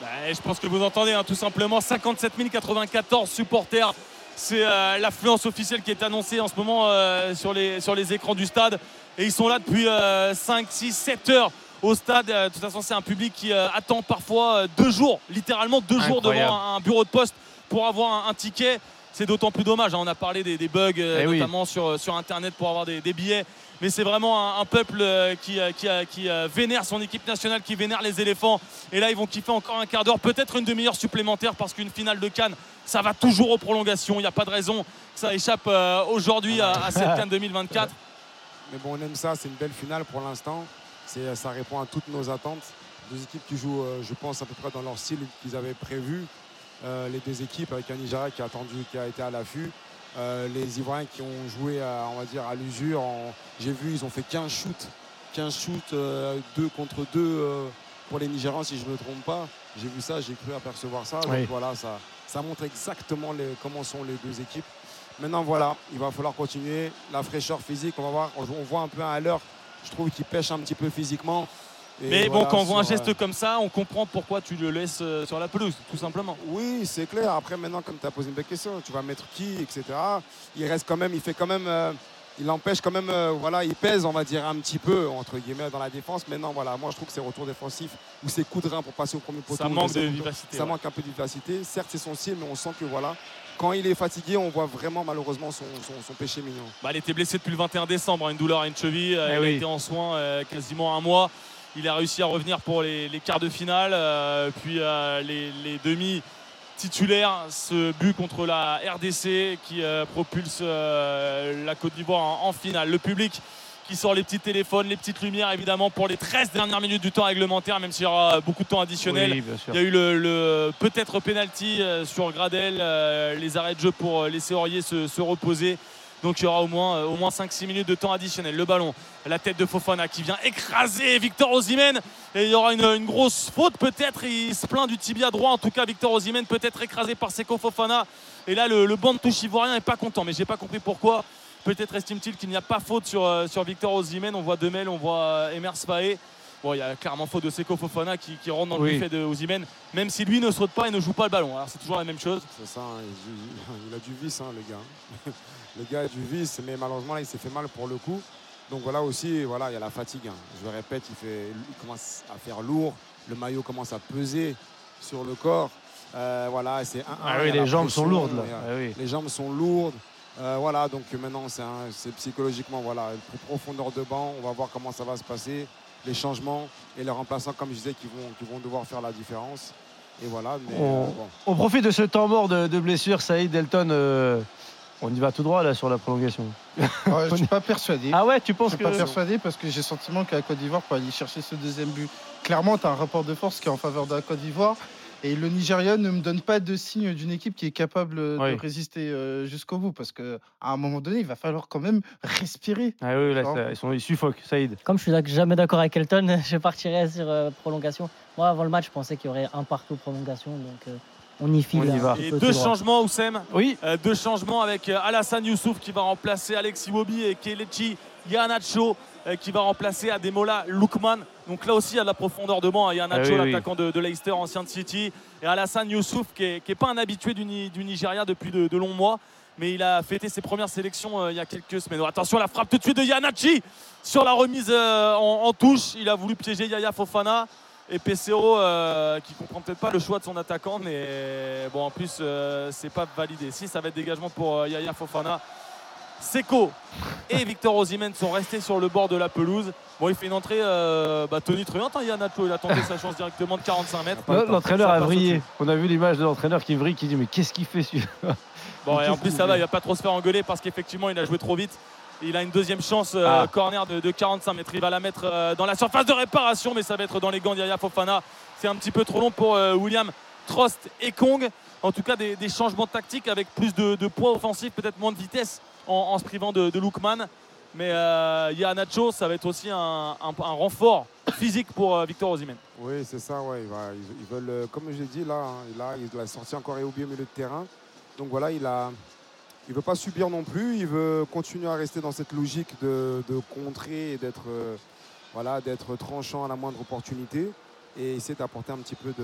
Bah, je pense que vous entendez hein, tout simplement 57 094 supporters. C'est euh, l'affluence officielle qui est annoncée en ce moment euh, sur, les, sur les écrans du stade. Et ils sont là depuis 5, 6, 7 heures au stade. Euh, de toute façon, c'est un public qui euh, attend parfois deux jours, littéralement deux jours devant un, un bureau de poste pour avoir un, un ticket. C'est d'autant plus dommage. hein. On a parlé des, des bugs, euh, Eh oui. notamment sur, sur Internet pour avoir des, des billets. Mais c'est vraiment un, un peuple euh, qui, euh, qui, euh, qui, euh, vénère son équipe nationale, qui vénère les éléphants. Et là, ils vont kiffer encore un quart d'heure, peut-être une demi-heure supplémentaire, parce qu'une finale de Cannes, ça va toujours aux prolongations. Il n'y a pas de raison que ça échappe euh, aujourd'hui à, à cette Cannes 2024. Mais bon, on aime ça, c'est une belle finale pour l'instant. Ça répond à toutes nos attentes. Deux équipes qui jouent, euh, je pense, à peu près dans leur style qu'ils avaient prévu. Euh, les deux équipes avec un Nigeria qui a attendu, qui a été à l'affût. Euh, les Ivoiriens qui ont joué, à, on va dire, à l'usure. J'ai vu, ils ont fait 15 shoots. 15 shoots, 2 contre 2 pour les Nigérians, si je ne me trompe pas. J'ai vu ça, j'ai cru apercevoir ça. Donc voilà, ça, ça montre exactement les- comment sont les deux équipes. Maintenant, voilà, il va falloir continuer. La fraîcheur physique, on va voir. On on voit un peu à l'heure, je trouve qu'il pêche un petit peu physiquement. Et Mais bon, quand on voit un geste euh, comme ça, on comprend pourquoi tu le laisses euh, sur la pelouse, tout simplement. Oui, c'est clair. Après, maintenant, comme tu as posé une belle question, tu vas mettre qui, etc. Il reste quand même, il fait quand même, euh, il empêche quand même, euh, voilà, il pèse, on va dire, un petit peu, entre guillemets, dans la défense. Maintenant, voilà, moi, je trouve que ses retours défensifs ou ses coups de rein pour passer au premier poteau. Ça manque de vivacité, Ça ouais. manque un peu de vivacité. Certes, c'est son style, mais on sent que, voilà, quand il est fatigué, on voit vraiment, malheureusement, son, son- son péché mignon. Bah, elle était blessée depuis le 21 décembre, hein, une douleur à une cheville. Eh elle a oui. été en soins euh, quasiment un mois. Il a réussi à revenir pour les, les quarts de finale, euh, puis euh, les, les demi titulaires. Ce but contre la RDC qui euh, propulse la Côte d'Ivoire en, en finale. Le public qui sort les petits téléphones, les petites lumières évidemment pour les 13 dernières minutes du temps réglementaire, même s'il y aura beaucoup de temps additionnel. Oui. Il y a eu le, le peut-être penalty sur Gradel, les arrêts de jeu pour laisser Aurier se, se reposer. Donc il y aura au moins, euh, au moins 5-6 minutes de temps additionnel. Le ballon, la tête de Fofana qui vient écraser Victor Osimhen. Et il y aura une, une grosse faute peut-être. Il se plaint du tibia droit. En tout cas, Victor Osimhen peut être écrasé par Seko Fofana. Et là, le, le banc de touche ivoirien n'est pas content. Mais j'ai pas compris pourquoi. Peut-être estime-t-il qu'il n'y a pas faute sur, euh, sur Victor Osimhen. On voit Demel, on voit euh, Emers Faé. Bon, il y a clairement faute de Seko Fofana qui, qui rentre dans le Oui. buffet de Osimhen, même si lui ne saute pas et ne joue pas le ballon. Alors c'est toujours la même chose. C'est ça, hein, il, il a du vice, hein, le gars. Le gars a du vice, mais malheureusement, là, il s'est fait mal pour le coup. Donc voilà aussi, voilà, il y a la fatigue. hein. Je le répète, il, fait, il commence à faire lourd. Le maillot commence à peser sur le corps. Euh, voilà, c'est un- Ah oui, les jambes sont lourdes, là. Ah oui. Les jambes sont lourdes. Euh, voilà, donc maintenant, c'est psychologiquement, voilà, profondeur de banc. On va voir comment ça va se passer. Les changements et les remplaçants, comme je disais, qui vont, qui vont devoir faire la différence. Et voilà, mais On, euh, bon. on profite de ce temps mort de, de blessure, Saïd Delton. On y va tout droit là sur la prolongation. Ouais, je suis pas persuadé. Ah ouais, tu Je penses suis que pas persuadé parce que j'ai le sentiment qu'à la Côte d'Ivoire, pour aller chercher ce deuxième but, clairement, tu as un rapport de force qui est en faveur de la Côte d'Ivoire. Et le Nigeria ne me donne pas de signe d'une équipe qui est capable Oui. de résister euh, jusqu'au bout. Parce qu'à un moment donné, il va falloir quand même respirer. Ah oui, là, ça- ils, sont, ils suffoquent, Saïd. Comme je suis jamais d'accord avec Elton, je partirais sur euh, prolongation. Moi, avant le match, je pensais qu'il y aurait un partout prolongation. Donc, euh, on y file. On y un va. petit Et peu deux changements, Oussem. Oui. Euh, deux changements avec euh, Alassane Youssouf qui va remplacer Alex Iwobi et Kelechi Iheanacho euh, qui va remplacer Ademola Lookman. Donc là aussi, il y a de la profondeur de banc. Iheanacho, Ah oui, oui. l'attaquant de, de Leicester, ancien de City. Et Alassane Youssouf qui n'est pas un habitué du, Ni- du Nigeria depuis de, de longs mois. Mais il a fêté ses premières sélections euh, il y a quelques semaines. Attention, la frappe tout de suite de Yanachi sur la remise euh, en, en touche. Il a voulu piéger Yaya Fofana. Et PCO euh, qui comprend peut-être pas le choix de son attaquant, mais bon en plus euh, c'est pas validé. Si ça va être dégagement pour euh, Yaya Fofana. Seko et Victor Osimhen sont restés sur le bord de la pelouse. Bon, il fait une entrée euh, bah, tonitruante. Hein, Yanacho, il a tenté sa chance directement de 45 mètres. L'entraîneur a vrillé. On a vu l'image de l'entraîneur qui vrille, qui dit Mais qu'est-ce qu'il fait celui-là? Bon, et en plus, qu'il ça va, fait? il va pas trop se faire engueuler parce qu'effectivement, il a joué trop vite. Il a une deuxième chance, euh, Ah. corner de, de 45 mètres. Il va la mettre euh, dans la surface de réparation, mais ça va être dans les gants d'Yaya Fofana. C'est un petit peu trop long pour euh, William Trost et Kong. En tout cas, des, des changements tactiques avec plus de, de poids offensif, peut-être moins de vitesse en, en se privant de, de Lookman. Mais euh, Nacho, ça va être aussi un, un- un renfort physique pour euh, Victor Osimhen. Oui, c'est ça, ouais. il Ils, ils veulent, comme je l'ai dit, là, hein, il, a, il a sorti encore Eobi au milieu de terrain. Donc voilà, il a. Il veut pas subir non plus, il veut continuer à rester dans cette logique de, contrer et d'être euh, d'être tranchant à la moindre opportunité et essayer d'apporter un petit peu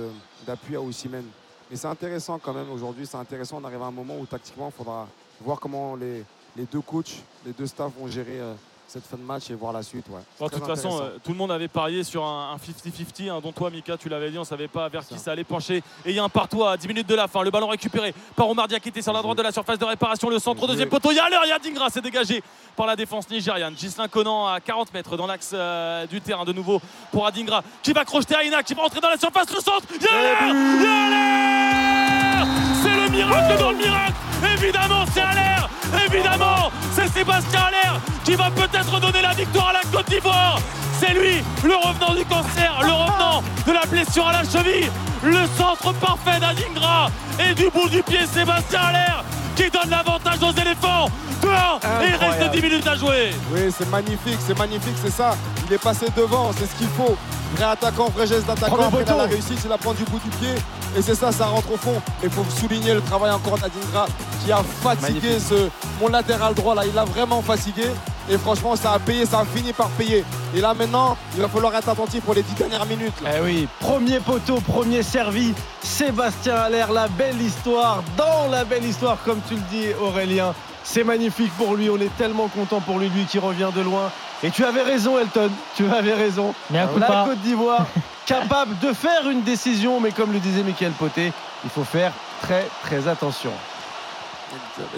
d'appui à Osimhen. Mais c'est intéressant quand même aujourd'hui, c'est intéressant, on arrive à un moment où tactiquement il faudra voir comment les, les deux coachs, les deux staffs vont gérer euh, cette fin de match et voir la suite. Ouais. Bon, de toute façon, euh, tout le monde avait parié sur un un 50-50, hein, dont toi, Mika, tu l'avais dit, on ne savait pas vers qui ça allait pencher. Et il y a un partout à 10 minutes de la fin. Le ballon récupéré par Omar Dia qui était sur la droite de la surface de réparation. Le centre, au deuxième poteau. Il y a l'heure, il y a Dingra, c'est dégagé par la défense nigériane. Gislain Conan à 40 mètres dans l'axe euh, du terrain de nouveau pour Adingra qui va crocheter Aina, qui va entrer dans la surface. Le centre, il y a l'heure, il y a l'heure C'est le miracle dans le miracle Évidemment, c'est Allaire Évidemment, c'est Sébastien Allaire qui va peut-être donner la victoire à la Côte d'Ivoire. C'est lui, le revenant du cancer, le revenant de la blessure à la cheville. Le centre parfait d'Adingra et du bout du pied, Sébastien Allaire qui donne l'avantage aux éléphants. 2-1 et il reste Incroyable. 10 minutes à jouer. Oui, c'est magnifique, c'est magnifique, c'est ça. Il est passé devant, c'est ce qu'il faut. Vrai attaquant, vrai geste d'attaquant. Il a la réussite, il la prend du bout du pied. Et c'est ça, ça rentre au fond. Mais il faut souligner le travail encore d'Adingra qui a fatigué ce, mon latéral droit là. Il l'a vraiment fatigué. Et franchement, ça a payé, ça a fini par payer. Et là maintenant, il va falloir être attentif pour les 10 dernières minutes. là. Eh oui, premier poteau, premier servi. Sébastien Allaire, la belle histoire, dans la belle histoire, comme tu le dis, Aurélien. C'est magnifique pour lui, on est tellement content pour lui, lui qui revient de loin. Et tu avais raison, Elton, tu avais raison. Mais un coup La pas. Côte d'Ivoire, capable de faire une décision, mais comme le disait Michael Poté, il faut faire très très attention.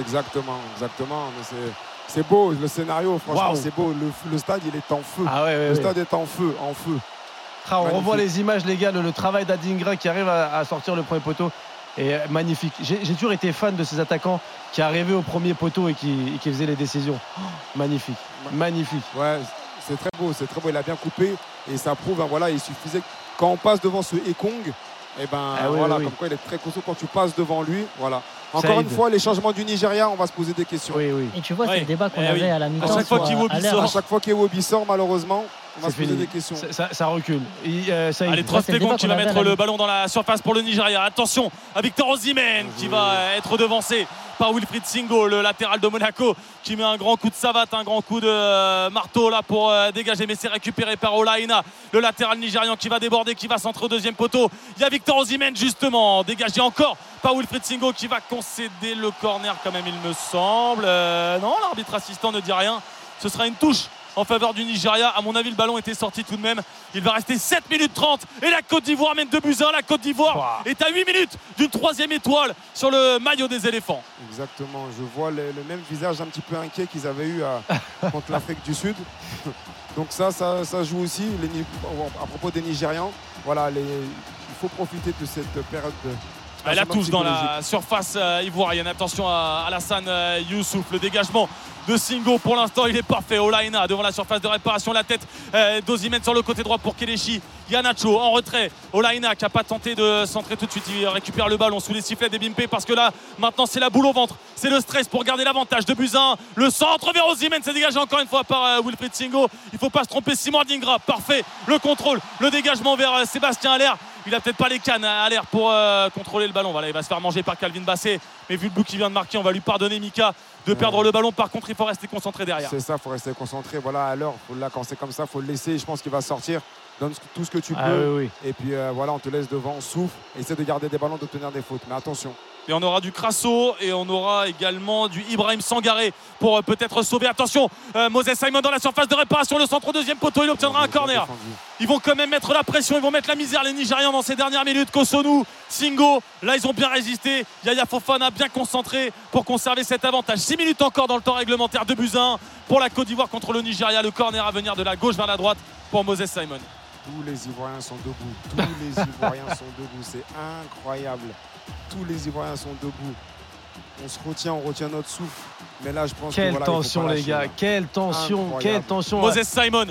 Exactement, exactement. Mais c'est- C'est beau, le scénario, franchement, c'est beau. Le, le stade, il est en feu. Ah ouais, ouais, le ouais. stade est en feu, en feu. Ah, on Magnifique. revoit les images, les gars, le, le travail d'Adingra qui arrive à, à sortir le premier poteau. Et magnifique. J'ai toujours été fan de ces attaquants qui arrivaient au premier poteau et qui, et qui faisaient les décisions. Oh, magnifique. Magnifique. Ouais, c'est très beau, c'est très beau. Il a bien coupé et ça prouve, hein, voilà, il suffisait quand on passe devant ce Ekong, et ben Ah oui, voilà, oui, oui. comme quoi il est très costaud quand tu passes devant lui, voilà. Encore une fois, les changements du Nigeria, on va se poser des questions. Oui, oui. Et tu vois, c'est le débat qu'on Eh avait oui. à la mi-temps. chaque fois qu'Iwobi à. À chaque fois qu'Iwobi sort, malheureusement, on va se poser fini. des questions. Ça, ça- ça recule. Il, euh, ça. Allez, Moi, c'est le Trostekong débat qui qu'on va avait à mettre le ballon dans la surface pour le Nigeria. Attention à Victor Osimhen qui va euh, être devancé par Wilfried Singo, le latéral de Monaco, qui met un grand coup de savate, un grand coup de euh, marteau là pour euh, dégager. Mais c'est récupéré par Olaina, le latéral nigérian qui va déborder, qui va centrer au deuxième poteau. Il y a Victor Osimhen justement, dégagé encore par Wilfried Singo qui va concéder le corner quand même, il me semble. Euh, non, l'arbitre assistant ne dit rien. Ce sera une touche en faveur du Nigeria. À mon avis, le ballon était sorti tout de même. Il va rester 7 minutes 30 et la Côte d'Ivoire mène 2 buts à 1. La Côte d'Ivoire est à 8 minutes d'une troisième étoile sur le maillot des éléphants. Exactement, je vois le, le même visage un petit peu inquiet qu'ils avaient eu à- contre l'Afrique du Sud. Donc ça, ça, ça joue aussi les à propos des Nigérians. Voilà, les- il faut profiter de cette période de. Ah, La touche dans la surface euh, ivoirienne. Attention à Alassane euh, Youssouf. Le dégagement de Singo pour l'instant il est parfait. Olaina devant la surface de réparation. La tête euh, d'Ozimène sur le côté droit pour Kelechi. Yanacho en retrait. Olaina qui n'a pas tenté de centrer tout de suite. Il récupère le ballon sous les sifflets des Bimpe parce que là maintenant c'est la boule au ventre. C'est le stress pour garder l'avantage de Buzyn. Le centre vers Ozimène. C'est dégagé encore une fois par euh, Wilfried Singo. Il ne faut pas se tromper. Simon Dingra. Parfait. Le contrôle. Le dégagement vers euh, Sébastien Allaire. Il a peut-être pas les cannes à l'air pour euh, contrôler le ballon. Voilà, il va se faire manger par Calvin Basset. Mais vu le bout qu'il vient de marquer, on va lui pardonner Mika de perdre le ballon. Par contre, il faut rester concentré derrière. C'est ça, il faut rester concentré. Voilà, à l'heure, faut- là, quand c'est comme ça, il faut le laisser. Je pense qu'il va sortir. Donne tout ce que tu Ah peux. oui, Et puis euh, voilà, on te laisse devant, on souffle. Essaie de garder des ballons, d'obtenir des fautes. Mais attention. Et on aura du Crasso et on aura également du Ibrahim Sangaré pour euh, peut-être sauver. Attention, euh, Moses Simon dans la surface de réparation. Le centre au deuxième poteau, il obtiendra un corner. Ils vont quand même mettre la pression, ils vont mettre la misère les Nigérians dans ces dernières minutes. Kosonu, Singo, là ils ont bien résisté. Yaya Fofana bien concentré pour conserver cet avantage. 6 minutes encore dans le temps réglementaire de Buzyn pour la Côte d'Ivoire contre le Nigeria. Le corner à venir de la gauche vers la droite pour Moses Simon. Tous les Ivoiriens sont debout. Tous les Ivoiriens sont debout. C'est incroyable. Tous les Ivoiriens sont debout. On se retient, on retient notre souffle. Mais là, je pense que Quelle voilà, faut tension, les gars. là. Quelle tension. Incroyable. Quelle tension. Moses Simon.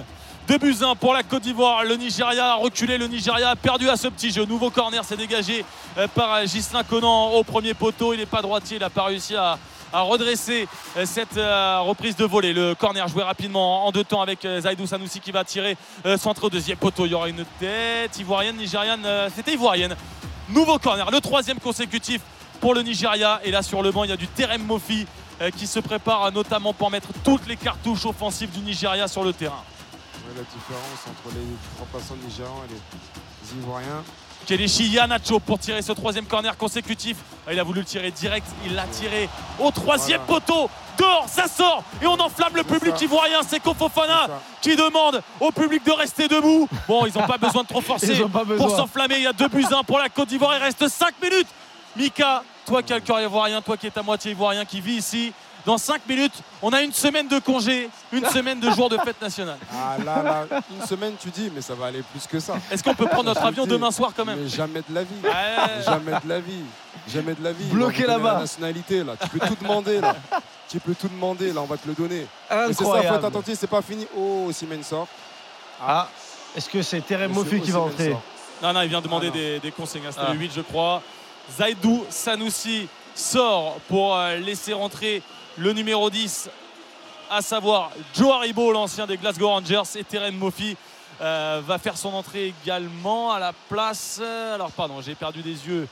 2 buts 1 pour la Côte d'Ivoire. Le Nigeria a reculé. Le Nigeria a perdu à ce petit jeu. Nouveau corner, c'est dégagé euh, par euh, Ghislain Conan au premier poteau. Il n'est pas droitier. Il n'a pas réussi à, à redresser euh, cette euh, reprise de volée. Le corner joué rapidement en deux temps avec euh, Zaidou Sanoussi qui va tirer centre au deuxième poteau. Il y aura une tête ivoirienne, nigériane. C'était ivoirienne. Nouveau corner, le troisième consécutif pour le Nigeria. Et là sur le banc, il y a du Terem Mofi qui se prépare notamment pour mettre toutes les cartouches offensives du Nigeria sur le terrain. La différence entre les remplaçants nigérians et les Ivoiriens. Kelechi Yanacho pour tirer ce troisième corner consécutif. Ah, Il a voulu le tirer direct, il l'a tiré au troisième poteau. Dehors, ça sort et on enflamme le public ça. ivoirien. C'est Kofofana qui demande au public de rester debout. Bon, ils n'ont pas besoin de trop forcer pour s'enflammer. Il y a deux buts 1 pour la Côte d'Ivoire. Il reste 5 minutes. Mika, toi qui as le cœur ivoirien, toi qui es à moitié ivoirien, qui vit ici. Dans 5 minutes, on a une semaine de congé, une semaine de jour de fête nationale. Ah là, là, une semaine, tu dis, mais ça va aller plus que ça. Est-ce qu'on peut prendre notre avion dis, demain soir quand même Mais jamais de la vie. Ouais. Jamais de la vie. Jamais de la vie. Bloqué là-bas. La nationalité, là. Tu peux tout demander, là. Tu peux tout demander, là. On va te le donner. C'est ça, faut Incroyable. être attentif, c'est pas fini. Oh, Simène sort. Ah, est-ce que c'est Terem Mofi qui va entrer. Non, non, il vient demander Ah, des, des consignes. hein. C'était Ah. le 8, je crois. Zaidou Sanoussi sort pour euh, laisser rentrer le numéro 10, à savoir Joe Haribo, l'ancien des Glasgow Rangers, et Terem Mofi. euh, va faire son entrée également à la place. euh, Alors, pardon, j'ai perdu des yeux.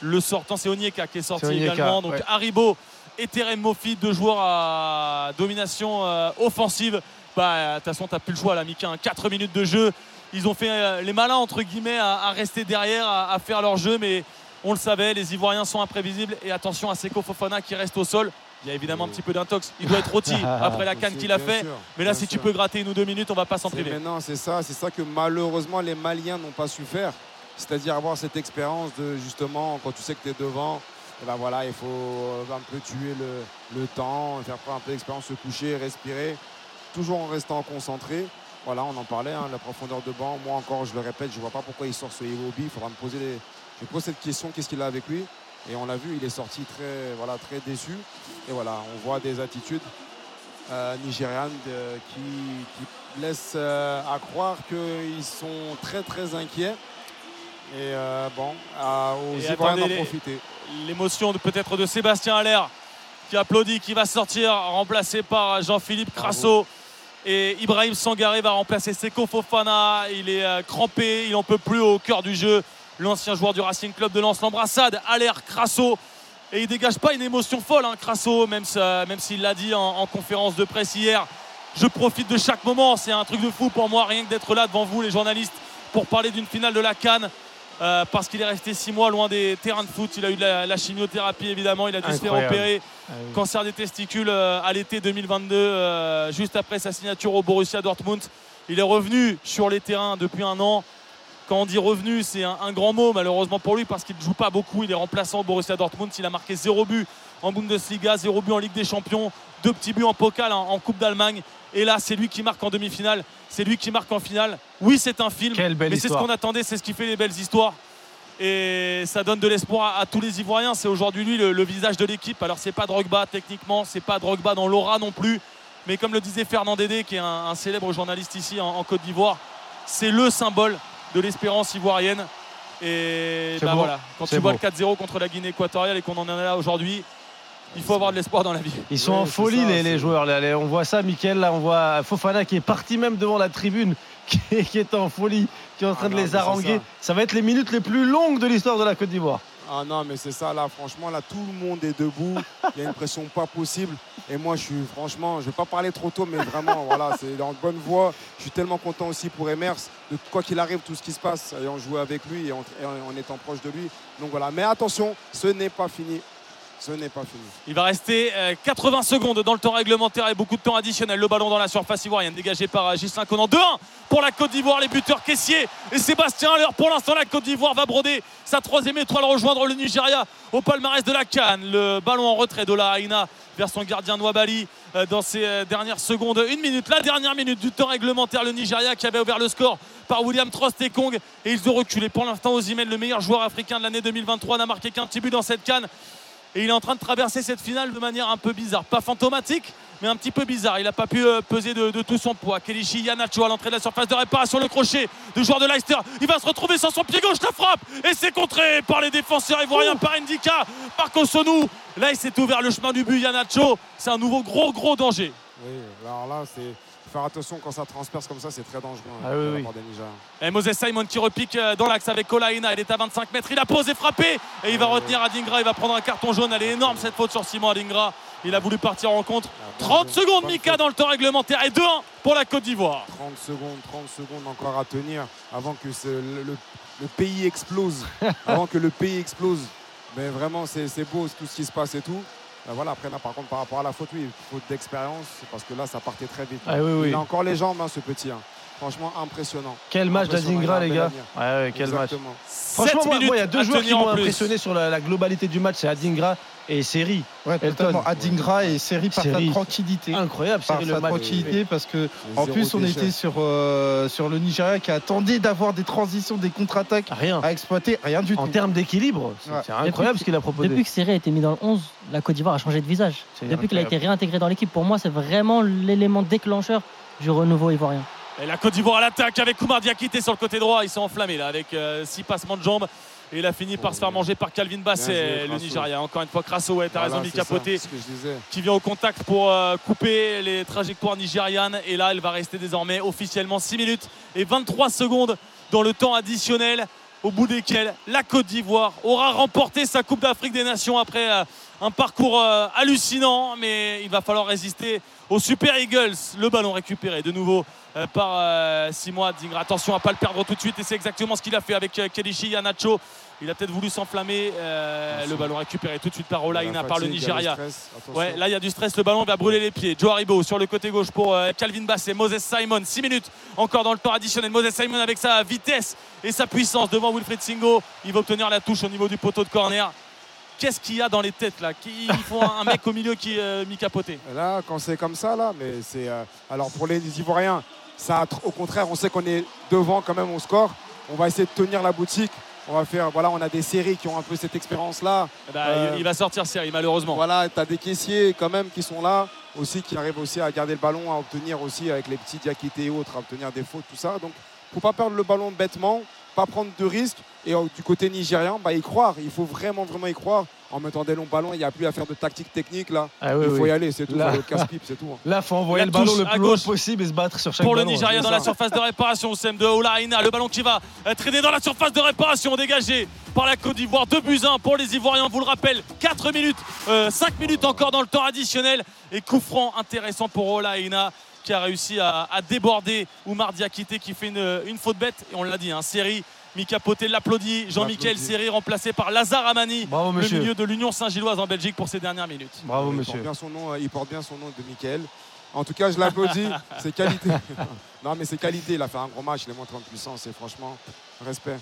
Le sortant, c'est Onyeka qui est sorti Onyeka, également. Donc, ouais. Haribo et Terem Mofi, deux joueurs à domination euh, offensive. Bah, de toute façon, tu n'as plus le choix, là, Mika. 4 minutes de jeu. Ils ont fait euh, les malins, entre guillemets, à, à rester derrière, à, à faire leur jeu. Mais on le savait, les Ivoiriens sont imprévisibles. Et attention à Seko Fofana qui reste au sol. Il y a évidemment un petit peu d'intox. Il doit être rôti après la canne qu'il a sûr, fait. Mais là, si tu peux gratter une ou deux minutes, on va pas s'en priver. maintenant, c'est ça, c'est ça que malheureusement les Maliens n'ont pas su faire. C'est-à-dire avoir cette expérience de justement quand tu sais que tu es devant, et ben voilà, il faut euh, un peu tuer le, le temps, faire prendre un peu d'expérience, se coucher, respirer, toujours en restant concentré. Voilà, on en parlait, hein, la profondeur de banc. Moi encore, je le répète, je ne vois pas pourquoi il sort ce Iwobi. Il faudra me poser les... Je pose cette question, qu'est-ce qu'il a avec lui? Et on l'a vu, il est sorti très, voilà, très déçu. Et voilà, on voit des attitudes euh, nigérianes de- qui, qui laissent euh, à croire qu'ils sont très très inquiets. Et euh, bon, à- aux Et Ivoiriens d'en profiter. L'émotion de- peut-être de Sébastien Allaire qui applaudit, qui va sortir, remplacé par Jean-Philippe Crasso. Et Ibrahim Sangaré va remplacer Seko Fofana. Il est crampé, il n'en peut plus au cœur du jeu. L'ancien joueur du Racing Club de Lens, l'embrassade, Allaire Crasso. Et il dégage pas une émotion folle, hein, Crasso, même, ça- même s'il l'a dit en, en conférence de presse hier. Je profite de chaque moment, c'est un truc de fou pour moi, rien que d'être là devant vous, les journalistes, pour parler d'une finale de la Cannes. Euh, parce qu'il est resté six mois loin des terrains de foot. Il a eu de la, la chimiothérapie évidemment. Il a dû se faire opérer. Ah oui. Cancer des testicules euh, à l'été 2022, euh, juste après sa signature au Borussia Dortmund. Il est revenu sur les terrains depuis un an. Quand on dit revenu, c'est un, un grand mot malheureusement pour lui parce qu'il ne joue pas beaucoup. Il est remplaçant au Borussia Dortmund. Il a marqué zéro but en Bundesliga, zéro but en Ligue des Champions, deux petits buts en Pokal en, en Coupe d'Allemagne. Et là, c'est lui qui marque en demi-finale. C'est lui qui marque en finale. Oui, c'est un film, Quelle belle mais c'est ce qu'on attendait. C'est ce qui fait les belles histoires. Et ça donne de l'espoir à, à tous les Ivoiriens. C'est aujourd'hui lui le, le visage de l'équipe. Alors c'est pas Drogba techniquement, c'est pas Drogba dans l'aura non plus. Mais comme le disait Fernand Dédé, qui est un, un célèbre journaliste ici en, en Côte d'Ivoire, c'est le symbole de l'espérance ivoirienne. Et bah beau. voilà, quand tu vois le 4-0 contre la Guinée équatoriale et qu'on en est là aujourd'hui, il faut avoir de l'espoir dans la vie. Ils sont en folie ça, les, joueurs. Là. Les- On voit ça, Mickaël. Là, on voit Fofana qui est parti même devant la tribune, qui est, qui est en folie, qui est en train Ah de non, les haranguer. ça. Ça. va être les minutes les plus longues de l'histoire de la Côte d'Ivoire. Ah non, mais c'est ça, là, franchement, là, tout le monde est debout. Il y a une pression pas possible. Et moi, je suis, franchement, je vais pas parler trop tôt, mais vraiment, voilà, c'est en bonne voie. Je suis tellement content aussi pour Emers, de quoi qu'il arrive, tout ce qui se passe, ayant joué avec lui et en, et en étant proche de lui. Donc voilà, mais attention, ce n'est pas fini. Ce n'est pas fini. Il va rester euh, 80 secondes dans le temps réglementaire et beaucoup de temps additionnel. Le ballon dans la surface ivoirienne dégagé par euh, Gislain Conan. 2-1 pour la Côte d'Ivoire, les buteurs caissiers et Sébastien Haller. Pour l'instant, la Côte d'Ivoire va broder sa troisième étoile, rejoindre le Nigeria au palmarès de la Cannes. Le ballon en retrait de la Haïna vers son gardien Nouabali euh, dans euh, dernières secondes. Une minute, la dernière minute du temps réglementaire. Le Nigeria qui avait ouvert le score par William Trost et Kong. Et ils ont reculé. Pour l'instant, Osimhen, le meilleur joueur africain de l'année 2023, n'a marqué qu'un petit but dans cette Cannes. Et il est en train de traverser cette finale de manière un peu bizarre. Pas fantomatique, mais un petit peu bizarre. Il n'a pas pu euh, peser de, tout son poids. Kelichi Yanacho à l'entrée de la surface de réparation. Le crochet de joueur de Leicester. Il va se retrouver sur son pied gauche. La frappe. Et c'est contré par les défenseurs ivoiriens, par Ndika, par Kosonou. Là, il s'est ouvert le chemin du but. Yanacho, c'est un nouveau gros, gros danger. Oui, alors là, c'est faire attention quand ça transperce comme ça, c'est très dangereux. hein, Ah oui, de la oui. des. Et Moses Simon qui repique euh, dans l'axe avec Kolaina. Il est à 25 mètres. Il a posé, frappé. Et il va retenir Adingra. Il va prendre un carton jaune. Elle est énorme cette faute sur Simon Adingra. Il a voulu partir en contre. 30 secondes, Mika, dans le temps réglementaire. Et 2-1 pour la Côte d'Ivoire. 30 secondes, 30 secondes encore à tenir avant que ce- le, le- le pays explose. avant que le pays explose. Mais vraiment, c'est c'est beau tout ce qui se passe et tout. Ben voilà, après, là, par contre, par rapport à la faute, oui, faute d'expérience, parce que là, ça partait très vite. Ah oui, oui. Il a encore les jambes, hein, ce petit. hein. Franchement, impressionnant. Quel match il les gars. Ouais, ouais, quel match. Franchement, moi, il y a deux joueurs qui m'ont impressionné sur la, la globalité du match, c'est Adingra et Seri. Ouais, totalement. Adingra et Seri par Seri. sa tranquillité. Incroyable, Par Seri, sa tranquillité, parce que en plus on était sur, euh, sur le Nigeria qui attendait d'avoir des transitions, des contre-attaques Rien. à exploiter, rien du En tout. termes d'équilibre, c'est Ouais. c'est incroyable Depuis- ce qu'il a proposé. Depuis que Serré a été mis dans le 11, la Côte d'Ivoire a changé de visage. C'est Depuis qu'il a été incroyable. réintégré dans l'équipe, pour moi, c'est vraiment l'élément déclencheur du renouveau ivoirien. Et la Côte d'Ivoire à l'attaque avec Koumar Diakité sur le côté droit. Ils sont enflammés là avec 6 passements de jambes. Et il a fini par se faire manger par Calvin Basset, le. Nigeria. Encore une fois, ouais, t'as raison, c'est Mika ça, Poté, ce que je disais. qui vient au contact pour euh, couper les trajectoires nigérianes. Et là, elle va rester désormais officiellement 6 minutes et 23 secondes dans le temps additionnel, au bout desquels la Côte d'Ivoire aura remporté sa Coupe d'Afrique des Nations après euh, un parcours euh, hallucinant. Mais il va falloir résister aux Super Eagles. Le ballon récupéré de nouveau euh, par euh, Simoa Dingra. Attention à ne pas le perdre tout de suite. Et c'est exactement ce qu'il a fait avec Kelichi Yanacho. Il a peut-être voulu s'enflammer. euh, le ballon récupéré tout de suite par Il y a la Olaïna, par le Nigeria. Ouais, là il y a du stress, le ballon va brûler les pieds. Joe Haribo sur le côté gauche pour euh, Calvin Basset, Moses Simon, 6 minutes encore dans le temps additionnel. Moses Simon avec sa vitesse et sa puissance devant Wilfried Singo. Il va obtenir la touche au niveau du poteau de corner. Qu'est-ce qu'il y a dans les têtes là Qui- Il faut un mec au milieu qui euh, mi capoté. Là, quand c'est comme ça, là, mais c'est. euh, alors pour les Ivoiriens, Ça, au contraire, on sait qu'on est devant quand même au score. On va essayer de tenir la boutique. On va faire, voilà, on a des séries qui ont un peu cette expérience-là. Eh ben, euh, il va sortir série, malheureusement. Voilà, tu as des caissiers quand même qui sont là, aussi qui arrivent aussi à garder le ballon, à obtenir aussi avec les petits diakités et autres, à obtenir des fautes, tout ça. Donc, faut pas perdre le ballon bêtement, pas prendre de risques. Et euh, du côté nigérian, bah, y croire. Il faut vraiment, vraiment y croire. En mettant des longs ballons, il n'y a plus à faire de tactique technique là. Ah oui, il faut oui. y aller, c'est tout. Là- Le casse-pipe, c'est tout. hein. Là, faut envoyer La le ballon le plus haut gauche. possible et se battre sur chaque pour le ballon. Nigeria dans ça. la surface de réparation. Sem de Olaina, le ballon qui va euh, traîner dans la surface de réparation, dégagé par la Côte d'Ivoire. 2 buts 1 pour les Ivoiriens, on vous le rappelle. 4 minutes, 5 minutes encore dans le temps additionnel. Et coup franc intéressant pour Olaina qui a réussi à, à déborder Oumar Diakité qui fait une, une faute bête. Et on l'a dit, hein, série. Mika Poté l'applaudit. Jean-Michel. Série remplacé par Lazare Amani, Bravo, le milieu de l'Union Saint-Gilloise en Belgique pour ces dernières minutes. Bravo, il monsieur. Porte bien son nom, euh, il porte bien son nom de Michael. En tout cas, je l'applaudis. c'est qualité. non, mais c'est qualité. Il a fait un gros match. Il est montré en puissance. Et franchement, respect.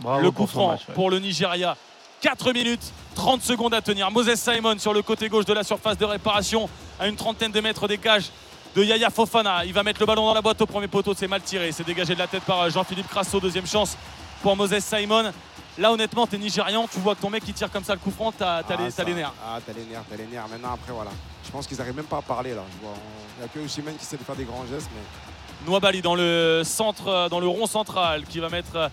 Bravo le coup franc match, ouais. pour le Nigeria. 4 minutes, 30 secondes à tenir. Moses Simon sur le côté gauche de la surface de réparation, à une trentaine de mètres des cages de Yaya Fofana. Il va mettre le ballon dans la boîte au premier poteau, c'est mal tiré. C'est dégagé de la tête par euh, Jean-Philippe Crasso. Deuxième chance pour Moses Simon. Là, honnêtement, t'es Nigérian, tu vois que ton mec qui tire comme ça le coup franc, t'as Ah, les, les nerfs. Ah, t'as les nerfs, t'as les nerfs. Maintenant, après, voilà. Je pense qu'ils n'arrivent même pas à parler là. Il n'y a que Osimhen qui sait de faire des grands gestes. Mais Nouabali dans le centre, euh, dans le rond central, qui va mettre euh,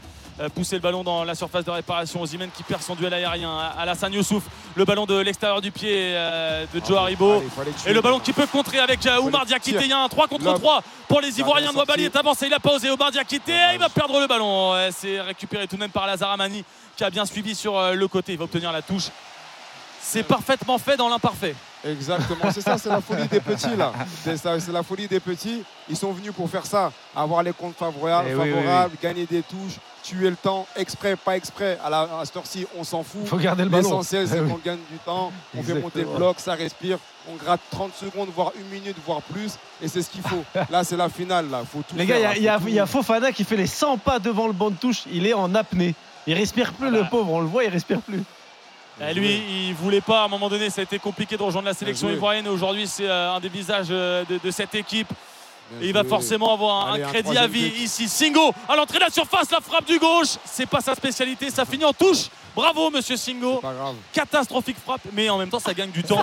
pousser le ballon dans la surface de réparation. Osimhen qui perd son duel aérien. Alassane Youssouf, le ballon de l'extérieur du pied euh, de Joe Haribo. Et le ballon qui peut contrer avec euh, Oumar Diakité. Il y a un 3 contre Lob. 3 pour les Ivoiriens. sortir. est avancé, il a pas osé. Oumar Diakité, il va perdre le ballon. C'est récupéré tout de même par Lazare Amani qui a bien suivi sur euh, le côté. Il va obtenir la touche. C'est parfaitement fait dans l'imparfait. Exactement, c'est ça, c'est la folie des petits là. C'est la folie des petits. Ils sont venus pour faire ça, avoir les comptes favorables, Eh oui, oui, favorables gagner des touches, tuer le temps, exprès, pas exprès. À, la, à cette heure-ci, on s'en fout. Faut garder le ballon. L'essentiel, c'est oui. qu'on gagne du temps, on fait monter le bloc, ça respire, on gratte 30 secondes, voire une minute, voire plus, et c'est ce qu'il faut. Là, c'est la finale, là. Faut tout Les gars, il y a- faire, il y, a- y Fofana qui fait les 100 pas devant le banc de touche. Il est en apnée. Il respire plus, le pauvre. On le voit, il respire plus. Eh, lui, il voulait pas. À un moment donné, ça a été compliqué de rejoindre la sélection ivoirienne. Et aujourd'hui, c'est euh, un des visages euh, de, de cette équipe. Et il va forcément avoir un, Allez, un un crédit à vie but. ici. Singo à l'entrée de la surface, la frappe du gauche. C'est pas sa spécialité. Ça finit en touche. Bravo, monsieur Singo. Pas grave. Catastrophique frappe, mais en même temps, ça gagne du temps.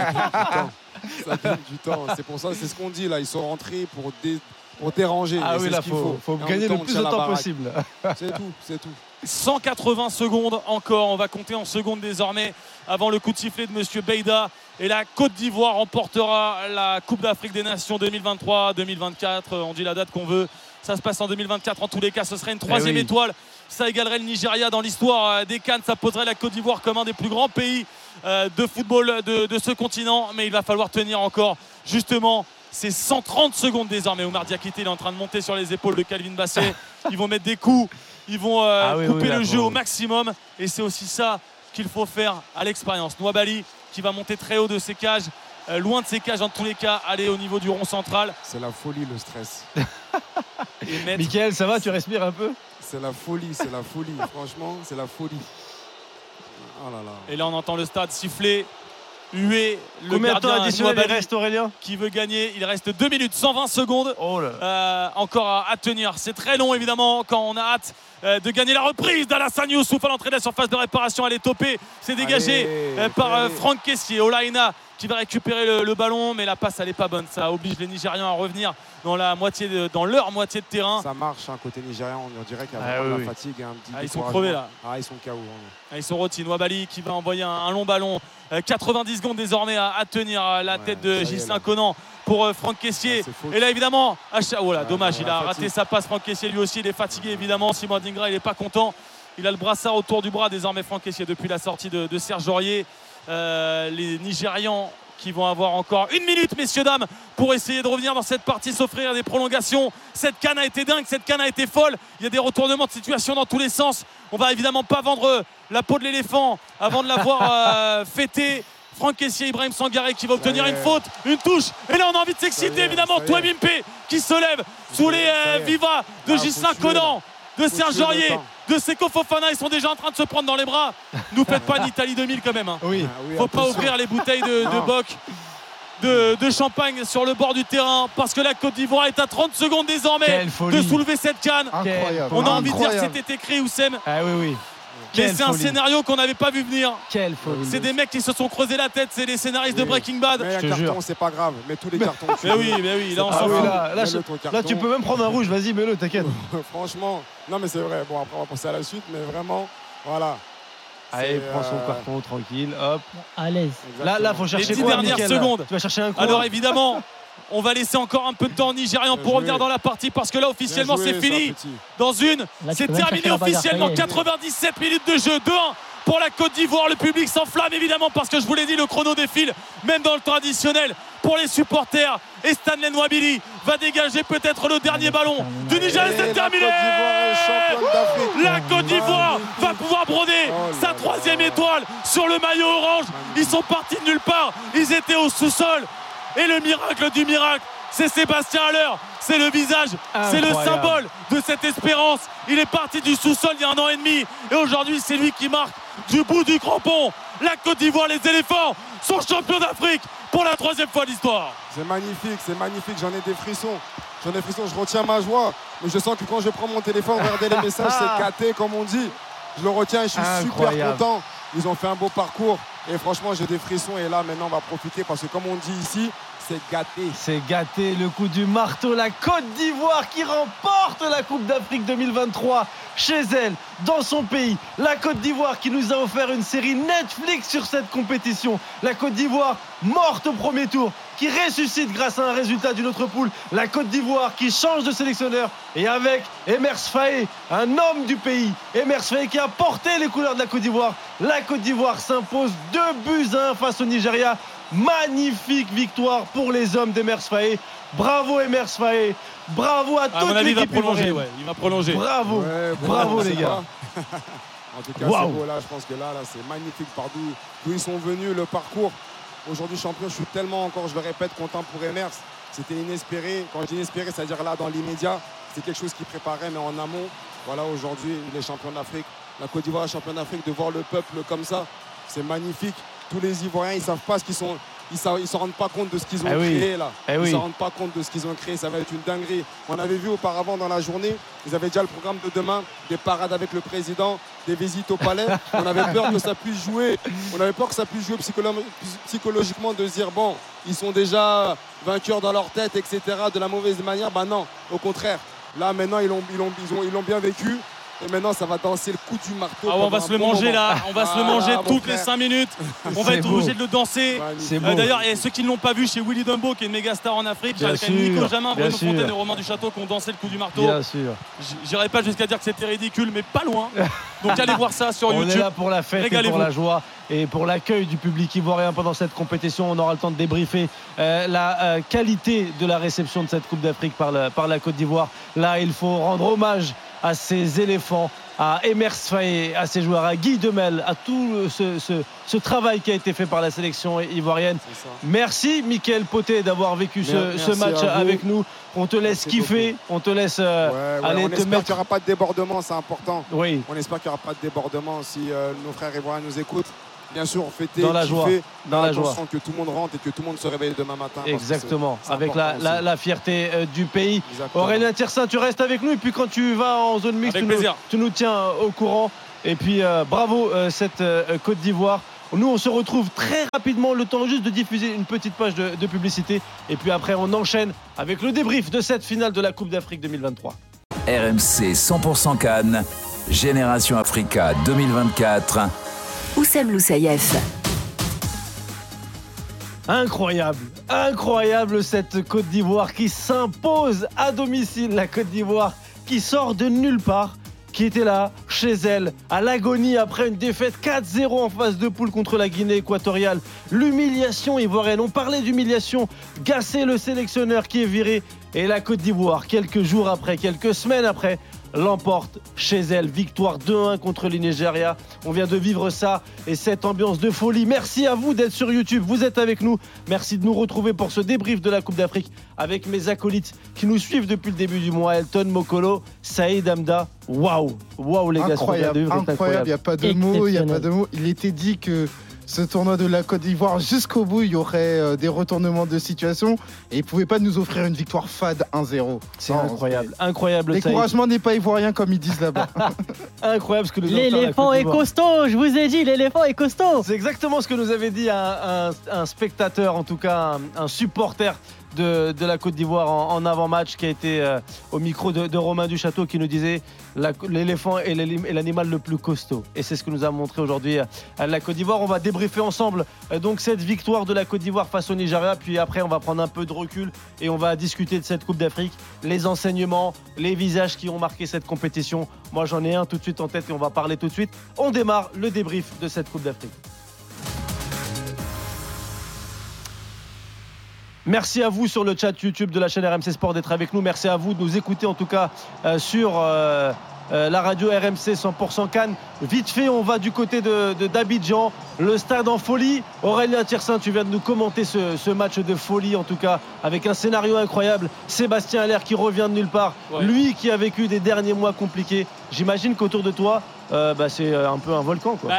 Ça gagne du temps. C'est pour ça, c'est ce qu'on dit là. Ils sont rentrés pour, dé- pour déranger. Ah oui, là, qu'il faut, gagner le plus de temps possible. C'est tout, c'est tout. 180 secondes encore. On va compter en secondes désormais avant le coup de sifflet de Monsieur Beida. Et la Côte d'Ivoire remportera la Coupe d'Afrique des Nations 2023-2024. On dit la date qu'on veut. Ça se passe en 2024. En tous les cas, ce serait une troisième oui. étoile. Ça égalerait le Nigeria dans l'histoire euh, des Cannes. Ça poserait la Côte d'Ivoire comme un des plus grands pays euh, de football de, de ce continent. Mais il va falloir tenir encore justement ces 130 secondes désormais. Oumar Diakité il est en train de monter sur les épaules de Calvin Basset. Ils vont mettre des coups. Ils vont euh, Ah oui, couper oui, le jeu au maximum. Et c'est aussi ça qu'il faut faire à l'expérience. Nouabali qui va monter très haut de ses cages. euh, loin de ses cages en tous les cas, aller au niveau du rond central C'est la folie, le stress. et mettre Michael, ça va Tu respires un peu? C'est la folie, c'est la folie. Franchement, c'est la folie. Oh là là. Et là, on entend le stade siffler, huer le Combien de temps additionnel reste, Aurélien qui veut gagner. Il reste 2 minutes 120 secondes Oh là. euh, encore à, à tenir. C'est très long évidemment quand on a hâte euh, de gagner la reprise d'Alassane Youssouf à l'entrée de la surface de réparation. Elle est topée. C'est dégagé Allez, euh, par allez. Franck Kessier. Olaina qui va récupérer le, le ballon, mais la passe elle est pas bonne. Ça oblige les Nigérians à revenir dans, la moitié de- dans leur moitié de terrain. Ça marche, hein, côté nigérian, on dirait qu'il y a Ah oui, la oui. fatigue et un petit Ah, ils sont crevés, là. Ah, ils sont KO. vraiment. Ah, Ils sont rôtis. Nouabali qui va envoyer un, un long ballon. Euh, 90 secondes désormais à, à tenir euh, la Ouais, tête de Gislain. Conan pour euh, Franck Kessier. Ah. Et là évidemment, ah, cha- oh là, dommage, il a raté fatigue. sa passe. Franck Kessier lui aussi, il est fatigué évidemment. Simon Dingra, il n'est pas content. Il a le brassard autour du bras désormais, Franck Kessier, depuis la sortie de, de Serge Aurier. Euh, les Nigérians qui vont avoir encore une minute, messieurs, dames, pour essayer de revenir dans cette partie, s'offrir des prolongations. Cette canne a été dingue, cette canne a été folle. Il y a des retournements de situation dans tous les sens. On va évidemment pas vendre la peau de l'éléphant avant de l'avoir euh, fêté. Franck Kessier, Ibrahim Sangaré qui va obtenir une faute, une touche. Et là, on a envie de s'exciter évidemment. est. Touabimpe qui se lève sous les euh, vivas de Ah, Gislain Conan, de Serge Aurier. De Seko Fofana. Ils sont déjà en train de se prendre dans les bras. Nous faites pas une Italie 2000 quand même. hein. Oui. Ah Faut pas ouvrir les bouteilles de. Bock. de, de champagne sur le bord du terrain parce que la Côte d'Ivoire est à 30 secondes désormais de soulever cette canne. Incroyable. On a envie de dire que c'était écrit, Oussem. Ah oui, oui. Mais c'est un scénario qu'on n'avait pas vu venir. Quelle folie. C'est des mecs qui se sont creusés la tête, c'est les scénaristes de. Breaking Bad. Mais un te carton, jure. c'est pas grave. Mais tous les cartons. Mais oui, mais oui, là on Ah s'en fout. là, tu peux même prendre un rouge. Vas-y, mets-le, t'inquiète. Franchement, non mais c'est vrai. Bon après on va penser à la suite, mais vraiment, voilà. Allez, prends son euh, carton tranquille. Hop. À l'aise. Là, là, faut Les chercher dix quoi, dernières secondes. Tu vas chercher un coup. Alors évidemment, on va laisser encore un peu de temps aux Nigérians pour revenir dans la partie parce que là officiellement c'est fini. Dans une, c'est terminé officiellement. ça y est. 97 minutes de jeu, 2-1 pour la Côte d'Ivoire. Le public s'enflamme évidemment parce que je vous l'ai dit, le chrono défile, même dans le traditionnel pour les supporters. Et Stanley Nwabili va dégager peut-être le dernier ballon du Nigeria. C'est la terminé. La Côte d'Ivoire va pouvoir broder Oh sa troisième étoile sur le maillot orange. Ils sont partis de nulle part. Ils étaient au sous-sol. Et le miracle du miracle, c'est Sébastien Haller. C'est le visage, c'est le symbole de cette espérance. Il est parti du sous-sol il y a un an et demi. Et aujourd'hui, c'est lui qui marque du bout du crampon. La Côte d'Ivoire, les éléphants sont champions d'Afrique pour la troisième fois de l'histoire. C'est magnifique, c'est magnifique. J'en ai des frissons. J'en ai des frissons. Je retiens ma joie. Mais je sens que quand je prends mon téléphone, regarder les messages, c'est gâté, comme on dit. Je le retiens et je suis super content. Ils ont fait un beau parcours. Et franchement, j'ai des frissons. Et là, maintenant, on va profiter parce que, comme on dit ici, c'est gâté. C'est gâté le coup du marteau. La Côte d'Ivoire qui remporte la Coupe d'Afrique 2023 chez elle, dans son pays. La Côte d'Ivoire qui nous a offert une série Netflix sur cette compétition. La Côte d'Ivoire morte au premier tour, qui ressuscite grâce à un résultat d'une autre poule. La Côte d'Ivoire qui change de sélectionneur et avec Emers Faé, un homme du pays. Emers Faé qui a porté les couleurs de la Côte d'Ivoire. La Côte d'Ivoire s'impose 2 buts à 1 face au Nigeria. Magnifique victoire pour les hommes d'Emers Faé. Bravo Emers Faé. Bravo à À mon toute avis, il va l'équipe prolonger. ivoirienne. Ouais, il va prolonger. Bravo. Ouais, Bravo les gars. en tout cas, c'est beau là. Je pense que là, là c'est magnifique par d'où ils sont venus, le parcours. Aujourd'hui, champion, je suis tellement encore, je le répète, content pour Emers. C'était inespéré. Quand je dis inespéré, c'est-à-dire là, dans l'immédiat, c'est quelque chose qui préparait, mais en amont. Voilà, aujourd'hui, il est champion d'Afrique. La Côte d'Ivoire est champion d'Afrique. De voir le peuple comme ça, c'est magnifique. Tous les Ivoiriens, ils savent pas ce qu'ils sont. Ils ne se rendent pas compte de ce qu'ils ont Eh oui. créé là. Eh ils ne oui. se rendent pas compte de ce qu'ils ont créé. Ça va être une dinguerie. On avait vu auparavant dans la journée, ils avaient déjà le programme de demain, des parades avec le président, des visites au palais. On avait peur que ça puisse jouer. On avait peur que ça puisse jouer psycholo- psychologiquement de se dire bon, ils sont déjà vainqueurs dans leur tête, etc. De la mauvaise manière. Bah non, au contraire. Là maintenant ils l'ont ils l'ont- ils ont- ils l'ont bien vécu. Et maintenant ça va danser le coup du marteau. Ah ouais, on va se le bon manger moment. là, on va se le Ah, manger mon toutes les frère. 5 minutes. On va être obligé de le danser. Euh. D'ailleurs, et ceux qui ne l'ont pas vu chez Willy Dumbo, qui est une méga star en Afrique, sûr, Nico Jamin, Bruno sûr. Fontaine et Romain du Château qui ont dansé le coup du marteau. Bien sûr. J'irai pas jusqu'à dire que c'était ridicule, mais pas loin. Donc allez voir ça sur On YouTube. est là pour la fête et pour la joie et pour l'accueil du public ivoirien pendant cette compétition. On aura le temps de débriefer euh, la euh, qualité de la réception de cette Coupe d'Afrique par, la- par la Côte d'Ivoire. Là, il faut rendre hommage à ces éléphants, à Emers Faé, à ses joueurs, à Guy Demel, à tout ce, ce- ce travail qui a été fait par la sélection ivoirienne. Merci, Mickaël Poté, d'avoir vécu ce, match avec nous. On te laisse Merci kiffer, on te laisse euh, Ouais, ouais, aller on te espère mettre. qu'il n'y aura pas de débordement, c'est important. Oui, On espère qu'il n'y aura pas de débordement si euh, nos frères ivoiriens nous écoutent. Bien sûr, fêter, Dans la kiffer, joie, dans la joie. que tout le monde rentre et que tout le monde se réveille demain matin. Exactement, avec la, la- fierté euh, du pays. Exactement. Aurélien Tiersin, tu restes avec nous et puis quand tu vas en zone mixte, tu nous, plaisir. tu nous tiens euh, au courant. Et puis euh, bravo euh, cette euh, Côte d'Ivoire. Nous, on se retrouve très rapidement, le temps juste de diffuser une petite page de, de publicité. Et puis après, on enchaîne avec le débrief de cette finale de la Coupe d'Afrique 2023. RMC 100% Cannes, Génération Africa 2024. Oussem Loussaïef. Incroyable, incroyable cette Côte d'Ivoire qui s'impose à domicile. La Côte d'Ivoire qui sort de nulle part, qui était là, chez elle, à l'agonie après une défaite 4-0 en phase de poule contre la Guinée équatoriale. L'humiliation ivoirienne, on parlait d'humiliation. Gassé le sélectionneur qui est viré. Et la Côte d'Ivoire, quelques jours après, quelques semaines après, l'emporte chez elle. Victoire 2-1 contre le Nigeria. On vient de vivre ça et cette ambiance de folie. Merci à vous d'être sur YouTube. Vous êtes avec nous. Merci de nous retrouver pour ce débrief de la Coupe d'Afrique avec mes acolytes qui nous suivent depuis le début du mois. Elton Mokolo, Saïd Amda. Waouh, waouh les gars, Incroyable, incroyable, il n'y a pas de mots, il n'y a pas de mots. Il était dit que ce tournoi de la Côte d'Ivoire jusqu'au bout. Il y aurait euh, des retournements de situation et ils ne pouvaient pas nous offrir une victoire fade 1-0. C'est incroyable, incroyable. Saïd. L'écouragement n'est pas ivoirien comme ils disent là-bas. Incroyable ce que nous a offert la L'éléphant est costaud, je vous ai dit, l'éléphant est costaud. C'est exactement ce que nous avait dit un, un- un spectateur, en tout cas un, un supporter de, la Côte d'Ivoire en, avant-match qui a été euh, au micro de, de Romain Duchâteau qui nous disait l'éléphant est l'animal le plus costaud. Et c'est ce que nous a montré aujourd'hui euh, la Côte d'Ivoire. On va débriefer ensemble euh, donc cette victoire de la Côte d'Ivoire face au Nigeria. Puis après, on va prendre un peu de recul et on va discuter de cette Coupe d'Afrique, les enseignements, les visages qui ont marqué cette compétition. Moi, j'en ai un tout de suite en tête et on va parler tout de suite. On démarre le débrief de cette Coupe d'Afrique. Merci à vous sur le chat YouTube de la chaîne RMC Sport d'être avec nous. Merci à vous de nous écouter en tout cas euh, sur euh, euh, la radio RMC 100% Cannes. Vite fait, on va du côté de de- d'Abidjan, le stade en folie. Aurélien Tiersin, tu viens de nous commenter ce, ce match de folie en tout cas avec un scénario incroyable. Sébastien Allaire qui revient de nulle part. Ouais. Lui qui a vécu des derniers mois compliqués. J'imagine qu'autour de toi, euh, bah, c'est un peu un volcan quoi. Bah,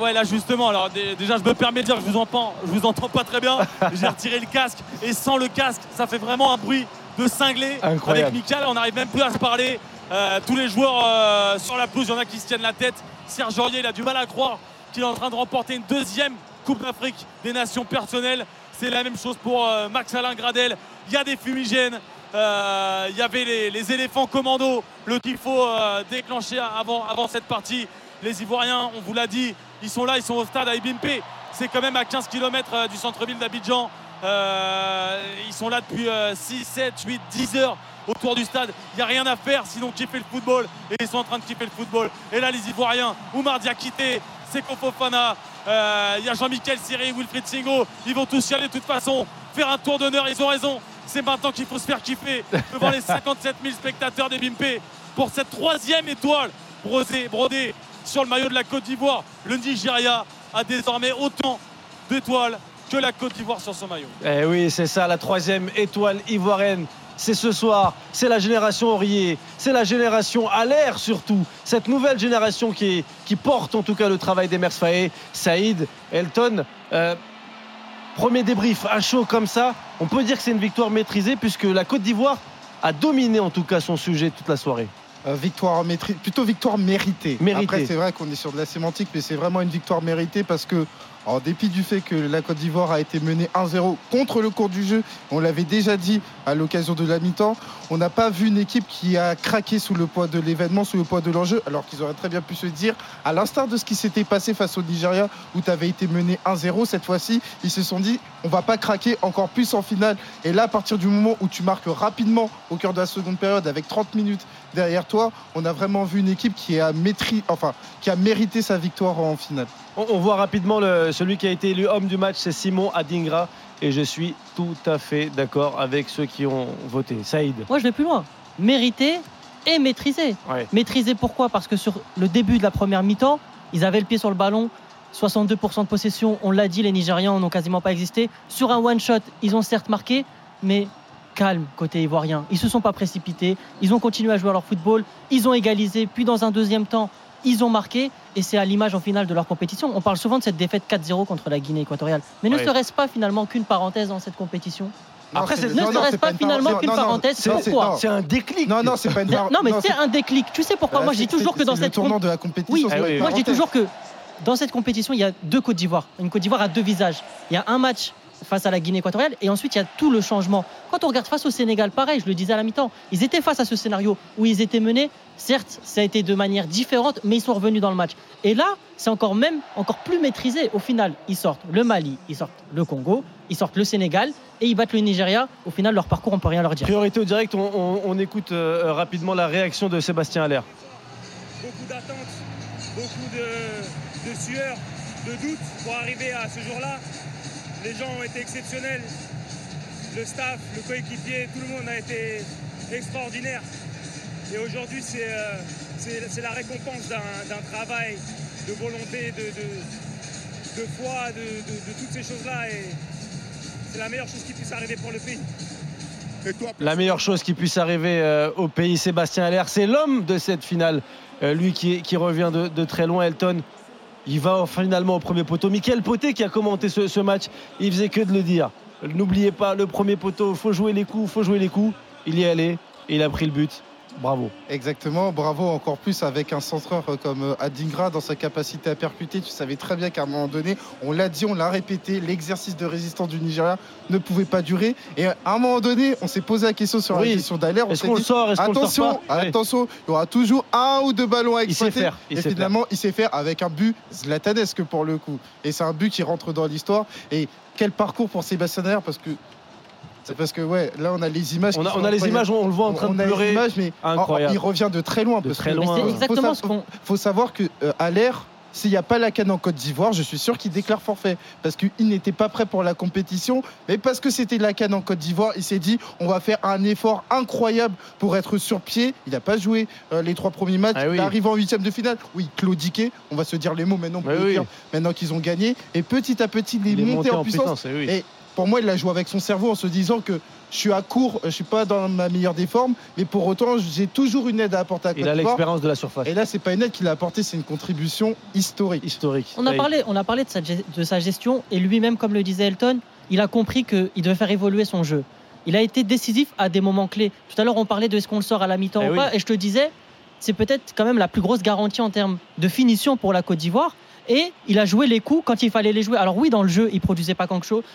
ouais, là justement, alors dé- déjà je me permets de dire que je vous entends, je vous entends pas très bien. J'ai retiré le casque et sans le casque, ça fait vraiment un bruit de cinglé. Incroyable. Avec Michael, on n'arrive même plus à se parler. Euh, tous les joueurs euh, sur la pelouse, il y en a qui se tiennent la tête. Serge Aurier, il a du mal à croire qu'il est en train de remporter une deuxième Coupe d'Afrique des Nations personnelles. C'est la même chose pour euh, Max Alain Gradel. Il y a des fumigènes. Il y avait les, les éléphants commando, le qu'il faut euh, déclencher avant, avant cette partie. Les Ivoiriens, on vous l'a dit, ils sont là, ils sont au stade à Ibimpe. C'est quand même à 15 km du centre-ville d'Abidjan. Euh, ils sont là depuis euh, 6, 7, 8, 10 heures autour du stade. Il n'y a rien à faire sinon kiffer le football. Et ils sont en train de kiffer le football. Et là, les Ivoiriens, Oumar Diakité, Seko Fofana, euh, il y a Jean-Michel Siri, Wilfried Singo. Ils vont tous y aller de toute façon. Faire un tour d'honneur, ils ont raison. C'est maintenant qu'il faut se faire kiffer devant les 57 000 spectateurs des Bimpe pour cette troisième étoile brodée, brodée sur le maillot de la Côte d'Ivoire. Le Nigeria a désormais autant d'étoiles que la Côte d'Ivoire sur son maillot. Eh oui, c'est ça, la troisième étoile ivoirienne. C'est ce soir, c'est la génération Aurier, c'est la génération à l'air surtout, cette nouvelle génération qui, qui porte en tout cas le travail d'Emers Faé, Saïd, Elton. Euh, premier débrief à chaud comme ça, on peut dire que c'est une victoire maîtrisée puisque la Côte d'Ivoire a dominé en tout cas son sujet toute la soirée. Euh, victoire maîtrise, plutôt victoire méritée. Méritée. Après, c'est vrai qu'on est sur de la sémantique, mais c'est vraiment une victoire méritée parce que, en dépit du fait que la Côte d'Ivoire a été menée 1-0 contre le cours du jeu, on l'avait déjà dit à l'occasion de la mi-temps, on n'a pas vu une équipe qui a craqué sous le poids de l'événement, sous le poids de l'enjeu, alors qu'ils auraient très bien pu se dire, à l'instar de ce qui s'était passé face au Nigeria, où tu avais été mené 1-0, cette fois-ci, ils se sont dit, on va pas craquer encore plus en finale. Et là, à partir du moment où tu marques rapidement au cœur de la seconde période, avec 30 minutes derrière toi, on a vraiment vu une équipe qui a, maîtris, enfin, qui a mérité sa victoire en finale. On, on voit rapidement le- celui qui a été élu homme du match, c'est Simon Adingra. Et je suis tout à fait d'accord avec ceux qui ont voté. Saïd. Moi, je vais plus loin. Mérité et maîtrisé. Ouais. Maîtrisé pourquoi? Parce que sur le début de la première mi-temps, ils avaient le pied sur le ballon. 62% de possession, on l'a dit, les Nigérians n'ont quasiment pas existé. Sur un one-shot, ils ont certes marqué, mais calme côté ivoirien. Ils se sont pas précipités, ils ont continué à jouer à leur football, ils ont égalisé, puis dans un deuxième temps, ils ont marqué, et c'est à l'image en finale de leur compétition. On parle souvent de cette défaite 4-0 contre la Guinée équatoriale. Mais ne Ouais. serait-ce pas finalement qu'une parenthèse dans cette compétition? Non, Après, c'est- ne serait-ce pas finalement qu'une parenthèse? Pourquoi? non. C'est un déclic. Non, non, c'est pas une Non, mais non, c'est un déclic. Tu sais pourquoi? Moi, je dis toujours que dans cette tournant de la compétition. Oui, Ah oui, moi je dis toujours que dans cette compétition, il y a deux Côte d'Ivoire. Une Côte d'Ivoire à deux visages. Il y a un match face à la Guinée équatoriale et ensuite il y a tout le changement. Quand on regarde face au Sénégal, pareil, je le disais à la mi-temps, ils étaient face à ce scénario où ils étaient menés. Certes, ça a été de manière différente, mais ils sont revenus dans le match. Et là, c'est encore même encore plus maîtrisé. Au final, ils sortent le Mali, ils sortent le Congo, ils sortent le Sénégal et ils battent le Nigeria. Au final, leur parcours, on peut rien leur dire. Priorité au direct, on, on- on écoute euh, rapidement la réaction de Sébastien Allaire. beaucoup d'attentes, beaucoup de, de sueur, de doutes pour arriver à ce jour-là. Les gens ont été exceptionnels, le staff, le coéquipier, tout le monde a été extraordinaire. Et aujourd'hui, c'est euh, la récompense d'un d'un travail, de volonté, de, de- de foi, de, de- de toutes ces choses-là. Et c'est la meilleure chose qui puisse arriver pour le pays. La meilleure chose qui puisse arriver euh, au pays, Sébastien Allaire, c'est l'homme de cette finale. Euh, lui qui, qui revient de, de très loin, Elton. Il va finalement au premier poteau. Michael Poté qui a commenté ce, match, il faisait que de le dire. N'oubliez pas le premier poteau, faut jouer les coups, faut jouer les coups. Il y est allé, et il a pris le but. Bravo. Exactement, bravo encore plus avec un centreur comme euh, Adingra dans sa capacité à percuter. Tu savais très bien qu'à un moment donné, on l'a dit, on l'a répété, l'exercice de résistance du Nigeria ne pouvait pas durer. Et à un moment donné, on s'est posé la question sur Oui. la question d'Aler. On Est-ce qu'on dit, le sort, est-ce qu'on le sort attention, pas attention, il y aura toujours un ou deux ballons à Il sait exploiter. faire, il et sait finalement, il sait faire avec un but zlatanesque pour le coup. Et c'est un but qui rentre dans l'histoire. Et quel parcours pour Sébastien Haller parce que. C'est Parce que ouais, là on a les images. On qui a, sont on a les incroyables. images, on le voit en train On de a les pleurer. images, mais Incroyable. il revient de très loin. De parce très que- loin. C'est Faut exactement faut, ce sa- qu'on. faut savoir que euh, à l'air, s'il n'y a pas la canne en Côte d'Ivoire, je suis sûr qu'il déclare forfait. Parce qu'il n'était pas prêt pour la compétition. Mais parce que c'était la canne en Côte d'Ivoire, il s'est dit on va faire un effort incroyable pour être sur pied. Il n'a pas joué euh, les trois premiers matchs. Ah oui. Il arrive en huitième de finale. Oui, claudiqué. On va se dire les mots maintenant. oui. dire, maintenant qu'ils ont gagné. Et petit à petit, il est, Il est monté, en puissance. eh oui. Et pour moi, il a joué avec son cerveau en se disant que je suis à court, je suis pas dans ma meilleure des formes, mais pour autant, j'ai toujours une aide à apporter à Côte Il a l'expérience de la surface. Et là, c'est pas une aide qu'il a apportée, c'est une contribution historique. Historique. On a Oui. parlé, on a parlé de, sa, ge- de sa gestion et lui-même, comme le disait Elton, il a compris qu'il devait faire évoluer son jeu. Il a été décisif à des moments clés. Tout à l'heure, on parlait de est-ce qu'on le sort à la mi-temps Eh ou oui. pas, et je te disais, c'est peut-être quand même la plus grosse garantie en termes de finition pour la Côte d'Ivoire. Et il a joué les coups quand il fallait les jouer. Alors oui, dans le jeu, il produisait pas.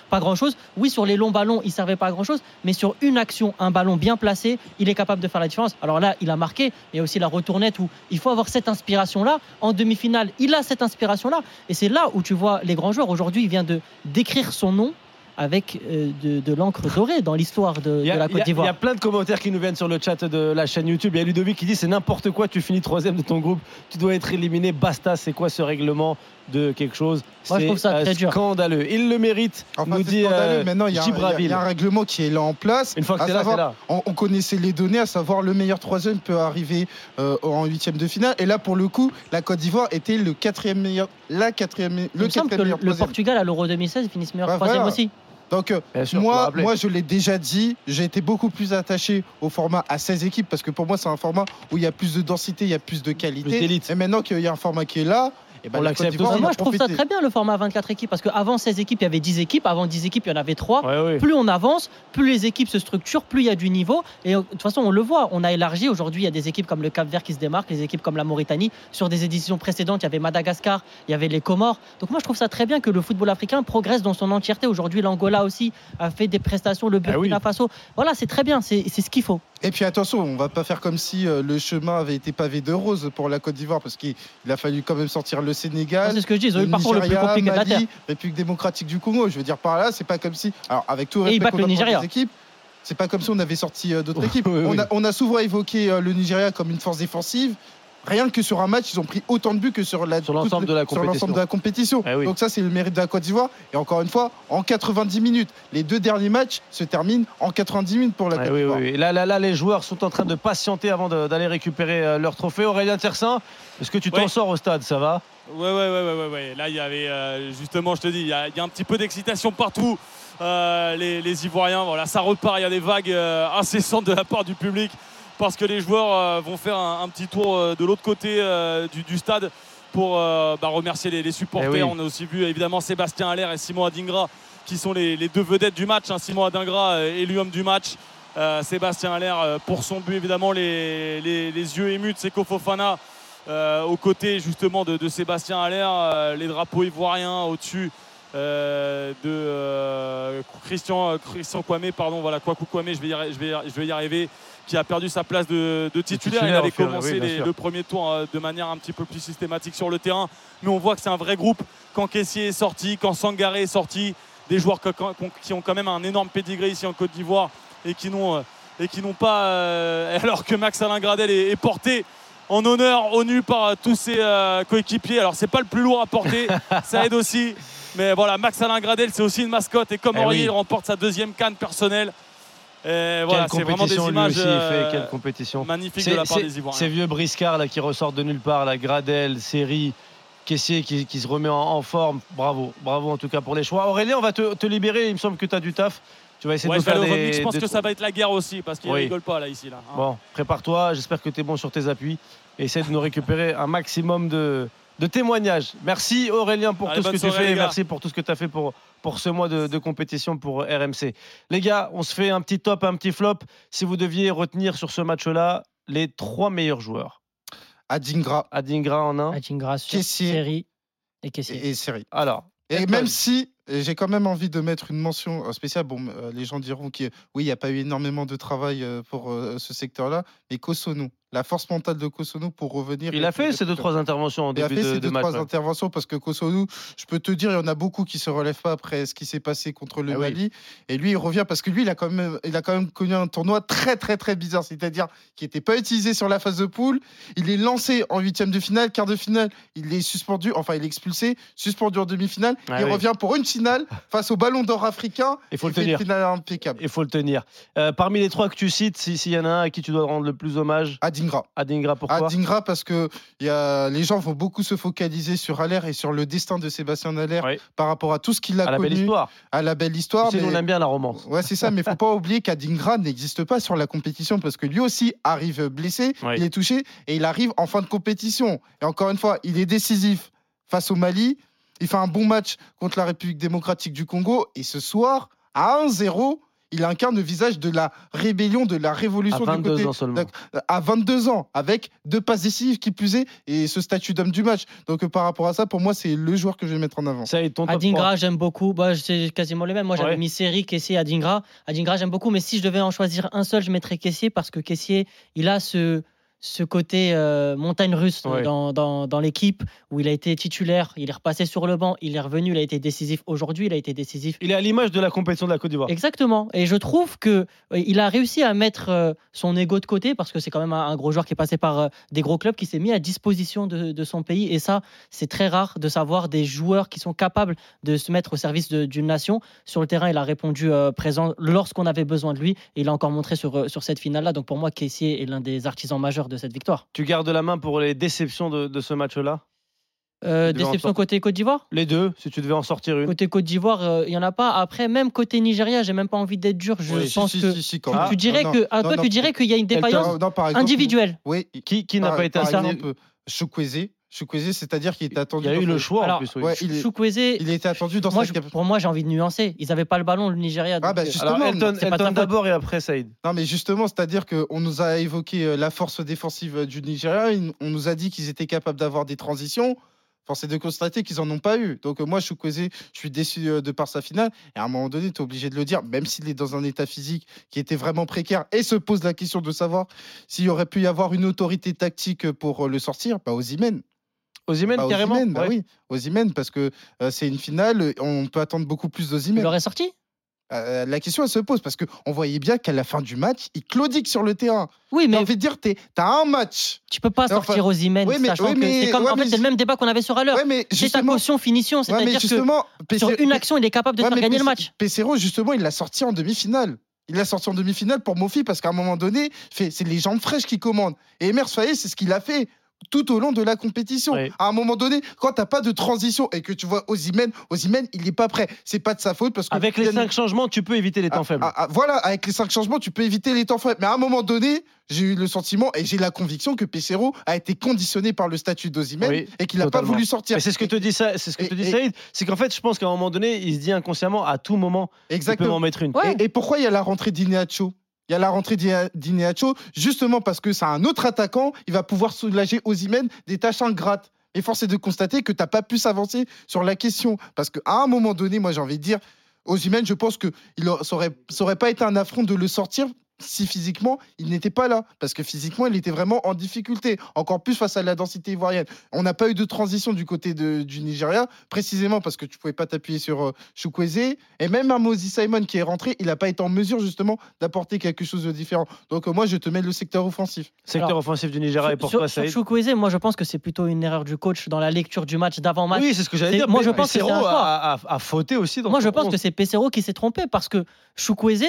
Pas grand-chose. Oui, sur les longs ballons, il servait pas à grand-chose. Mais sur une action, un ballon bien placé, il est capable de faire la différence. Alors là, il a marqué. A aussi la retournette où il faut avoir cette inspiration-là. En demi-finale, il a cette inspiration-là. Et c'est là où tu vois les grands joueurs. Aujourd'hui, il vient de d'écrire son nom avec euh, de, de l'encre dorée dans l'histoire de, la Côte a- il y d'Ivoire. a plein de commentaires qui nous viennent sur le chat de la chaîne YouTube. Il y a Ludovic qui dit c'est n'importe quoi, tu finis troisième de ton groupe, tu dois être éliminé. Basta, c'est quoi ce règlement de quelque chose Moi, je C'est, trouve ça euh, très dur. Scandaleux. Il le mérite, Enfin, nous dit euh, Maintenant, il y, a un- y y a règlement qui est là en place. Une fois que c'est là, là. On, on connaissait les données, à savoir le meilleur troisième peut arriver euh, en huitième de finale. Et là, pour le coup, la Côte d'Ivoire était le quatrième meilleur, la quatrième, le quatrième le, meilleur le troisième. Portugal à l'Euro 2016 finisse meilleur Bah, troisième voilà. aussi. Donc euh, sûr, moi, moi, je l'ai déjà dit, j'ai été beaucoup plus attaché au format à 16 équipes parce que pour moi, c'est un format où il y a plus de densité, il y a plus de qualité. Et maintenant qu'il y a un format qui est là, et ben, On la l'accepte aussi. Moi, je trouve ça très bien le format 24 équipes parce qu'avant 16 équipes, il y avait 10 équipes. Avant 10 équipes, il y en avait 3. Ouais, ouais. Plus on avance, plus les équipes se structurent, plus il y a du niveau. Et euh, de toute façon, on le voit, on a élargi. Aujourd'hui, il y a des équipes comme le Cap Vert qui se démarquent, les équipes comme la Mauritanie. Sur des éditions précédentes, il y avait Madagascar, il y avait les Comores. Donc moi, je trouve ça très bien que le football africain progresse dans son entièreté. Aujourd'hui, l'Angola aussi a fait des prestations, le Ah oui. Burkina Faso. Voilà, c'est très bien, c'est c'est ce qu'il faut. Et puis attention, on va pas faire comme si euh, le chemin avait été pavé de roses pour la Côte d'Ivoire parce qu'il il a fallu quand même sortir le Sénégal. C'est ce que je dis, ils ont eu le le parcours le plus compliqué de la Mali, Terre. République démocratique du Congo. Je veux dire par là, c'est pas comme si. Alors avec tout respect qu'on le a pour Nigeria. les équipes, c'est pas comme si on avait sorti euh, d'autres équipes. oui, On, oui. a, on a souvent évoqué euh, le Nigeria comme une force défensive. Rien que sur un match, ils ont pris autant de buts que sur la- Sur l'ensemble de la compétition. l'ensemble de la compétition. Eh oui. Donc ça, c'est le mérite de la Côte d'Ivoire. Et encore une fois, en 90 minutes, les deux derniers matchs se terminent en 90 minutes pour la Ouais, Côte oui, d'Ivoire. oui, oui. Là, là, là, les joueurs sont en train de patienter avant de- d'aller récupérer euh, leur trophée. Aurélien Tersin, est-ce que tu t'en Ouais. sors au stade? Ça va? Ouais, ouais, ouais, ouais, ouais, ouais. Là, il y avait euh, justement, je te dis, il y, a il y a un petit peu d'excitation partout. Euh, les, les Ivoiriens, voilà, ça repart. Il y a des vagues euh, incessantes de la part du public parce que les joueurs euh, vont faire un, un petit tour euh, de l'autre côté euh, du, du stade pour bah, remercier les, les supporters. Eh oui. On a aussi vu évidemment Sébastien Aller et Simon Adingra qui sont les, les deux vedettes du match. hein. Simon Adingra élu homme du match. Euh, Sébastien Aller pour son but évidemment les, les- les yeux émus de Seko Fofana euh, aux côtés justement de, de Sébastien Aller, euh, les drapeaux ivoiriens au-dessus de Christian, Christian Kwame, pardon, voilà, Kwaku Kwame, je vais, y, arri- je, vais, y- je vais y arriver, qui a perdu sa place de, de titulaire. titulaire, Il avait commencé oui, les- le premier tour euh, de manière un petit peu plus systématique sur le terrain, mais on voit que c'est un vrai groupe. Quand Kessier est sorti, quand Sangaré est sorti, des joueurs qui ont quand même un énorme pédigré ici en Côte d'Ivoire et qui n'ont euh, et qui n'ont pas, euh, alors que Max Alain Gradel est, est porté en honneur au nu par tous ses euh, coéquipiers. Alors c'est pas le plus lourd à porter, ça aide aussi. Mais voilà, Max Alain Gradel, c'est aussi une mascotte et comme Eh Aurier, oui. il remporte sa deuxième canne personnelle. Et voilà, Quelle c'est vraiment des compétition lui images aussi, il fait, euh, quelle compétition. magnifiques de la part des Ivoiriens. Ces vieux briscards là qui ressortent de nulle part, la Gradel, Série, Caissier qui, qui se remet en, en forme. Bravo, bravo en tout cas pour les choix. Aurélien, on va te, te libérer. Il me semble que tu as du taf. Tu vas essayer Ouais, de faire aller au des, remix, je pense des que ça va être la guerre aussi parce qu'il Oui. rigole pas là ici là. hein. Bon, prépare-toi. J'espère que tu es bon sur tes appuis. Essaie de nous récupérer un maximum de, de témoignages. Merci Aurélien pour Allez, tout ce que tu fais et merci pour tout ce que tu as fait pour, pour ce mois de, de compétition pour RMC. Les gars, on se fait un petit top, un petit flop. Si vous deviez retenir sur ce match-là les trois meilleurs joueurs. Adingra. Adingra en un. Adingra, Caissier. série et caissier. Et, et série. Alors. Et même si euh, j'ai quand même envie de mettre une mention euh, spéciale, bon, euh, les gens diront que oui, il n'y a pas eu énormément de travail euh, pour euh, ce secteur-là, mais Kosono, la force mentale de Kosono pour revenir. Il a fait ces deux, trois interventions en Il a fait de, deux, match. trois ouais. interventions parce que Kosono, je peux te dire, il y en a beaucoup qui se relèvent pas après ce qui s'est passé contre le Ah oui. Mali. Et lui, il revient parce que lui, il a quand même, il a quand même connu un tournoi très, très, très bizarre. C'est-à-dire qui n'était pas utilisé sur la phase de poule. Il est lancé en huitième de finale, quart de finale. Il est suspendu, enfin, il est expulsé, suspendu en demi-finale. Ah il oui. revient pour une finale face au Ballon d'Or africain. Il faut le tenir. finale impeccable. Il faut le tenir. Euh, parmi les trois que tu cites, si- s'il y en a un à qui tu dois rendre le plus hommage Adingra. Adingra, pourquoi Adingra parce que il y a, les gens vont beaucoup se focaliser sur Allaire et sur le destin de Sébastien Allaire par rapport à tout ce qu'il a À la connu. belle histoire. À la belle histoire. Tu sais, nous, mais- on aime bien la romance. Ouais, c'est ça, mais faut pas oublier qu'Adingra n'existe pas sur la compétition parce que lui aussi arrive blessé, il est touché et il arrive en fin de compétition. Et encore une fois, il est décisif face au Mali. Il fait un bon match contre la République démocratique du Congo et ce soir, à 1-0, il incarne le visage de la rébellion, de la révolution À du 22 côté. ans seulement. À 22 ans, avec deux passes décisives qui plus est et ce statut d'homme du match. Donc euh, par rapport à ça, pour moi, c'est le joueur que je vais mettre en avant. Ça ton Adingra, j'aime beaucoup. Bah, c'est quasiment les mêmes. Moi, j'avais Ouais. mis Série, Caissier, Adingra. Adingra, j'aime beaucoup. Mais si je devais en choisir un seul, je mettrais Caissier parce que Caissier, il a ce, ce côté euh, montagne russe Ouais. dans, dans, dans l'équipe où il a été titulaire, il est repassé sur le banc, il est revenu, il a été décisif. Aujourd'hui, il a été décisif. Il est à l'image de la compétition de la Côte d'Ivoire. Exactement. Et je trouve que euh, il a réussi à mettre euh, son ego de côté parce que c'est quand même un, un gros joueur qui est passé par euh, des gros clubs, qui s'est mis à disposition de, de son pays. Et ça, c'est très rare de savoir des joueurs qui sont capables de se mettre au service d'une nation. Sur le terrain, il a répondu présent lorsqu'on avait besoin de lui. Et il a encore montré sur, sur cette finale-là. Donc pour moi, Caissier est l'un des artisans majeurs de cette victoire. Tu gardes la main pour les déceptions de, de ce match-là? Euh, déception côté Côte d'Ivoire? Les deux, si tu devais en sortir une. Côté Côte d'Ivoire, euh, il y en a pas. Après, même côté Nigeria, j'ai même pas envie d'être dur. Je Oui, pense si, que si, si, quand tu, même. tu dirais Non, que, non, ah, non, toi, non. tu dirais qu'il y a une défaillance exemple, individuelle. Oui. Qui, qui n'a pas été par ça exemple, Chukwueze. C'est-à-dire qu'il était attendu. Il y a eu le choix, en Alors, plus, oui. Ouais, il, est- Chukwueze, il était attendu dans moi, cette je- pour moi, j'ai envie de nuancer. Ils n'avaient pas le ballon, le Nigeria. Ah bah euh, justement, Alors, Elton, d'abord et après Saïd. Non, mais justement, c'est-à-dire qu'on nous a évoqué euh, la force défensive euh, du Nigeria. On nous a dit qu'ils étaient capables d'avoir des transitions. Force est de constater qu'ils n'en ont pas eu. Donc, moi, Chukwueze, je suis déçu de par sa finale. Et à un moment donné, tu es obligé de le dire, même s'il est dans un état physique qui était vraiment précaire et se pose la question de savoir s'il y aurait pu y avoir une autorité tactique pour le sortir, bah, Osimhen. Osimhen, Bah, carrément bah Ouais. oui, parce que euh, c'est une finale, on peut attendre beaucoup plus Tu d'Osimhen. l'aurais sorti? Euh, la question, elle se pose parce qu'on voyait bien qu'à la fin du match, il claudique sur le terrain. Oui, mais J'ai envie de dire, t'as un match. tu peux pas Enfin, sortir Osimhen, oui, mais- sachant oui, que mais- c'est comme ouais, en fait c'est le même débat qu'on avait sur Haller. Ouais, mais c'est ta caution finition, Ouais, c'est-à-dire justement, que sur une action, il est capable de Ouais, faire gagner le match. Pesero, justement, il l'a sorti en demi-finale. Il l'a sorti en demi-finale pour Mofi parce qu'à un moment donné, c'est les jambes fraîches qui commandent. Et Emers Faé, c'est ce qu'il a fait tout au long de la compétition. Oui. À un moment donné, quand t'as pas de transition et que tu vois Osimhen, Osimhen, il est pas prêt. C'est pas de sa faute parce que Avec les cinq changements, tu peux éviter les temps ah, faibles. ah, ah, voilà, avec les cinq changements, tu peux éviter les temps faibles. Mais à un moment donné, j'ai eu le sentiment et j'ai la conviction que Pesero a été conditionné par le statut d'Osimhen Oui, et qu'il n'a pas voulu sortir. Mais c'est ce que te dit ça, c'est ce que et- te dit et- Saïd, c'est qu'en fait, je pense qu'à un moment donné, il se dit inconsciemment, à tout moment, il peut Exactement. m'en mettre une. Ouais. Et, et pourquoi il y a la rentrée d'Ineacho Il y a la rentrée d'Ine- d'Ineacho justement parce que c'est un autre attaquant, il va pouvoir soulager Osimhen des tâches ingrates. Et force est de constater que tu n'as pas pu s'avancer sur la question. Parce qu'à un moment donné, moi j'ai envie de dire, Osimhen, je pense que ça aurait, ça aurait pas été un affront de le sortir si physiquement il n'était pas là. Parce que physiquement, il était vraiment en difficulté. Encore plus face à la densité ivoirienne. On n'a pas eu de transition du côté de- du Nigeria, précisément parce que tu pouvais pas t'appuyer sur euh, Chukwueze. Et même un Moses Simon qui est rentré, il n'a pas été en mesure justement d'apporter quelque chose de différent. Donc euh, moi, je te mets le secteur offensif. Secteur Alors, offensif du Nigeria et Sur, pour sur- toi, sur Saïd Chukwueze, moi je pense que c'est plutôt une erreur du coach dans la lecture du match d'avant-match. Oui, c'est ce que j'allais dire. moi, mais je pense que c'est a, a- a fauté aussi dans Moi, je pense 11. que c'est Pesero qui s'est trompé parce que Chukwueze,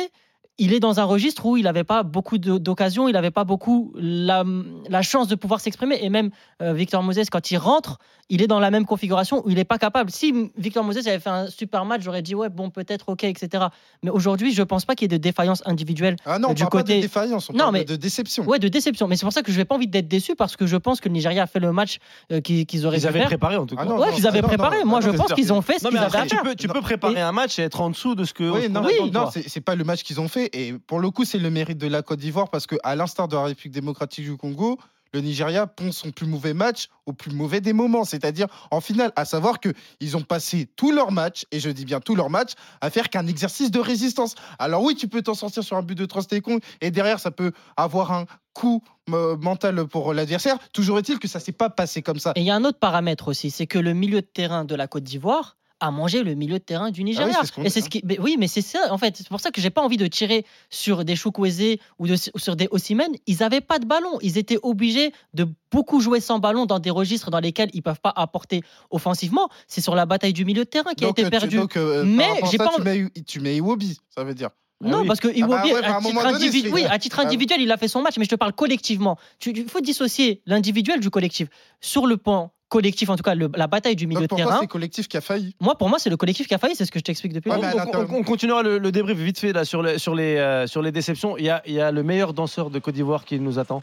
il est dans un registre où il n'avait pas beaucoup d'occasions, il n'avait pas beaucoup la, la chance de pouvoir s'exprimer. Et même euh, Victor Moses, quand il rentre, il est dans la même configuration où il n'est pas capable. Si Victor Moses avait fait un super match, j'aurais dit ouais, bon, peut-être, ok, etc. Mais aujourd'hui, je pense pas qu'il y ait de défaillance individuelle Ah non, on du parle pas côté. de défaillance, on non, parle mais de déception. Ouais, de déception. Mais c'est pour ça que je n'ai pas envie d'être déçu parce que je pense que le Nigeria a fait le match euh, qu'ils qu'ils auraient Ils avaient faire. préparé en tout cas. Ah non, ouais, qu'ils avaient ah non, préparé. non, Moi, je pense qu'ils ont fait ce qu'ils avaient à tu faire. peux, tu peux préparer un match et être en dessous de ce que. Oui, on non, c'est pas le match qu'ils ont fait. Et pour le coup, c'est le mérite de la Côte d'Ivoire parce que, à l'instar de la République démocratique du Congo, le Nigeria pond son plus mauvais match au plus mauvais des moments, c'est-à-dire en finale. À savoir que ils ont passé tout leur match, et je dis bien tout leur match, à faire qu'un exercice de résistance. Alors oui, tu peux t'en sortir sur un but de Trostekong, et derrière, ça peut avoir un coup euh, mental pour l'adversaire. Toujours est-il que ça s'est pas passé comme ça. Et il y a un autre paramètre aussi, c'est que le milieu de terrain de la Côte d'Ivoire a mangé le milieu de terrain du Nigeria. Ah ce qu'on et c'est ce qui, mais oui, mais c'est ça en fait. C'est pour ça que j'ai pas envie de tirer sur des Chukwueze ou, de- ou sur des Osimhen. Ils avaient pas de ballon. Ils étaient obligés de beaucoup jouer sans ballon dans des registres dans lesquels ils peuvent pas apporter offensivement. C'est sur la bataille du milieu de terrain qui Donc, a été tu- perdu. donc, euh, mais à j'ai pas tu mets, tu mets Iwobi, ça veut dire. non, parce que Ah bah Iwobi, ouais, à à titre oui, à Ah, individuel, il a fait son match, mais je te parle collectivement. Il faut dissocier l'individuel du collectif. Sur le point collectif, en tout cas, le- la bataille du milieu Donc, de pour terrain. c'est le collectif qui a failli. Moi, pour moi, c'est le collectif qui a failli, c'est ce que je t'explique depuis Ouais, On, on continuera le, le débrief vite fait là sur les, sur les, euh, sur les déceptions. Il y a, il y a le meilleur danseur de Côte d'Ivoire qui nous attend.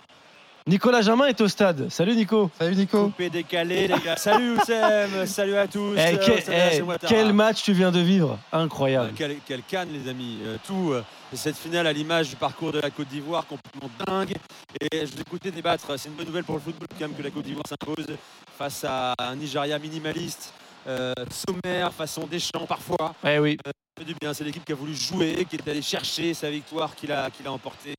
Nicolas Jamin est au stade. Salut Nico. Salut Nico. Coupé, décalé, les gars. Salut Oussem, salut à tous. Eh, quel, eh, quel match tu viens de vivre. Incroyable. Euh, Quel, quel canne, les amis. Euh, tout, euh, cette finale à l'image du parcours de la Côte d'Ivoire, complètement dingue. Et je vous écoutais débattre. C'est une bonne nouvelle pour le football, quand même, que la Côte d'Ivoire s'impose face à un Nigeria minimaliste, euh, sommaire, façon Deschamps parfois. Eh oui. Euh. C'est l'équipe qui a voulu jouer, qui est allée chercher sa victoire, qu'il a, qu'il a emportée.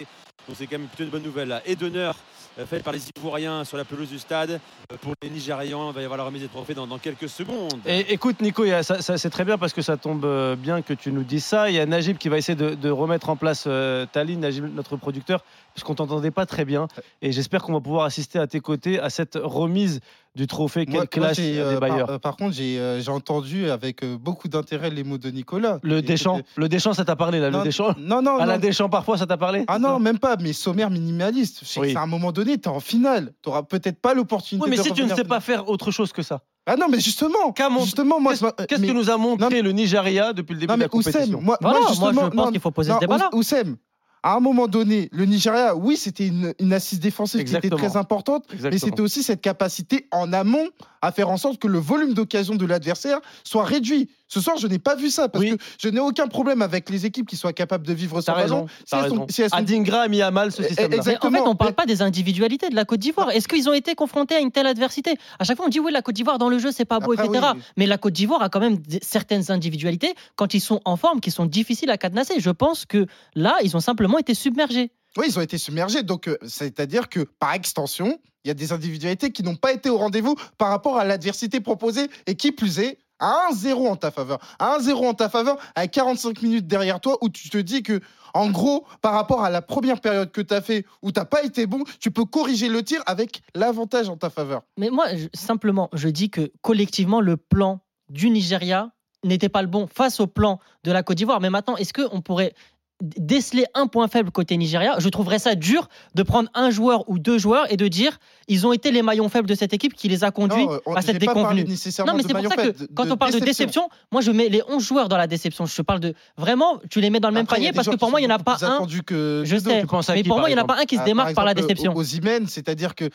Donc c'est quand même plutôt une bonne nouvelle. là. Et d'honneur euh, faite par les Ivoiriens sur la pelouse du stade. Euh, Pour les Nigérians, il va y avoir la remise des trophées dans, dans quelques secondes. Et écoute Nico, ça, ça- c'est très bien parce que ça tombe euh, bien que tu nous dises ça. Il y a Najib qui va essayer de, de remettre en place euh, ta ligne, Najib, notre producteur, puisqu'on t'entendait pas très bien. Et j'espère qu'on va pouvoir assister à tes côtés à cette remise du trophée. Quelle Moi- moi, classe des bailleurs. par, par contre, j'ai euh, j'ai entendu avec euh, beaucoup d'intérêt les mots de Nicolas. Le Deschamps, le Deschamps, ça t'a parlé là, Non, le Deschamps? Non, non, À la non. Deschamps parfois, ça t'a parlé? Ah non, même pas, mais sommaire minimaliste. Je sais que Oui. c'est à un moment donné, tu es en finale. Tu n'auras peut-être pas l'opportunité Oui, mais de si tu ne sais pas faire autre chose que ça. Ah non, mais justement, justement moi, Qu'est-ce que nous a montré le Nigeria depuis le début Non, de mais la compétition? Oussem, moi, Voilà, moi, moi, justement, je pense qu'il faut poser non, ce débat-là. Ous- Oussem, à un moment donné, le Nigeria, oui, c'était une, une assise défensive qui était très importante, mais c'était aussi cette capacité en amont à faire en sorte que le volume d'occasion de l'adversaire soit réduit. Ce soir, je n'ai pas vu ça parce que je n'ai aucun problème avec les équipes qui soient capables de vivre sans raison. Si t'as elles raison. sont- si elles sont- Adingra a mis à mal ce Eh, système-là. Mais en fait, Exactement. on ne parle pas des individualités de la Côte d'Ivoire. Est-ce qu'ils ont été confrontés à une telle adversité? À chaque fois, on dit oui, la Côte d'Ivoire dans le jeu, c'est pas beau, Après, etc. oui. Mais la Côte d'Ivoire a quand même certaines individualités quand ils sont en forme, qui sont difficiles à cadenasser. Je pense que là, ils ont simplement été submergés. Oui, ils ont été submergés. Donc, euh, c'est-à-dire que, par extension, il y a des individualités qui n'ont pas été au rendez-vous par rapport à l'adversité proposée et qui plus est, à 1-0 en ta faveur. À 1-0 en ta faveur, à 45 minutes derrière toi, où tu te dis que, en gros, par rapport à la première période que tu as fait, où tu n'as pas été bon, tu peux corriger le tir avec l'avantage en ta faveur. Mais moi, simplement, je dis que collectivement, le plan du Nigeria n'était pas le bon face au plan de la Côte d'Ivoire. Mais maintenant, est-ce qu'on pourrait déceler un point faible côté Nigeria Je trouverais ça dur de prendre un joueur ou deux joueurs et de dire ils ont été les maillons faibles de cette équipe qui les a conduits Non, on- à cette j'ai pas parlé déconvenue. Non, mais c'est pour ça que de- quand on parle de déception. moi je mets les 11 joueurs dans la déception. Je parle de vraiment, tu les mets dans le même Après, panier parce que pour moi, il n'y en a pas un. que Je sais, Tu penses à mais qui, pour moi, il n'y en a pas un qui se Ah, démarque par la déception. Aux c'est-à-dire que.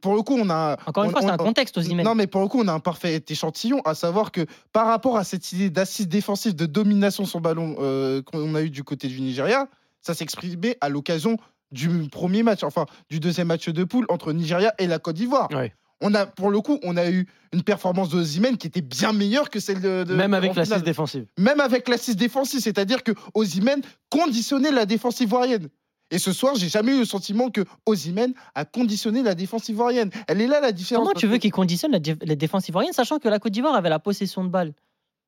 Pour le coup, on a. Encore une on- fois, c'est un contexte aux. Non, mais pour le coup, on a un parfait échantillon, à savoir que par rapport à cette idée d'assise défensive, de domination sur ballon euh, qu'on a eu du côté du Nigeria, ça s'exprimait à l'occasion du premier match, enfin du deuxième match de poule entre Nigeria et la Côte d'Ivoire. Ouais. On a, pour le coup, on a eu une performance de qui était bien meilleure que celle de. de- Même avec l'assise défensive. Même avec l'assise défensive, c'est-à-dire que conditionnait la défense ivoirienne. Et ce soir, j'ai jamais eu le sentiment que Osimhen a conditionné la défense ivoirienne. Elle est là la différence. Comment tu veux que- qu'il conditionne la, dé- la défense ivoirienne, sachant que la Côte d'Ivoire avait la possession de balle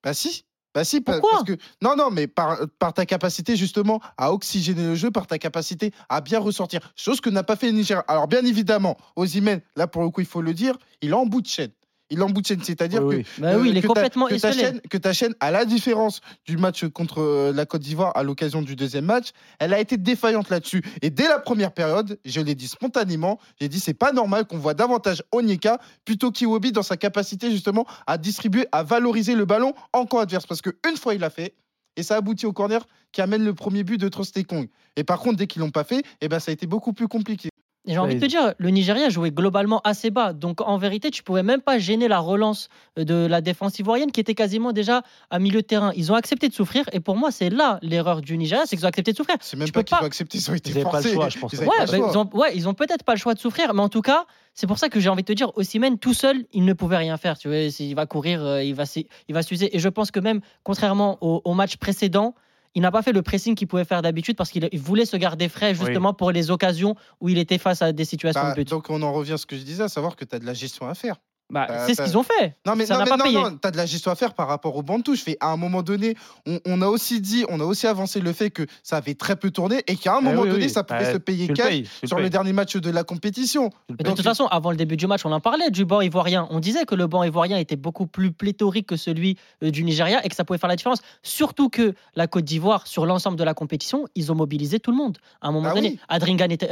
Bah si. Bah si, Pourquoi? parce que non non mais par, par ta capacité justement à oxygéner le jeu, par ta capacité à bien ressortir, chose que n'a pas fait le Niger. Alors bien évidemment, Osimhen, là pour le coup il faut le dire, il est en bout de chaîne. Il l'emboutienne. C'est-à-dire Oui, que, oui. Bah oui, il est que ta- que chaîne, que ta chaîne, à la différence du match contre euh, la Côte d'Ivoire à l'occasion du deuxième match, elle a été défaillante là-dessus. Et dès la première période, je l'ai dit spontanément, j'ai dit c'est pas normal qu'on voit davantage Onyeka plutôt qu'Iwobi dans sa capacité justement à distribuer, à valoriser le ballon en camp adverse. Parce qu'une fois il l'a fait, et ça aboutit au corner qui amène le premier but de Trostekong. Et par contre, dès qu'ils l'ont pas fait, eh ben, ça a été beaucoup plus compliqué. Et J'ai envie de te dire, le Nigeria jouait globalement assez bas. Donc en vérité, tu pouvais même pas gêner la relance de la défense ivoirienne qui était quasiment déjà à milieu de terrain. Ils ont accepté de souffrir. Et pour moi, c'est là l'erreur du Nigeria, c'est qu'ils ont accepté de souffrir. C'est même Tu pas peux qu'ils pas- ont accepté, ils ont été Ils pas le choix, je pense. Ils Ouais, pas bah, le ils ont, ouais, ils ont peut-être pas le choix de souffrir, mais en tout cas, c'est pour ça que j'ai envie de te dire, Osimhen tout seul, il ne pouvait rien faire. Tu vois, il va courir, euh, il va, il va s'user. Et je pense que même, contrairement au, au match précédent, il n'a pas fait le pressing qu'il pouvait faire d'habitude parce qu'il il voulait se garder frais justement pour les occasions où il était face à des situations Bah, de but. donc on en revient à ce que je disais, à savoir que tu as de la gestion à faire. Bah, Bah, c'est ce qu'ils ont fait. Non mais ça non, mais pas non, payé. non, t'as de la gestion à faire par rapport au banc de touche. Fait, à un moment donné, on, on a aussi dit, on a aussi avancé le fait que ça avait très peu tourné et qu'à un Eh moment oui, donné, oui. ça pouvait Bah, se payer le cash payes, le sur payes. le dernier match de la compétition. Et de toute façon, avant le début du match, on en parlait du banc ivoirien. On disait que le banc ivoirien était beaucoup plus pléthorique que celui euh, du Nigeria et que ça pouvait faire la différence. Surtout que la Côte d'Ivoire, sur l'ensemble de la compétition, ils ont mobilisé tout le monde. À un moment Ah donné, oui. Adringa n'était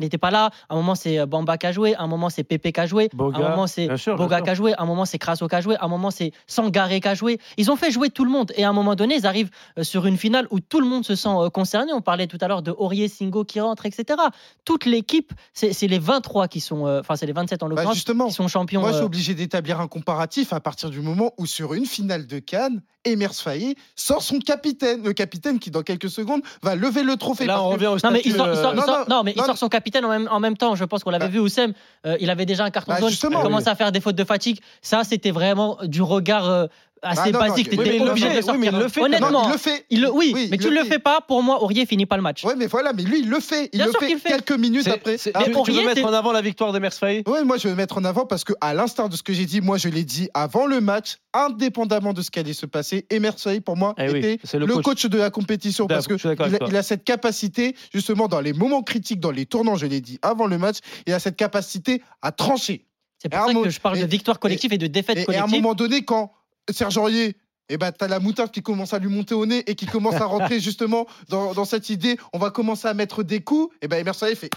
n'était pas là. À un moment, c'est euh, Bamba qui a joué. À un moment, c'est Pepe qui a joué. Boga, à un moment, c'est sûr, Boga qui a joué. À un moment, c'est Crasso qui a joué. À un moment, c'est Sangaré qui a joué. Ils ont fait jouer tout le monde. Et à un moment donné, ils arrivent euh, sur une finale où tout le monde se sent euh, concerné. On parlait tout à l'heure de Aurier, Singo qui rentre, etc. Toute l'équipe, c'est les 23 qui sont, euh, enfin, c'est les 27 en Bah, l'occurrence, qui sont champions. Moi, je suis obligé d'établir un comparatif à partir du moment où, sur une finale de Cannes, Emers Faye sort son capitaine. Le capitaine qui, dans quelques secondes, va lever le trophée. Là, on revient au Non mais, il statut, sort, non, mais il son capitaine en même, en même temps. Je pense qu'on l'avait Bah. vu, Oussem. euh, il avait déjà un carton Bah, jaune. il Ah commençait oui. à faire des fautes de fatigue. Ça, c'était vraiment du regard euh, assez Ah, non, non, basique. oui, T'étais mais obligé fait, de oui, sortir. mais il le fait quand même. Honnêtement, Non, il le fait. il le- oui, Oui, mais tu le le fait. fais pas. Pour moi, Aurier finit pas le match. Ouais, mais voilà, mais lui, il le fait. Il Bien le sûr fait fait. quelques minutes après. Ah, mais mais tu veux mettre en avant la victoire de Mersfaye Ouais, moi je vais mettre en avant parce que à l'instar de ce que j'ai dit, moi je l'ai dit avant le match, indépendamment de ce qui allait se passer, Emer Faye pour moi Eh oui, était le, le coach. coach. de la compétition parce que il a, il a cette capacité justement dans les moments critiques, dans les tournants, je l'ai dit avant le match, il a cette capacité à trancher. C'est Et pour ça que je parle et- de victoire collective et, de défaite Et, et à un collective. moment donné, quand Serge Aurier eh ben, t'as la moutarde qui commence à lui monter au nez et qui commence à rentrer justement dans, dans cette idée. On va commencer à mettre des coups. Et ben, Emer Faye fait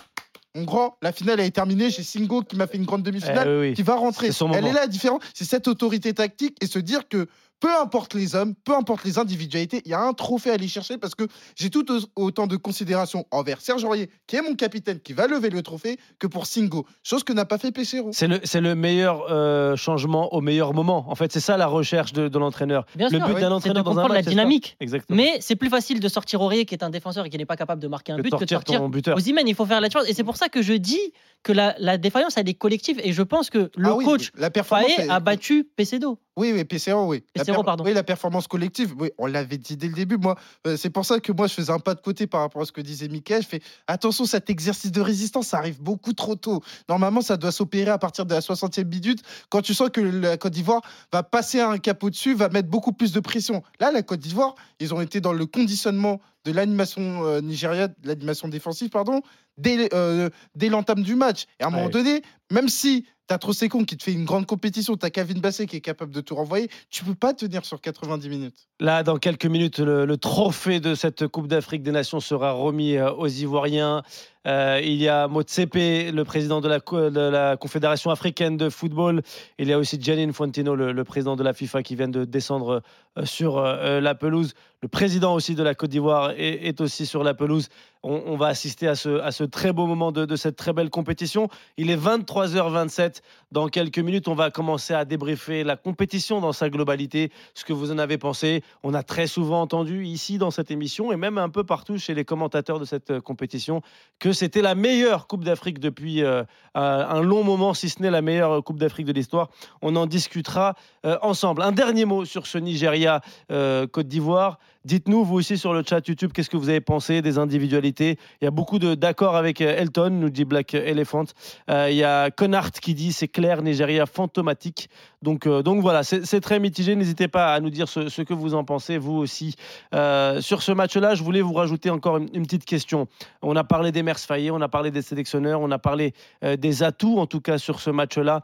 Mon grand, la finale est terminée. J'ai Singo qui m'a fait une grande demi-finale Eh oui, qui va rentrer. Elle est là la différence. C'est cette autorité tactique et se dire que peu importe les hommes, peu importe les individualités, il y a un trophée à aller chercher parce que j'ai tout au- autant de considération envers Serge Aurier, qui est mon capitaine, qui va lever le trophée, que pour Singo. Chose que n'a pas fait Pesero. C'est le, c'est le meilleur euh, changement au meilleur moment. En fait, c'est ça la recherche de, de l'entraîneur. Bien le sûr, but oui. d'un c'est de entraîneur dans un comprendre match, la dynamique. Exactement. Mais c'est plus facile de sortir Aurier, qui est un défenseur et qui n'est pas capable de marquer un but, que de sortir sortir ton buteur. Osimhen. Il faut faire la différence. Et c'est pour ça que je dis que la, la défaillance, elle est collective. Et je pense que le Ah oui, coach la performance Faé a battu Pesedo. Oui, oui, PCO, oui. La PCO, pardon. Oui, la performance collective, oui, on l'avait dit dès le début. Moi, euh, c'est pour ça que moi, je faisais un pas de côté par rapport à ce que disait Mickaël. Je fais attention, cet exercice de résistance, ça arrive beaucoup trop tôt. Normalement, ça doit s'opérer à partir de la 60e minute, quand tu sens que la Côte d'Ivoire va passer un cap au-dessus, va mettre beaucoup plus de pression. Là, la Côte d'Ivoire, ils ont été dans le conditionnement de l'animation euh, nigériane, de l'animation défensive, pardon, dès, euh, dès l'entame du match. Et à un moment donné, même si T'as Trossekon qui te fait une grande compétition, t'as Kevin Basset qui est capable de te renvoyer. Tu peux pas tenir sur 90 minutes. Là, dans quelques minutes, le, trophée de cette Coupe d'Afrique des Nations sera remis euh, aux Ivoiriens. Euh, il y a Motsepe, le président de la, Confédération africaine de football. Il y a aussi Gianni Infantino, le, président de la FIFA, qui vient de descendre sur euh, la pelouse. Le président aussi de la Côte d'Ivoire est, aussi sur la pelouse. On, va assister à ce, très beau moment de, cette très belle compétition. Il est 23h27. Dans quelques minutes, on va commencer à débriefer la compétition dans sa globalité, ce que vous en avez pensé. On a très souvent entendu ici dans cette émission et même un peu partout chez les commentateurs de cette euh, compétition que c'était la meilleure Coupe d'Afrique depuis euh, un long moment, si ce n'est la meilleure Coupe d'Afrique de l'histoire. On en discutera euh, ensemble. Un dernier mot sur ce Nigeria euh, Côte d'Ivoire. Dites-nous, vous aussi sur le chat YouTube, qu'est-ce que vous avez pensé des individualités Il y a beaucoup d'accords avec euh, Elton, nous dit Black Elephant. Euh, il y a Connard qui dit c'est clair, Nigeria fantomatique. Donc, donc voilà, c'est très mitigé. N'hésitez pas à nous dire ce, que vous en pensez, vous aussi. Sur ce match-là, je voulais vous rajouter encore une, petite question. On a parlé des Mers Fayet, on a parlé des sélectionneurs, on a parlé des atouts, en tout cas sur ce match-là.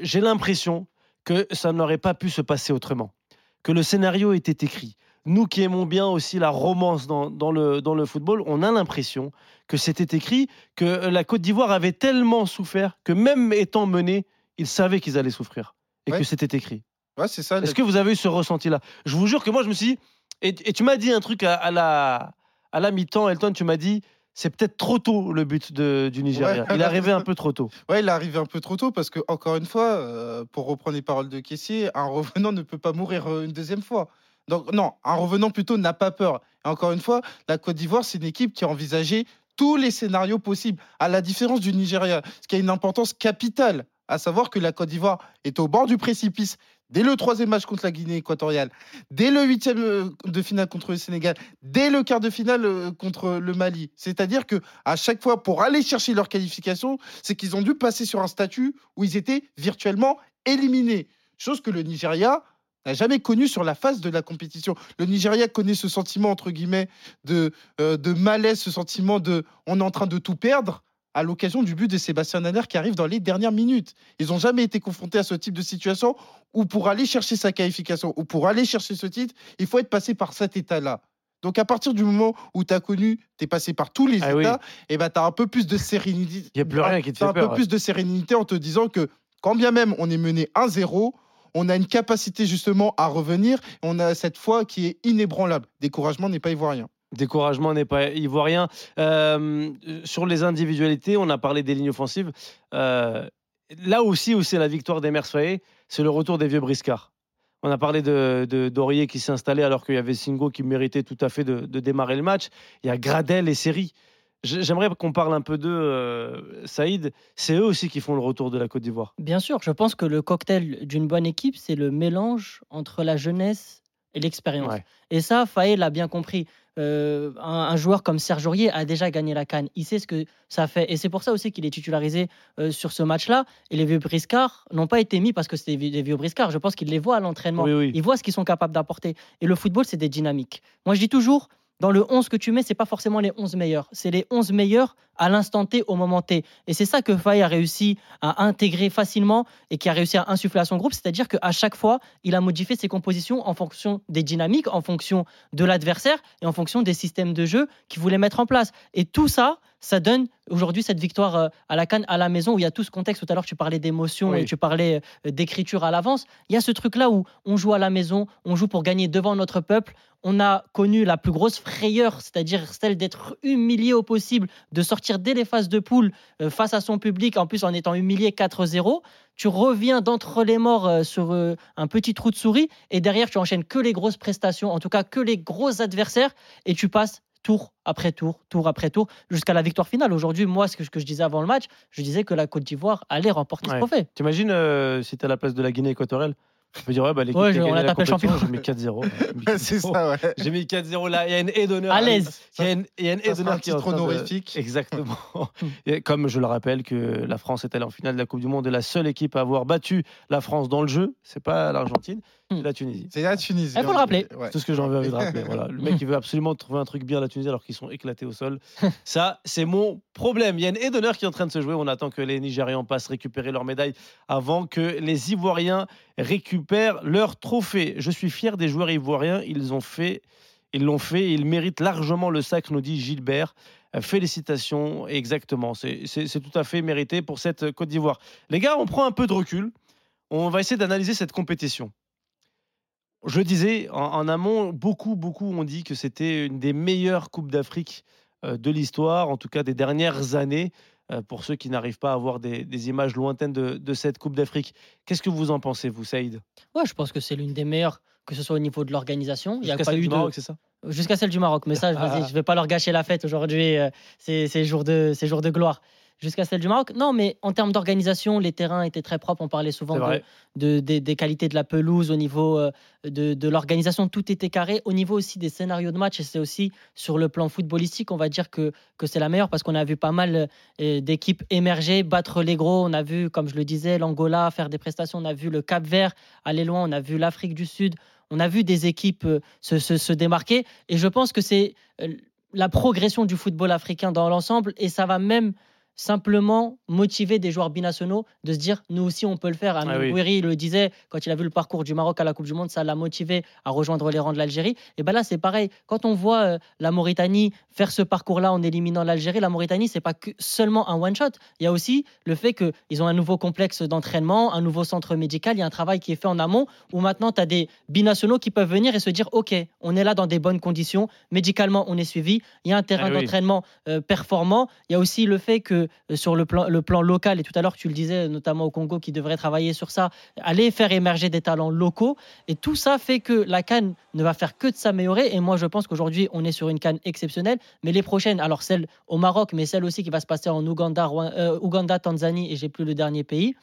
J'ai l'impression que ça n'aurait pas pu se passer autrement, que le scénario était écrit. Nous qui aimons bien aussi la romance dans, dans le, dans le football, on a l'impression que c'était écrit, que la Côte d'Ivoire avait tellement souffert que même étant menés, ils savaient qu'ils allaient souffrir et Ouais. que c'était écrit. Ouais, c'est ça. Est-ce que vous avez eu ce ressenti-là? Je vous jure que moi, je me suis dit, et, et tu m'as dit un truc à, à la, à la mi-temps, Elton, tu m'as dit, c'est peut-être trop tôt le but de- du Nigeria. Ouais. Il est arrivé un peu trop tôt. Ouais, il est arrivé un peu trop tôt parce que, encore une fois, euh, pour reprendre les paroles de Caissier, un revenant ne peut pas mourir euh, une deuxième fois. Donc, non, un revenant plutôt n'a pas peur. Et encore une fois, la Côte d'Ivoire, c'est une équipe qui a envisagé tous les scénarios possibles, à la différence du Nigeria, ce qui a une importance capitale, à savoir que la Côte d'Ivoire est au bord du précipice dès le troisième match contre la Guinée équatoriale, dès le huitième euh, de finale contre le Sénégal, dès le quart de finale euh, contre le Mali. C'est-à-dire que à chaque fois, pour aller chercher leur qualification, c'est qu'ils ont dû passer sur un statut où ils étaient virtuellement éliminés. Chose que le Nigeria n'a jamais connu sur la phase de la compétition. Le Nigeria connaît ce sentiment, entre guillemets, de, euh, de malaise, ce sentiment de on est en train de tout perdre à l'occasion du but de Sébastien Haller qui arrive dans les dernières minutes. Ils n'ont jamais été confrontés à ce type de situation où pour aller chercher sa qualification ou pour aller chercher ce titre, il faut être passé par cet état-là. Donc à partir du moment où tu as connu, tu es passé par tous les Ah oui. états, et ben tu as un peu plus de sérénité. Il y a plus rien qui te fait un peu ouais. plus de sérénité en te disant que quand bien même on est mené 1-0, on a une capacité justement à revenir. On a cette foi qui est inébranlable. Découragement n'est pas ivoirien. Découragement n'est pas ivoirien. Euh, sur les individualités, on a parlé des lignes offensives. Euh, là aussi, où c'est la victoire des Faé, c'est le retour des vieux briscards. On a parlé de, de Dorier qui s'est installé alors qu'il y avait Singo qui méritait tout à fait de, de démarrer le match. Il y a Gradel et Seri. J- J'aimerais qu'on parle un peu d'eux, euh, Saïd. C'est eux aussi qui font le retour de la Côte d'Ivoire. Bien sûr, je pense que le cocktail d'une bonne équipe, c'est le mélange entre la jeunesse et l'expérience. Ouais. Et ça, Faé l'a bien compris. Euh, un, un joueur comme Serge Aurier a déjà gagné la Cannes. Il sait ce que ça fait. Et c'est pour ça aussi qu'il est titularisé euh, sur ce match-là. Et les vieux briscards n'ont pas été mis parce que c'était des vieux briscards. Je pense qu'ils les voient à l'entraînement. Oui, oui. Ils voient ce qu'ils sont capables d'apporter. Et le football, c'est des dynamiques. Moi, je dis toujours, dans le 11 que tu mets, c'est pas forcément les 11 meilleurs. C'est les 11 meilleurs à l'instant T, au moment T. Et c'est ça que Faye a réussi à intégrer facilement et qui a réussi à insuffler à son groupe. C'est-à-dire qu'à chaque fois, il a modifié ses compositions en fonction des dynamiques, en fonction de l'adversaire et en fonction des systèmes de jeu qu'il voulait mettre en place. Et tout ça, ça donne aujourd'hui cette victoire euh, à la Cannes, à la maison, où il y a tout ce contexte. Tout à l'heure, tu parlais d'émotion Oui. et tu parlais euh, d'écriture à l'avance. Il y a ce truc-là où on joue à la maison, on joue pour gagner devant notre peuple. On a connu la plus grosse frayeur, c'est-à-dire celle d'être humilié au possible, de sortir dès les phases de poule euh, face à son public, en plus en étant humilié 4-0. Tu reviens d'entre les morts euh, sur euh, un petit trou de souris et derrière tu enchaînes que les grosses prestations, en tout cas que les gros adversaires et tu passes tour après tour, tour après tour, jusqu'à la victoire finale. Aujourd'hui, moi, ce que, ce que je disais avant le match, je disais que la Côte d'Ivoire allait remporter Ouais. ce trophée. T'imagines euh, si t'es à la place de la Guinée équatoriale Tu peux dire, ouais, bah, l'équipe Ouais, qui a je- on gagné a la compétition, champion. J'ai mis 4-0. c'est ça, ouais. J'ai mis 4-0 là. Il y a une haie d'honneur. À l'aise. Il y a une, haie d'honneur un qui est de- honorifique. Exactement. Et comme je le rappelle que la France est allée en finale de la Coupe du Monde et la seule équipe à avoir battu la France dans le jeu, c'est pas l'Argentine, c'est la Tunisie. C'est la Tunisie. Il faut le rappeler. Ouais. C'est tout ce que j'ai envie de rappeler. Voilà. Le mec, il veut absolument trouver un truc bien à la Tunisie alors qu'ils sont éclatés au sol. Ça, c'est mon problème. Il y a une haie d'honneur qui est en train de se jouer. On attend que les Nigérians passent récupérer leur médaille avant que les Ivoiriens récupèrent leur trophée. Je suis fier des joueurs ivoiriens. Ils ont fait, ils l'ont fait. Ils méritent largement le sacre, nous dit Gilbert. Euh, Félicitations, exactement. C'est tout à fait mérité pour cette Côte d'Ivoire. Les gars, on prend un peu de recul. On va essayer d'analyser cette compétition. Je disais en, en amont, beaucoup, beaucoup ont dit que c'était une des meilleures Coupes d'Afrique euh, de l'histoire, en tout cas des dernières années, euh, pour ceux qui n'arrivent pas à avoir des, des images lointaines de, de cette Coupe d'Afrique. Qu'est-ce que vous en pensez, vous, Saïd? Ouais, je pense que c'est l'une des meilleures, que ce soit au niveau de l'organisation. Il y a Jusqu'à pas celle eu du de- Maroc, c'est ça? Jusqu'à celle du Maroc. Mais ça, je vais pas leur gâcher la fête aujourd'hui. euh, C'est c'est jour de, c'est jour de gloire. Jusqu'à celle du Maroc. Non, mais en termes d'organisation, les terrains étaient très propres. On parlait souvent de, des- des qualités de la pelouse, au niveau euh, de, de l'organisation, tout était carré. Au niveau aussi des scénarios de match, et c'est aussi sur le plan footballistique, on va dire que, que c'est la meilleure parce qu'on a vu pas mal euh, d'équipes émerger, battre les gros. On a vu, comme je le disais, l'Angola faire des prestations. On a vu le Cap Vert aller loin. On a vu l'Afrique du Sud. On a vu des équipes euh, se, se- se démarquer. Et je pense que c'est la progression du football africain dans l'ensemble. Et ça va même simplement motiver des joueurs binationaux de se dire nous aussi on peut le faire. Amine Ah oui. Le disait quand il a vu le parcours du Maroc à la Coupe du Monde, ça l'a motivé à rejoindre les rangs de l'Algérie. Et ben là c'est pareil, quand on voit euh, la Mauritanie faire ce parcours-là en éliminant l'Algérie, la Mauritanie c'est pas que seulement un one shot, il y a aussi le fait qu'ils ont un nouveau complexe d'entraînement, un nouveau centre médical, il y a un travail qui est fait en amont où maintenant tu as des binationaux qui peuvent venir et se dire OK, on est là dans des bonnes conditions, médicalement on est suivi, il y a un terrain Ah oui. d'entraînement euh, performant, il y a aussi le fait que euh, sur le plan, le plan local, et tout à l'heure tu le disais, notamment au Congo, qui devrait travailler sur ça, aller faire émerger des talents locaux. Et tout ça fait que la Cannes ne va faire que de s'améliorer. Et moi, je pense qu'aujourd'hui, on est sur une Cannes exceptionnelle. Mais les prochaines, alors celle au Maroc, mais celle aussi qui va se passer en Ouganda, euh, Tanzanie, et j'ai plus le dernier pays,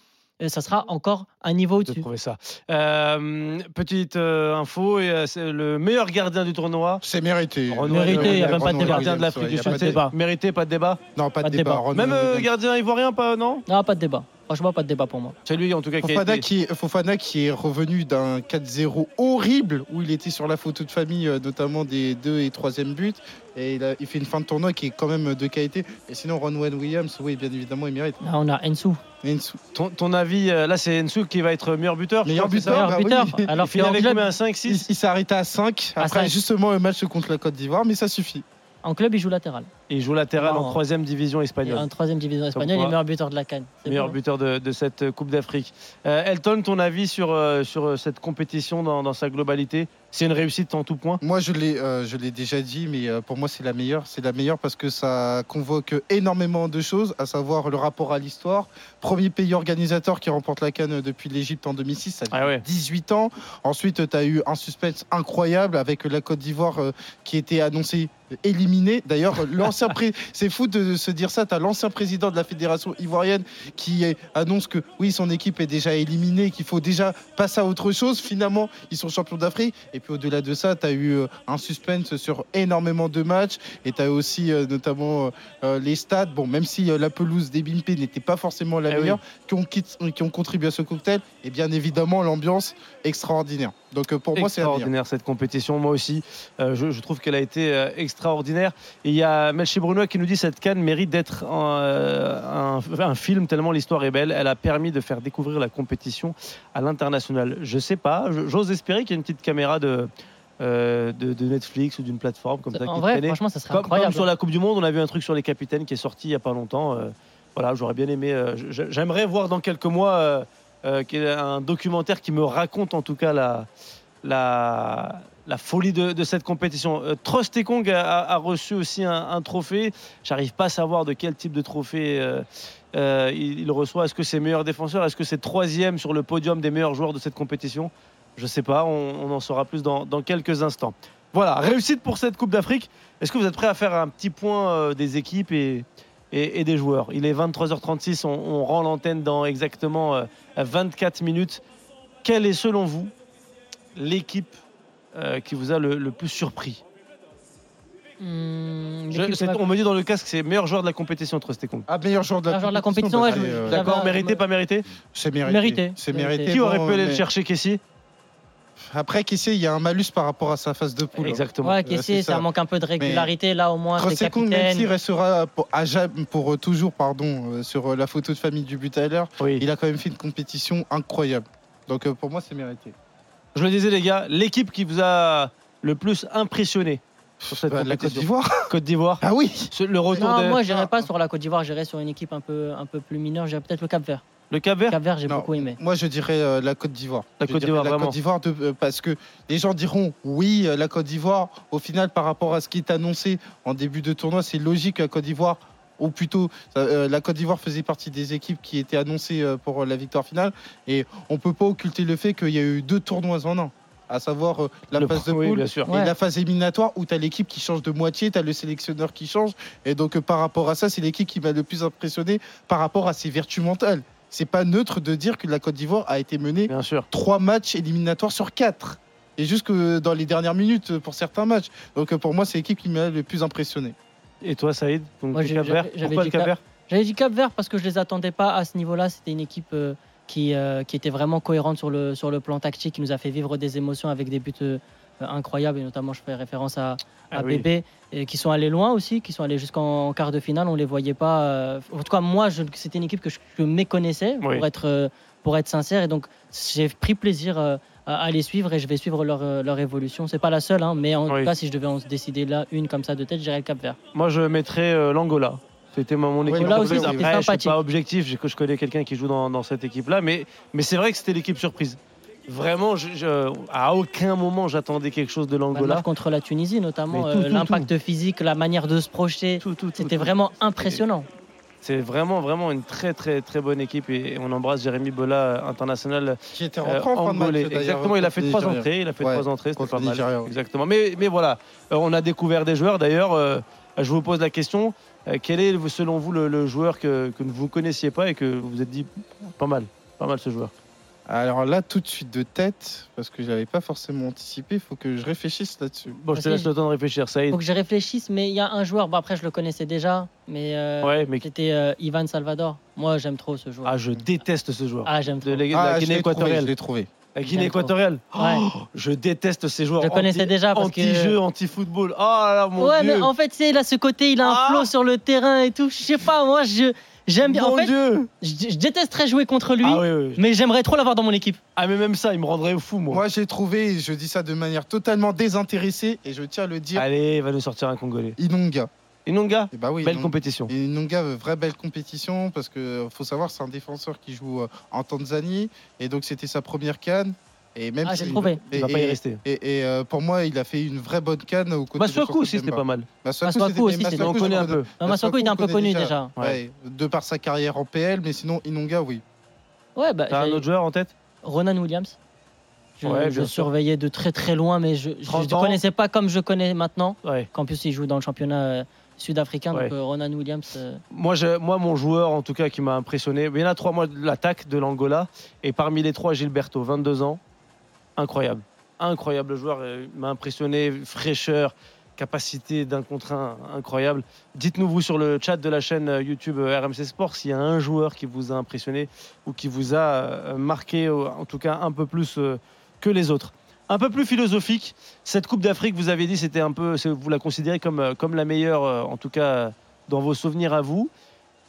ça sera encore un niveau de au-dessus. trouver ça. Euh, petite euh, info, et, euh, c'est le meilleur gardien du tournoi. C'est mérité. Mérité, il y a même pas de débat. Gardien de l'Afrique du Sud, c'est. Mérité, pas de débat. Non, pas, Pas de de débat. débat. Renaud Même euh, gardien ivoirien, pas non? Non, pas de débat. Franchement, pas de débat pour moi. C'est lui en tout cas qui a Fofana été- qui, est, Fofana qui est revenu d'un 4-0 horrible où il était sur la photo de famille, euh, notamment des 2 et 3e buts. Et il, a- il fait une fin de tournoi qui est quand même de qualité. Et sinon, Ron Williams, oui, bien évidemment, il mérite. Là, on a Ensu. Ensu. Ton, ton avis, euh, là c'est Ensu qui va être meilleur buteur. Meilleur buteur, bah oui. buteur. Alors il club- combien 5, Il, 6 il s'est arrêté à 5 À après cinq. justement le match contre la Côte d'Ivoire, mais ça suffit. En club, il joue latéral. Il joue latéral Non. en troisième division espagnole. en troisième division espagnole, il est meilleur buteur de la Cannes. Meilleur buteur de, de cette Coupe d'Afrique. Euh, Elton, ton avis sur, euh, sur euh, cette compétition dans, dans sa globalité? C'est une réussite en tout point? Moi, je l'ai, euh, je l'ai déjà dit, mais euh, pour moi, c'est la meilleure. C'est la meilleure parce que ça convoque énormément de choses, à savoir le rapport à l'histoire. Premier pays organisateur qui remporte la Cannes depuis l'Égypte en 2006, ça fait Ah ouais. 18 ans. Ensuite, tu as eu un suspense incroyable avec la Côte d'Ivoire euh, qui était annoncée éliminée. D'ailleurs, l'ancien pré- c'est fou de se dire ça. Tu as l'ancien président de la fédération ivoirienne qui eh, annonce que oui, son équipe est déjà éliminée, qu'il faut déjà passer à autre chose. Finalement, ils sont champions d'Afrique. Et puis au-delà de ça, tu as eu euh, un suspense sur énormément de matchs. Et tu as aussi euh, notamment euh, les stades. Bon, même si la pelouse des Bimpe n'était pas forcément la Eh oui. meilleure, qui, ont, qui ont contribué à ce cocktail. Et bien évidemment, l'ambiance extraordinaire. Donc euh, pour moi, c'est extraordinaire cette compétition. Moi aussi, euh, je, je trouve qu'elle a été euh, extraordinaire. Et il y a Melchi Bruno qui nous dit cette canne mérite d'être un, euh, un- un film tellement l'histoire est belle. Elle a permis de faire découvrir la compétition à l'international. Je sais pas, j'ose espérer qu'il y a une petite caméra de. euh, de, de Netflix ou d'une plateforme comme ça En qui vrai, traînait. franchement, ça serait Comme, comme incroyable. sur la Coupe du Monde, on a vu un truc sur les capitaines qui est sorti il y a pas longtemps. euh, voilà, j'aurais bien aimé. euh, J'aimerais voir dans quelques mois euh, y ait un documentaire qui me raconte en tout cas la, la, folie de, cette compétition. Euh, Ekong a, reçu aussi un, un trophée. J'arrive pas à savoir de quel type de trophée euh, euh, il, reçoit. Est-ce que c'est meilleur défenseur? Est-ce que c'est troisième sur le podium des meilleurs joueurs de cette compétition? Je sais pas. On, en saura plus dans, dans quelques instants. Voilà, réussite pour cette Coupe d'Afrique. Est-ce que vous êtes prêts à faire un petit point des équipes et, et- et des joueurs Il est 23h36, on, on rend l'antenne dans exactement euh, 24 minutes. Quelle est selon vous l'équipe euh, qui vous a le, le plus surpris? Je- m'a- On me dit dans le casque que c'est meilleur joueur de la compétition entre Stekong. Ah, meilleur joueur de la Meilleur joueur de la compétition, bah, ouais, euh, D'accord, un- mérité, pas mérité? C'est mérité. Mérité. C'est Mérité. mérité. Qui aurait pu aller mais- le chercher, Kessie? Après, Kessie, il y a un malus par rapport à sa phase de poule. Exactement. Ouais, Kessié, ça. manque un peu de régularité. Là, au moins, c'est Trossé-Kong, même capitaine. s'il restera pour, à jamais- pour euh, toujours pardon, euh, sur euh, la photo de famille du but à l'heure, Oui. il a quand même fait une compétition incroyable. Donc pour moi, c'est mérité. Je le disais, les gars, l'équipe qui vous a le plus impressionné sur cette Bah, la Côte d'Ivoire Côte d'Ivoire. Ah oui Le retour Non, de moi, j'irais pas sur la Côte d'Ivoire, j'irais sur une équipe un peu, un peu plus mineure. J'irais peut-être le Cap Vert. Le Cap Vert. Cap Vert, j'ai Non, beaucoup aimé. Moi, je dirais euh, la Côte d'Ivoire. La Je Côte dirais d'Ivoire, la vraiment. Côte d'Ivoire, de- euh, parce que les gens diront oui, euh, la Côte d'Ivoire. Au final, par rapport à ce qui est annoncé en début de tournoi, c'est logique que la Côte d'Ivoire, ou plutôt, euh, la Côte d'Ivoire faisait partie des équipes qui étaient annoncées euh, pour euh, la victoire finale. Et on peut pas occulter le fait qu'il y a eu deux tournois en un. À savoir euh, la Le- phase de oui, poule bien sûr. et Ouais. la phase éliminatoire où tu as l'équipe qui change de moitié, tu as le sélectionneur qui change. Et donc, euh, par rapport à ça, c'est l'équipe qui m'a le plus impressionné par rapport à ses vertus mentales. C'est pas neutre de dire que la Côte d'Ivoire a été menée Bien sûr. trois matchs éliminatoires sur quatre. Et jusque dans les dernières minutes pour certains matchs. Donc euh, pour moi, c'est l'équipe qui m'a le plus impressionné. Et toi, Saïd donc, Moi, Cap Vert Pourquoi le Cap Vert J'avais dit Cap Vert parce que je les attendais pas à ce niveau-là. C'était une équipe euh, qui, euh, qui était vraiment cohérente sur le, sur le plan tactique, qui nous a fait vivre des émotions avec des buts euh, incroyables. Et notamment, je fais référence à, à Ah oui. Et qui sont allés loin aussi, qui sont allés jusqu'en quart de finale. On les voyait pas. euh, en tout cas, moi, c'était une équipe que je, je méconnaissais, Oui. pour, être, euh, pour être sincère. Et donc, j'ai pris plaisir euh, à, à les suivre et je vais suivre leur, leur évolution. C'est pas la seule, hein, mais en Oui. tout cas, si je devais en décider là, une comme ça de tête, j'irais le Cap Vert. Moi, je mettrais euh, l'Angola. C'était mon, équipe. L'Angola aussi, Après, je suis pas objectif, je, je connais quelqu'un qui joue dans, dans cette équipe-là, mais, mais c'est vrai que c'était l'équipe surprise. Vraiment, je- je- à aucun moment j'attendais quelque chose de Bah, le l'Angola. contre la Tunisie, notamment, euh, tout, l'impact physique, la manière de se projeter, c'était vraiment impressionnant. C'est vraiment, vraiment une très, très, très bonne équipe et on embrasse Jérémy Bola, international Qui était rentré en fin de match, angolais. Exactement, il a fait trois entrées. Il a fait Ouais, trois entrées, c'était contre pas mal. Exactement. Mais, mais voilà, euh, on a découvert des joueurs. D'ailleurs, euh, je vous pose la question euh, quel est, selon vous, le, le joueur que, que vous ne connaissiez pas et que vous vous êtes dit pas mal, pas mal ce joueur? Alors là, tout de suite de tête, parce que je l'avais pas forcément anticipé, il faut que je réfléchisse là-dessus. Bon, je te laisse le temps de réfléchir, Saïd. faut que je réfléchisse, mais il y a un joueur, bon après je le connaissais déjà, mais, euh, Ouais, mais- c'était euh, Ivan Salvador. Moi j'aime trop ce joueur. Ah, je déteste ce joueur. Ah, j'aime trop. De, la- de Ah, Guinée l'ai trouvé, équatoriale. je l'ai trouvé. La Guinée équatoriale. Ouais. Oh, je déteste ces joueurs. Je le connaissais Anti- déjà parce que- Anti-jeu, anti-football. Oh là là, mon ouais, Dieu. mais en fait, c'est il a ce côté, il a un flow sur le terrain et tout. Je sais pas, moi je j'aime bien. en Mon fait, Dieu. je, je détesterais jouer contre lui, Ah oui, oui. mais j'aimerais trop l'avoir dans mon équipe. Ah, mais même ça, il me rendrait fou, moi. Moi, j'ai trouvé, et je dis ça de manière totalement désintéressée, et je tiens à le dire, Allez, il va nous sortir un Congolais. Inonga. Inonga Eh bah oui, Belle Inonga- compétition. Et Inonga, euh, vraie belle compétition, parce que faut savoir, c'est un défenseur qui joue euh, en Tanzanie, et donc c'était sa première canne. Et même Ah, si- j'ai trouvé. et- Il va pas y et- rester. Et, et, euh, pour moi, il a fait une vraie bonne canne au côté Masuaku aussi, c'était pas mal. Masuaku, aussi, Masuaku, on connaît un peu. connais- Non, Masuaku, il est un peu connu déjà. Ouais, de par sa carrière en PL, mais sinon, Inonga, oui. Ouais, bah, T'as un autre joueur en tête? Ronan Williams. Je, Ouais, surveillais de très très loin, mais je ne 30 ans. connaissais pas comme je connais maintenant. Ouais. Qu'en plus, il joue dans le championnat euh, sud-africain. Ouais. Donc, euh, Ronan Williams. euh, Moi, je- moi, mon joueur, en tout cas, qui m'a impressionné, il y en a trois, moi, de l'attaque de l'Angola. Et parmi les trois, Gilberto, 22 ans. Incroyable. Incroyable joueur. euh, Il m'a impressionné. Fraîcheur, capacité d'un contre un incroyable. Dites-nous, vous, sur le chat de la chaîne euh, YouTube euh, RMC Sport, s'il y a un joueur qui vous a impressionné ou qui vous a marqué, en tout cas, un peu plus que les autres. Un peu plus philosophique, cette Coupe d'Afrique, vous avez dit, c'était un peu, vous la considérez comme, comme la meilleure, en tout cas, dans vos souvenirs à vous.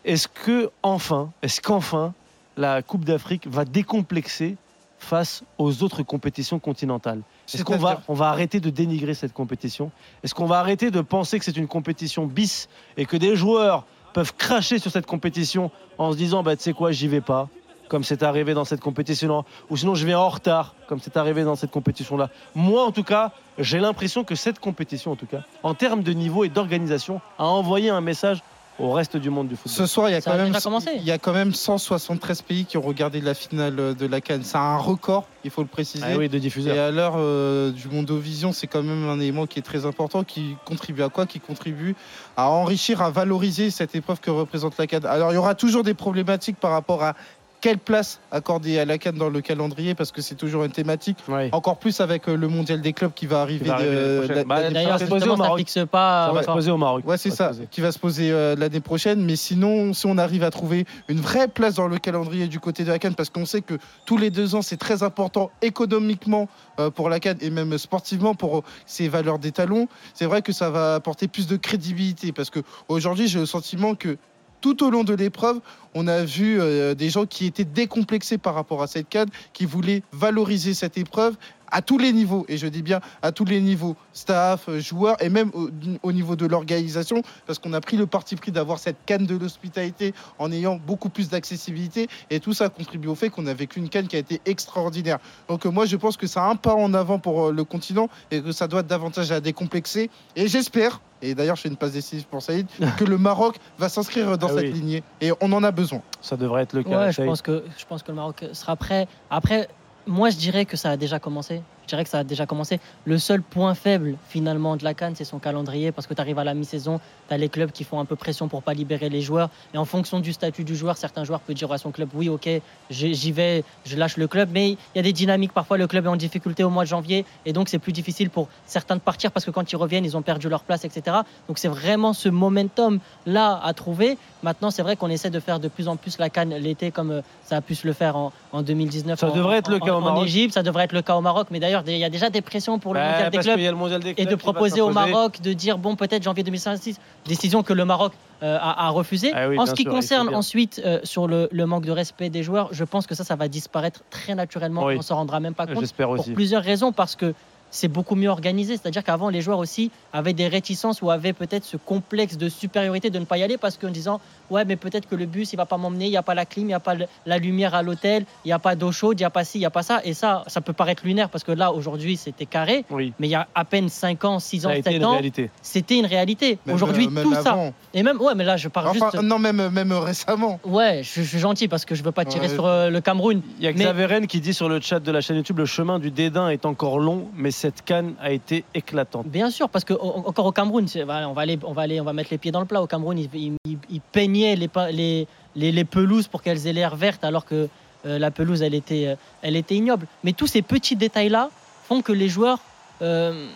Est-ce que enfin, est-ce qu'enfin la Coupe d'Afrique va décomplexer face aux autres compétitions continentales. Est-ce qu'on va, on va arrêter de dénigrer cette compétition? Est-ce qu'on va arrêter de penser que c'est une compétition bis et que des joueurs peuvent cracher sur cette compétition en se disant bah tu sais quoi j'y vais pas comme c'est arrivé dans cette compétition-là, ou sinon je viens en retard, comme c'est arrivé dans cette compétition-là. Moi, en tout cas, j'ai l'impression que cette compétition, en tout cas, en termes de niveau et d'organisation, a envoyé un message au reste du monde du football. Ce soir, il y a, Ça quand a même, déjà commencé. il y a quand même 173 pays qui ont regardé la finale euh, de la Cannes. C'est un record, il faut le préciser. Ah oui, de diffuseurs. Et à l'heure euh, du Mondovision, c'est quand même un élément qui est très important, qui contribue à quoi? Qui contribue à enrichir, à valoriser cette épreuve que représente la Cannes. Alors, il y aura toujours des problématiques par rapport à quelle place accorder à la Cannes dans le calendrier, parce que c'est toujours une thématique. Encore plus avec euh, le mondial des clubs qui va arriver. Qui va arriver de- l'année prochaine. la- Bah, D'ailleurs, se poser au ça pas. Va se poser au Maroc. Ouais, c'est ça, qui va se poser euh, l'année prochaine. Mais sinon, si on arrive à trouver une vraie place dans le calendrier du côté de la Cannes, parce qu'on sait que tous les deux ans, c'est très important économiquement euh, pour la Cannes et même sportivement pour euh, ses valeurs d'étalon, c'est vrai que ça va apporter plus de crédibilité. Parce que aujourd'hui, j'ai le sentiment que tout au long de l'épreuve, on a vu euh, des gens qui étaient décomplexés par rapport à cette canne, qui voulaient valoriser cette épreuve à tous les niveaux, et je dis bien à tous les niveaux, staff, euh, joueurs, et même au, au niveau de l'organisation, parce qu'on a pris le parti pris d'avoir cette canne de l'hospitalité en ayant beaucoup plus d'accessibilité, et tout ça contribue au fait qu'on a vécu une canne qui a été extraordinaire. Donc euh, moi, je pense que c'est un pas en avant pour euh, le continent, et que ça doit davantage à décomplexer, et j'espère, et d'ailleurs je fais une passe décisive pour Saïd, que le Maroc va s'inscrire dans Ah cette oui. lignée, et on en a besoin. Ça devrait être le cas. Ouais, je pense, que, je pense que le Maroc sera prêt. Après, moi, je dirais que ça a déjà commencé. Je dirais que ça a déjà commencé. Le seul point faible, finalement, de la Cannes, c'est son calendrier. Parce que tu arrives à la mi-saison, tu as les clubs qui font un peu pression pour pas libérer les joueurs. Et en fonction du statut du joueur, certains joueurs peuvent dire à son club Oui, ok, j'y vais, je lâche le club. Mais il y a des dynamiques. Parfois, le club est en difficulté au mois de janvier. Et donc, c'est plus difficile pour certains de partir parce que quand ils reviennent, ils ont perdu leur place, etc. Donc, c'est vraiment ce momentum-là à trouver. Maintenant, c'est vrai qu'on essaie de faire de plus en plus la Cannes l'été comme euh, ça a pu se le faire en, en 2019 Ça en- devrait être le cas au en. Égypte, ça devrait être le cas au Maroc. Mais d'ailleurs, D'ailleurs, il y a déjà des pressions pour le Bah, mondial des clubs qu'il y a le mondial des et de proposer au. Maroc de dire bon peut-être janvier 2026 décision que le Maroc euh, a, a refusée Ah oui, en ce qui sûr, concerne ensuite euh, sur le, le manque de respect des joueurs je pense que ça ça va disparaître très naturellement Oui. on s'en rendra même pas compte J'espère pour plusieurs raisons parce que c'est beaucoup mieux organisé. C'est-à-dire qu'avant, les joueurs aussi avaient des réticences ou avaient peut-être ce complexe de supériorité de ne pas y aller parce qu'en disant Ouais, mais peut-être que le bus, il va pas m'emmener, il n'y a pas la clim, il n'y a pas la lumière à l'hôtel, il n'y a pas d'eau chaude, il n'y a pas ci, il n'y a pas ça. Et ça, ça peut paraître lunaire parce que là, aujourd'hui, c'était carré. Oui. Mais il y a à peine 5 ans, 6 Ça ans, a 7 été une ans, réalité. c'était une réalité. Aujourd'hui, euh, tout ça. avant. Et même, ouais, mais là, je parle Enfin, juste. non, même, même récemment. Ouais, je, je suis gentil parce que je veux pas tirer Ouais. sur euh, le Cameroun. Il y a Mais- Xavier Rennes qui dit sur le chat de la chaîne YouTube le chemin du dédain est encore long, mais cette canne a été éclatante. Bien sûr, parce que encore au Cameroun, on va mettre les pieds dans le plat. Au Cameroun, ils, peignaient les, pelouses pour qu'elles aient l'air vertes, alors que euh, la pelouse, elle était, euh, elle était ignoble. Mais tous ces petits détails-là font que les joueurs, euh,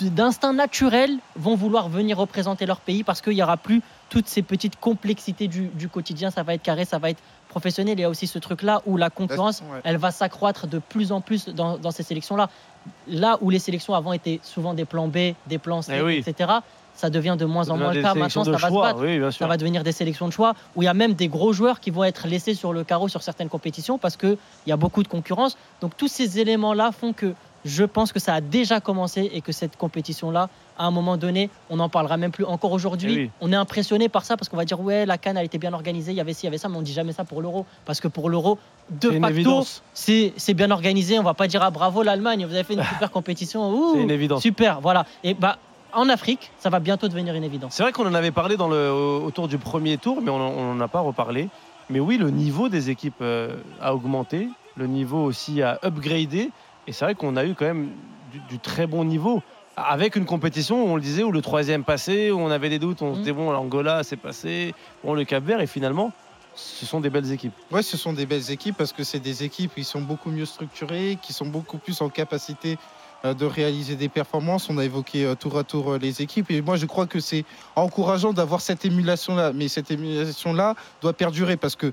d'instinct naturel, vont vouloir venir représenter leur pays parce qu'il n'y aura plus toutes ces petites complexités du quotidien. Ça va être carré, ça va être professionnel. Il y a aussi ce truc-là où la concurrence, Ouais. elle va s'accroître de plus en plus dans, dans ces sélections-là. Là où les sélections avant étaient souvent des plans B, des plans C, Eh oui. etc., ça devient de moins Ça en moins le cas. Maintenant, ça va choix, se battre. oui, bien sûr. Ça va devenir des sélections de choix où il y a même des gros joueurs qui vont être laissés sur le carreau sur certaines compétitions parce qu'il y a beaucoup de concurrence. Donc tous ces éléments-là font que je pense que ça a déjà commencé et que cette compétition-là, à un moment donné, on n'en parlera même plus. Encore aujourd'hui, Eh oui. on est impressionné par ça parce qu'on va dire ouais, la canne elle était bien organisée, il y avait ci, il y avait ça, mais on dit jamais ça pour l'euro parce que pour l'euro, de facto, c'est c'est bien organisé. On va pas dire ah bravo l'Allemagne, vous avez fait une super compétition. Ouh, C'est une évidence. Super, voilà. Et bah en Afrique, ça va bientôt devenir une évidence. C'est vrai qu'on en avait parlé dans le, autour du premier tour, mais on n'en a pas reparlé. Mais oui, le niveau des équipes euh, a augmenté, le niveau aussi a upgradé. Et c'est vrai qu'on a eu quand même du, du très bon niveau. Avec une compétition, on le disait, où le troisième passé, où on avait des doutes, on se disait, bon, l'Angola, c'est passé, bon, le Cap Vert, et finalement, ce sont des belles équipes. Ouais, ce sont des belles équipes parce que c'est des équipes qui sont beaucoup mieux structurées, qui sont beaucoup plus en capacité euh, de réaliser des performances. On a évoqué euh, tour à tour euh, les équipes et moi je crois que c'est encourageant d'avoir cette émulation-là. Mais cette émulation-là doit perdurer parce que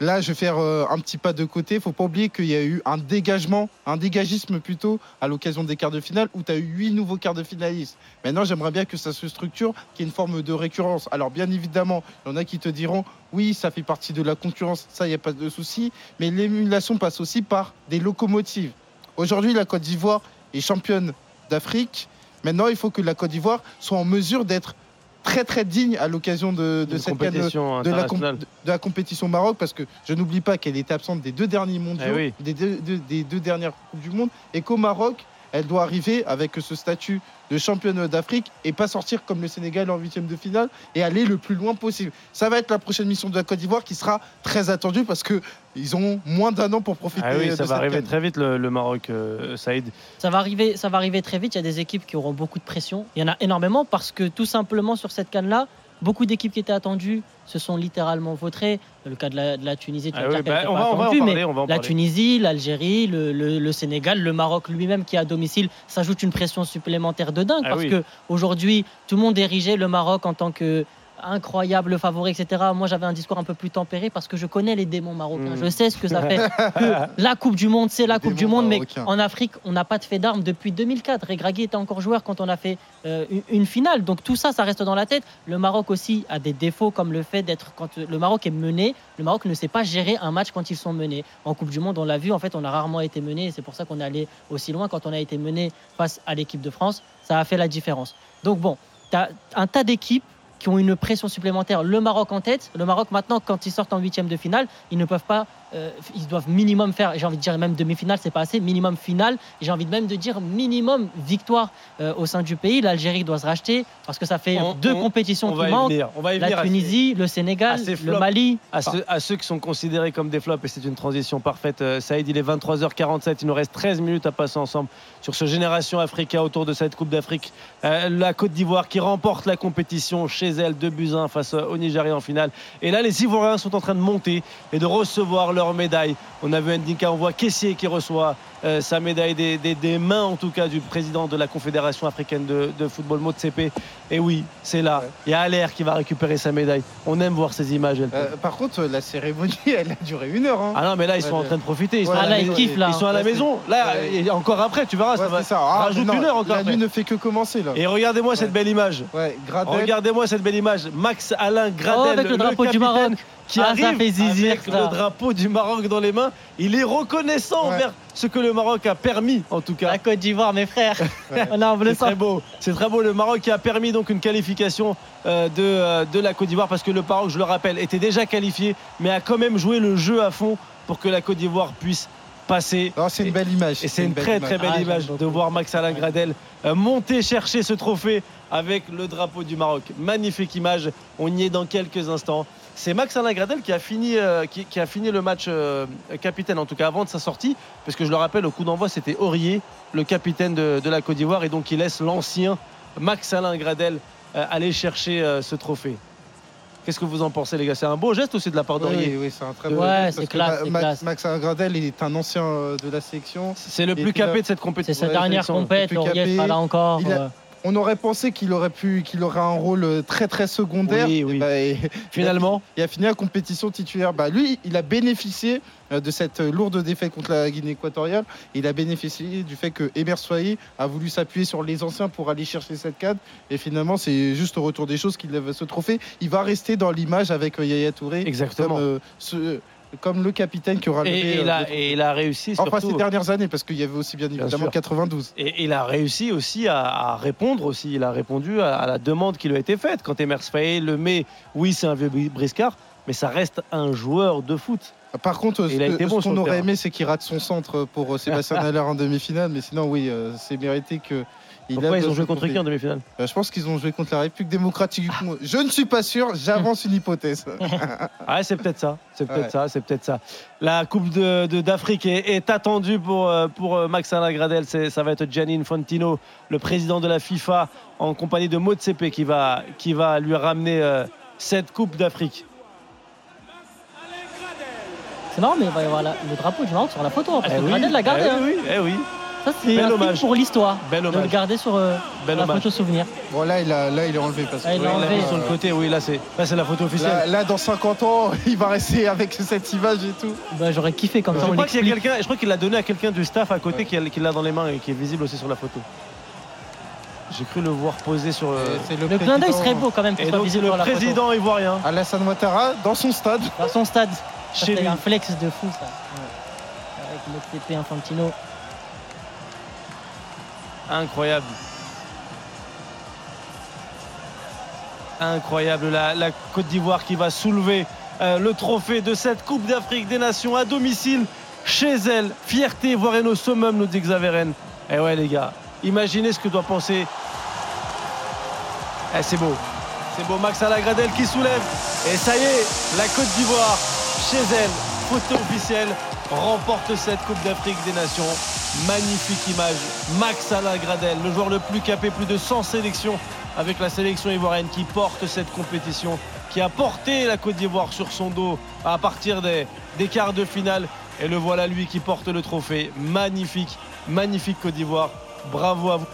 là, je vais faire euh, un petit pas de côté. faut pas oublier qu'il y a eu un dégagement, un dégagisme plutôt, à l'occasion des quarts de finale où tu as eu huit nouveaux quarts de finalistes. Maintenant, j'aimerais bien que ça se structure, qu'il y ait une forme de récurrence. Alors, bien évidemment, il y en a qui te diront oui, ça fait partie de la concurrence, ça, il n'y a pas de souci. Mais l'émulation passe aussi par des locomotives. Aujourd'hui, la Côte d'Ivoire est championne d'Afrique. Maintenant, il faut que la Côte d'Ivoire soit en mesure d'être très très digne à l'occasion de, cette canne- compétition de la, de compétition Maroc parce que je n'oublie pas qu'elle était absente des deux derniers mondiaux, Eh oui. des, deux, deux- des deux dernières Coupes du Monde et qu'au Maroc, elle doit arriver avec ce statut de championne d'Afrique et pas sortir comme le Sénégal en huitième de finale et aller le plus loin possible. Ça va être la prochaine mission de la Côte d'Ivoire qui sera très attendue parce que ils ont moins d'un an pour profiter Ah oui, de ça cette va arriver canne. très vite, le, le Maroc, euh, Saïd. Ça va arriver, ça va arriver très vite. Il y a des équipes qui auront beaucoup de pression. Il y en a énormément parce que tout simplement sur cette canne-là, beaucoup d'équipes qui étaient attendues se sont littéralement vautrées. Le cas de la, de la Tunisie, tu Ah oui, bah, était on pas va- on va en attendue, parler, mais on va en la parler. Tunisie, l'Algérie, le, le- le Sénégal, le Maroc lui-même qui est à domicile s'ajoute une pression supplémentaire de dingue Ah parce oui. que aujourd'hui tout le monde érigeait le Maroc en tant que incroyable favori, etc. Moi, j'avais un discours un peu plus tempéré parce que je connais les démons marocains. Mm. Je sais ce que ça fait. que la Coupe du Monde, c'est la Coupe du Monde, mais en Afrique, on n'a pas de fait d'armes depuis 2004. Regragui était encore joueur quand on a fait euh, une, finale. Donc tout ça, ça reste dans la tête. Le Maroc aussi a des défauts comme le fait d'être quand le Maroc est mené, le Maroc ne sait pas gérer un match quand ils sont menés. En Coupe du Monde, on l'a vu. En fait, on a rarement été mené. C'est pour ça qu'on est allé aussi loin. Quand on a été mené face à l'équipe de France, ça a fait la différence. Donc bon, tu as un tas d'équipes qui ont une pression supplémentaire. Le Maroc en tête. Le Maroc maintenant, quand ils sortent en huitième de finale, ils ne peuvent pas. Euh, ils doivent minimum faire. J'ai envie de dire même demi-finale, c'est pas assez. Minimum finale. Et J'ai envie de même de dire minimum victoire euh, au sein du pays. L'Algérie doit se racheter parce que ça fait On- deux on- compétitions on qui manquent. venir, on va y venir La ces- Tunisie, le Sénégal, ces le flops, Mali. À, Enfin, ceux, à ceux qui sont considérés comme des flops, et c'est une transition parfaite. Euh, Saïd, il est 23h47, il nous reste 13 minutes à passer ensemble sur ce Génération Africa autour de cette Coupe d'Afrique. Euh, la Côte d'Ivoire qui remporte la compétition chez elle, 2 buts 1 face au Nigeria en finale. Et là, les Ivoiriens sont en train de monter et de recevoir leur médaille. On a vu Ndika, on voit Kessier qui reçoit euh, sa médaille des, des- des mains, en tout cas, du président de la Confédération africaine de, de football, Motsepe. Et oui, c'est là. Il y a Allaire qui va récupérer sa médaille. On aime voir ces images. Euh, par contre, la cérémonie, elle a duré une heure. hein. Ah non, mais là, ils sont Ouais, en train de profiter. Ils ouais, sont à la là, ils maison. kiffent, là. Ils sont à la Ouais, maison. Là, et encore après, tu verras, ça va. c'est ça. Ah, Rajoute non, une heure encore. La nuit ne fait que commencer là. Et regardez-moi cette belle image. Regardez-moi cette belle image. Max Alain Gradel, Oh, avec le drapeau du Maroc. qui Ah, ça arrive fait zizir, avec ça. le drapeau du Maroc dans les mains. Il est reconnaissant Ouais. envers ce que le Maroc a permis, en tout cas. La Côte d'Ivoire, mes frères. C'est très beau, c'est très beau. Le Maroc qui a permis donc une qualification euh, de, euh, de la Côte d'Ivoire parce que le Maroc, je le rappelle, était déjà qualifié, mais a quand même joué le jeu à fond pour que la Côte d'Ivoire puisse passer. Non, c'est une belle image. Et c'est une très très belle Ah, image de voir Max Alain Gradel euh, monter chercher ce trophée avec le drapeau du Maroc. Magnifique image. On y est dans quelques instants. C'est Max Alain Gradel qui a fini, euh, qui, qui a fini le match euh, capitaine, en tout cas avant de sa sortie, parce que je le rappelle, au coup d'envoi, c'était Aurier, le capitaine de, de la Côte d'Ivoire, et donc il laisse l'ancien Max Alain Gradel euh, aller chercher euh, ce trophée. Qu'est-ce que vous en pensez, les gars? C'est un beau geste aussi de la part d'Aurier? Oui, oui, c'est un très Ouais, beau geste, parce classe, Max. Max Gradel est un ancien euh, de la sélection. C'est le plus capé de cette compétition. C'est sa dernière compète. Laurier capé. sera là encore. Il a- euh, On aurait pensé qu'il aurait pu, qu'il aurait un rôle euh, très très secondaire. Oui, Et bah, et- Finalement. il a fini la compétition titulaire. Bah, lui, il a bénéficié euh, de cette euh, lourde défaite contre la Guinée équatoriale. Il a bénéficié du fait que Emer Soyer a voulu s'appuyer sur les anciens pour aller chercher cette cadre. Et finalement, c'est juste au retour des choses qu'il lève ce trophée. Il va rester dans l'image avec Yaya Touré. Exactement. Comme, euh, ce- comme le capitaine qui aura Et, levé, et euh, il a, le trophée. et il a réussi Enfin, surtout- ces dernières années, parce qu'il y avait aussi bien évidemment sûr. 92. Et il a réussi aussi à, à répondre aussi. Il a répondu à, à la demande qui lui a été faite. Quand Emers Faye le met, oui, c'est un vieux briscard, mais ça reste un joueur de foot. Par contre, ce, bon qu'on aurait terrain. aimé, c'est qu'il rate son centre pour euh, Sébastien Haller en demi-finale. Mais sinon, oui, euh, c'est mérité que. Il Pourquoi ils ont joué contre qui en demi-finale Euh, Je pense qu'ils ont joué contre la République démocratique du Congo. Je ne suis pas sûr, j'avance une hypothèse. Ah, c'est peut-être ça. C'est peut-être Ouais. ça. C'est peut-être ça. La Coupe de- de- d'Afrique est, est attendue pour, euh, pour euh, Max Alain Gradel. Ça va être Gianni Infantino, le président de la FIFA, en compagnie de Motsepe, qui va, qui va lui ramener euh, cette Coupe d'Afrique. C'est marrant, mais il va y avoir la- le drapeau du Maroc sur la photo. Parce Eh que oui, Gradel l'a gardé. eh hein. oui, eh oui. Ça, c'est Bel un hommage. pour l'histoire. Bel De le hommage. garder sur euh, Bel la hommage. photo souvenir. Bon, là, il, a, là, il est enlevé. Parce que, Ah, il Oui, l'a enlevé. mis sur le côté, oui, là c'est là, c'est la photo officielle. là, là, dans 50 ans, il va rester avec cette image et tout. Bah, J'aurais kiffé comme ça. je on crois qu'il y a l'explique. quelqu'un, je crois qu'il l'a donné à quelqu'un du staff à côté qui a- qui l'a dans les mains et qui est visible aussi sur la photo. J'ai cru le voir poser sur. euh, Et c'est Le clin d'œil serait beau quand même. qu'il Et soit donc visible le sur la photo. président ivoirien. Alassane Ouattara, dans son stade. Dans son stade. Ça, Chez C'est lui. un flex de fou ça. Ouais. Avec Motsepe Infantino. Incroyable. Incroyable. La, Côte d'Ivoire qui va soulever euh, le trophée de cette Coupe d'Afrique des Nations à domicile chez elle. Fierté ivoirienne au summum, nous dit Xaveren. Eh ouais, les gars, imaginez ce que doit penser. Eh, c'est beau. C'est beau. Max Alagradel qui soulève. Et ça y est, la Côte d'Ivoire chez elle, photo officielle, remporte cette Coupe d'Afrique des Nations. Magnifique image. Max Alain Gradel, le joueur le plus capé, plus de 100 sélections avec la sélection ivoirienne qui porte cette compétition, qui a porté la Côte d'Ivoire sur son dos à partir des, des quarts de finale. Et le voilà lui qui porte le trophée. Magnifique, magnifique Côte d'Ivoire. Bravo à vous.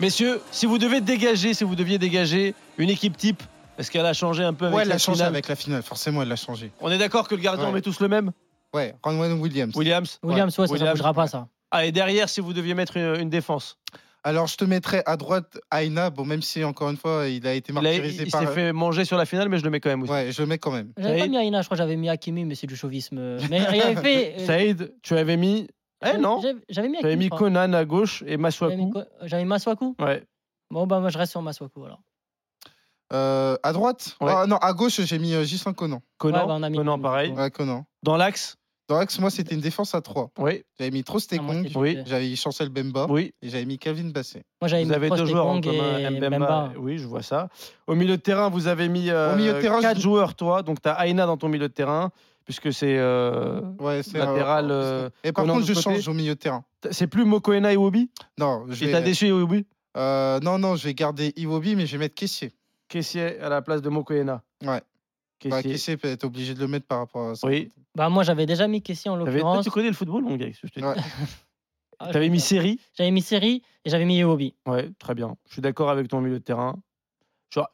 Messieurs, si vous devez dégager, si vous deviez dégager une équipe type, est-ce qu'elle a changé un peu avec Ouais, elle la a changé finale? avec la finale, forcément, elle l'a changé. On est d'accord que le gardien, Ouais. on met tous le même? Ouais, Ronwen Williams. Williams Williams, ouais, ça, ça bougera pas ça. Ah, et derrière, si vous deviez mettre une, une défense Alors, je te mettrais à droite Aina, bon, même si, encore une fois, il a été Il, a- martyrisé il par. s'est fait manger sur la finale, mais je le mets quand même aussi. Ouais, je le mets quand même. J'avais pas mis Aina, je crois que j'avais mis Hakimi, mais c'est du chauvisme. Mais il avait fait. euh, Saïd, tu avais mis. Eh non J'avais- mis Tu avais Hakimi. mis. Conan à gauche et Maswaku. J'avais mis Maswaku Ouais. Bon, bah moi je reste sur Maswaku alors. Euh, à droite? Ouais. Ah, Non, à gauche, j'ai mis euh, Gislain Conan. Conan, Ouais, bah, on a mis Conan, Conan. pareil. Ouais, Conan. Dans l'axe? Dans moi, c'était une défense à 3. Oui. J'avais mis Ah, Trostekong, c'était Oui. j'avais mis Chancel Bemba Oui. et j'avais mis Calvin Basset. Moi j'avais Vous mis avez deux joueurs en commun, et Mbemba. Mbemba. Oui, je vois ça. Au milieu de terrain, vous avez mis euh, Au milieu de terrain, quatre je- joueurs, toi. Donc, tu as Aina dans ton milieu de terrain, puisque c'est euh, Ouais, c'est latéral. un- euh, Et par contre, je côté. change au milieu de terrain. C'est plus Mokoena et Iwobi? Non, je Et vais... t'as déçu Iwobi? Euh, non, non, je vais garder Iwobi, mais je vais mettre Kessier. Kessier à la place de Mokoena. Ouais. Bah, Kessier. Kessier peut être obligé de le mettre par rapport à ça. Oui. Bah moi j'avais déjà mis Kessie en T'avais- l'occurrence. Tu connais le football, mon gars. que je te dis Ouais. Ah, T'avais je- mis série J'avais mis Série et j'avais mis Iwobi. Ouais, très bien. Je suis d'accord avec ton milieu de terrain. Genre,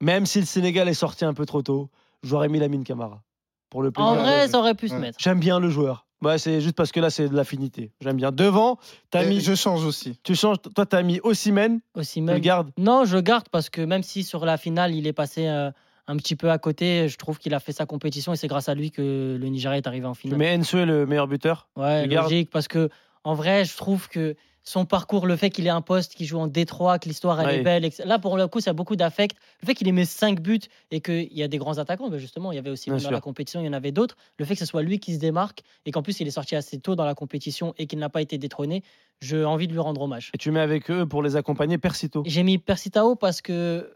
même si le Sénégal est sorti un peu trop tôt, j'aurais mis Lamine Camara. Pour le plaisir. En vrai, ça aurait pu se mettre. J'aime bien le joueur. Ouais, c'est juste parce que là, c'est de l'affinité. J'aime bien. Devant, t'as Et mis. Je change aussi. Tu changes. Toi, t'as mis Ossimène. Aussi Tu même. le gardes Non, je garde parce que même si sur la finale, il est passé euh, un petit peu à côté, je trouve qu'il a fait sa compétition et c'est grâce à lui que le Nigeria est arrivé en finale. mets Enso le meilleur buteur? Ouais, logique, parce que en vrai, je trouve que son parcours, le fait qu'il ait un poste, qu'il joue en Détroit, que l'histoire elle Ouais. est belle, là pour le coup, ça a beaucoup d'affect. Le fait qu'il ait mis 5 buts et qu'il y a des grands attaquants, ben justement, il y avait aussi dans la compétition, il y en avait d'autres. Le fait que ce soit lui qui se démarque et qu'en plus il est sorti assez tôt dans la compétition et qu'il n'a pas été détrôné, j'ai envie de lui rendre hommage. Et tu mets avec eux pour les accompagner Persito? J'ai mis Persitao parce que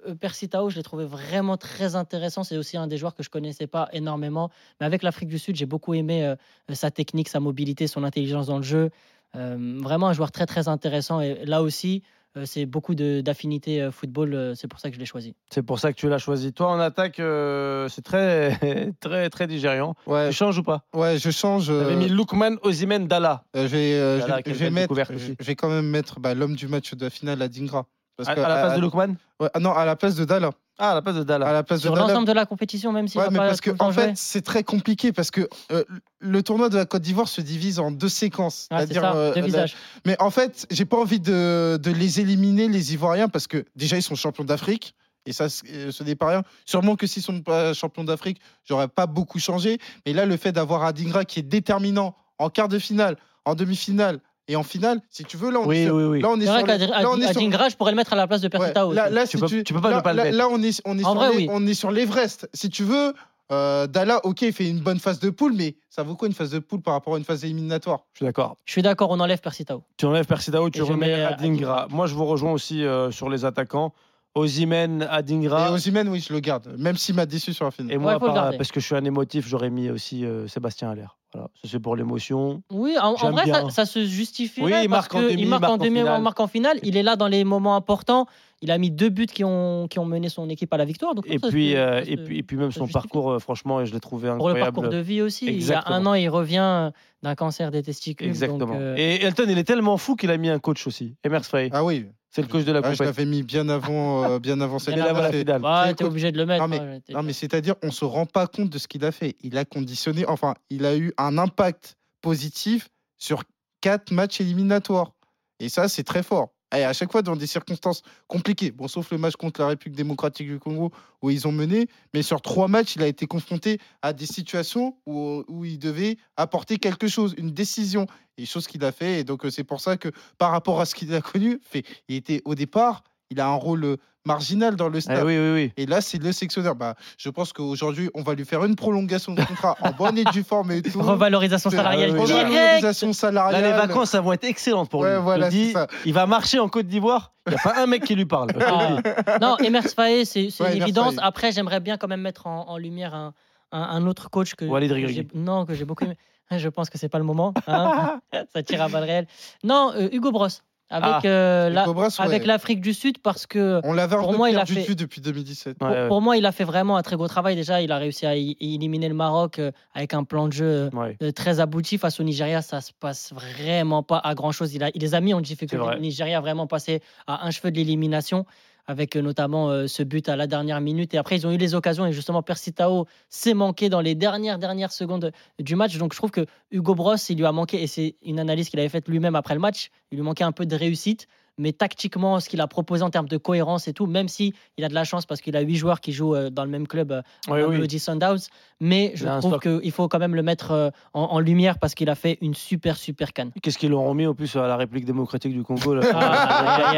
euh, Persitao, je l'ai trouvé vraiment très intéressant. C'est aussi un des joueurs que je connaissais pas énormément. Mais avec l'Afrique du Sud, j'ai beaucoup aimé euh, sa technique, sa mobilité, son intelligence dans le jeu. Euh, vraiment un joueur très très intéressant. Et là aussi, euh, c'est beaucoup de- d'affinité euh, football. euh, c'est pour ça que je l'ai choisi. C'est pour ça que tu l'as choisi. Toi, en attaque, euh, c'est très, très, très digériant. Ouais. Tu changes ou pas? Ouais, je change. T'avais euh, mis Lookman, Osimhen, Dalla. euh, je vais, quand même mettre bah, l'homme du match de la finale à Dingra. Parce À, que, à la place à- de Lookman? ouais, ah non, à la place de Dalla. Ah, à la place de Dalla. À la place Sur l'ensemble de la compétition, même si Ouais, mais parce que en fait, c'est très compliqué parce que euh, le tournoi de la Côte d'Ivoire se divise en deux séquences. Ah, c'est C'est-à-dire, ça, euh, deux la- visages. Mais en fait, j'ai pas envie de, de les éliminer les Ivoiriens parce que déjà ils sont champions d'Afrique. Et ça, euh, ce n'est pas rien. Sûrement que s'ils sont pas champions d'Afrique, j'aurais pas beaucoup changé. Mais là, le fait d'avoir Adingra qui est déterminant en quart de finale, en demi-finale et en finale, si tu veux, là on Oui, est sur, oui, oui. Là, on est C'est vrai sur les- qu'à là, on est sur- Adingra, je pourrais le mettre à la place de Ouais, Persitao. là, là, Tu si peux- tu, tu peux pas ne là, pas le là- mettre. là, on est, on est En sur vrai, les- oui. on est sur l'Everest. Si tu veux, euh, Dalla, ok, il fait une bonne phase de poule, mais ça vaut quoi une phase de poule par rapport à une phase éliminatoire? Je suis d'accord. Je suis d'accord, on enlève Persitao. Tu enlèves Persidao, tu Et remets mets, euh, Adingra. Moi, je vous rejoins aussi euh, sur les attaquants. Osimhen, Adingra. Et oui, je le garde, même s'il m'a déçu sur la finale. Et moi, par- parce que je suis un émotif, j'aurais mis aussi euh, Sébastien Allaire. Voilà, c'est pour l'émotion. Oui, en, vrai, ça, se justifie. Oui, il parce marque en demi, il marque marque en en demi, finale. il marque en finale. Il est là dans les moments importants. Il a mis deux buts qui ont, qui ont mené son équipe à la victoire. Donc Et ça, puis, c'est- euh, et puis, et puis même son justifie. parcours, euh, franchement, je l'ai trouvé pour le incroyable. parcours de vie aussi. Il y a un an, il revient d'un cancer des testicules. Exactement. donc, euh, Et Elton, il est tellement fou qu'il a mis un coach aussi. Emers Faye. Ah oui. C'est le coach de la Ah, je compétition. l'avais mis bien avant, euh, bien avant cette Bien avant la finale. bah, t'es obligé de le mettre. Non mais, hein, non, mais c'est-à-dire, on se rend pas compte de ce qu'il a fait. Il a conditionné, enfin, il a eu un impact positif sur quatre matchs éliminatoires. Et ça, c'est très fort. Et à chaque fois, dans des circonstances compliquées, bon, sauf le match contre la République démocratique du Congo où ils ont mené, mais sur trois matchs, il a été confronté à des situations où, il devait apporter quelque chose, une décision, et chose qu'il a fait. Et donc, euh, c'est pour ça que par rapport à ce qu'il a connu, fait, il était au départ, il a un rôle euh, marginal dans le Eh stade. oui, oui, oui. Et là, c'est le sectionneur. Bah, je pense qu'aujourd'hui, on va lui faire une prolongation de contrat en bonne et due forme et tout. Revalorisation salariale directe. Revalorisation Là, salariale. les vacances, ça vont être excellentes pour Ouais, lui. Voilà, dis, il va marcher en Côte d'Ivoire. Il n'y a pas un mec qui lui parle. Ah. non, Emers Faé, c'est Ouais, une évidence. Après, j'aimerais bien quand même mettre en, en lumière un, un- un autre coach que, Walid que non que j'ai beaucoup aimé. Je pense que c'est pas le moment. hein. Ça tire à balles réelles. Non, euh, Hugo Bros. Avec, Ah, euh, la- ouais. avec l'Afrique du Sud parce que On l'avait Pour moi, il a fait- depuis 2017. pour, Ouais, ouais. pour moi, il a fait vraiment un très gros travail. Déjà, il a réussi à éliminer le Maroc euh, avec un plan de jeu euh, Ouais. très abouti face au Nigeria. Ça se passe vraiment pas à grand chose. Il, a, il les a mis en difficulté. Le Nigeria a vraiment passé à un cheveu de l'élimination avec euh, notamment euh, ce but à la dernière minute. Et après, ils ont eu les occasions. Et justement, Persitao s'est manqué dans les dernières, dernières secondes du match. Donc, je trouve que Hugo Bros, il lui a manqué, et c'est une analyse qu'il avait faite lui-même après le match, il lui manquait un peu de réussite. Mais tactiquement, ce qu'il a proposé en termes de cohérence et tout, même si il a de la chance parce qu'il a huit joueurs qui jouent euh, dans le même club, euh, Oui, à oui. Sundowns, mais je trouve qu'il faut quand même le mettre euh, en, en lumière parce qu'il a fait une super, super canne. Qu'est-ce qu'ils l'auront mis en plus à la République démocratique du Congo là? Ah.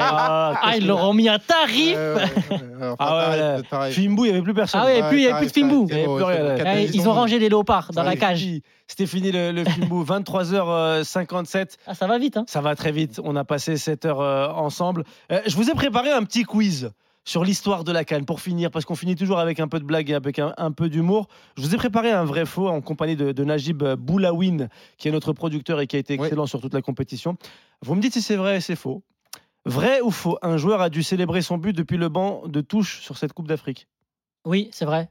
Ah, Ah, ils que- leur ont mis un tarif Ouais, ouais, ouais. Ah ouais, t'arrêtes. Fimbu, il n'y avait plus personne. Ah ouais, et Ouais, puis il n'y avait plus de Fimbu. y avait plus là. bon, Eh, Ils ont rangé les léopards dans la cage. C'était fini le, le Fimbu. 23h57. Ah, ça va vite. Hein. Ça va très vite. On a passé 7 heures euh, ensemble. Euh, je vous ai préparé un petit quiz sur l'histoire de la canne pour finir, parce qu'on finit toujours avec un peu de blague et avec un, un peu d'humour. Je vous ai préparé un vrai faux en compagnie de, de Najib Boulawin, qui est notre producteur et qui a été Oui. excellent sur toute la compétition. Vous me dites si c'est vrai et c'est faux. Vrai ou faux? Un joueur a dû célébrer son but depuis le banc de touche sur cette Coupe d'Afrique. Oui, c'est vrai.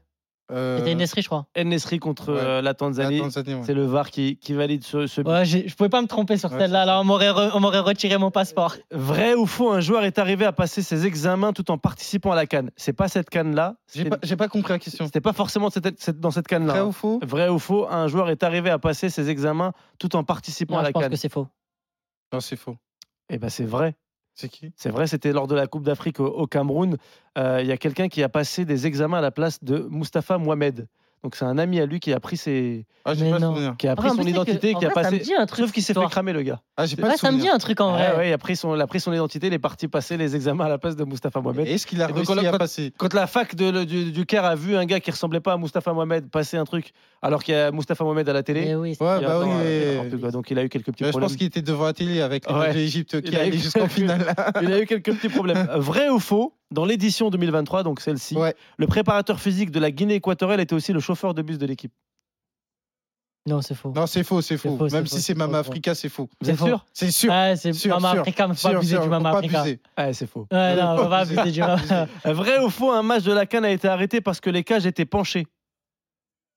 Euh, C'était Nesri, je crois. Nesri contre Ouais. euh, la Tanzanie. La Tanzanie, ouais. C'est le VAR qui, qui valide ce, ce but. Ouais, je pouvais pas me tromper sur celle-là. Là, on m'aurait re- retiré mon passeport. Vrai ou faux, un joueur est arrivé à passer ses examens tout en participant à la canne. C'est pas cette canne-là. J'ai pas, j'ai pas compris la question. C'était pas forcément cette- cette- dans cette canne-là. Vrai hein. ou faux Vrai ou faux, un joueur est arrivé à passer ses examens tout en participant Non, à je la pense canne. que c'est faux. Non, c'est faux. Eh ben c'est vrai. C'est vrai, c'était lors de la Coupe d'Afrique au, au Cameroun. Euh, Il y a quelqu'un qui a passé des examens à la place de Mustapha Mohamed. Donc c'est un ami à lui qui a pris ses, Ah, j'ai Mais pas le non. souvenir. qui a Ah, pris mais son que, identité, en qui a vrai, ça passé. me dit un truc, Sauf qu'il s'est fait histoire. cramer le gars. Ah, j'ai pas Ouais, le ça me dit souvenir. un truc en Ouais, vrai. ouais, il a pris son, il a pris son identité, il est parti passer les examens à la place de Mustapha Mohamed. Est-ce qu'il a Et donc, réussi à quand- passer Quand la fac de- le- du, du Caire a vu un gars qui ressemblait pas à Mustapha Mohamed passer un truc, alors qu'il y a Mustapha Mohamed à la télé, Eh oui, c'est- Ouais, il y a bah euh, mais- n'importe quoi. donc il a eu quelques petits Je problèmes. pense qu'il était devant la télé avec Ouais. de l'Égypte Il qui a eu allait jusqu'en quelques- finale. Il a eu quelques petits problèmes. Vrai ou faux Dans l'édition 2023, donc celle-ci, Ouais. le préparateur physique de la Guinée équatoriale était aussi le chauffeur de bus de l'équipe. Non, c'est faux. Non, c'est faux, c'est faux. faux, c'est Même si c'est c'est Mama c'est Africa, c'est faux. Faux. sûr C'est sûr. Ouais, c'est Sûr, Mama sûr. Africa, mais faut pas Sûr, abuser sûr, du Mama pas Africa. Ouais, c'est faux. Ouais, non, abuser. du Mama. Vrai ou faux Un match de la Cannes a été arrêté parce que les cages étaient penchées.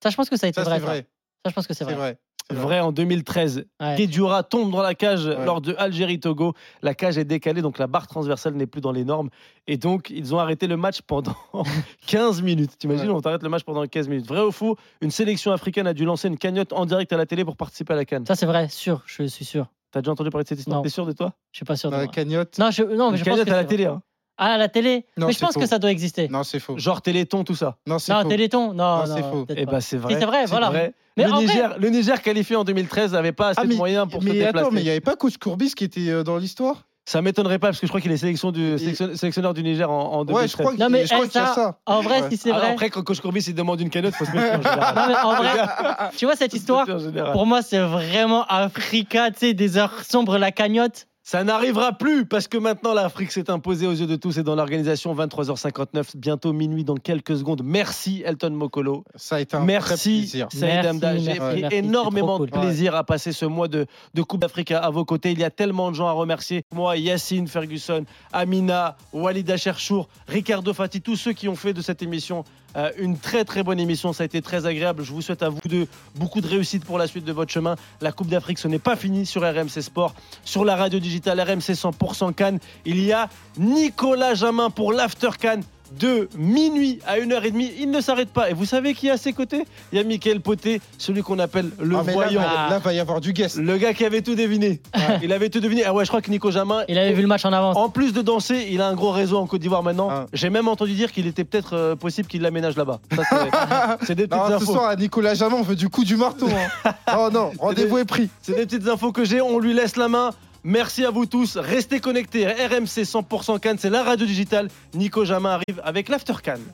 Ça, je pense que ça a été Ça, vrai. c'est ça. vrai. Ça, je pense que c'est C'est vrai. Vrai. En 2013. Ouais. Tombe dans la cage Ouais. lors de Algérie-Togo. La cage est décalée, donc la barre transversale n'est plus dans les normes. Et donc, ils ont arrêté le match pendant 15 minutes. T'imagines, Ouais. on t'arrête le match pendant 15 minutes. Vrai ou faux Une sélection africaine a dû lancer une cagnotte en direct à la télé pour participer à la Cannes. Ça, c'est vrai, sûr. Je suis sûr. T'as déjà entendu parler de cette histoire? Non. T'es sûr de toi? Je suis pas sûr de la moi. cagnotte? Non, je, non, mais Une je pense cagnotte que à la télé, hein. Ah, à la télé Non, Mais je pense faux. que ça doit exister. Non, c'est faux. genre Téléthon, tout ça. Non, c'est Non, faux. Téléthon Non, Non, non, c'est faux. Eh pas. ben, c'est vrai. Si, c'est vrai, voilà. vrai. Mais le, en vrai- Niger, le Niger qualifié en 2013 n'avait pas assez Ah, mais, de moyens pour se mais déplacer. attends, mais il n'y avait pas coach Courbis qui était euh, dans l'histoire? Ça m'étonnerait pas parce que je crois qu'il est sélection du, sélection- sélectionneur du Niger en, en 2013. Ouais, je crois qu'il Non, mais je crois eh, qu'il y a ça, en vrai, Ouais. si c'est Alors vrai. après, quand coach Courbis il demande une cagnotte, faut se méfier en général. Non, mais en vrai, tu vois cette histoire En général. Pour moi, c'est vraiment Africa, tu sais, des heures sombres, la cagnotte. Ça n'arrivera plus parce que maintenant l'Afrique s'est imposée aux yeux de tous et dans l'organisation 23h59, bientôt minuit dans quelques secondes. Merci Elton Mokolo. Ça a été un Merci plaisir. Saïd. J'ai pris merci, énormément c'est de plaisir à passer ce mois de, de Coupe d'Afrique à, à vos côtés. Il y a tellement de gens à remercier. Moi, Yacine Ferguson, Amina, Walida Cherchour, Ricardo Fati, tous ceux qui ont fait de cette émission euh, une très très bonne émission. Ça a été très agréable. Je vous souhaite à vous deux beaucoup de réussite pour la suite de votre chemin. La Coupe d'Afrique, ce n'est pas fini sur RMC Sport. Sur la radio digitale RMC 100% Cannes, il y a Nicolas Jamin pour l'After Cannes de minuit à 1h30. Il ne s'arrête pas. Et vous savez qui est à ses côtés? Il y a Mickaël Poté, celui qu'on appelle le Ah, mais voyant. va- là, va y avoir du guest. Le gars qui avait tout deviné. Il avait tout deviné. Ah ouais, je crois que Nico Jamin. Il avait vu le match en avance. En plus de danser, il a un gros réseau en Côte d'Ivoire maintenant. Ah. J'ai même entendu dire qu'il était peut-être euh, possible qu'il l'aménage là-bas. C'est- des petites Non, ce infos. soir, à Nicolas Jamin, on veut du coup du marteau. hein. oh non, rendez-vous est pris. C'est des petites infos que j'ai. On lui laisse la main. Merci à vous tous. Restez connectés. RMC 100% Cannes, c'est la radio digitale. Nico Jamin arrive avec l'After Cannes.